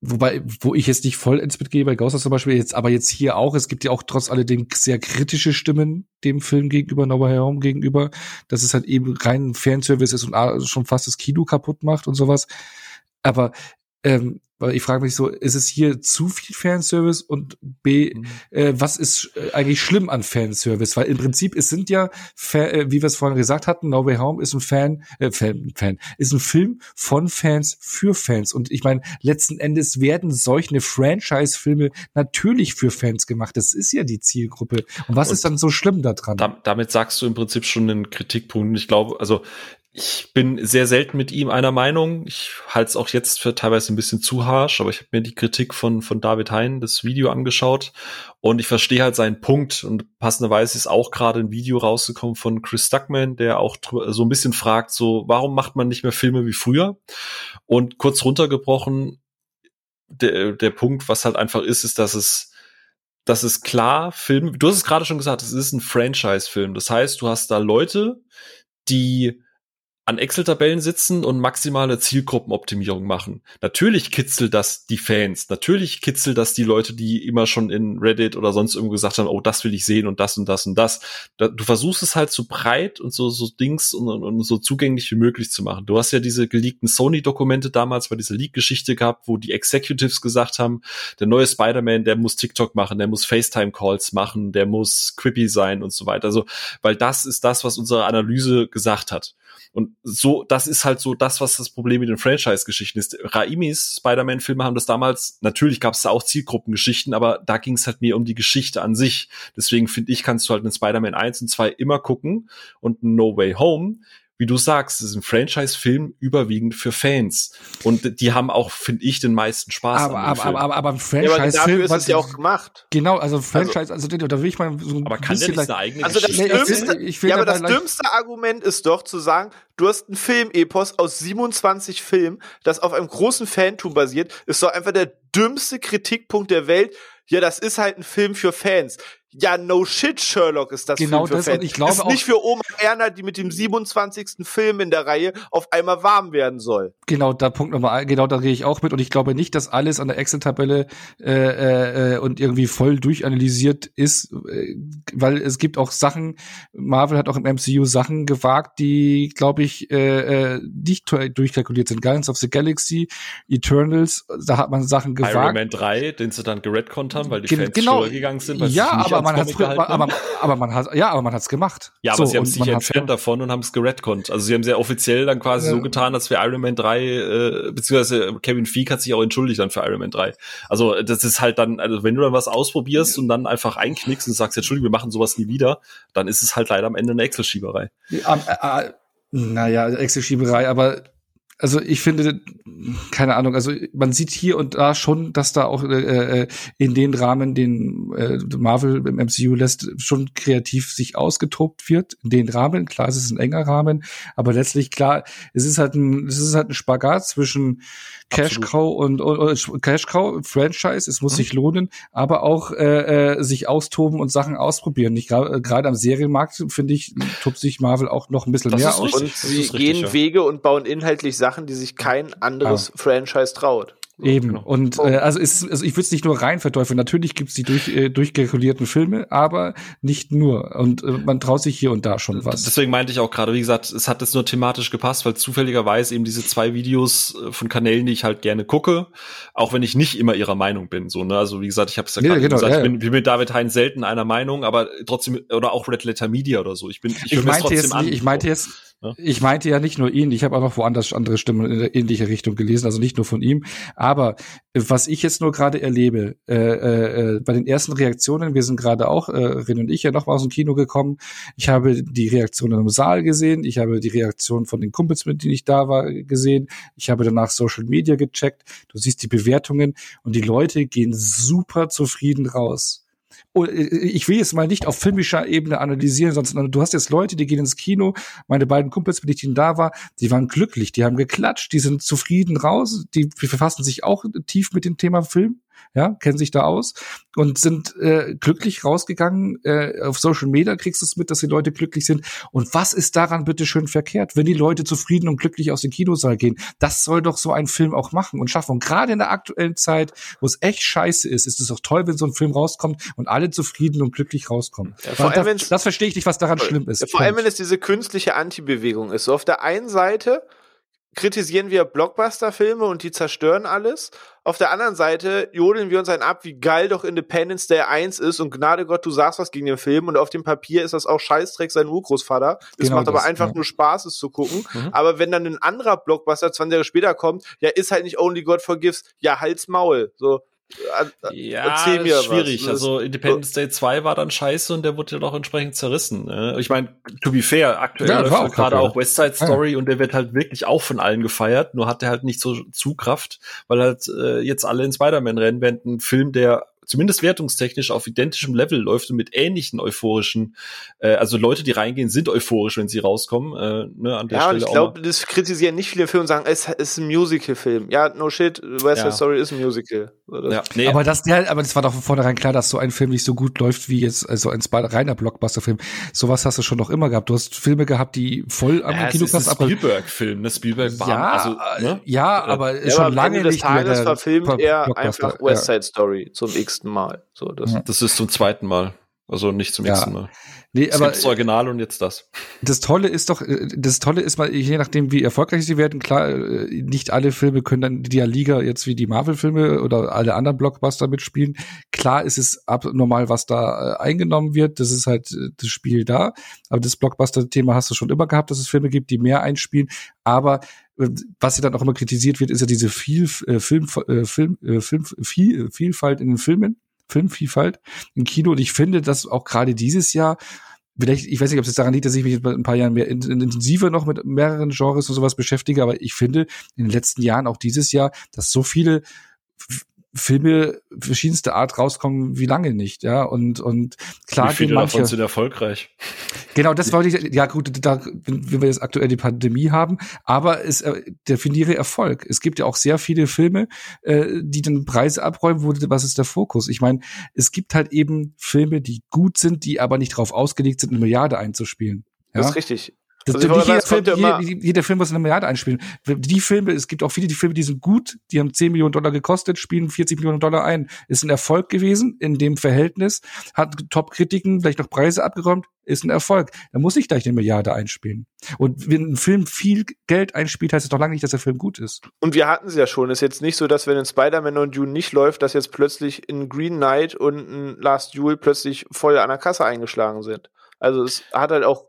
Wobei, wo ich jetzt nicht voll ins mitgehe bei Ghostbusters zum Beispiel, jetzt, aber jetzt hier auch, es gibt ja auch trotz alledem sehr kritische Stimmen dem Film gegenüber, No Way Home gegenüber, dass es halt eben rein Fanservice ist und schon fast das Kino kaputt macht und sowas. Aber ähm, weil ich frage mich so, ist es hier zu viel Fanservice und B, mhm. äh, was ist äh, eigentlich schlimm an Fanservice? Weil im Prinzip, es sind ja, Fan, äh, wie wir es vorhin gesagt hatten, No Way Home ist ein Fan, äh, Fan, Fan, ist ein Film von Fans für Fans. Und ich meine, letzten Endes werden solche Franchise-Filme natürlich für Fans gemacht. Das ist ja die Zielgruppe. Und was und ist dann so schlimm daran? Da, damit sagst du im Prinzip schon einen Kritikpunkt. Ich glaube, also ich bin sehr selten mit ihm einer Meinung. Ich halte es auch jetzt für teilweise ein bisschen zu harsh, aber ich habe mir die Kritik von, von David Hein, das Video angeschaut und ich verstehe halt seinen Punkt und passenderweise ist auch gerade ein Video rausgekommen von Chris Stuckman, der auch so ein bisschen fragt, so, warum macht man nicht mehr Filme wie früher? Und kurz runtergebrochen, der, der Punkt, was halt einfach ist, ist, dass es das ist klar, Film, du hast es gerade schon gesagt, es ist ein Franchise-Film. Das heißt, du hast da Leute, die an Excel-Tabellen sitzen und maximale Zielgruppenoptimierung machen. Natürlich kitzelt das die Fans. Natürlich kitzelt das die Leute, die immer schon in Reddit oder sonst irgendwo gesagt haben, oh, das will ich sehen und das und das und das. Du versuchst es halt so breit und so, so Dings und, und so zugänglich wie möglich zu machen. Du hast ja diese geleakten Sony-Dokumente damals bei dieser Leak-Geschichte gehabt, wo die Executives gesagt haben, der neue Spider-Man, der muss TikTok machen, der muss FaceTime-Calls machen, der muss Quippy sein und so weiter. Also, weil das ist das, was unsere Analyse gesagt hat. Und so, das ist halt so das, was das Problem mit den Franchise-Geschichten ist. Raimis Spider-Man-Filme haben das damals, natürlich gab es da auch Zielgruppengeschichten, aber da ging es halt mehr um die Geschichte an sich. Deswegen finde ich, kannst du halt einen Spider-Man 1 und 2 immer gucken und No Way Home wie du sagst, es ist ein Franchise-Film überwiegend für Fans. Und die haben auch, finde ich, den meisten Spaß aber, aber, aber, aber, aber ein Franchise-Film. Ja, ist es ja auch gemacht. Genau, also Franchise, also, also da will ich mal so ein aber kann bisschen. Der nicht also das dümmste, ich will ja, aber das dümmste Argument ist doch zu sagen, du hast ein Film-Epos aus 27 Filmen, das auf einem großen Fantum basiert, ist doch einfach der dümmste Kritikpunkt der Welt. Ja, das ist halt ein Film für Fans. Ja, no shit, Sherlock ist das genau Film für das Fans. Und ich glaube ist nicht für Oma Erna, die mit dem 27. Film in der Reihe auf einmal warm werden soll. Genau, da Punkt Nummer ein, genau, da gehe ich auch mit und ich glaube nicht, dass alles an der Excel-Tabelle äh, äh, äh, und irgendwie voll durchanalysiert ist, äh, weil es gibt auch Sachen, Marvel hat auch im MCU Sachen gewagt, die, glaube ich, äh, äh, nicht durchkalkuliert sind. Guardians of the Galaxy, Eternals, da hat man Sachen gewagt. Iron Man 3, den sie dann geredconnt haben, weil die Gen Fans genau, gegangen sind, weil ja, aber man hat's früher, aber, aber, aber man hat, ja, aber man hat's gemacht. Ja, aber so, sie haben sich entfernt davon und haben es geredconnt. Also sie haben sehr offiziell dann quasi Ja. so getan, als wir Iron Man 3, äh, beziehungsweise Kevin Feige hat sich auch entschuldigt dann für Iron Man 3. Also das ist halt dann, also wenn du dann was ausprobierst und dann einfach einknickst und sagst, Entschuldigung, wir machen sowas nie wieder, dann ist es halt leider am Ende eine Excel-Schieberei. Ja, äh, äh, naja, Excel-Schieberei, aber also ich finde, keine Ahnung, also man sieht hier und da schon, dass da auch äh, äh, in den Rahmen, den äh, Marvel im MCU lässt, schon kreativ sich ausgetobt wird. In den Rahmen, klar, es ist ein enger Rahmen, aber letztlich klar, es ist halt ein, es ist halt ein Spagat zwischen Cash. Cow und, und, und Cash Cow Franchise. Es muss Mhm. sich lohnen, aber auch äh, äh, sich austoben und Sachen ausprobieren. Nicht gra- gerade am Serienmarkt finde ich tobt sich Marvel auch noch ein bisschen Das mehr ist aus. richtig. Und sie richtig, gehen ja. Wege und bauen inhaltlich Sachen, die sich kein anderes Franchise traut. Eben. genau. Und äh, also, ist- also ich würde es nicht nur rein verteufeln. Natürlich gibt's die durch, äh, durchkalkulierten Filme, aber nicht nur. Und äh, man traut sich hier und da schon was. Deswegen meinte ich auch gerade, wie gesagt, es hat jetzt nur thematisch gepasst, weil zufälligerweise eben diese zwei Videos äh, von Kanälen, die ich halt gerne gucke, auch wenn ich nicht immer ihrer Meinung bin. So, ne? Also wie gesagt, ich habe es ja Nee, gerade genau, gesagt, ja, ich ja. bin, bin mit David Hein selten einer Meinung, aber trotzdem, oder auch Red Letter Media oder so. Ich bin, ich, ich meinte jetzt, nicht, an. ich meinte jetzt, Ja. ich meinte ja nicht nur ihn. Ich habe auch noch woanders andere Stimmen in ähnliche Richtung gelesen, also nicht nur von ihm. Aber äh, was ich jetzt nur gerade erlebe, äh, äh, äh, bei den ersten Reaktionen, wir sind gerade auch, äh, Rin und ich, ja noch mal aus dem Kino gekommen. Ich habe die Reaktionen im Saal gesehen. Ich habe die Reaktion von den Kumpels, mit denen ich da war, gesehen. Ich habe danach Social Media gecheckt. Du siehst die Bewertungen und die Leute gehen super zufrieden raus. Und äh, ich will jetzt mal nicht auf filmischer Ebene analysieren, sondern du hast jetzt Leute, die gehen ins Kino. Meine beiden Kumpels, denen ich da war, die waren glücklich, die haben geklatscht, die sind zufrieden raus, die befassen sich auch tief mit dem Thema Film, ja, kennen sich da aus und sind äh, glücklich rausgegangen. Äh, auf Social Media kriegst du es mit, dass die Leute glücklich sind. Und was ist daran bitte schön verkehrt, wenn die Leute zufrieden und glücklich aus dem Kinosaal gehen? Das soll doch so ein Film auch machen und schaffen. Und gerade in der aktuellen Zeit, wo es echt scheiße ist, ist es doch toll, wenn so ein Film rauskommt und alle zufrieden und glücklich rauskommen. Ja, vor allem, das, das verstehe ich nicht, was daran schlimm ist. Vor allem, wenn es diese künstliche Anti-Bewegung ist. So auf der einen Seite kritisieren wir Blockbuster-Filme und die zerstören alles. Auf der anderen Seite jodeln wir uns einen ab, wie geil doch Independence Day 1 ist und Gnade Gott, du sagst was gegen den Film und auf dem Papier ist das auch Scheißdreck sein Urgroßvater. Es Genau macht aber das, einfach ja. nur Spaß, es zu gucken. Mhm. Aber wenn dann ein anderer Blockbuster 20 Jahre später kommt, ja, ist halt nicht Only God Forgives, ja, Hals Maul. So, Ja, erzähl mir das ist schwierig. was. Das- Also Independence Day 2 war dann scheiße und der wurde ja doch entsprechend zerrissen. Ne? Ich meine, to be fair, aktuell Ja, läuft gerade auch West Side Ja. Story und der wird halt wirklich auch von allen gefeiert, nur hat der halt nicht so Zugkraft, weil halt äh, jetzt alle in Spider-Man rennen, während ein Film, der zumindest wertungstechnisch auf identischem Level läuft und mit ähnlichen euphorischen, äh, also Leute, die reingehen, sind euphorisch, wenn sie rauskommen. Äh, ne, an der Ja, und Stelle ich auch glaube, das kritisieren nicht viele Filme und sagen, es ist ein Musical-Film. Ja, no shit, West Side Ja. Story ist ein Musical. Ja, nee, Aber das, der, aber das war doch von vornherein klar, dass so ein Film nicht so gut läuft wie jetzt also ein reiner Blockbuster-Film. Sowas hast du schon noch immer gehabt. Du hast Filme gehabt, die voll am ja, es ist Kinoplatz ein aber Spielberg-Film, ne? Spielberg war, ja, also, ne? ja, aber Ja, schon aber lange Ende des nicht mehr Tages der verfilmt er einfach West Side Story zum x-ten Mal. So, das, Ja. Das ist zum zweiten Mal. Also nicht zum Ja. nächsten Mal. Nee, Es aber das Original und jetzt das. das Tolle ist doch, das Tolle ist mal, je nachdem, wie erfolgreich sie werden, klar, nicht alle Filme können dann die Liga jetzt wie die Marvel-Filme oder alle anderen Blockbuster mitspielen. Klar ist es abnormal, was da äh, eingenommen wird. Das ist halt äh, das Spiel da. Aber das Blockbuster-Thema hast du schon immer gehabt, dass es Filme gibt, die mehr einspielen. Aber was ja dann auch immer kritisiert wird, ist ja diese viel, äh, Film, äh, Film, äh, Film, viel, Vielfalt in den Filmen. Filmvielfalt im Kino. Und ich finde, dass auch gerade dieses Jahr vielleicht, ich weiß nicht, ob es jetzt daran liegt, dass ich mich in ein paar Jahren mehr in, in, intensiver noch mit mehreren Genres und sowas beschäftige, aber ich finde in den letzten Jahren, auch dieses Jahr, dass so viele Filme verschiedenste Art rauskommen wie lange nicht, ja, und, und klar Wie viele manche, davon sind erfolgreich? genau, das wollte ich, ja gut, da, wenn wir jetzt aktuell die Pandemie haben, aber es äh, definiere Erfolg. Es gibt ja auch sehr viele Filme, äh, die den Preise abräumen, wo, was ist der Fokus? Ich meine, es gibt halt eben Filme, die gut sind, die aber nicht darauf ausgelegt sind, eine Milliarde einzuspielen. das Ja? ist richtig. Das, Also ich nicht jeder, Film, jeder, jeder Film muss eine Milliarde einspielen. Die Filme, es gibt auch viele, die Filme, die sind gut, die haben 10 Millionen Dollar gekostet, spielen 40 Millionen Dollar ein. Ist ein Erfolg gewesen in dem Verhältnis, hat Top-Kritiken, vielleicht noch Preise abgeräumt, ist ein Erfolg. Da muss ich gleich eine Milliarde einspielen. Und wenn ein Film viel Geld einspielt, heißt es doch lange nicht, dass der Film gut ist. Und wir hatten es ja schon. Es ist jetzt nicht so, dass wenn ein Spider-Man und Dune nicht läuft, dass jetzt plötzlich ein Green Knight und ein Last Duel plötzlich voll an der Kasse eingeschlagen sind. Also es hat halt auch,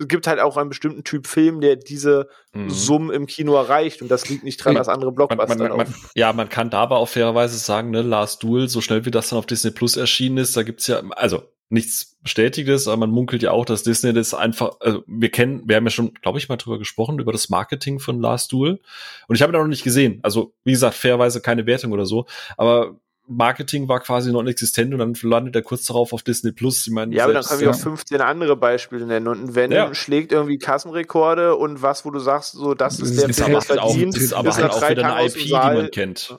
es gibt halt auch einen bestimmten Typ Film, der diese Mhm. Summen im Kino erreicht. Und das liegt nicht dran, dass andere Blockbuster man, man, man, ja, man kann da aber auch fairerweise sagen, ne, Last Duel, so schnell wie das dann auf Disney Plus erschienen ist, da gibt's ja, also nichts Bestätigtes, aber man munkelt ja auch, dass Disney das einfach, also wir kennen, wir haben ja schon, glaube ich, mal drüber gesprochen, über das Marketing von Last Duel. Und ich habe ihn auch noch nicht gesehen. Also, wie gesagt, fairerweise keine Wertung oder so. Aber Marketing war quasi noch existent und dann landet er kurz darauf auf Disney Plus. Ich meine, Ja, aber dann können wir auch 15 andere Beispiele nennen. Und ein Venom Ja. schlägt irgendwie Kassenrekorde und was, wo du sagst, so, das ist Das der Film, halt verdient. ist aber halt auch wieder eine IP, die man kennt.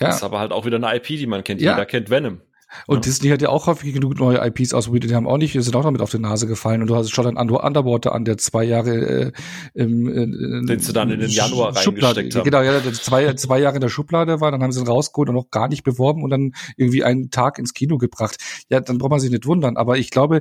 Ja. Ist aber halt auch wieder eine IP, die man kennt. Ja. Jeder kennt Venom. Und Ja. Disney hat ja auch häufig genug neue IPs ausprobiert, die haben auch nicht, sind auch damit auf die Nase gefallen. Und du hast schon ein Underwater an, der zwei Jahre äh, im äh, Den sie dann in den Januar Schublade, reingesteckt. Genau, ja, der zwei, zwei Jahre in der Schublade war, dann haben sie ihn rausgeholt und noch gar nicht beworben und dann irgendwie einen Tag ins Kino gebracht. Ja, dann braucht man sich nicht wundern. Aber ich glaube,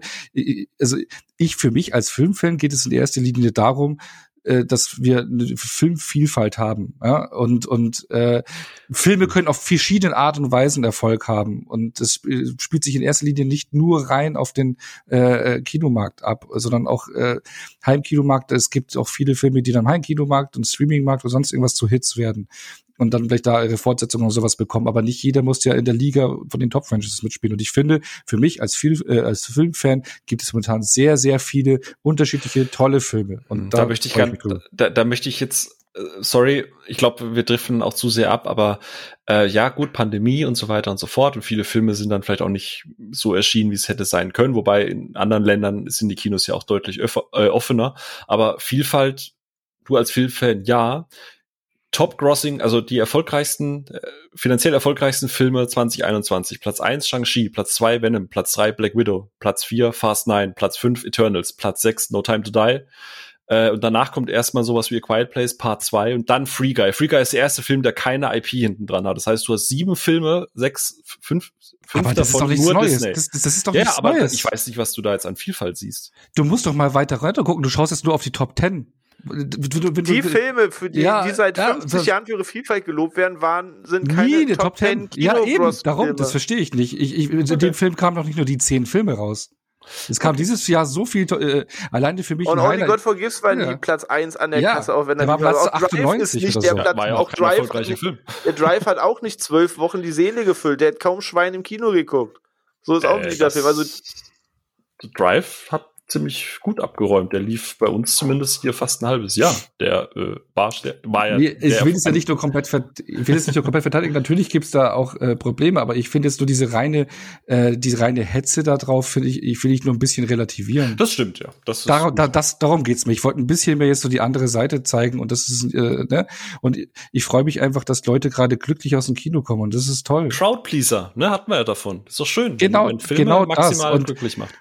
also ich für mich als Filmfan geht es in erster Linie darum, äh, dass wir eine Filmvielfalt haben. Ja? Und, und äh, Filme können auf verschiedene Art und Weisen Erfolg haben. Und es äh, spielt sich in erster Linie nicht nur rein auf den äh, äh, Kinomarkt ab, sondern auch äh, Heimkinomarkt. Es gibt auch viele Filme, die dann im Heimkinomarkt und Streamingmarkt oder sonst irgendwas zu Hits werden und dann vielleicht da ihre Fortsetzung oder sowas bekommen. Aber nicht jeder muss ja in der Liga von den Top-Franchises mitspielen. Und ich finde, für mich als, viel, äh, als Filmfan gibt es momentan sehr, sehr viele unterschiedliche, tolle Filme. Und da, möchte ich gern, da, da möchte ich jetzt, äh, sorry, ich glaube, wir driften auch zu sehr ab, aber äh, ja, gut, Pandemie und so weiter und so fort. Und viele Filme sind dann vielleicht auch nicht so erschienen, wie es hätte sein können. Wobei in anderen Ländern sind die Kinos ja auch deutlich öffer, äh, offener. Aber Vielfalt, du als Filmfan, ja. Top-Grossing, also die erfolgreichsten, äh, finanziell erfolgreichsten Filme 2021. Platz 1 Shang-Chi, Platz 2 Venom, Platz 3 Black Widow, Platz 4 Fast 9, Platz 5 Eternals, Platz 6 No Time to Die. Äh, und danach kommt erstmal sowas wie A Quiet Place Part 2 und dann Free Guy. Free Guy ist der erste Film, der keine IP hinten dran hat. Das heißt, du hast sieben Filme, sechs, fünf, fünf aber das davon ist doch nur Neues. Disney. Das, das, das ist doch ja, aber Neues. ich weiß nicht, was du da jetzt an Vielfalt siehst. Du musst doch mal weiter runter gucken. Du schaust jetzt nur auf die Top 10. Die du- Filme, für die, Ja, die seit ja, 50 das- Jahren für ihre Vielfalt gelobt werden, waren, sind keine Nie, die Top, Top Ten. 10 Ja, eben. Darum, Filme. das verstehe ich nicht. Ich, ich, in dem Film kamen doch nicht nur die zehn Filme raus. Es kam dieses Jahr so viel, äh, alleine für mich Und Only. God Forgives war Ja. Platz 1 an der Ja, Kasse, auch wenn der er war Platz auch Drive 98 ist nicht oder der so. Platz, War ja auch auch kein Drive, hat erfolgreicher nicht, Film. der Drive hat auch nicht zwölf Wochen die Seele gefüllt, der hat kaum Schwein im Kino geguckt. So ist auch Äh, nicht der das- Film. Also Drive hat ziemlich gut abgeräumt. Der lief bei uns zumindest hier fast ein halbes Jahr. Der äh, war, der, war ja. Nee, ich will es ja nicht nur komplett, ich will es nicht nur komplett verteidigen. Natürlich gibt's da auch äh, Probleme, aber ich finde jetzt nur diese reine, äh, diese reine Hetze da drauf, finde ich, ich will ich nur ein bisschen relativieren. Das stimmt, ja. Das Dar da, das, darum geht's mir. Ich wollte ein bisschen mehr jetzt so die andere Seite zeigen und das ist, äh, ne? Und ich freue mich einfach, dass Leute gerade glücklich aus dem Kino kommen und das ist toll. Crowdpleaser, ne, hatten wir ja davon. Ist doch schön, Genau, wenn man Filme genau das. maximal Und- glücklich macht.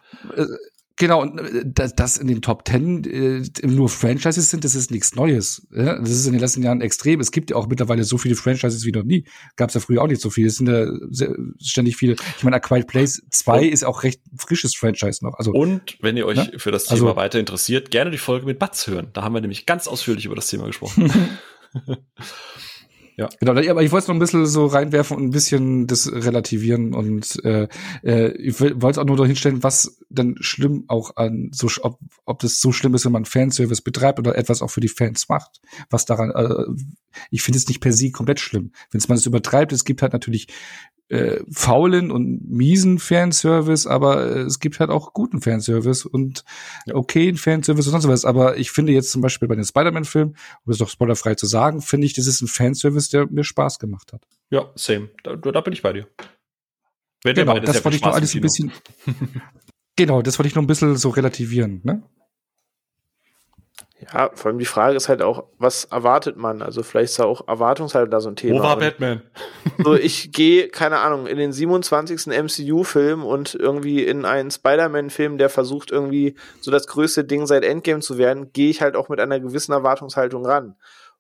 Genau, und äh, dass das in den Top Ten äh, nur Franchises sind, das ist nichts Neues. Ja? Das ist in den letzten Jahren extrem. Es gibt ja auch mittlerweile so viele Franchises wie noch nie. Gab es ja früher auch nicht so viele. Es sind ja sehr, ständig viele. Ich meine, A Quiet Place 2 ist auch recht frisches Franchise noch. Also Und wenn ihr euch Ne? für das Also- Thema weiter interessiert, gerne die Folge mit Batz hören. Da haben wir nämlich ganz ausführlich über das Thema gesprochen. Genau, aber ich wollte es noch ein bisschen so reinwerfen und ein bisschen das relativieren und äh, äh, ich wollte es auch nur dahin stellen, was denn schlimm auch an so ob, ob das so schlimm ist, wenn man Fanservice betreibt oder etwas auch für die Fans macht. Was daran, äh, ich finde es nicht per se komplett schlimm. Wenn man es übertreibt, es gibt halt natürlich äh, faulen und miesen Fanservice, aber äh, es gibt halt auch guten Fanservice und okayen Fanservice und sonst was. Aber ich finde jetzt zum Beispiel bei den Spider-Man-Filmen, um es doch spoilerfrei zu sagen, finde ich, das ist ein Fanservice, der mir Spaß gemacht hat. ja, same. Da, da bin ich bei dir. Wenn Genau, das wollte ich nur Spaß alles ein bisschen. genau, das wollte ich nur ein bisschen so relativieren, ne? Ja, vor allem die Frage ist halt auch, was erwartet man? Also vielleicht ist da auch Erwartungshaltung da so ein Thema. Wo war Batman? So, ich gehe, keine Ahnung, in den 27. MCU-Film und irgendwie in einen Spider-Man-Film, der versucht irgendwie so das größte Ding seit Endgame zu werden, gehe ich halt auch mit einer gewissen Erwartungshaltung ran.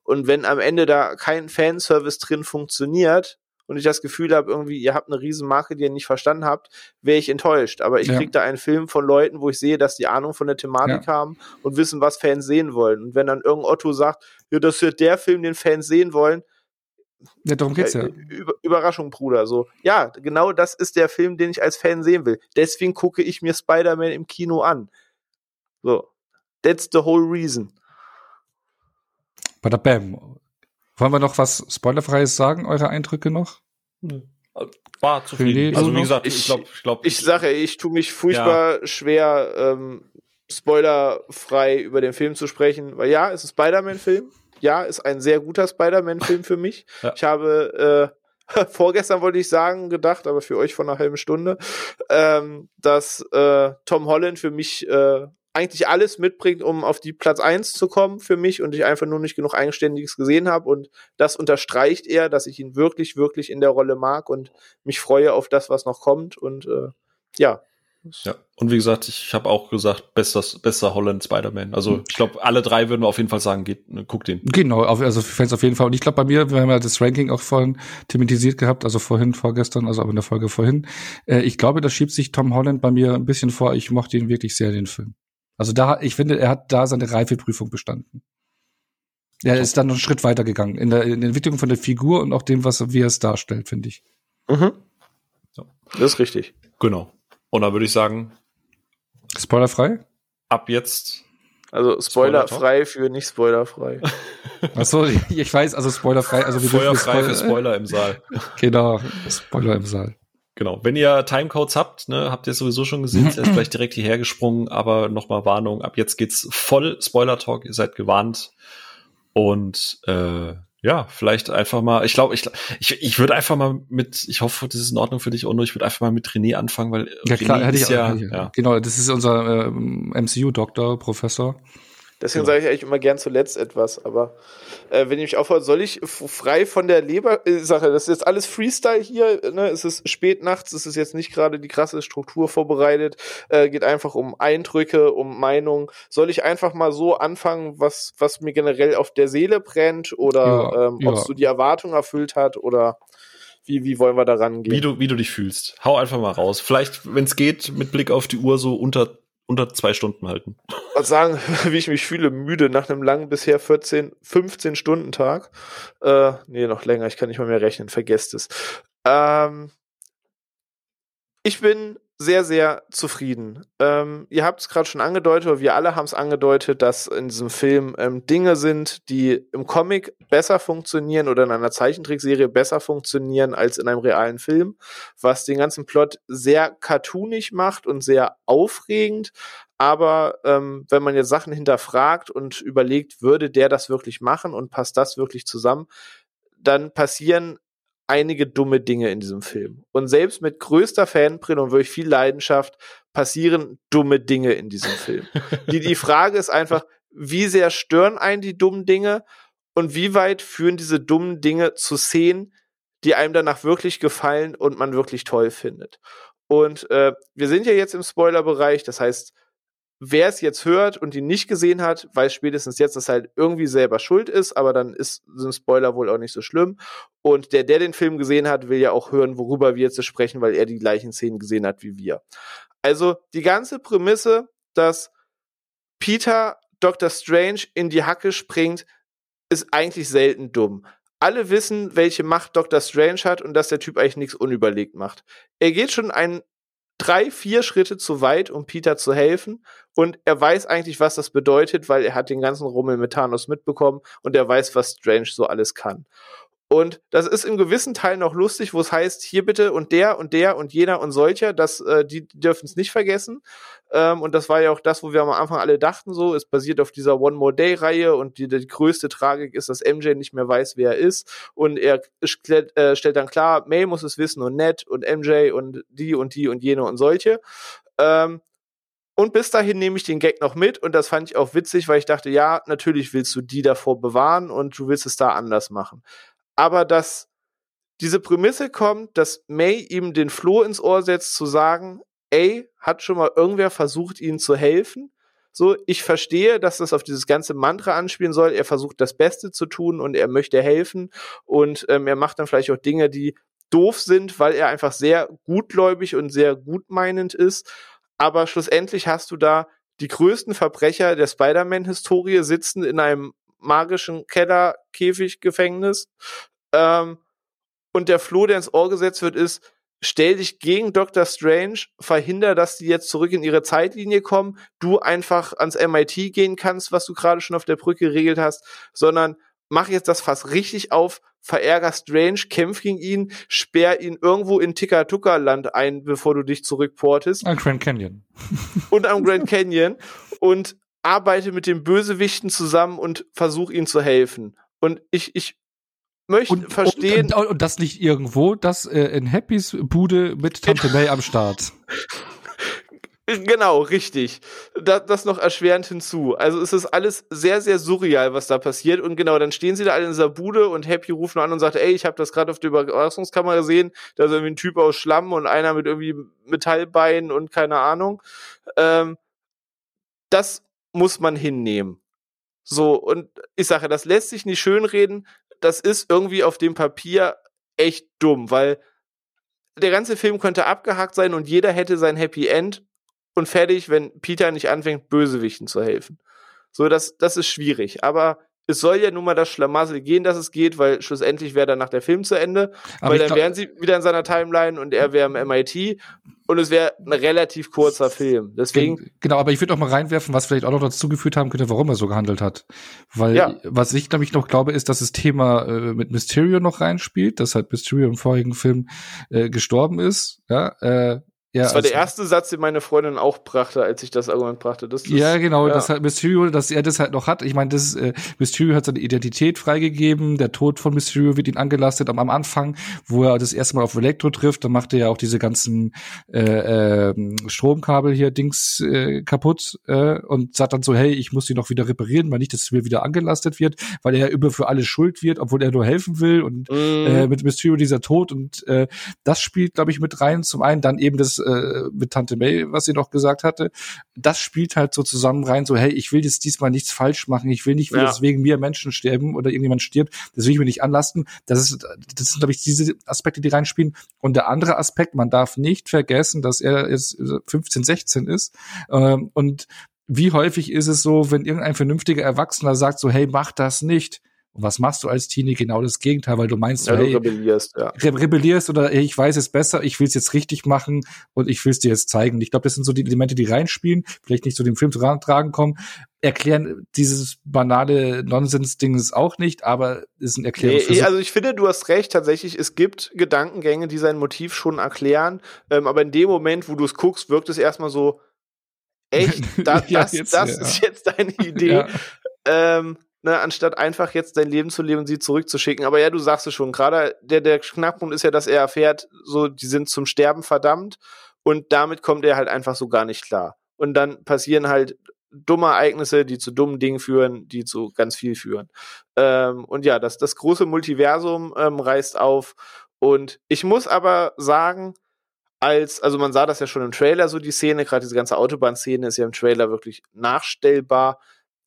Und wenn am Ende da kein Fanservice drin funktioniert und ich das Gefühl habe, irgendwie, ihr habt eine Riesenmarke, die ihr nicht verstanden habt, wäre ich enttäuscht. Aber ich Ja. krieg da einen Film von Leuten, wo ich sehe, dass die Ahnung von der Thematik haben und wissen, was Fans sehen wollen. Und wenn dann irgendein Otto sagt, ja, das wird der Film, den Fans sehen wollen, Ja, darum geht's ja. äh, Über Überraschung, Bruder. So, ja, genau das ist der Film, den ich als Fan sehen will. Deswegen gucke ich mir Spider-Man im Kino an. So, that's the whole reason. Bada bam. Wollen wir noch was Spoilerfreies sagen, eure Eindrücke noch? War zufrieden. Nee, Also du wie gesagt, Ich- ich glaube, ich glaube, Ich sage, ich tue mich furchtbar schwer, ähm, spoilerfrei über den Film zu sprechen, weil ja, es ist ein Spider-Man-Film. Ja, ist ein sehr guter Spider-Man-Film für mich. Ja. Ich habe äh, vorgestern wollte ich sagen gedacht, aber für euch vor einer halben Stunde, ähm, dass äh, Tom Holland für mich äh, eigentlich alles mitbringt, um auf die Platz eins zu kommen für mich und ich einfach nur nicht genug Eigenständiges gesehen habe und das unterstreicht er, dass ich ihn wirklich, wirklich in der Rolle mag und mich freue auf das, was noch kommt und äh, ja. Ja, und wie gesagt, ich habe auch gesagt, bester, bester Holland Spider-Man. Also ich glaube, alle drei würden wir auf jeden Fall sagen, geht, ne, guckt den. Genau, auf, also für Fans auf jeden Fall. Und ich glaube, bei mir, wir haben ja das Ranking auch vorhin thematisiert gehabt, also vorhin, vorgestern, also aber in der Folge vorhin. Äh, ich glaube, da schiebt sich Tom Holland bei mir ein bisschen vor. Ich mochte ihn wirklich sehr, den Film. Also da, ich finde, er hat da seine Reifeprüfung bestanden. Er ist dann noch einen Schritt weiter gegangen in der, in der Entwicklung von der Figur und auch dem, was wie er es darstellt, finde ich. Mhm. Ja. Das ist richtig. Genau. Und dann würde ich sagen, Spoilerfrei? ab jetzt. Also spoilerfrei für nicht spoilerfrei. Achso, ich weiß, also spoilerfrei, also wir Feuerfrei für Spoiler- Spoiler im Saal. Genau, Spoiler im Saal. Genau. Wenn ihr Timecodes habt, ne, habt ihr sowieso schon gesehen, ist gleich direkt hierher gesprungen, aber nochmal Warnung, ab jetzt geht's voll Spoiler-Talk, ihr seid gewarnt. Und äh, ja, vielleicht einfach mal, ich glaube, ich, ich, ich würde einfach mal mit, ich hoffe, das ist in Ordnung für dich, Ono, ich würde einfach mal mit René anfangen, weil Ja klar, René hätte ich ist auch. ja, ja, Genau, das ist unser ähm, MCU-Doktor, Professor. Deswegen Genau. sage ich eigentlich immer gern zuletzt etwas, aber äh, wenn ich mich aufhöre, soll ich frei von der Leber-Sache, das ist jetzt alles Freestyle hier, ne? es ist spät nachts, es ist jetzt nicht gerade die krasse Struktur vorbereitet, äh, geht einfach um Eindrücke, um Meinung. Soll ich einfach mal so anfangen, was, was mir generell auf der Seele brennt oder Ja, ähm, ob es ja. so die Erwartung erfüllt hat oder wie, wie wollen wir da rangehen? wie du, wie du dich fühlst. Hau einfach mal raus. Vielleicht, wenn es geht, mit Blick auf die Uhr so unter, unter zwei Stunden halten. mal sagen, wie ich mich fühle, müde nach einem langen bisher 14, 15 Stunden Tag. Äh, nee, noch länger, ich kann nicht mal mehr rechnen, vergesst es. Ähm, ich bin sehr, sehr zufrieden. Ähm, ihr habt es gerade schon angedeutet, oder wir alle haben es angedeutet, dass in diesem Film ähm, Dinge sind, die im Comic besser funktionieren oder in einer Zeichentrickserie besser funktionieren als in einem realen Film, was den ganzen Plot sehr cartoonig macht und sehr aufregend. Aber ähm, wenn man jetzt Sachen hinterfragt und überlegt, würde der das wirklich machen und passt das wirklich zusammen, dann passieren einige dumme Dinge in diesem Film. Und selbst mit größter Fanbrille und wirklich viel Leidenschaft passieren dumme Dinge in diesem Film. die, die Frage ist einfach, wie sehr stören einen die dummen Dinge und wie weit führen diese dummen Dinge zu Szenen, die einem danach wirklich gefallen und man wirklich toll findet. Und äh, wir sind ja jetzt im Spoilerbereich, das heißt, wer es jetzt hört und ihn nicht gesehen hat, weiß spätestens jetzt, dass er halt irgendwie selber schuld ist, aber dann ist so ein Spoiler wohl auch nicht so schlimm. Und der, der den Film gesehen hat, will ja auch hören, worüber wir jetzt sprechen, weil er die gleichen Szenen gesehen hat wie wir. Also die ganze Prämisse, dass Peter Dr. Strange in die Hacke springt, ist eigentlich selten dumm. Alle wissen, welche Macht Dr. Strange hat und dass der Typ eigentlich nichts unüberlegt macht. Er geht schon einen drei, vier Schritte zu weit, um Peter zu helfen. Und er weiß eigentlich, was das bedeutet, weil er hat den ganzen Rummel mit Thanos mitbekommen und er weiß, was Strange so alles kann. Und das ist im gewissen Teil noch lustig, wo es heißt, hier bitte und der und der und jener und solcher, das, äh, die dürfen es nicht vergessen. Ähm, und das war ja auch das, wo wir am Anfang alle dachten, so, es basiert auf dieser One More Day-Reihe und die, die größte Tragik ist, dass MJ nicht mehr weiß, wer er ist. Und er stellt, äh, stellt dann klar, May muss es wissen und Ned und MJ und die und die und jene und solche. Ähm, Und bis dahin nehme ich den Gag noch mit und das fand ich auch witzig, weil ich dachte, ja, natürlich willst du die davor bewahren und du willst es da anders machen. Aber dass diese Prämisse kommt, dass May ihm den Floh ins Ohr setzt, zu sagen, ey, hat schon mal irgendwer versucht, ihnen zu helfen? So, ich verstehe, dass das auf dieses ganze Mantra anspielen soll. Er versucht das Beste zu tun und er möchte helfen und ähm, er macht dann vielleicht auch Dinge, die doof sind, weil er einfach sehr gutgläubig und sehr gutmeinend ist aber schlussendlich hast du da die größten Verbrecher der Spider-Man-Historie sitzen in einem magischen Keller-Käfig-Gefängnis. Ähm, und der Floh, der ins Ohr gesetzt wird, ist, stell dich gegen Dr. Strange, verhinder, dass die jetzt zurück in ihre Zeitlinie kommen, du einfach ans MIT gehen kannst, was du gerade schon auf der Brücke geregelt hast, sondern mach jetzt das Fass richtig auf, verärger Strange, kämpf gegen ihn, sperr ihn irgendwo in Tikatuka-Land ein, bevor du dich zurückportest. An Grand Canyon. und am Grand Canyon und arbeite mit den Bösewichten zusammen und versuch ihnen zu helfen. Und ich, ich möchte und, verstehen. Und, und, das nicht irgendwo, das äh, in Happys Bude mit Tante May am Start. Genau, richtig. Das, das noch erschwerend hinzu. Also es ist alles sehr, sehr surreal, was da passiert. Und genau, dann stehen sie da alle in dieser Bude und Happy ruft nur an und sagt, ey, ich habe das gerade auf der Überwachungskamera gesehen. Da ist irgendwie ein Typ aus Schlamm und einer mit irgendwie Metallbeinen und keine Ahnung. Ähm, das muss man hinnehmen. So, und ich sage, das lässt sich nicht schönreden. Das ist irgendwie auf dem Papier echt dumm, weil der ganze Film könnte abgehakt sein und jeder hätte sein Happy End und fertig, wenn Peter nicht anfängt, Bösewichten zu helfen. So, das, das ist schwierig. Aber es soll ja nun mal das Schlamassel gehen, dass es geht, weil schlussendlich wäre dann nach der Film zu Ende, Aber weil dann wären sie wieder in seiner Timeline und er wäre im MIT und es wäre ein relativ kurzer Film. Deswegen genau, aber ich würde auch mal reinwerfen, was vielleicht auch noch dazu geführt haben könnte, warum er so gehandelt hat, weil ja. was ich nämlich noch glaube, ist, dass das Thema äh, mit Mysterio noch reinspielt, dass halt Mysterio im vorigen Film äh, gestorben ist, ja, äh, ja, das war also, der erste Satz, den meine Freundin auch brachte, als ich das Argument brachte. Das, das, ja, genau, ja. dass halt Mysterio, dass er das halt noch hat. Ich meine, das äh, Mysterio hat seine Identität freigegeben. Der Tod von Mysterio wird ihn angelastet. Am, am Anfang, wo er das erste Mal auf Elektro trifft, dann macht er ja auch diese ganzen äh, äh, Stromkabel hier Dings äh, kaputt äh, und sagt dann so, hey, ich muss die noch wieder reparieren, weil nicht, dass es mir wieder angelastet wird, weil er ja über für alle schuld wird, obwohl er nur helfen will. Und mm. äh, mit Mysterio dieser Tod und äh, das spielt, glaube ich, mit rein. Zum einen dann eben das äh, mit Tante May, was sie noch gesagt hatte, das spielt halt so zusammen rein, so, hey, ich will jetzt diesmal nichts falsch machen, ich will nicht, ja. wegen mir Menschen sterben oder irgendjemand stirbt, das will ich mir nicht anlasten. Das ist, das sind, glaube ich, diese Aspekte, die reinspielen. Und der andere Aspekt, man darf nicht vergessen, dass er jetzt 15, 16 ist ähm, und wie häufig ist es so, wenn irgendein vernünftiger Erwachsener sagt so, hey, mach das nicht, und was machst du als Teenie? Genau das Gegenteil, weil du meinst, ja, du hey, rebellierst, ja. rebellierst oder hey, ich weiß es besser, ich will es jetzt richtig machen und ich will es dir jetzt zeigen. Ich glaube, das sind so die Elemente, die reinspielen, vielleicht nicht zu dem Film tragen kommen, erklären dieses banale Nonsens-Ding auch nicht, aber ist ein Erklärung. Nee, also ich finde, du hast recht, tatsächlich, es gibt Gedankengänge, die sein Motiv schon erklären, ähm, aber in dem Moment, wo du es guckst, wirkt es erstmal so, echt, da, ja, das, jetzt, das ja. ist jetzt deine Idee. Ähm, ne, anstatt einfach jetzt dein Leben zu leben und sie zurückzuschicken. Aber ja, du sagst es schon, gerade der, der Knackpunkt ist ja, dass er erfährt, so, die sind zum Sterben verdammt und damit kommt er halt einfach so gar nicht klar. Und dann passieren halt dumme Ereignisse, die zu dummen Dingen führen, die zu ganz viel führen. Ähm, und ja, das, das große Multiversum ähm, reißt auf. Und ich muss aber sagen, als, also man sah das ja schon im Trailer, so die Szene, gerade diese ganze Autobahnszene ist ja im Trailer wirklich nachstellbar.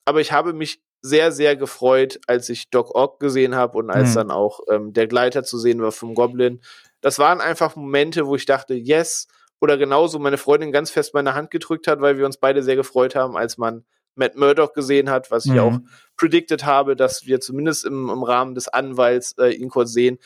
Aber ich habe mich sehr, sehr gefreut, als ich Doc Ock gesehen habe und als mhm. dann auch ähm, der Gleiter zu sehen war vom Goblin. Das waren einfach Momente, wo ich dachte, yes, oder genauso meine Freundin ganz fest meine Hand gedrückt hat, weil wir uns beide sehr gefreut haben, als man Matt Murdock gesehen hat, was mhm. ich auch predicted habe, dass wir zumindest im, im Rahmen des Anwalts äh, ihn kurz sehen.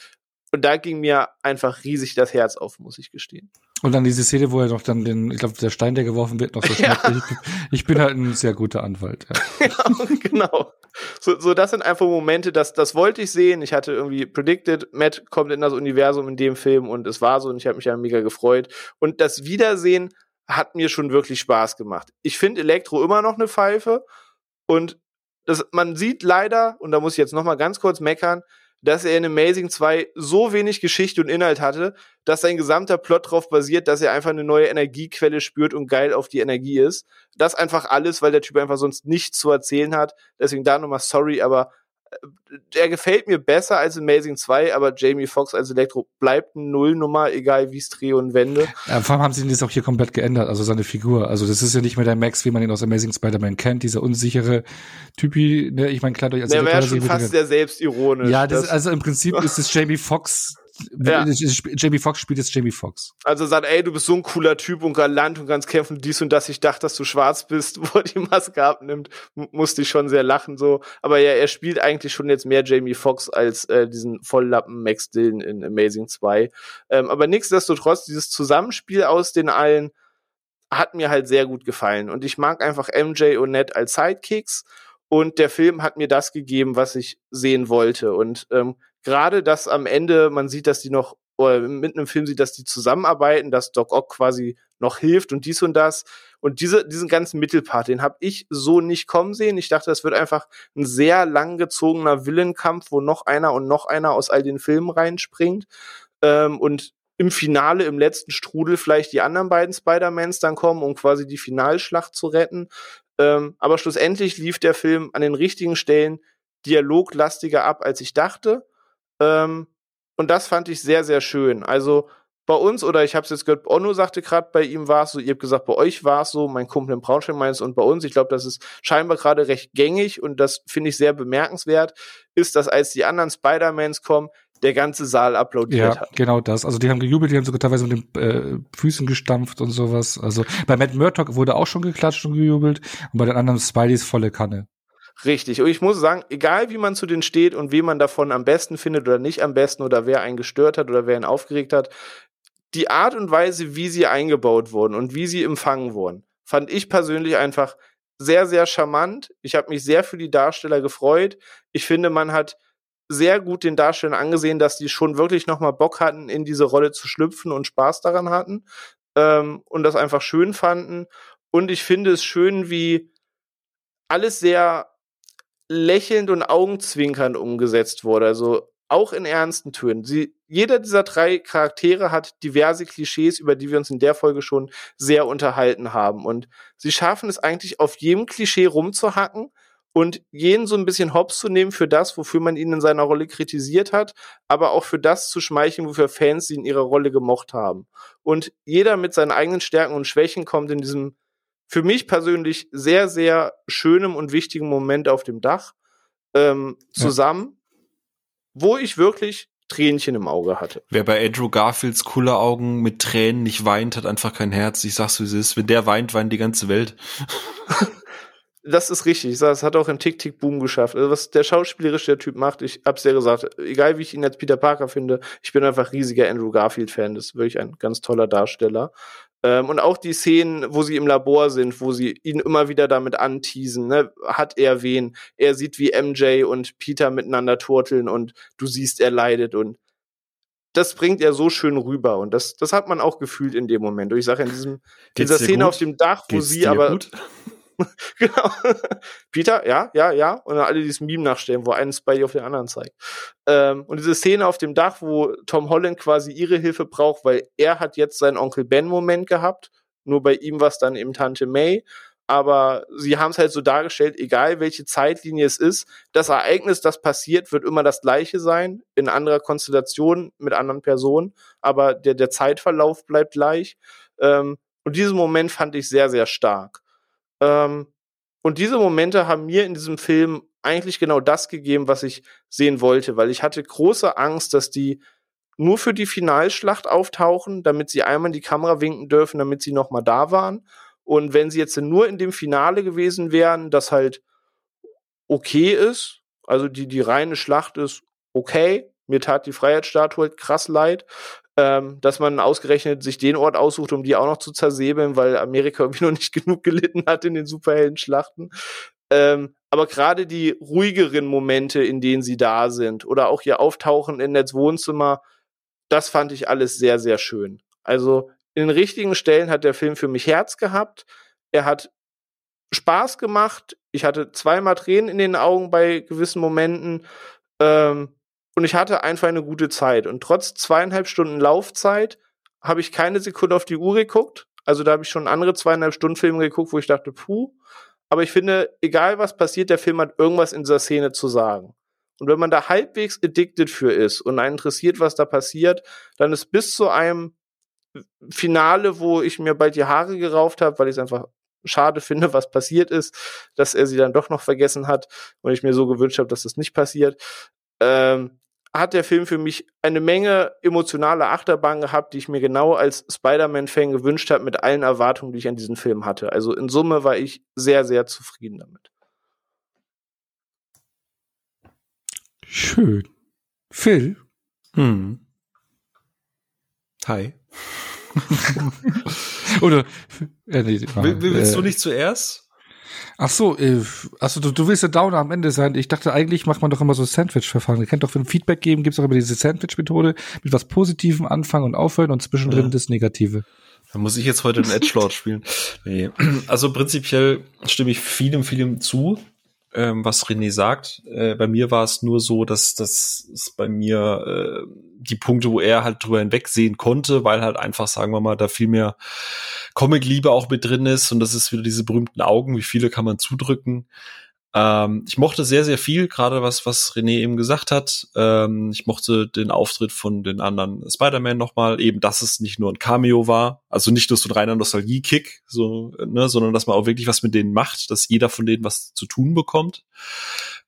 Und da ging mir einfach riesig das Herz auf, muss ich gestehen. Und dann diese Szene, wo er noch dann den, ich glaube, der Stein, der geworfen wird, noch so. Ja. Ich, ich, bin halt ein sehr guter Anwalt. Ja, ja genau. So, so, das sind einfach Momente, das, das wollte ich sehen. Ich hatte irgendwie predicted, Matt kommt in das Universum in dem Film und es war so und ich habe mich ja mega gefreut. Und das Wiedersehen hat mir schon wirklich Spaß gemacht. Ich finde Elektro immer noch eine Pfeife und das, man sieht leider, und da muss ich jetzt noch mal ganz kurz meckern, dass er in Amazing 2 so wenig Geschichte und Inhalt hatte, dass sein gesamter Plot darauf basiert, dass er einfach eine neue Energiequelle spürt und geil auf die Energie ist. Das einfach alles, weil der Typ einfach sonst nichts zu erzählen hat. Deswegen da nochmal sorry, aber der gefällt mir besser als Amazing 2, aber Jamie Foxx als Elektro bleibt eine Nullnummer, egal wie es drehe und wende. Ja, vor allem haben sie ihn jetzt auch hier komplett geändert, also seine Figur. Also das ist ja nicht mehr der Max, wie man ihn aus Amazing Spider-Man kennt, dieser unsichere Typi, ne, ich meine, klar, durch als Der wäre schon fast sehr selbstironisch. Ja, das, das, also im Prinzip ist es Jamie Foxx ja. Jamie Foxx spielt jetzt Jamie Foxx. Also sagt, ey, du bist so ein cooler Typ und galant und kannst kämpfen, dies und das. Ich dachte, dass du schwarz bist, wo er die Maske abnimmt, musste ich schon sehr lachen so. Aber ja, er spielt eigentlich schon jetzt mehr Jamie Foxx als äh, diesen Volllappen Max Dillon in Amazing 2. Ähm, aber nichtsdestotrotz, dieses Zusammenspiel aus den allen hat mir halt sehr gut gefallen. Und ich mag einfach MJ und Ned als Sidekicks. Und der Film hat mir das gegeben, was ich sehen wollte. Und ähm, gerade das am Ende, man sieht, dass die noch, oder mit einem Film sieht, dass die zusammenarbeiten, dass Doc Ock quasi noch hilft und dies und das. Und diese, diesen ganzen Mittelpart, den habe ich so nicht kommen sehen. Ich dachte, das wird einfach ein sehr langgezogener Villenkampf, wo noch einer und noch einer aus all den Filmen reinspringt. Ähm, und im Finale, im letzten Strudel vielleicht die anderen beiden Spider-Mans dann kommen, um quasi die Finalschlacht zu retten. Ähm, aber schlussendlich lief der Film an den richtigen Stellen dialoglastiger ab, als ich dachte. Ähm, und das fand ich sehr, sehr schön. Also bei uns, oder ich habe es jetzt gehört, Onno sagte gerade, bei ihm war es so, ihr habt gesagt, bei euch war es so, mein Kumpel in Braunschweig meint und bei uns, ich glaube, das ist scheinbar gerade recht gängig und das finde ich sehr bemerkenswert, ist, dass als die anderen Spider-Mans kommen, der ganze Saal applaudiert ja, hat. genau das. Also die haben gejubelt, die haben sogar teilweise mit den äh, Füßen gestampft und sowas. Also bei Matt Murdock wurde auch schon geklatscht und gejubelt und bei den anderen Spideys volle Kanne. Richtig. Und ich muss sagen, egal wie man zu denen steht und wie man davon am besten findet oder nicht am besten oder wer einen gestört hat oder wer ihn aufgeregt hat, die Art und Weise, wie sie eingebaut wurden und wie sie empfangen wurden, fand ich persönlich einfach sehr, sehr charmant. Ich habe mich sehr für die Darsteller gefreut. Ich finde, man hat sehr gut den Darstellern angesehen, dass die schon wirklich nochmal Bock hatten, in diese Rolle zu schlüpfen und Spaß daran hatten ähm, und das einfach schön fanden. Und ich finde es schön, wie alles sehr lächelnd und augenzwinkernd umgesetzt wurde. Also auch in ernsten Tönen. Sie, jeder dieser drei Charaktere hat diverse Klischees, über die wir uns in der Folge schon sehr unterhalten haben. Und sie schaffen es eigentlich auf jedem Klischee rumzuhacken und jeden so ein bisschen hops zu nehmen für das, wofür man ihn in seiner Rolle kritisiert hat, aber auch für das zu schmeicheln, wofür Fans sie in ihrer Rolle gemocht haben. Und jeder mit seinen eigenen Stärken und Schwächen kommt in diesem für mich persönlich sehr, sehr schönem und wichtigen Moment auf dem Dach ähm, zusammen, ja. wo ich wirklich Tränchen im Auge hatte. Wer bei Andrew Garfields coole Augen mit Tränen nicht weint, hat einfach kein Herz. Ich sag's wie es ist. Wenn der weint, weint die ganze Welt. das ist richtig. Das hat auch ein Tick-Tick-Boom geschafft. Also was der schauspielerische Typ macht, ich hab's ja gesagt, egal wie ich ihn als Peter Parker finde, ich bin einfach riesiger Andrew Garfield-Fan. Das ist wirklich ein ganz toller Darsteller. Ähm, und auch die Szenen, wo sie im Labor sind, wo sie ihn immer wieder damit anteasen, ne? hat er wen? Er sieht, wie MJ und Peter miteinander turteln und du siehst, er leidet und das bringt er so schön rüber und das, das hat man auch gefühlt in dem Moment. Und ich sage in diesem, dieser Szene gut? auf dem Dach, wo Geht's sie aber gut? genau. Peter, ja, ja, ja. Und dann alle dieses Meme nachstellen, wo einen Spidey auf den anderen zeigt. Ähm, und diese Szene auf dem Dach, wo Tom Holland quasi ihre Hilfe braucht, weil er hat jetzt seinen Onkel Ben-Moment gehabt. Nur bei ihm war es dann eben Tante May. Aber sie haben es halt so dargestellt, egal welche Zeitlinie es ist, das Ereignis, das passiert, wird immer das gleiche sein, in anderer Konstellation, mit anderen Personen, aber der, der Zeitverlauf bleibt gleich. Ähm, und diesen Moment fand ich sehr, sehr stark. Ähm, und diese Momente haben mir in diesem Film eigentlich genau das gegeben, was ich sehen wollte, weil ich hatte große Angst, dass die nur für die Finalschlacht auftauchen, damit sie einmal in die Kamera winken dürfen, damit sie noch mal da waren. Und wenn sie jetzt nur in dem Finale gewesen wären, das halt okay ist, also die, die reine Schlacht ist okay, mir tat die Freiheitsstatue halt krass leid, ähm, dass man ausgerechnet sich den Ort aussucht, um die auch noch zu zersäbeln, weil Amerika irgendwie noch nicht genug gelitten hat in den Superhelden-Schlachten. Ähm, aber gerade die ruhigeren Momente, in denen sie da sind, oder auch ihr Auftauchen in Nets Wohnzimmer, das fand ich alles sehr, sehr schön. Also in den richtigen Stellen hat der Film für mich Herz gehabt. Er hat Spaß gemacht. Ich hatte zweimal Tränen in den Augen bei gewissen Momenten. Ähm, und ich hatte einfach eine gute Zeit. Und trotz zweieinhalb Stunden Laufzeit habe ich keine Sekunde auf die Uhr geguckt. Also da habe ich schon andere zweieinhalb Stunden Filme geguckt, wo ich dachte, puh. Aber ich finde, egal was passiert, der Film hat irgendwas in dieser Szene zu sagen. Und wenn man da halbwegs addicted für ist und einen interessiert, was da passiert, dann ist bis zu einem Finale, wo ich mir bald die Haare gerauft habe, weil ich es einfach schade finde, was passiert ist, dass er sie dann doch noch vergessen hat und ich mir so gewünscht habe, dass das nicht passiert, ähm, hat der Film für mich eine Menge emotionale Achterbahn gehabt, die ich mir genau als Spider-Man-Fan gewünscht habe, mit allen Erwartungen, die ich an diesen Film hatte. Also in Summe war ich sehr, sehr zufrieden damit. Schön. Phil? Hm. Hi. Oder äh, nee, Will, willst äh, du nicht zuerst? Ach so, äh, also du, du willst der Downer am Ende sein. Ich dachte, eigentlich macht man doch immer so Sandwich-Verfahren. Ihr kennt doch, wenn Feedback geben, gibt's auch immer diese Sandwich-Methode mit was Positivem anfangen und aufhören und zwischendrin Ja. das Negative. Da muss ich jetzt heute den Edgelord spielen. Nee. Also prinzipiell stimme ich vielem, vielem zu, ähm, was René sagt. Äh, bei mir war es nur so, dass es bei mir äh, die Punkte, wo er halt drüber hinwegsehen konnte, weil halt einfach, sagen wir mal, da viel mehr Comic-Liebe auch mit drin ist und das ist wieder diese berühmten Augen, wie viele kann man zudrücken. Ähm, ich mochte sehr, sehr viel, gerade was, was René eben gesagt hat. Ähm, ich mochte den Auftritt von den anderen Spider-Man nochmal, eben, dass es nicht nur ein Cameo war, also nicht nur so ein reiner Nostalgie-Kick, so, ne, sondern dass man auch wirklich was mit denen macht, dass jeder von denen was zu tun bekommt.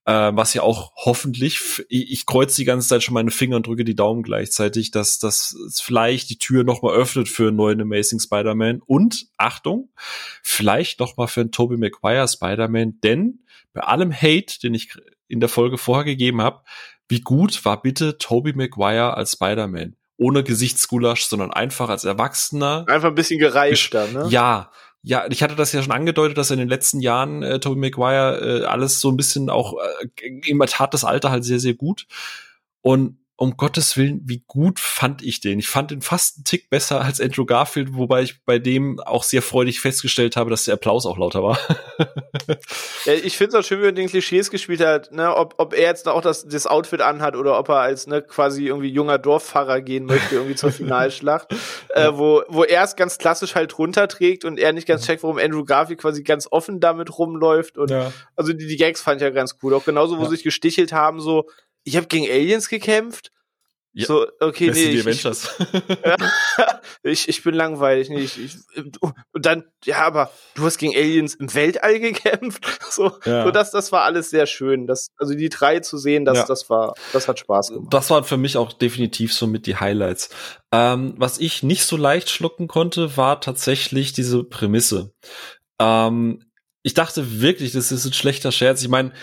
Äh, was ja auch hoffentlich, ich kreuze die ganze Zeit schon meine Finger und drücke die Daumen gleichzeitig, dass das vielleicht die Tür nochmal öffnet für einen neuen Amazing Spider-Man und, Achtung, vielleicht nochmal für einen Tobey Maguire Spider-Man, denn bei allem Hate, den ich in der Folge vorher gegeben habe, wie gut war bitte Tobey Maguire als Spider-Man? Ohne Gesichtsgulasch, sondern einfach als Erwachsener. Einfach ein bisschen gereifter, ne? Ja, ja, ich hatte das ja schon angedeutet, dass in den letzten Jahren äh, Tobey Maguire äh, alles so ein bisschen auch äh, ihm tat das Alter halt sehr, sehr gut. Und um Gottes Willen, wie gut fand ich den? Ich fand den fast einen Tick besser als Andrew Garfield, wobei ich bei dem auch sehr freudig festgestellt habe, dass der Applaus auch lauter war. Ja, ich finde es auch schön, wie er den Klischees gespielt hat, ne, ob, ob er jetzt auch das, das Outfit anhat oder ob er als ne, quasi irgendwie junger Dorffahrer gehen möchte, irgendwie zur Finalschlacht, äh, wo, wo er es ganz klassisch halt runterträgt und er nicht ganz checkt, warum Andrew Garfield quasi ganz offen damit rumläuft. Und also die, die Gags fand ich ja ganz cool. Auch genauso, wo Ja. sie sich gestichelt haben, so, ich habe gegen Aliens gekämpft. Ja. So, okay, nee, ich, ich, Avengers. ich, ich bin langweilig. Nee, ich, ich, und dann, ja, aber du hast gegen Aliens im Weltall gekämpft. So, Ja. so das, das war alles sehr schön. Das, also die drei zu sehen, das, Ja. das war, das hat Spaß gemacht. Das waren für mich auch definitiv so mit die Highlights. Ähm, was ich nicht so leicht schlucken konnte, war tatsächlich diese Prämisse. Ähm, ich dachte wirklich, das ist ein schlechter Scherz. Ich meine,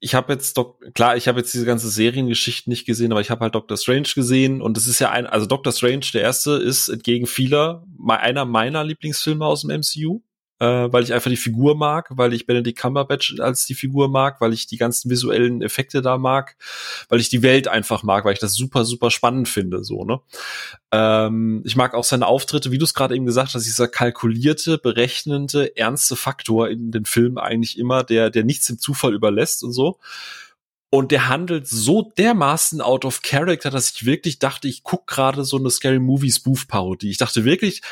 ich habe jetzt doch klar, ich habe jetzt diese ganze Seriengeschichte nicht gesehen, aber ich habe halt Doctor Strange gesehen und es ist ja ein, also Doctor Strange der erste ist entgegen vieler einer meiner Lieblingsfilme aus dem MCU, äh, weil ich einfach die Figur mag, weil ich Benedict Cumberbatch als die Figur mag, weil ich die ganzen visuellen Effekte da mag, weil ich die Welt einfach mag, weil ich das super super spannend finde, so ne. Ähm, ich mag auch seine Auftritte, wie du es gerade eben gesagt hast, dieser kalkulierte, berechnende, ernste Faktor in den Filmen eigentlich immer, der, der nichts dem Zufall überlässt und so. Und der handelt so dermaßen out of character, dass ich wirklich dachte, ich guck gerade so eine Scary Movie Spoof Parodie. Ich dachte wirklich,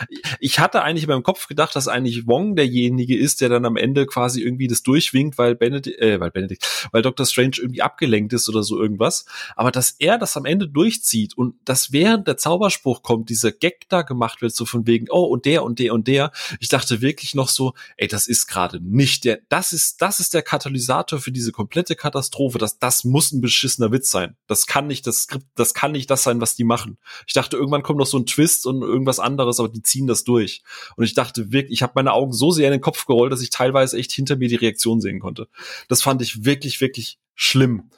ich hatte eigentlich in meinem Kopf gedacht, dass eigentlich Wong derjenige ist, der dann am Ende quasi irgendwie das durchwinkt, weil Benedict, äh, weil Benedict, weil Dr. Strange irgendwie abgelenkt ist oder so irgendwas. Aber dass er das am Ende durchzieht und dass während der Zauberspruch kommt, dieser Gag da gemacht wird, so von wegen, oh, und der und der und der. Ich dachte wirklich noch so, ey, das ist gerade nicht der, das ist, das ist der Katalysator für diese komplette Katastrophe. Das, das muss ein beschissener Witz sein. Das kann nicht das Skript, das kann nicht das sein, was die machen. Ich dachte, irgendwann kommt noch so ein Twist und irgendwas anderes, aber die ziehen das durch. Und ich dachte wirklich, ich habe meine Augen so sehr in den Kopf gerollt, dass ich teilweise echt hinter mir die Reaktion sehen konnte. Das fand ich wirklich, wirklich schlimm.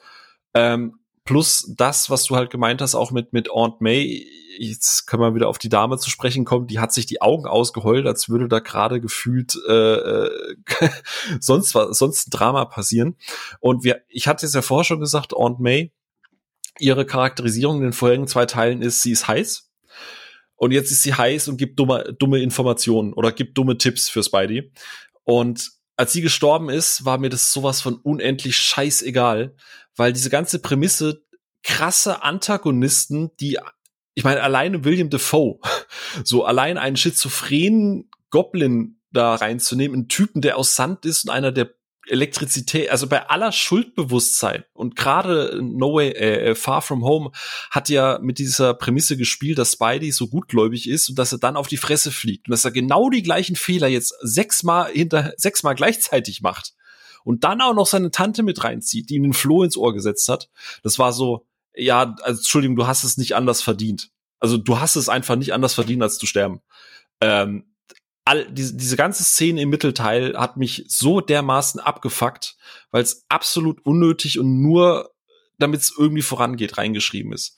Ähm, plus das, was du halt gemeint hast, auch mit, mit Aunt May, jetzt können wir wieder auf die Dame zu sprechen kommen, die hat sich die Augen ausgeheult, als würde da gerade gefühlt äh, äh, sonst was, sonst ein Drama passieren. Und wir, ich hatte es ja vorher schon gesagt, Aunt May, ihre Charakterisierung in den vorherigen zwei Teilen ist, sie ist heiß. Und jetzt ist sie heiß und gibt dumme, dumme Informationen oder gibt dumme Tipps für Spidey. Und als sie gestorben ist, war mir das sowas von unendlich scheißegal, weil diese ganze Prämisse krasse Antagonisten, die, ich meine, alleine William Defoe, so allein einen schizophrenen Goblin da reinzunehmen, einen Typen, der aus Sand ist und einer der Elektrizität, also bei aller Schuldbewusstsein und gerade No Way äh, äh, Far From Home hat ja mit dieser Prämisse gespielt, dass Spidey so gutgläubig ist und dass er dann auf die Fresse fliegt und dass er genau die gleichen Fehler jetzt sechsmal hinter sechsmal gleichzeitig macht und dann auch noch seine Tante mit reinzieht, die ihm den Floh ins Ohr gesetzt hat. Das war so, ja, also, Entschuldigung, du hast es nicht anders verdient. Also du hast es einfach nicht anders verdient, als zu sterben. Ähm, all, diese, diese ganze Szene im Mittelteil hat mich so dermaßen abgefuckt, weil es absolut unnötig und nur damit es irgendwie vorangeht, reingeschrieben ist.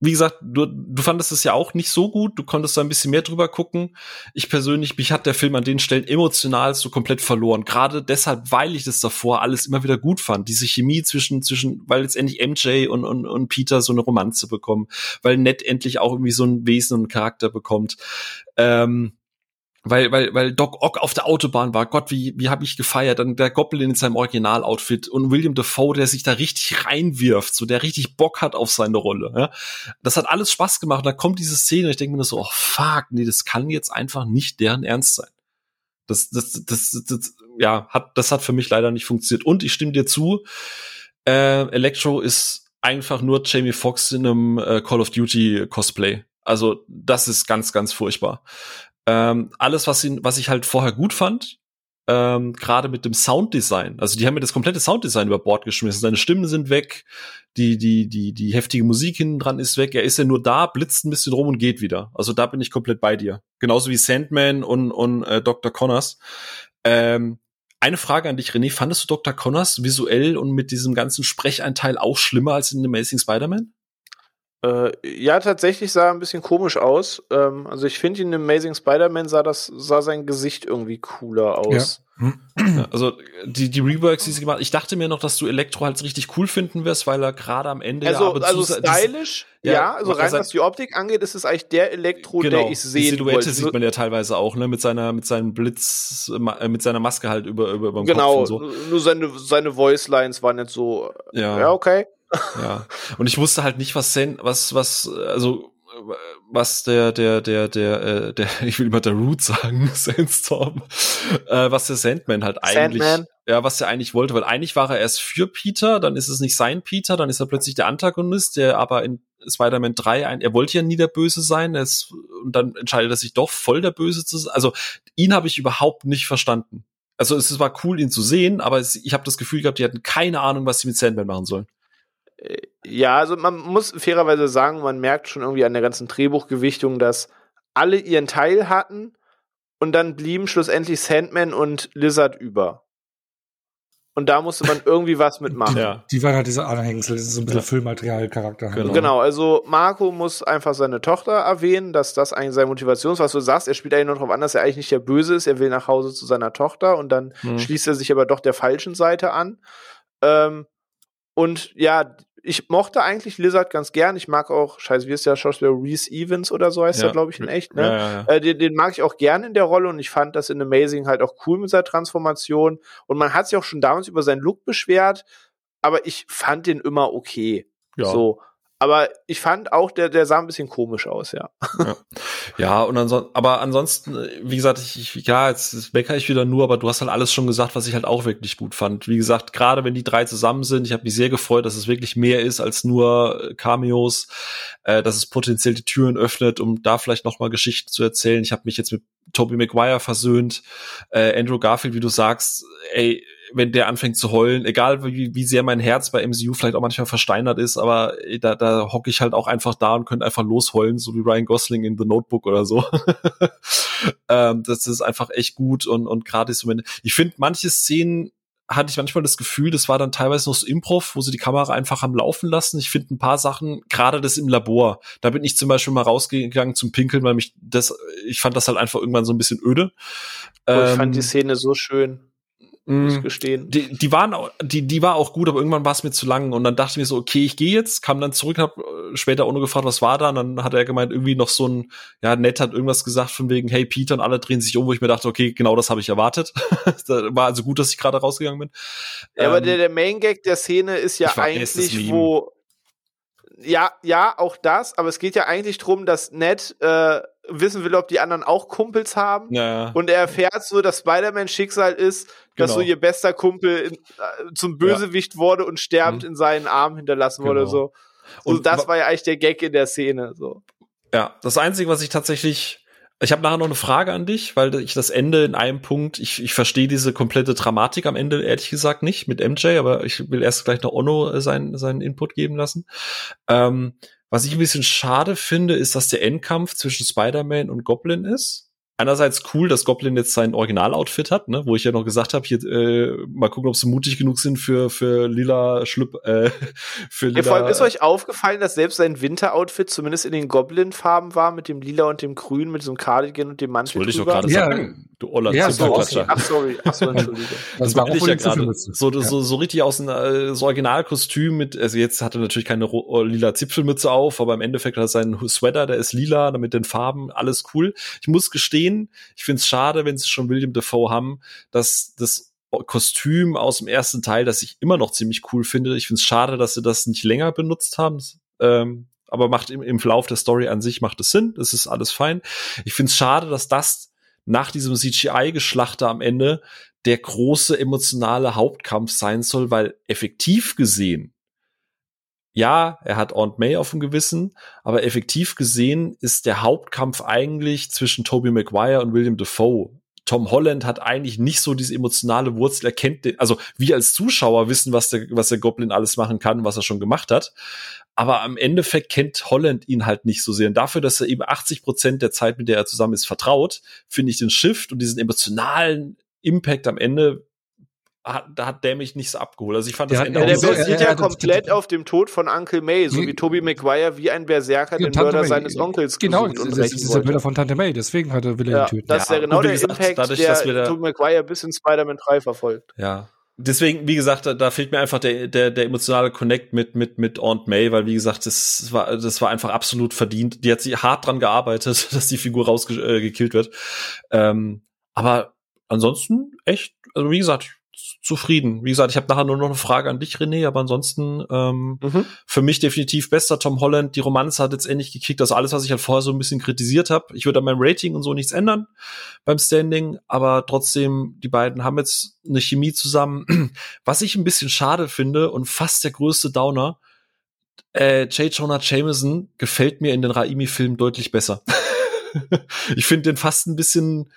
Wie gesagt, du, du fandest es ja auch nicht so gut, du konntest da ein bisschen mehr drüber gucken. Ich persönlich, mich hat der Film an den Stellen emotional so komplett verloren. Gerade deshalb, weil ich das davor alles immer wieder gut fand. Diese Chemie zwischen, zwischen, weil letztendlich MJ und, und, und Peter so eine Romanze bekommen, weil Ned endlich auch irgendwie so ein Wesen und einen Charakter bekommt. Ähm, weil, weil, weil Doc Ock auf der Autobahn war. Gott, wie, wie habe ich gefeiert. Dann der Goblin in seinem Originaloutfit und William Defoe, der sich da richtig reinwirft, so der richtig Bock hat auf seine Rolle. Ja? Das hat alles Spaß gemacht. Und da kommt diese Szene und ich denke mir so, oh fuck, nee, das kann jetzt einfach nicht deren Ernst sein. Das, das, das, das, ja, hat, das hat für mich leider nicht funktioniert. Und ich stimme dir zu, äh, Electro ist einfach nur Jamie Foxx in einem äh, Call of Duty Cosplay. Also das ist ganz, ganz furchtbar. Ähm, alles, was, ihn, was ich halt vorher gut fand, ähm, gerade mit dem Sounddesign. Also die haben mir das komplette Sounddesign über Bord geschmissen. Seine Stimmen sind weg, die, die, die, die heftige Musik hinten dran ist weg. Er ist ja nur da, blitzt ein bisschen rum und geht wieder. Also da bin ich komplett bei dir. Genauso wie Sandman und, und äh, Dr. Connors. Ähm, eine Frage an dich, René. Fandest du Dr. Connors visuell und mit diesem ganzen Sprecheinteil auch schlimmer als in Amazing Spider-Man? Äh, ja, tatsächlich sah er ein bisschen komisch aus. Ähm, also ich finde in Amazing Spider-Man sah das sah sein Gesicht irgendwie cooler aus. Ja. ja, also die die Reworks, die sie gemacht, ich dachte mir noch, dass du Elektro halt richtig cool finden wirst, weil er gerade am Ende also ja, also stylisch, ja, ja, also rein was die Optik angeht, ist es eigentlich der Elektro, genau, der ich sehe. Die Silhouette wollte. sieht man ja teilweise auch, ne, mit seiner mit seinem Blitz, äh, mit seiner Maske halt über über über genau, Kopf und so. Nur seine seine Voice Lines waren jetzt so, ja, ja okay ja. Und ich wusste halt nicht, was Sen, was, was, also was der, der, der, der, äh, der, ich will immer der Root sagen, Sandstorm, äh, was der Sandman halt eigentlich, Sandman. ja, was er eigentlich wollte, weil eigentlich war er erst für Peter, dann ist es nicht sein Peter, dann ist er plötzlich der Antagonist, der aber in Spider-Man 3 ein, er wollte ja nie der Böse sein, er ist, und dann entscheidet er sich doch voll der Böse zu sein. Also ihn habe ich überhaupt nicht verstanden. Also es war cool, ihn zu sehen, aber es, ich habe das Gefühl gehabt, die hatten keine Ahnung, was sie mit Sandman machen sollen. Ja, also man muss fairerweise sagen, man merkt schon irgendwie an der ganzen Drehbuchgewichtung, dass alle ihren Teil hatten und dann blieben schlussendlich Sandman und Lizard über. Und da musste man irgendwie was mitmachen. Die, ja. die waren halt diese Anhängsel, das ist so ein bisschen ja. Füllmaterial-Charakter. Genau. genau, also Marco muss einfach seine Tochter erwähnen, dass das eigentlich seine Motivation ist, was du sagst. Er spielt eigentlich nur darauf an, dass er eigentlich nicht der Böse ist. Er will nach Hause zu seiner Tochter und dann hm. schließt er sich aber doch der falschen Seite an. Ähm, und ja, ich mochte eigentlich Lizard ganz gern. Ich mag auch, scheiße, wie ist der Schauspieler Reese Evans oder so heißt ja. er, glaube ich, in echt, ne? Ja, ja, äh, den, den, mag ich auch gern in der Rolle und ich fand das in Amazing halt auch cool mit seiner Transformation. Und man hat sich auch schon damals über seinen Look beschwert, aber ich fand den immer okay. Ja. So. Aber ich fand auch, der, der sah ein bisschen komisch aus, ja. Ja, ja und ansonsten, aber ansonsten, wie gesagt, ich, ich ja, jetzt, meckere ich wieder nur, aber du hast halt alles schon gesagt, was ich halt auch wirklich gut fand. Wie gesagt, gerade wenn die drei zusammen sind, ich habe mich sehr gefreut, dass es wirklich mehr ist als nur äh, Cameos, äh, dass es potenziell die Türen öffnet, um da vielleicht nochmal Geschichten zu erzählen. Ich habe mich jetzt mit Tobey Maguire versöhnt, äh, Andrew Garfield, wie du sagst, ey, wenn der anfängt zu heulen, egal wie, wie sehr mein Herz bei MCU vielleicht auch manchmal versteinert ist, aber da, da hocke ich halt auch einfach da und könnte einfach losheulen, so wie Ryan Gosling in The Notebook oder so. ähm, das ist einfach echt gut und, und gerade so, ich finde manche Szenen hatte ich manchmal das Gefühl, das war dann teilweise noch so Improv, wo sie die Kamera einfach am Laufen lassen. Ich finde ein paar Sachen, gerade das im Labor, da bin ich zum Beispiel mal rausgegangen zum Pinkeln, weil mich das, ich fand das halt einfach irgendwann so ein bisschen öde. Oh, ich ähm, fand die Szene so schön muss ich mm. gestehen. Die, die waren, die, die war auch gut, aber irgendwann war es mir zu lang und dann dachte ich mir so, okay, ich gehe jetzt, kam dann zurück, hab äh, später ohne gefragt, was war da, und dann hat er gemeint, irgendwie noch so ein, ja, nett hat irgendwas gesagt von wegen, hey Peter und alle drehen sich um, wo ich mir dachte, okay, genau das habe ich erwartet. war also gut, dass ich gerade rausgegangen bin. Ja, ähm, aber der, der Main Gag der Szene ist ja eigentlich, wo ja, ja, auch das, aber es geht ja eigentlich drum, dass Ned äh, wissen will, ob die anderen auch Kumpels haben. Ja. Und er erfährt so, dass Spider-Man Schicksal ist, dass Genau. so ihr bester Kumpel in, äh, zum Bösewicht wurde und sterbt Mhm. in seinen Armen hinterlassen wurde. Genau. So. Und, Und das wa- war ja eigentlich der Gag in der Szene. So. Ja, das Einzige, was ich tatsächlich. Ich habe nachher noch eine Frage an dich, weil ich das Ende in einem Punkt, ich, ich verstehe diese komplette Dramatik am Ende ehrlich gesagt nicht mit MJ, aber ich will erst gleich noch Ono äh, seinen, seinen Input geben lassen. Ähm, was ich ein bisschen schade finde, ist, dass der Endkampf zwischen Spider-Man und Goblin ist. Einerseits cool, dass Goblin jetzt sein Original-Outfit hat, ne, wo ich ja noch gesagt habe, hier äh, mal gucken, ob sie mutig genug sind für für lila Schlüpp, äh, für lila. Ja, vor allem ist euch aufgefallen, dass selbst sein Winteroutfit zumindest in den Goblin-Farben war, mit dem Lila und dem Grün, mit diesem Cardigan und dem das Mantel wollte ich doch drüber? gerade Ja. Du Oller Ja, so Zipfelklatscher. Ach, sorry. Ach so, Entschuldige. Das, war war ich ja gerade. So, Ja. so, so richtig aus einem äh, so Originalkostüm mit, also jetzt hat er natürlich keine ro- lila Zipfelmütze auf, aber im Endeffekt hat er seinen Sweater, der ist lila, mit den Farben, alles cool. Ich muss gestehen, ich finde es schade, wenn sie schon William Defoe haben, dass das Kostüm aus dem ersten Teil, das ich immer noch ziemlich cool finde. Ich finde es schade, dass sie das nicht länger benutzt haben. Ähm, aber macht im, im Verlauf der Story an sich macht es Sinn. Das ist alles fein. Ich finde es schade, dass das nach diesem CGI-Geschlachter am Ende der große emotionale Hauptkampf sein soll, weil effektiv gesehen, ja, er hat Aunt May auf dem Gewissen, aber effektiv gesehen ist der Hauptkampf eigentlich zwischen Tobey Maguire und William Defoe. Tom Holland hat eigentlich nicht so diese emotionale Wurzel, er kennt den, also wir als Zuschauer wissen, was der, was der Goblin alles machen kann, was er schon gemacht hat. Aber am Endeffekt kennt Holland ihn halt nicht so sehr. Und dafür, dass er eben 80 Prozent der Zeit, mit der er zusammen ist, vertraut, finde ich den Shift und diesen emotionalen Impact am Ende, hat, da hat der mich nicht so abgeholt. Also ich fand Der das Ende Ja, der er- basiert er ja komplett auf dem Tod von Uncle May, so wie Tobey Maguire wie ein Berserker den Tante Mörder May. seines Onkels Genau, gesucht das, und das ist der. Bilder von Tante May, deswegen hat er will er Ja, ihn töten. das ist Ja, ja genau der gesagt, Impact, dadurch, der dass wir da- Tobey Maguire bis in Spider-Man 3 verfolgt. Ja. Deswegen, wie gesagt, da, da fehlt mir einfach der, der, der emotionale Connect mit, mit, mit Aunt May, weil, wie gesagt, das war, das war einfach absolut verdient. Die hat sie hart dran gearbeitet, dass die Figur rausgekillt äh, wird. Ähm, aber ansonsten echt, also wie gesagt, zufrieden. Wie gesagt, ich habe nachher nur noch eine Frage an dich, René, aber ansonsten ähm, Mhm. für mich definitiv bester Tom Holland. Die Romanze hat jetzt endlich gekickt. Das ist alles, was ich halt vorher so ein bisschen kritisiert habe. Ich würde an meinem Rating und so nichts ändern beim Standing, aber trotzdem, die beiden haben jetzt eine Chemie zusammen. Was ich ein bisschen schade finde und fast der größte Downer, äh, J. Jonah Jameson gefällt mir in den Raimi-Filmen deutlich besser. ich finde den fast ein bisschen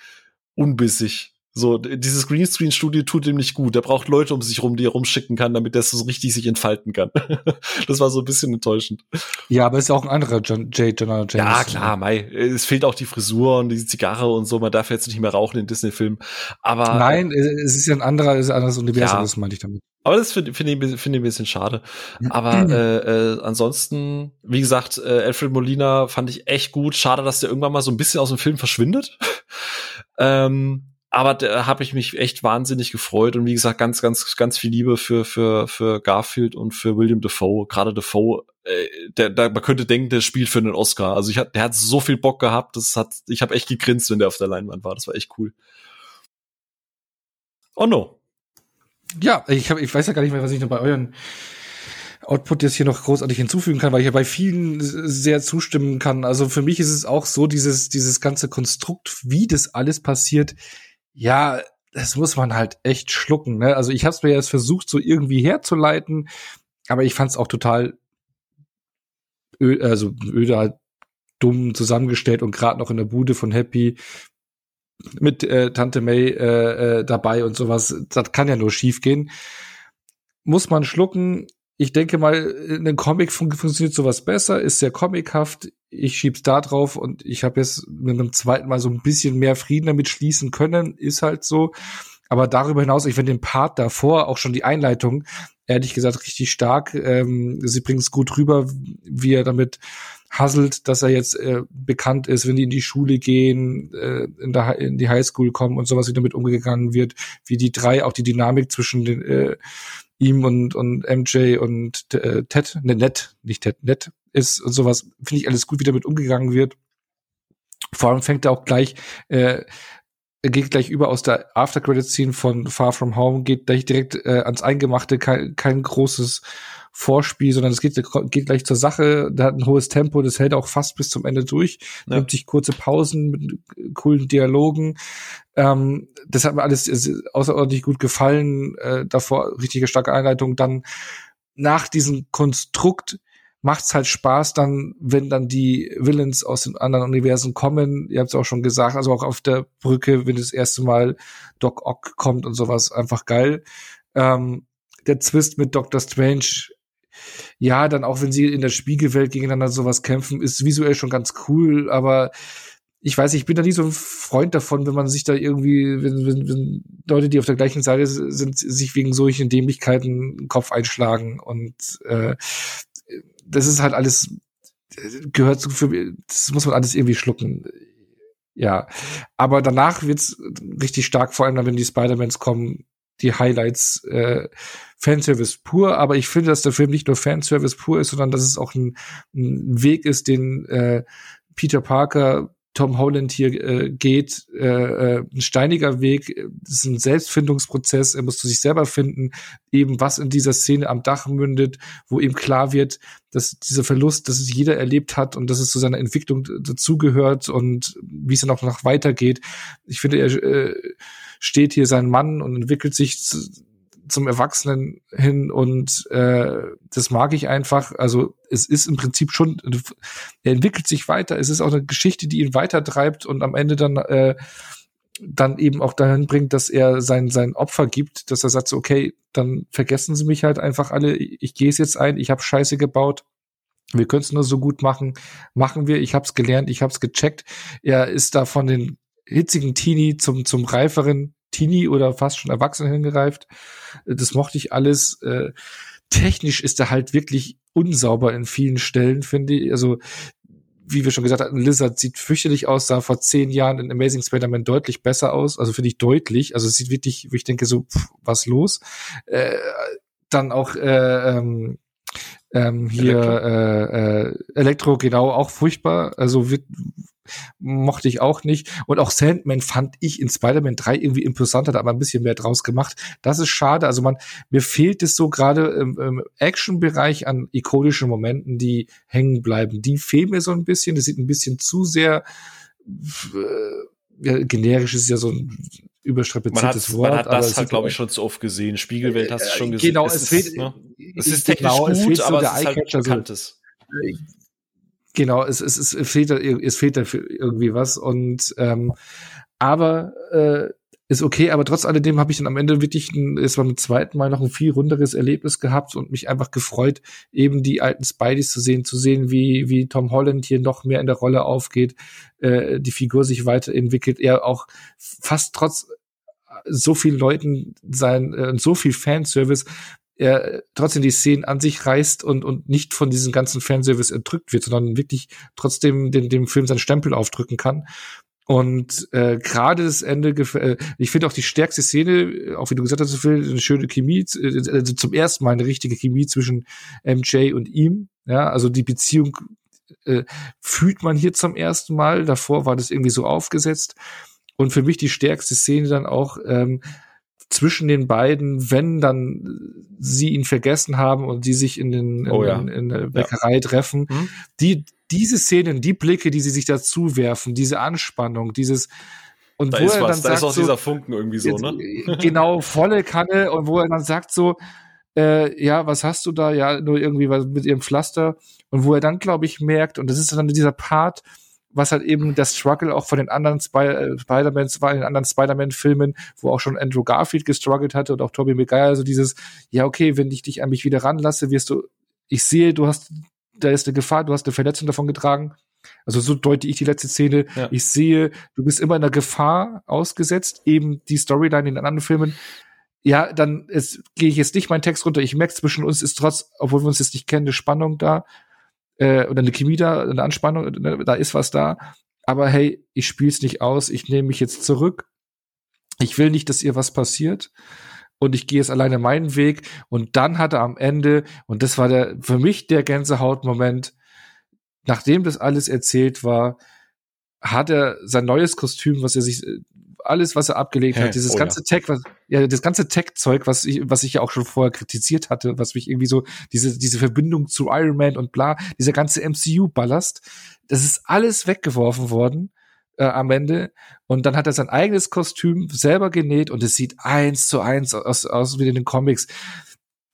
unbissig. So, dieses Greenscreen-Studio tut ihm nicht gut. Er braucht Leute um sich rum, die er rumschicken kann, damit er so richtig sich entfalten kann. das war so ein bisschen enttäuschend. Ja, aber ist ja auch ein anderer John, J. Jonah Jameson. Ja, klar, Mai. Es fehlt auch die Frisur und die Zigarre und so. Man darf jetzt nicht mehr rauchen in Disney-Filmen. Aber, Nein, es ist ja ein anderer, es ist ein anderes Universum, Ja. das meinte ich damit. aber das finde find ich, ein bisschen- finde ich ein bisschen schade. Aber äh, äh, ansonsten, wie gesagt, äh, Alfred Molina fand ich echt gut. Schade, dass der irgendwann mal so ein bisschen aus dem Film verschwindet. ähm, aber da habe ich mich echt wahnsinnig gefreut und wie gesagt, ganz, ganz, ganz viel Liebe für, für, für Garfield und für William Defoe. Gerade Defoe, äh, der, der, man könnte denken, der spielt für einen Oscar. Also ich hat, der hat so viel Bock gehabt, das hat, ich habe echt gegrinst, wenn der auf der Leinwand war. Das war echt cool. Oh no. Ja, ich, hab, ich weiß ja gar nicht mehr, was ich noch bei euren Output jetzt hier noch großartig hinzufügen kann, weil ich ja bei vielen sehr zustimmen kann. Also für mich ist es auch so, dieses, dieses ganze Konstrukt, wie das alles passiert, ja, das muss man halt echt schlucken. Ne? Also ich habe es mir jetzt versucht, so irgendwie herzuleiten, aber ich fand es auch total also öde halt dumm zusammengestellt und gerade noch in der Bude von Happy mit äh, Tante May äh, äh, dabei und sowas. Das kann ja nur schief gehen. Muss man schlucken. Ich denke mal, in einem Comic fun funktioniert sowas besser, ist sehr comichaft. Ich schieb's da drauf und ich habe jetzt mit einem zweiten Mal so ein bisschen mehr Frieden damit schließen können, ist halt so. Aber darüber hinaus, ich finde den Part davor, auch schon die Einleitung, ehrlich gesagt richtig stark. Ähm, sie bringt es gut rüber, wie er damit hasselt, dass er jetzt äh, bekannt ist, wenn die in die Schule gehen, äh, in, der, in die Highschool kommen und sowas, wie damit umgegangen wird, wie die drei, auch die Dynamik zwischen den, äh, ihm und, und MJ und äh, Ted, ne, Ned, nicht Ted, Ned ist und sowas, finde ich alles gut, wie damit umgegangen wird. Vor allem fängt er auch gleich äh, geht gleich über aus der After Credit Scene von Far From Home, geht gleich direkt äh, ans Eingemachte, kein, kein großes Vorspiel, sondern es geht, geht gleich zur Sache. Da hat ein hohes Tempo, das hält auch fast bis zum Ende durch. Ja. Nimmt sich kurze Pausen mit coolen Dialogen. Ähm, das hat mir alles außerordentlich gut gefallen. Äh, davor richtige starke Einleitung. Dann nach diesem Konstrukt macht's halt Spaß dann, wenn dann die Villains aus den anderen Universen kommen. Ihr habt es auch schon gesagt, also auch auf der Brücke, wenn das erste Mal Doc Ock kommt und sowas, einfach geil. Ähm, der Twist mit Doctor Strange ja, dann auch wenn sie in der Spiegelwelt gegeneinander sowas kämpfen, ist visuell schon ganz cool, aber ich weiß, ich bin da nie so ein Freund davon, wenn man sich da irgendwie, wenn, wenn, wenn Leute, die auf der gleichen Seite sind, sich wegen solchen Dämlichkeiten den Kopf einschlagen und äh, das ist halt alles gehört zu, für, das muss man alles irgendwie schlucken. Ja, aber danach wird's richtig stark, vor allem dann, wenn die Spider-Mans kommen, die Highlights äh, Fanservice pur, aber ich finde, dass der Film nicht nur Fanservice pur ist, sondern dass es auch ein, ein Weg ist, den äh, Peter Parker Tom Holland hier äh, geht, äh, äh, ein steiniger Weg, das ist ein Selbstfindungsprozess, er muss zu sich selber finden, eben was in dieser Szene am Dach mündet, wo ihm klar wird, dass dieser Verlust, dass es jeder erlebt hat und dass es zu seiner Entwicklung dazugehört und wie es dann auch noch weitergeht. Ich finde, er äh, steht hier sein Mann und entwickelt sich zu, zum Erwachsenen hin und äh, das mag ich einfach. Also es ist im Prinzip schon, er entwickelt sich weiter. Es ist auch eine Geschichte, die ihn weitertreibt und am Ende dann äh, dann eben auch dahin bringt, dass er sein sein Opfer gibt, dass er sagt, so, okay, dann vergessen Sie mich halt einfach alle. Ich, gehe es jetzt ein. Ich habe Scheiße gebaut. Wir können es nur so gut machen. Machen wir. Ich habe es gelernt. Ich habe es gecheckt. Er ist da von den hitzigen Teenie zum, zum reiferen Teenie oder fast schon Erwachsenen hingereift. Das mochte ich alles. Äh, technisch ist er halt wirklich unsauber in vielen Stellen, finde ich. Also, wie wir schon gesagt hatten, Lizard sieht fürchterlich aus, sah vor zehn Jahren in Amazing Spider-Man deutlich besser aus. Also finde ich deutlich. Also es sieht wirklich, wo ich denke, so, pff, was los? Äh, dann auch äh, ähm, ähm, hier Elektro. Äh, äh, Elektro, genau, auch furchtbar. Also wird, mochte ich auch nicht. Und auch Sandman fand ich in Spider-Man 3 irgendwie imposanter, da hat man ein bisschen mehr draus gemacht. Das ist schade. Also man, mir fehlt es so gerade im, im Action-Bereich an ikonischen Momenten, die hängen bleiben. Die fehlen mir so ein bisschen. Das sieht ein bisschen zu sehr äh, ja, generisch ist ja so ein überstrapaziertes Wort. Man hat das halt, glaube ich, schon zu oft gesehen. Spiegelwelt hast du schon gesehen. Genau, es, es fehlt, ne? es ist technisch genau, gut, es aber so es ist halt bekanntes. So, genau, es, es, es fehlt da, es fehlt da irgendwie was und ähm, aber äh, ist okay, aber trotz alledem habe ich dann am Ende wirklich ein, ist beim zweiten Mal noch ein viel runderes Erlebnis gehabt und mich einfach gefreut, eben die alten Spideys zu sehen, zu sehen, wie, wie Tom Holland hier noch mehr in der Rolle aufgeht, äh, die Figur sich weiterentwickelt, er auch fast trotz so vielen Leuten sein, äh, so viel Fanservice er trotzdem die Szenen an sich reißt und, und nicht von diesem ganzen Fanservice erdrückt wird, sondern wirklich trotzdem den, dem Film seinen Stempel aufdrücken kann. Und äh, gerade das Ende, äh, ich finde auch die stärkste Szene, auch wie du gesagt hast, Phil, eine schöne Chemie, äh, also zum ersten Mal eine richtige Chemie zwischen MJ und ihm. Ja, also die Beziehung äh, fühlt man hier zum ersten Mal. Davor war das irgendwie so aufgesetzt. Und für mich die stärkste Szene dann auch, ähm, zwischen den beiden, wenn dann sie ihn vergessen haben und die sich in den in, oh ja. in, in der Bäckerei ja. treffen, mhm. die diese Szenen, die Blicke, die sie sich dazu werfen, diese Anspannung, dieses und da wo ist er was, dann da sagt ist auch so, dieser Funken irgendwie so, ne? Genau, volle Kanne und wo er dann sagt so, äh, ja, was hast du da? Ja, nur irgendwie was mit ihrem Pflaster. Und wo er dann, glaube ich, merkt, und das ist dann dieser Part, was halt eben der Struggle auch von den anderen Sp äh, Spider-Mans war, in den anderen Spider-Man-Filmen, wo auch schon Andrew Garfield gestruggelt hatte und auch Tobey Maguire, also dieses, ja, okay, wenn ich dich an mich wieder ranlasse, wirst du, ich sehe, du hast, da ist eine Gefahr, du hast eine Verletzung davon getragen. Also so deute ich die letzte Szene. Ja. Ich sehe, du bist immer in der Gefahr ausgesetzt, eben die Storyline in den anderen Filmen. Ja, dann gehe ich jetzt nicht meinen Text runter. Ich merke, zwischen uns ist trotz, obwohl wir uns jetzt nicht kennen, eine Spannung da äh, oder eine Chemie da, eine Anspannung, ne, da ist was da. Aber hey, ich spiel's nicht aus, ich nehme mich jetzt zurück. Ich will nicht, dass ihr was passiert. Und ich gehe jetzt alleine meinen Weg. Und dann hat er am Ende, und das war der, für mich der Gänsehautmoment, nachdem das alles erzählt war, hat er sein neues Kostüm, was er sich alles, was er abgelegt Hä? hat, dieses Oh, ganze Tech, was, ja, das ganze Tech-Zeug, was ich, was ich ja auch schon vorher kritisiert hatte, was mich irgendwie so, diese, diese Verbindung zu Iron Man und bla, dieser ganze MCU-Ballast, das ist alles weggeworfen worden äh, am Ende. Und dann hat er sein eigenes Kostüm selber genäht und es sieht eins zu eins aus, aus wie in den Comics.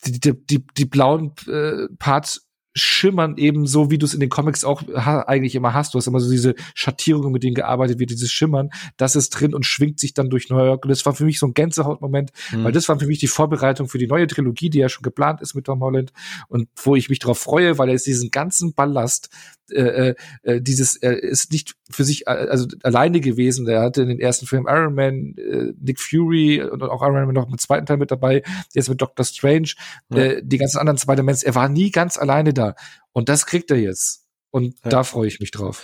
Die, die, die, die blauen äh, Parts schimmern eben so, wie du es in den Comics auch eigentlich immer hast. Du hast immer so diese Schattierungen, mit denen gearbeitet wird, dieses Schimmern. Das ist drin und schwingt sich dann durch New York. Und das war für mich so ein Gänsehautmoment, Mhm. weil das war für mich die Vorbereitung für die neue Trilogie, die ja schon geplant ist mit Tom Holland und wo ich mich darauf freue, weil er ist diesen ganzen Ballast, äh, äh, dieses, er ist nicht für sich äh, also alleine gewesen. Er hatte in den ersten Film Iron Man, äh, Nick Fury und auch Iron Man noch im zweiten Teil mit dabei, jetzt mit Doctor Strange, Ja. äh, die ganzen anderen Spider-Mans. Er war nie ganz alleine da. Und das kriegt er jetzt. Und Ja. da freue ich mich drauf.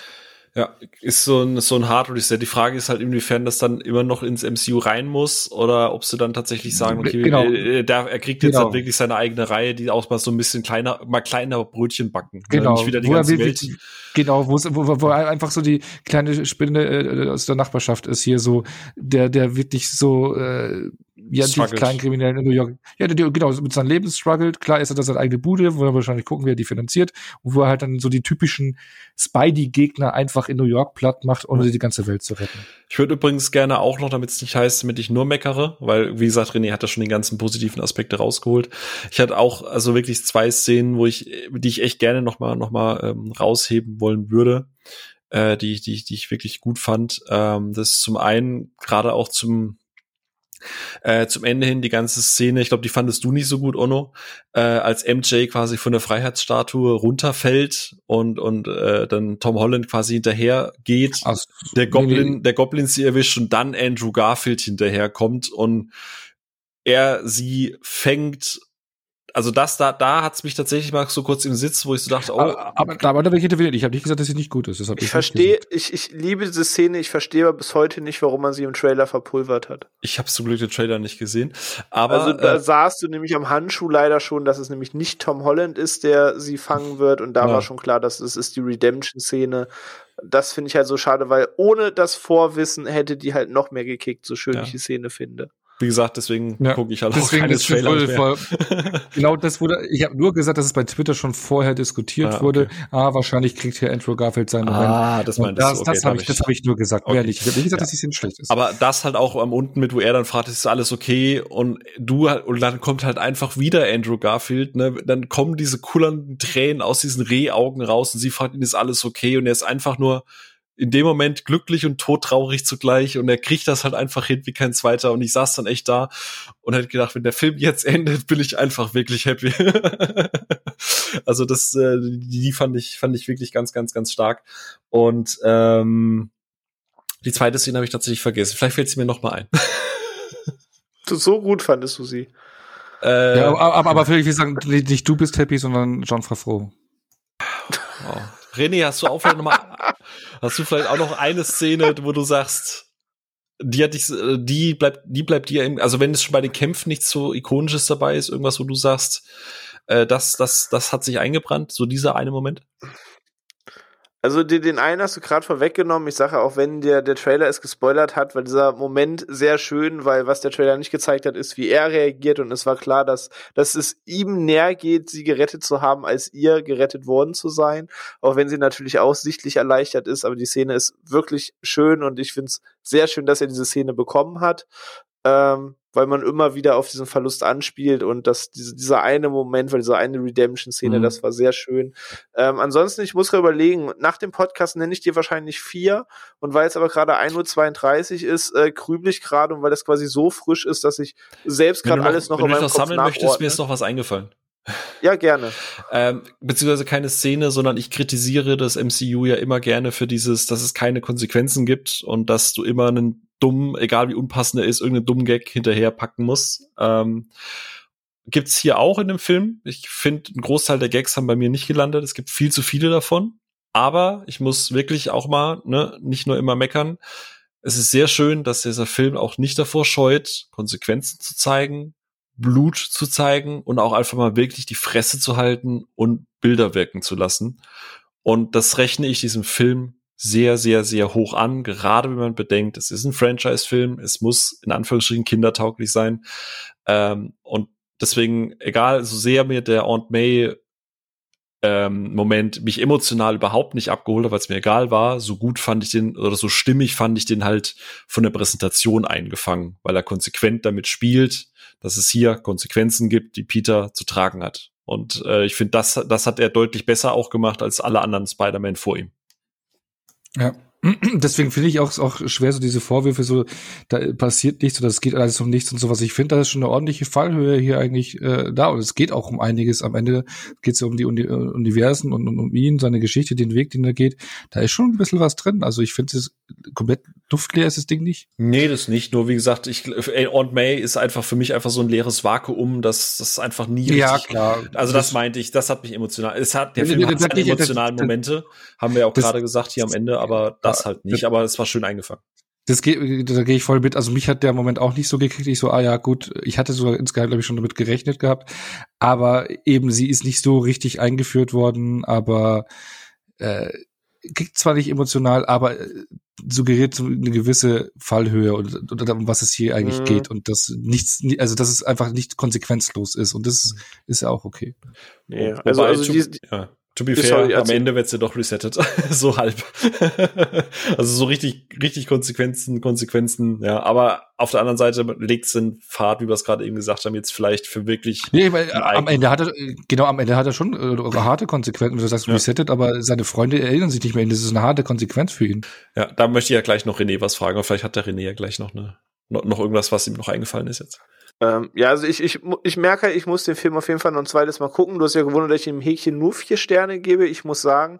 Ja, ist so ein, so ein Hard Reset. Die Frage ist halt, inwiefern das dann immer noch ins MCU rein muss oder ob sie dann tatsächlich sagen, okay, Genau. äh, der, er kriegt jetzt Genau. halt wirklich seine eigene Reihe, die auch mal so ein bisschen kleiner, mal kleiner Brötchen backen. ne? Genau, Nicht wieder die wo er ganze wirklich- Welt. Genau, wo, wo, wo- wo einfach so die kleine Spinne äh, aus der Nachbarschaft ist hier so, der, der wirklich so, äh, ja, die kleinen Kriminellen in New York, ja, der, genau, mit seinem Leben struggelt. Klar ist er das seine eigene Bude, wo er wahrscheinlich gucken, wie er die finanziert und wo er halt dann so die typischen Spidey-Gegner einfach in New York platt macht, ohne die ganze Welt zu retten. Ich würde übrigens gerne auch noch, damit es nicht heißt, damit ich nur meckere, weil, wie gesagt, René hat da schon die ganzen positiven Aspekte rausgeholt. Ich hatte auch also wirklich zwei Szenen, wo ich, die ich echt gerne noch mal, noch mal ähm, rausheben wollen würde, äh, die, die, die ich wirklich gut fand. Ähm, das ist zum einen gerade auch zum äh, zum Ende hin die ganze Szene, ich glaube, die fandest du nicht so gut, Ono, äh, als MJ quasi von der Freiheitsstatue runterfällt und und äh, dann Tom Holland quasi hinterher geht Also, der nee, Goblin, nee. der Goblin sie erwischt und dann Andrew Garfield hinterherkommt und er sie fängt. Also das da, da hat's mich tatsächlich mal so kurz im Sitz, wo ich so dachte, oh, aber, aber, aber da will ich intervenieren. Ich habe nicht gesagt, dass sie nicht gut ist. Ich nicht verstehe, ich, ich liebe diese Szene, ich verstehe aber bis heute nicht, warum man sie im Trailer verpulvert hat. ich habe zum Glück den Trailer nicht gesehen. Aber also da äh, sahst du nämlich am Handschuh leider schon, dass es nämlich nicht Tom Holland ist, der sie fangen wird. Und da Ja. war schon klar, dass es ist die Redemption-Szene. Das finde ich halt so schade, weil ohne das Vorwissen hätte die halt noch mehr gekickt, so schön Ja. ich die Szene finde. Wie gesagt, deswegen Ja, gucke ich halt Deswegen auch keine Trailer mehr. vor, genau das wurde, ich habe nur gesagt, dass es bei Twitter schon vorher diskutiert Ah, okay. wurde. Ah, wahrscheinlich kriegt hier Andrew Garfield seinen Moment. ah, das meintest das, du. Okay, das da habe ich, das hab ich nur gesagt, Okay. mehr nicht. Ich habe nicht gesagt, Ja. dass die Szene schlecht ist. Aber das halt auch am unten mit, wo er dann fragt, ist alles okay? Und du und dann kommt halt einfach wieder Andrew Garfield, ne? Dann kommen diese kullernden Tränen aus diesen Rehaugen raus und sie fragt ihn, ist alles okay? Und er ist einfach nur in dem Moment glücklich und todtraurig zugleich und er kriegt das halt einfach hin wie kein zweiter und ich saß dann echt da und hätte gedacht, wenn der Film jetzt endet, bin ich einfach wirklich happy. also das, äh, die fand ich, fand ich wirklich ganz, ganz, ganz stark und ähm, die zweite Szene habe ich tatsächlich vergessen. Vielleicht fällt sie mir noch mal ein. So, gut fandest du sie. Äh, ja, aber, aber, aber ich will sagen, nicht du bist happy, sondern John Favreau. oh. René, hast du auch vielleicht noch mal, hast du vielleicht auch noch eine Szene, wo du sagst, die hat dich, äh, die bleibt, die bleibt dir im, also wenn es schon bei den Kämpfen nichts so ikonisches dabei ist, irgendwas, wo du sagst, äh, das, das, das hat sich eingebrannt, so dieser eine Moment. Also den, einen hast du gerade vorweggenommen. Ich sage auch, wenn der, der Trailer es gespoilert hat, weil dieser Moment sehr schön, weil was der Trailer nicht gezeigt hat, ist, wie er reagiert und es war klar, dass, dass es ihm näher geht, sie gerettet zu haben, als ihr gerettet worden zu sein. Auch wenn sie natürlich auch sichtlich erleichtert ist, aber die Szene ist wirklich schön und ich finde es sehr schön, dass er diese Szene bekommen hat. Ähm, weil man immer wieder auf diesen Verlust anspielt und dass diese, dieser eine Moment, weil diese eine Redemption-Szene, Mhm. das war sehr schön. Ähm, ansonsten, ich muss gerade überlegen, nach dem Podcast nenne ich dir wahrscheinlich vier und weil es aber gerade 1.32 Uhr ist, äh, grübel ich gerade und weil das quasi so frisch ist, dass ich selbst gerade du noch, alles noch wenn in du meinem noch Kopf sammeln möchtest, mir ist noch was eingefallen. Ja, gerne. Ähm, beziehungsweise keine Szene, sondern ich kritisiere das MCU ja immer gerne für dieses, dass es keine Konsequenzen gibt und dass du immer einen dummen, egal wie unpassend er ist, irgendeinen dummen Gag hinterher packen musst. Ähm, gibt's hier auch in dem Film. Ich finde, ein Großteil der Gags haben bei mir nicht gelandet. Es gibt viel zu viele davon. Aber ich muss wirklich auch mal, ne, nicht nur immer meckern. Es ist sehr schön, dass dieser Film auch nicht davor scheut, Konsequenzen zu zeigen, Blut zu zeigen und auch einfach mal wirklich die Fresse zu halten und Bilder wirken zu lassen. Und das rechne ich diesem Film sehr, sehr, sehr hoch an, gerade wenn man bedenkt, es ist ein Franchise-Film, es muss in Anführungsstrichen kindertauglich sein. Ähm, und deswegen, egal, so sehr mir der Aunt May ähm, Moment mich emotional überhaupt nicht abgeholt hat, weil es mir egal war, so gut fand ich den oder so stimmig fand ich den halt von der Präsentation eingefangen, weil er konsequent damit spielt, dass es hier Konsequenzen gibt, die Peter zu tragen hat. Und äh, ich finde, das, das hat er deutlich besser auch gemacht als alle anderen Spider-Man vor ihm. Ja. Deswegen finde ich auch, auch schwer, so diese Vorwürfe, so, da passiert nichts oder es geht alles um nichts und sowas. Ich finde, da ist schon eine ordentliche Fallhöhe hier eigentlich äh, da und es geht auch um einiges. Am Ende geht es ja um die, um die Universen und, und um ihn, seine Geschichte, den Weg, den er geht. Da ist schon ein bisschen was drin. Also ich finde, es komplett duftleer ist das Ding nicht. Nee, das nicht. Nur wie gesagt, ich, Aunt May ist einfach für mich einfach so ein leeres Vakuum, das, das einfach nie Ja, klar. Also das, das meinte ich, das hat mich emotional. Es hat, der Film hat seine emotionalen Momente, haben wir auch gerade gesagt hier am Ende, aber das das halt nicht, aber es war schön eingefangen. Das geht, da gehe ich voll mit. Also mich hat der Moment auch nicht so gekriegt. Ich so, ah ja, gut, ich hatte sogar insgeheim, glaube ich, schon damit gerechnet gehabt. Aber eben, sie ist nicht so richtig eingeführt worden, aber äh, kriegt zwar nicht emotional, aber äh, suggeriert so eine gewisse Fallhöhe und, und um was es hier eigentlich mhm. geht und das nichts, also dass es einfach nicht konsequenzlos ist und das ist ja auch okay. Nee, also, also die, ja. To be fair, am Ende wird sie doch resettet. so halb. also so richtig, richtig Konsequenzen, Konsequenzen, ja. Aber auf der anderen Seite legt es den Pfad, wie wir es gerade eben gesagt haben, jetzt vielleicht für wirklich. Nee, weil am Ende hat er, genau, am Ende hat er schon äh, harte Konsequenzen, wenn du sagst, ja. resettet, aber seine Freunde erinnern sich nicht mehr. Das ist eine harte Konsequenz für ihn. Ja, da möchte ich ja gleich noch René was fragen, aber vielleicht hat der René ja gleich noch eine, noch, noch irgendwas, was ihm noch eingefallen ist jetzt. Ähm, ja, also ich, ich, ich merke, ich muss den Film auf jeden Fall noch ein zweites Mal gucken. Du hast ja gewundert, dass ich dem Häkchen nur vier Sterne gebe. Ich muss sagen,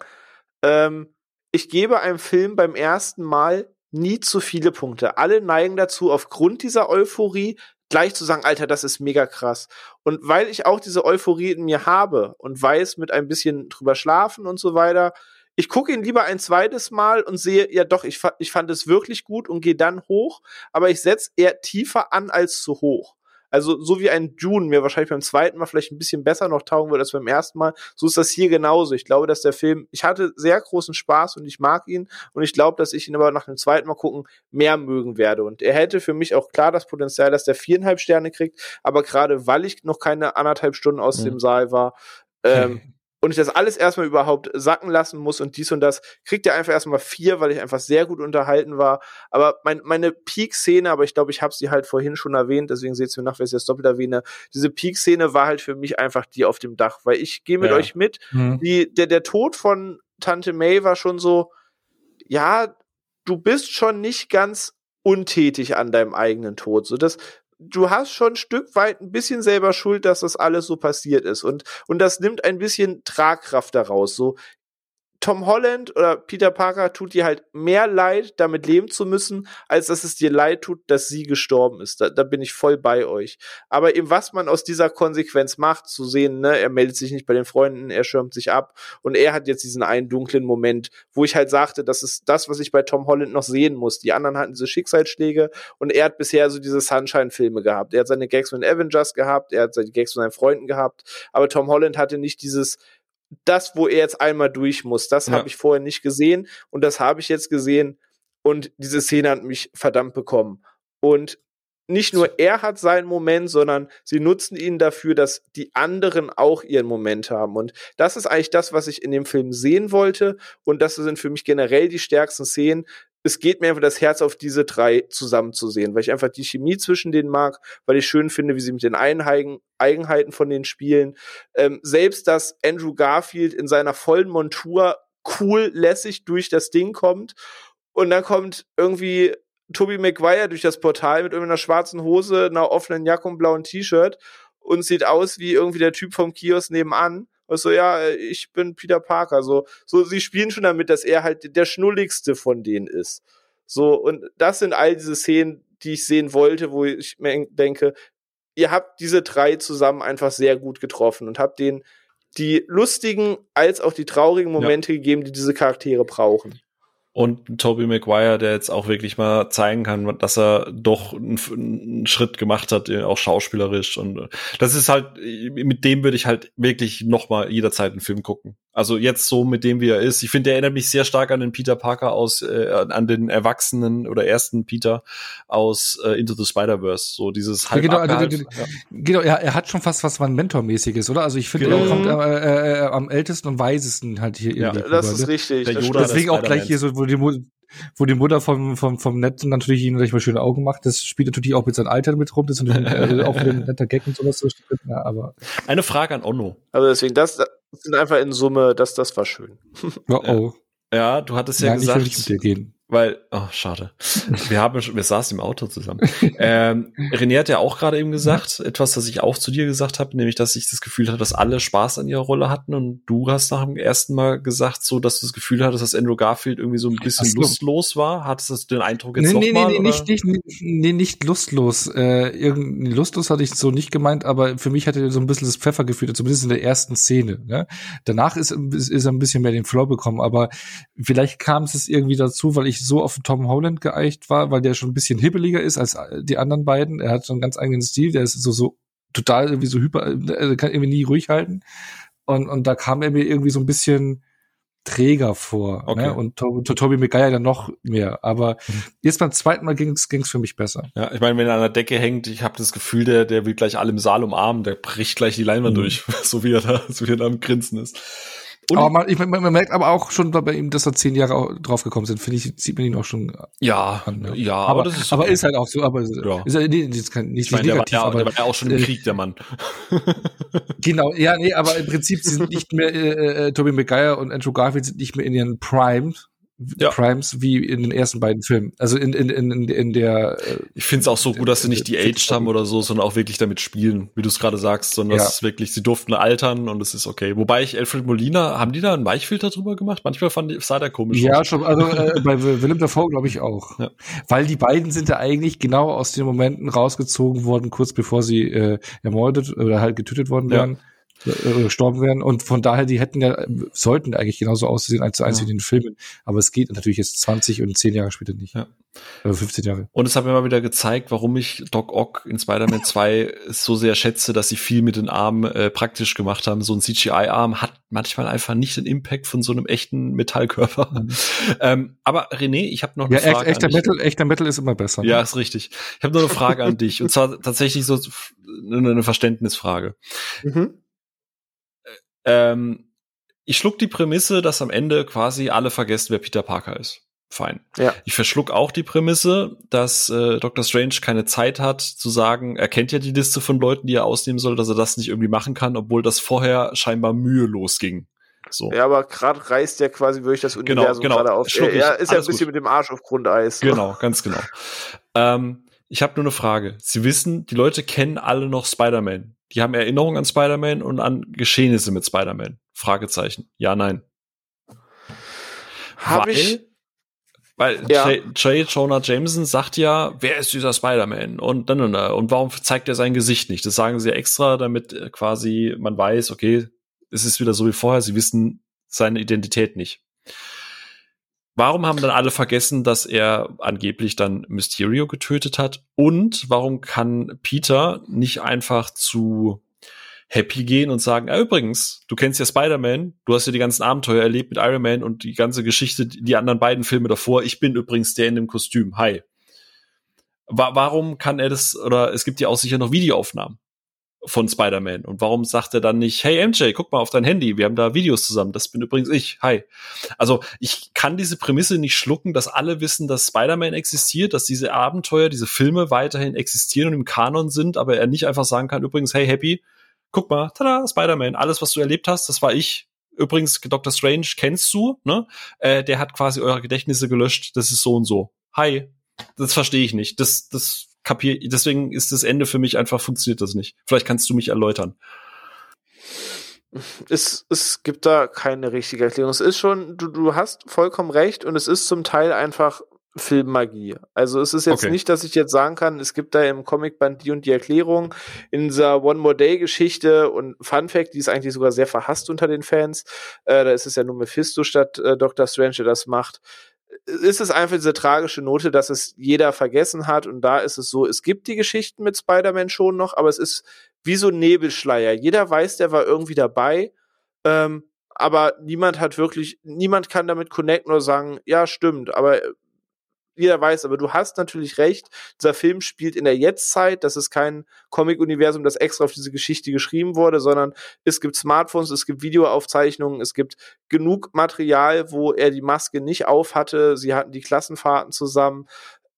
ähm, ich gebe einem Film beim ersten Mal nie zu viele Punkte. Alle neigen dazu, aufgrund dieser Euphorie gleich zu sagen, Alter, das ist mega krass. Und weil ich auch diese Euphorie in mir habe und weiß, mit ein bisschen drüber schlafen und so weiter, ich gucke ihn lieber ein zweites Mal und sehe, ja doch, ich, ich fand es wirklich gut und gehe dann hoch, aber ich setze eher tiefer an als zu hoch. Also so wie ein Dune mir wahrscheinlich beim zweiten Mal vielleicht ein bisschen besser noch taugen würde als beim ersten Mal, so ist das hier genauso. Ich glaube, dass der Film, ich hatte sehr großen Spaß und ich mag ihn und ich glaube, dass ich ihn aber nach dem zweiten Mal gucken mehr mögen werde. Und er hätte für mich auch klar das Potenzial, dass der viereinhalb Sterne kriegt, aber gerade weil ich noch keine anderthalb Stunden aus mhm. dem Saal war, ähm, und ich das alles erstmal überhaupt sacken lassen muss und dies und das, kriegt er einfach erstmal vier, weil ich einfach sehr gut unterhalten war. Aber mein, meine Peak-Szene, aber ich glaube, ich habe sie halt vorhin schon erwähnt, deswegen seht ihr mir nach, wenn ich das doppelt erwähne. Diese Peak-Szene war halt für mich einfach die auf dem Dach, weil ich gehe mit ja. euch mit. Mhm. Die, der, der Tod von Tante May war schon so, ja, du bist schon nicht ganz untätig an deinem eigenen Tod. So, das du hast schon ein Stück weit ein bisschen selber Schuld, dass das alles so passiert ist. Und, und das nimmt ein bisschen Tragkraft daraus. So, Tom Holland oder Peter Parker tut dir halt mehr leid, damit leben zu müssen, als dass es dir leid tut, dass sie gestorben ist. Da, da bin ich voll bei euch. Aber eben, was man aus dieser Konsequenz macht, zu sehen, ne, er meldet sich nicht bei den Freunden, er schirmt sich ab und er hat jetzt diesen einen dunklen Moment, wo ich halt sagte, das ist das, was ich bei Tom Holland noch sehen muss. Die anderen hatten diese Schicksalsschläge und er hat bisher so diese Sunshine-Filme gehabt. Er hat seine Gags mit Avengers gehabt, er hat seine Gags mit seinen Freunden gehabt, aber Tom Holland hatte nicht dieses das, wo er jetzt einmal durch muss. Das ja. habe ich vorher nicht gesehen und das habe ich jetzt gesehen und diese Szene hat mich verdammt bekommen. Und nicht nur er hat seinen Moment, sondern sie nutzen ihn dafür, dass die anderen auch ihren Moment haben. Und das ist eigentlich das, was ich in dem Film sehen wollte. Und das sind für mich generell die stärksten Szenen, es geht mir einfach das Herz auf diese drei zusammenzusehen, weil ich einfach die Chemie zwischen denen mag, weil ich schön finde, wie sie mit den Einheiten, Eigenheiten von den spielen. Ähm, selbst, dass Andrew Garfield in seiner vollen Montur cool lässig durch das Ding kommt und dann kommt irgendwie Toby Maguire durch das Portal mit irgendeiner schwarzen Hose, einer offenen Jacke und blauen T-Shirt und sieht aus wie irgendwie der Typ vom Kiosk nebenan und so, ja, ich bin Peter Parker. So, so, sie spielen schon damit, dass er halt der schnulligste von denen ist. So, und das sind all diese Szenen, die ich sehen wollte, wo ich mir denke, ihr habt diese drei zusammen einfach sehr gut getroffen und habt denen die lustigen als auch die traurigen Momente ja. gegeben, die diese Charaktere brauchen und Toby Maguire, der jetzt auch wirklich mal zeigen kann, dass er doch einen, einen, Schritt gemacht hat, auch schauspielerisch und das ist halt mit dem würde ich halt wirklich noch mal jederzeit einen Film gucken. Also jetzt so mit dem, wie er ist. Ich finde, der erinnert mich sehr stark an den Peter Parker aus, äh, an den Erwachsenen oder ersten Peter aus äh, Into the Spider-Verse. So dieses halb genau, abgehalt- genau, genau, ja, er hat schon fast was man Mentormäßiges, oder? Also ich finde, Genau. er kommt äh, äh, am ältesten und weisesten halt hier Ja, irgendwie Das ist ne? richtig. Der Yoda. Deswegen auch gleich hier so, wo die, Mu- wo die Mutter vom, vom, vom Netten natürlich ihm gleich mal schöne Augen macht. Das spielt natürlich auch mit seinem Alter mit rum. Das ist natürlich äh, auch ein netter Gag und sowas. Ja, aber, Eine Frage an Onno. Also deswegen, das, das sind einfach in Summe, das, das war schön. oh, oh. Ja, du hattest ja Nein, ich will gesagt, nicht mit dir gehen. Weil, oh, schade. Wir haben, schon- wir saßen im Auto zusammen. ähm, René hat ja auch gerade eben gesagt, etwas, das ich auch zu dir gesagt habe, nämlich, dass ich das Gefühl hatte, dass alle Spaß an ihrer Rolle hatten und du hast nach dem ersten Mal gesagt, so, dass du das Gefühl hattest, dass Andrew Garfield irgendwie so ein bisschen so. lustlos war. Hattest du den Eindruck jetzt Nee, nee, mal, nee, nicht, nicht, nicht, nee, nicht lustlos. Äh, irgendwie lustlos hatte ich so nicht gemeint, aber für mich hatte er so ein bisschen das Pfeffergefühl, zumindest in der ersten Szene. Ne? Danach ist, ist, ist er ein bisschen mehr den Flow bekommen, aber vielleicht kam es irgendwie dazu, weil ich so auf Tom Holland geeicht war, weil der schon ein bisschen hibbeliger ist als die anderen beiden. Er hat so einen ganz eigenen Stil, der ist so, so total irgendwie so hyper, also kann irgendwie nie ruhig halten. Und, und da kam er mir irgendwie so ein bisschen träger vor. Okay. Ne? Und to to Toby Maguire dann noch mehr. Aber jetzt beim zweiten Mal ging's ging's für mich besser. Ja, ich meine, wenn er an der Decke hängt, ich habe das Gefühl, der, der will gleich alle im Saal umarmen, der bricht gleich die Leinwand Mhm. durch, so wie er da, so wie er da am Grinsen ist. Und aber man, ich, man, man merkt aber auch schon bei ihm, dass da zehn Jahre auch drauf gekommen sind. Finde ich, sieht man ihn auch schon ja, an. ja, aber, aber, das ist aber ist halt auch so. Aber Ja. ist, ja, nee, das kann nicht, ich meine, nicht der war, negativ, ja, aber der war ja auch schon im äh, Krieg, der Mann. Genau, ja, nee, aber im Prinzip sind nicht mehr äh, äh, Tobey Maguire und Andrew Garfield sind nicht mehr in ihren Primes, Ja. Primes wie in den ersten beiden Filmen. Also in in in, in, der äh, Ich finde es auch so gut, dass sie nicht die aged haben oder so, sondern auch wirklich damit spielen, wie du es gerade sagst, sondern Ja. es ist wirklich, sie durften altern und es ist okay. Wobei ich Alfred Molina, haben die da einen Weichfilter drüber gemacht? Manchmal fand ich, sah der komisch ja aus. schon, also äh, bei Willem Dafoe glaube ich auch, Ja. weil die beiden sind ja eigentlich genau aus den Momenten rausgezogen worden, kurz bevor sie äh, ermordet oder halt getötet worden Ja. wären. äh, gestorben wären und von daher die hätten ja sollten eigentlich genauso aussehen als eins Ja. in den Filmen aber es geht natürlich jetzt 20 und 10 Jahre später nicht Ja. Oder 15 Jahre Und es hat mir mal wieder gezeigt, warum ich Doc Ock in Spider-Man 2 so sehr schätze, dass sie viel mit den Armen äh, praktisch gemacht haben. So ein CGI-Arm hat manchmal einfach nicht den Impact von so einem echten Metallkörper. ähm, aber René, ich habe noch eine ja Frage echter an dich. Metal echter Metal ist immer besser ne? Ja, ist richtig. Ich habe noch eine Frage an dich. Und zwar tatsächlich so eine eine Verständnisfrage. Mhm. Ähm, ich schluck die Prämisse, dass am Ende quasi alle vergessen, wer Peter Parker ist. Fein. Ja. Ich verschluck auch die Prämisse, dass äh, Dr. Strange keine Zeit hat zu sagen, er kennt ja die Liste von Leuten, die er ausnehmen soll, dass er das nicht irgendwie machen kann, obwohl das vorher scheinbar mühelos ging. So. Ja, aber gerade reißt ja quasi wirklich das Genau, Universum genau. gerade auf. Er, er ist ja ein bisschen gut. mit dem Arsch auf Grundeis. Genau, ganz genau. Ähm, ich habe nur eine Frage. Sie wissen, die Leute kennen alle noch Spider-Man. Die haben Erinnerungen an Spider-Man und an Geschehnisse mit Spider-Man. Fragezeichen. Ja, nein. Hab weil, ich. Weil Ja. J. J. Jonah Jameson sagt ja, wer ist dieser Spider-Man? Und dann und, und warum zeigt er sein Gesicht nicht? Das sagen sie ja extra, damit äh, quasi man weiß, okay, es ist wieder so wie vorher, sie wissen seine Identität nicht. Warum haben dann alle vergessen, dass er angeblich dann Mysterio getötet hat? Und warum kann Peter nicht einfach zu Happy gehen und sagen, ah, übrigens, du kennst ja Spider-Man, du hast ja die ganzen Abenteuer erlebt mit Iron Man und die ganze Geschichte, die anderen beiden Filme davor. Ich bin übrigens der in dem Kostüm. Hi. Wa warum kann er das, oder es gibt ja auch sicher noch Videoaufnahmen von Spider-Man. Und warum sagt er dann nicht, hey MJ, guck mal auf dein Handy, wir haben da Videos zusammen, das bin übrigens ich, hi. Also ich kann diese Prämisse nicht schlucken, dass alle wissen, dass Spider-Man existiert, dass diese Abenteuer, diese Filme weiterhin existieren und im Kanon sind, aber er nicht einfach sagen kann, übrigens, hey Happy, guck mal, tada, Spider-Man, alles, was du erlebt hast, das war ich. Übrigens, Dr. Strange kennst du, ne? Äh, der hat quasi eure Gedächtnisse gelöscht, das ist so und so. Hi. Das verstehe ich nicht. Das, das kapier, deswegen ist das Ende für mich einfach, funktioniert das nicht. Vielleicht kannst du mich erläutern. Es, es gibt da keine richtige Erklärung. Es ist schon, du, du hast vollkommen recht und es ist zum Teil einfach Filmmagie. Also es ist jetzt Okay. nicht, dass ich jetzt sagen kann, es gibt da im Comicband die und die Erklärung in dieser One More Day Geschichte und Fun Fact, die ist eigentlich sogar sehr verhasst unter den Fans. Äh, da ist es ja nur Mephisto statt äh, Dr. Strange, der das macht. Ist es einfach diese tragische Note, dass es jeder vergessen hat und da ist es so, es gibt die Geschichten mit Spider-Man schon noch, aber es ist wie so ein Nebelschleier. Jeder weiß, der war irgendwie dabei. Ähm, aber niemand hat wirklich, niemand kann damit connecten oder sagen, ja, stimmt, aber jeder weiß, aber du hast natürlich recht, dieser Film spielt in der Jetztzeit, das ist kein Comic-Universum, das extra auf diese Geschichte geschrieben wurde, sondern es gibt Smartphones, es gibt Videoaufzeichnungen, es gibt genug Material, wo er die Maske nicht auf hatte, sie hatten die Klassenfahrten zusammen,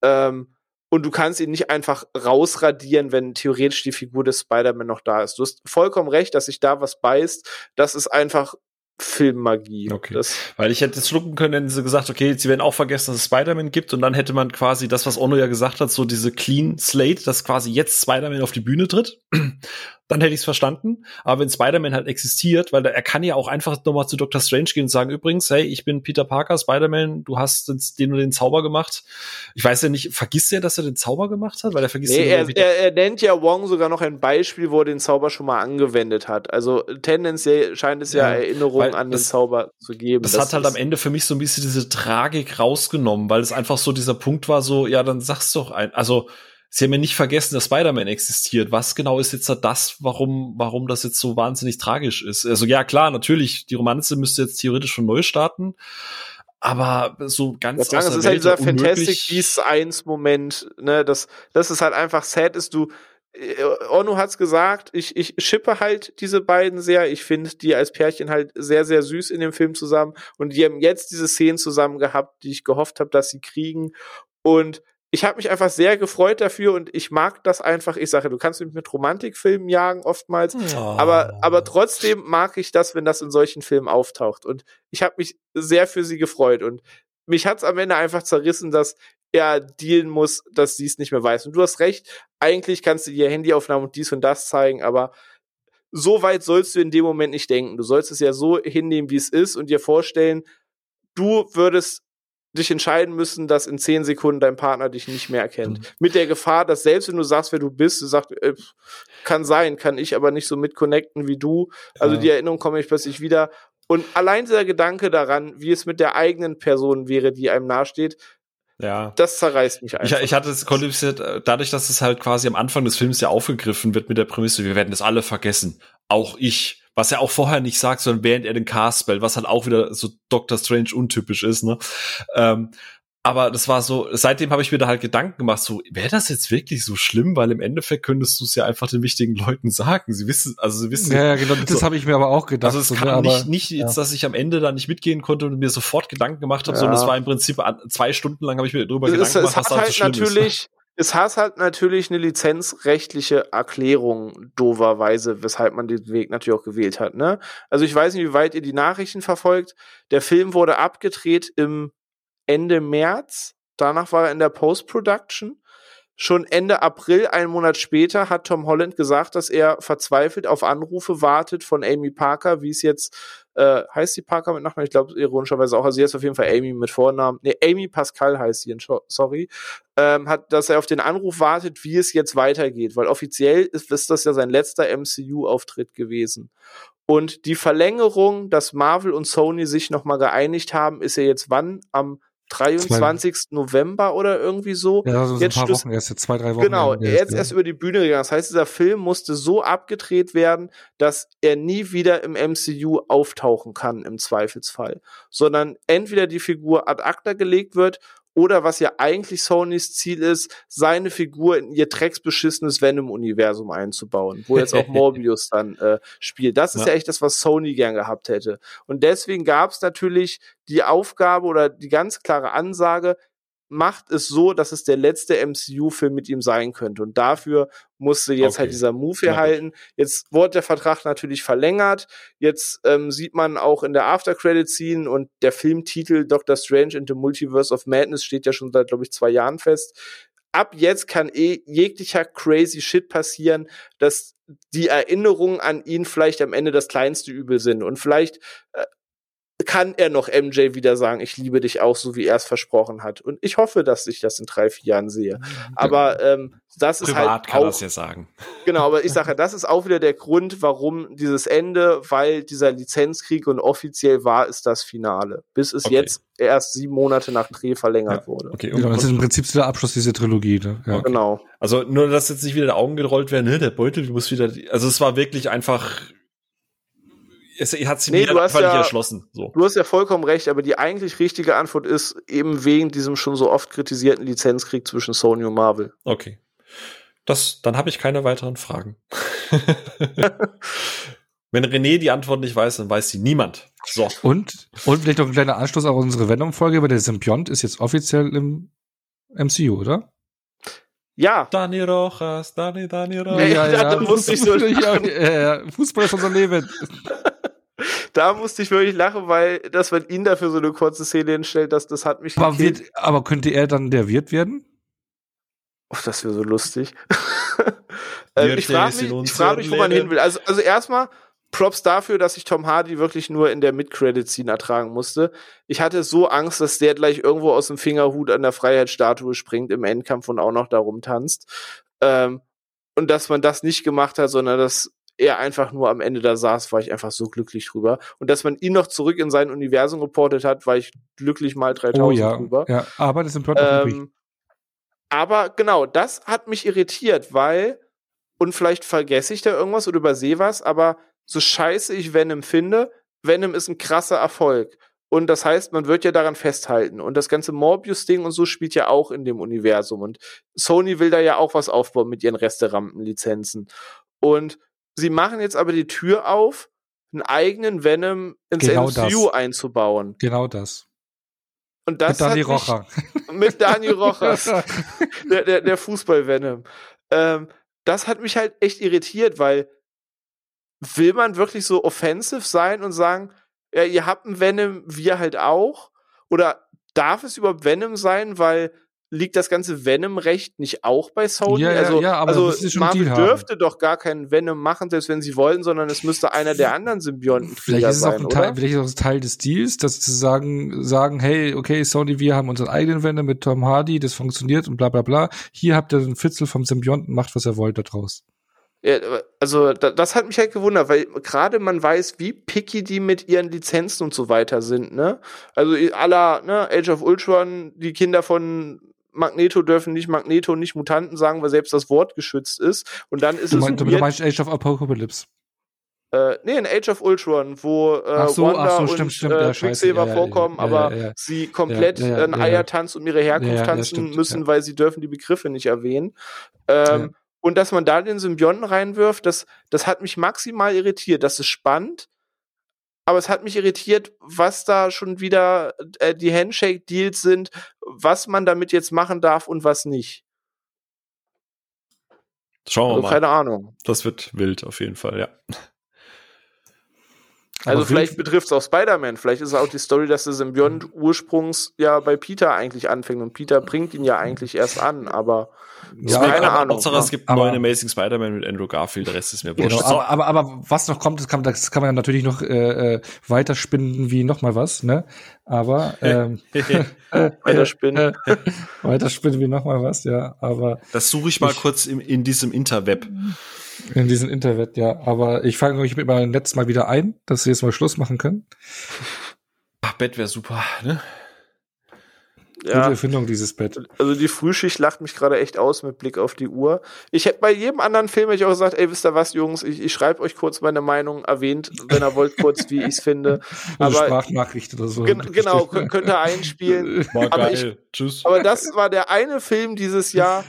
ähm, und du kannst ihn nicht einfach rausradieren, wenn theoretisch die Figur des Spider-Man noch da ist. Du hast vollkommen recht, dass sich da was beißt. Das ist einfach Filmmagie. Okay. Das Weil ich hätte es schlucken können, wenn sie gesagt, okay, sie werden auch vergessen, dass es Spider-Man gibt und dann hätte man quasi das, was Ono ja gesagt hat, so diese Clean Slate, dass quasi jetzt Spider-Man auf die Bühne tritt dann hätte ich es verstanden. Aber wenn Spider-Man halt existiert, weil er kann ja auch einfach nochmal zu Dr. Strange gehen und sagen, übrigens, hey, ich bin Peter Parker, Spider-Man, du hast den und den Zauber gemacht. Ich weiß ja nicht, vergisst er, dass er den Zauber gemacht hat? Weil er vergisst nee, er, er, er nennt ja Wong sogar noch ein Beispiel, wo er den Zauber schon mal angewendet hat. Also tendenziell scheint es ja, ja Erinnerungen an das, den Zauber zu geben. Das, das hat halt am Ende für mich so ein bisschen diese Tragik rausgenommen, weil es einfach so dieser Punkt war, so, ja, dann sag's doch ein. Also, Sie haben ja nicht vergessen, dass Spider-Man existiert. Was genau ist jetzt das, warum, warum das jetzt so wahnsinnig tragisch ist? Also ja, klar, natürlich, die Romanze müsste jetzt theoretisch schon neu starten. Aber so ganz das, aus das ist halt dieser Fantastic Beasts 1 Moment, ne, das, das ist halt einfach sad ist, du, äh, Ono hat's gesagt, ich, ich schippe halt diese beiden sehr. Ich finde die als Pärchen halt sehr, sehr süß in dem Film zusammen. Und die haben jetzt diese Szenen zusammen gehabt, die ich gehofft habe, dass sie kriegen. Und ich habe mich einfach sehr gefreut dafür und ich mag das einfach. Ich sage, du kannst mich mit Romantikfilmen jagen oftmals, oh. aber aber trotzdem mag ich das, wenn das in solchen Filmen auftaucht und ich habe mich sehr für sie gefreut und mich hat's am Ende einfach zerrissen, dass er dealen muss, dass sie es nicht mehr weiß. Und du hast recht, eigentlich kannst du dir Handyaufnahmen und dies und das zeigen, aber so weit sollst du in dem Moment nicht denken. Du sollst es ja so hinnehmen, wie es ist und dir vorstellen, du würdest dich entscheiden müssen, dass in zehn Sekunden dein Partner dich nicht mehr erkennt. Mhm. Mit der Gefahr, dass selbst wenn du sagst, wer du bist, du sagst, äh, kann sein, kann ich aber nicht so mitconnecten wie du. Also ja. die Erinnerung komme ich plötzlich wieder. Und allein dieser Gedanke daran, wie es mit der eigenen Person wäre, die einem nahesteht, ja. Das zerreißt mich einfach. Ich, ich hatte es konzipiert, dadurch, dass es halt quasi am Anfang des Films ja aufgegriffen wird mit der Prämisse, wir werden das alle vergessen. Auch ich was er auch vorher nicht sagt, sondern während er den Cast spellt, was halt auch wieder so Doctor Strange untypisch ist, ne? Ähm, aber das war so, seitdem habe ich mir da halt Gedanken gemacht, so, wäre das jetzt wirklich so schlimm? Weil im Endeffekt könntest du es ja einfach den wichtigen Leuten sagen. Sie wissen, also sie wissen. Ja, ja genau, das so, habe ich mir aber auch gedacht. Also es so, nicht, nicht ja. jetzt, dass ich am Ende da nicht mitgehen konnte und mir sofort Gedanken gemacht habe, ja. sondern es war im Prinzip zwei Stunden lang habe ich mir darüber es, Gedanken gemacht, was halt, halt natürlich, ist es hat halt natürlich eine lizenzrechtliche Erklärung, doverweise, weshalb man den Weg natürlich auch gewählt hat. Ne? Also ich weiß nicht, wie weit ihr die Nachrichten verfolgt. Der Film wurde abgedreht im Ende März. Danach war er in der Post-Production. Schon Ende April, einen Monat später, hat Tom Holland gesagt, dass er verzweifelt auf Anrufe wartet von Amy Parker, wie es jetzt äh, heißt sie Parker mit Nachnamen? Ich glaube ironischerweise auch. Also sie ist auf jeden Fall Amy mit Vornamen. Nee, Amy Pascal heißt sie, sorry. Ähm, hat, dass er auf den Anruf wartet, wie es jetzt weitergeht, weil offiziell ist, ist das ja sein letzter MCU-Auftritt gewesen. Und die Verlängerung, dass Marvel und Sony sich nochmal geeinigt haben, ist ja jetzt wann? Am 23. November oder irgendwie so. Ja, also so jetzt ein paar Wochen erst, zwei, drei Wochen. Genau, jetzt erst über die Bühne gegangen. Das heißt, dieser Film musste so abgedreht werden, dass er nie wieder im MCU auftauchen kann, im Zweifelsfall. Sondern entweder die Figur ad acta gelegt wird oder was ja eigentlich Sonys Ziel ist, seine Figur in ihr drecksbeschissenes Venom-Universum einzubauen, wo jetzt auch Morbius dann äh, spielt. Das ist ja. ja echt das, was Sony gern gehabt hätte. Und deswegen gab es natürlich die Aufgabe oder die ganz klare Ansage, macht es so, dass es der letzte MCU-Film mit ihm sein könnte. Und dafür musste jetzt halt okay. halt dieser Move hier halten. Jetzt wurde der Vertrag natürlich verlängert. Jetzt ähm, sieht man auch in der After-Credit-Scene und der Filmtitel Doctor Strange in the Multiverse of Madness steht ja schon seit, glaube ich, zwei Jahren fest. Ab jetzt kann eh jeglicher crazy Shit passieren, dass die Erinnerungen an ihn vielleicht am Ende das kleinste Übel sind. Und vielleicht äh, kann er noch MJ wieder sagen, ich liebe dich auch, so wie er es versprochen hat. Und ich hoffe, dass ich das in drei, vier Jahren sehe. Aber ähm, das Privat ist halt kann auch, das ja sagen. Genau, aber ich sage, das ist auch wieder der Grund, warum dieses Ende, weil dieser Lizenzkrieg und offiziell war es das Finale, bis es okay. jetzt erst sieben Monate nach Dreh verlängert ja, wurde. Okay, genau, das ist im Prinzip der Abschluss dieser Trilogie. Ne? Ja. Genau. Also nur, dass jetzt nicht wieder die Augen gerollt werden, ne, der Beutel muss wieder, also es war wirklich einfach es hat sich Nee, mir du hast einfach nicht ja- erschlossen. So. Du hast ja vollkommen recht, aber die eigentlich richtige Antwort ist eben wegen diesem schon so oft kritisierten Lizenzkrieg zwischen Sony und Marvel. Okay. Das, dann habe ich keine weiteren Fragen. Wenn René die Antwort nicht weiß, dann weiß sie niemand. So. Und, und vielleicht noch ein kleiner Anschluss auf unsere Venom-Folge, weil der Symbiont ist jetzt offiziell im MCU, oder? Ja, Dani Rojas, Dani, Dani Rojas. Nee, da musste ich so ja, ja, Fußball ist unser Leben. Da musste ich wirklich lachen, weil dass man ihn dafür so eine kurze Szene hinstellt, das, das hat mich Aber, wird, aber könnte er dann der Wirt werden? Oh, das wäre so lustig. ähm, ich frage mich, ich frag mich, wo man hin will. Also, also erstmal Props dafür, dass ich Tom Hardy wirklich nur in der Mid-Credit-Scene ertragen musste. Ich hatte so Angst, dass der gleich irgendwo aus dem Fingerhut an der Freiheitsstatue springt im Endkampf und auch noch darum tanzt. Ähm, und dass man das nicht gemacht hat, sondern dass er einfach nur am Ende da saß, war ich einfach so glücklich drüber. Und dass man ihn noch zurück in sein Universum reportet hat, war ich glücklich mal 3000 Oh ja, drüber. ja. Aber das noch übrig. Ähm, aber genau, das hat mich irritiert, weil, und vielleicht vergesse ich da irgendwas oder übersehe was, aber so scheiße ich Venom finde, Venom ist ein krasser Erfolg. Und das heißt, man wird ja daran festhalten. Und das ganze Morbius-Ding und so spielt ja auch in dem Universum. Und Sony will da ja auch was aufbauen mit ihren Resterampen-Lizenzen. Und sie machen jetzt aber die Tür auf, einen eigenen Venom ins Genau MCU das. einzubauen. Genau das. Und das Mit Dani Rocha. Mit Dani Rochas der, der, der Fußball-Venom. Ähm, das hat mich halt echt irritiert, weil will man wirklich so offensive sein und sagen, ja, ihr habt einen Venom, wir halt auch? Oder darf es überhaupt Venom sein, weil liegt das ganze Venom-Recht nicht auch bei Sony? Ja, ja, also, ja, also Marvel Deal haben. dürfte doch gar keinen Venom machen, selbst wenn sie wollten, sondern es müsste einer der anderen Symbionten Vielleicht ist es auch sein, ein oder? Teil, vielleicht ist es auch ein Teil des Deals, dass sie sagen, sagen, hey, okay, Sony, wir haben unseren eigenen Venom mit Tom Hardy, das funktioniert und bla bla bla. Hier habt ihr einen Fitzel vom Symbionten, macht, was ihr wollt da draus. Ja, also da, das hat mich halt gewundert, weil gerade man weiß, wie picky die mit ihren Lizenzen und so weiter sind, ne? Also aller, ne, Age of Ultron, die Kinder von Magneto dürfen nicht Magneto, nicht Mutanten sagen, weil selbst das Wort geschützt ist. Und dann ist Du, es mein, du meinst Age of Apocalypse. äh, nee, in Age of Ultron, wo äh, Ach so, Wanda ach so, und stimmt, stimmt, äh, Quicksilver ja, vorkommen, ja, aber ja, ja. sie komplett einen. Eiertanz um ihre Herkunft tanzen stimmt, müssen, weil sie dürfen die Begriffe nicht erwähnen. Ähm. Und dass man da den Symbionten reinwirft, das, das hat mich maximal irritiert. Das ist spannend, aber es hat mich irritiert, was da schon wieder äh, die Handshake-Deals sind, was man damit jetzt machen darf und was nicht. Schauen wir Also mal. keine Ahnung. Das wird wild auf jeden Fall, ja. Also Aber vielleicht betrifft es auch Spider-Man. Vielleicht ist es auch die Story, dass der Symbiont ursprungs ja bei Peter eigentlich anfängt und Peter bringt ihn ja eigentlich erst an, aber Ja, keine aber, Ahnung. Hauptsache, es gibt Aber- einen neuen Amazing Spider-Man mit Andrew Garfield, der Rest ist mir wurscht. Genau, So, aber, aber, aber was noch kommt, das kann, das kann man ja natürlich noch äh, äh, weiterspinnen wie noch mal was, ne? Aber ähm, weiterspinnen. äh, weiterspinnen wie noch mal was, ja. Aber das suche ich mal Ich- kurz im, in diesem Interweb. In diesem Internet, ja. Aber ich fange euch mit meinem letzten Mal wieder ein, dass wir jetzt mal Schluss machen können. Ach, Bett wäre super, ne? Gute Ja, Erfindung dieses Bett. also die Frühschicht lacht mich gerade echt aus mit Blick auf die Uhr. Ich hätte bei jedem anderen Film hätte ich auch gesagt, ey, wisst ihr was, Jungs, ich, ich schreibe euch kurz meine Meinung, erwähnt, wenn ihr wollt, kurz, wie ich's finde. Also Aber Sprachnachricht oder so. gen genau, könnt, ihr einspielen. War Aber geil. Tschüss. Aber das war der eine Film dieses Jahr,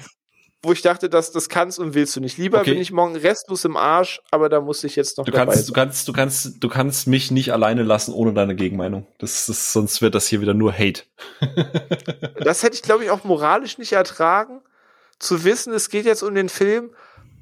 wo ich dachte, das, das kannst und willst du nicht. Lieber Okay. bin ich morgen restlos im Arsch, aber da muss ich jetzt noch Du dabei kannst, du kannst, du kannst, du kannst mich nicht alleine lassen ohne deine Gegenmeinung. Das ist, sonst wird das hier wieder nur Hate. Das hätte ich, glaube ich, auch moralisch nicht ertragen, zu wissen, es geht jetzt um den Film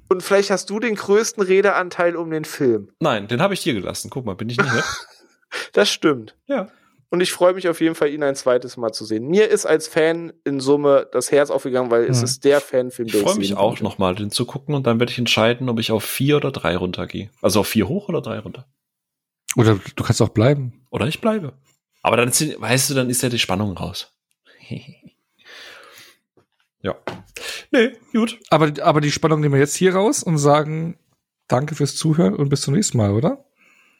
und vielleicht hast du den größten Redeanteil um den Film. Nein, den habe ich dir gelassen. Guck mal, bin ich nicht nett? Das stimmt. ja. Und ich freue mich auf jeden Fall, ihn ein zweites Mal zu sehen. Mir ist als Fan in Summe das Herz aufgegangen, weil es Mhm. ist der Fanfilm, Ich der freue mich auch wollte. noch mal, den zu gucken und dann werde ich entscheiden, ob ich auf vier oder drei runtergehe. Also auf vier hoch oder drei runter. Oder du kannst auch bleiben. Oder ich bleibe. Aber dann sind, weißt du, dann ist ja die Spannung raus. ja. Nee, gut. Aber, aber die Spannung nehmen wir jetzt hier raus und sagen Danke fürs Zuhören und bis zum nächsten Mal, oder?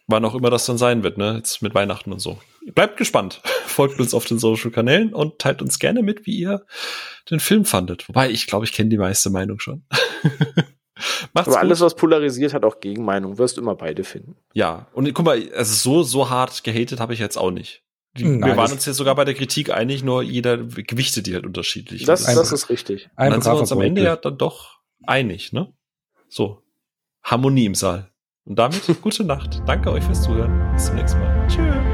Wann auch immer das dann sein wird, ne? Jetzt mit Weihnachten und so. Bleibt gespannt. Folgt uns auf den Social Kanälen und teilt uns gerne mit, wie ihr den Film fandet. Wobei, ich glaube, ich kenne die meiste Meinung schon. Macht's Aber alles, was polarisiert, hat auch Gegenmeinung. Wirst immer beide finden. Ja, und guck mal, also so, so hart gehatet habe ich jetzt auch nicht. Die, Nein, wir waren uns jetzt sogar bei der Kritik einig, nur jeder gewichte die halt unterschiedlich. Das, das ist richtig. Und dann sind wir uns am Ende ja dann doch einig, ne? So. Harmonie im Saal. Und damit gute Nacht. Danke euch fürs Zuhören. Bis zum nächsten Mal. Tschüss.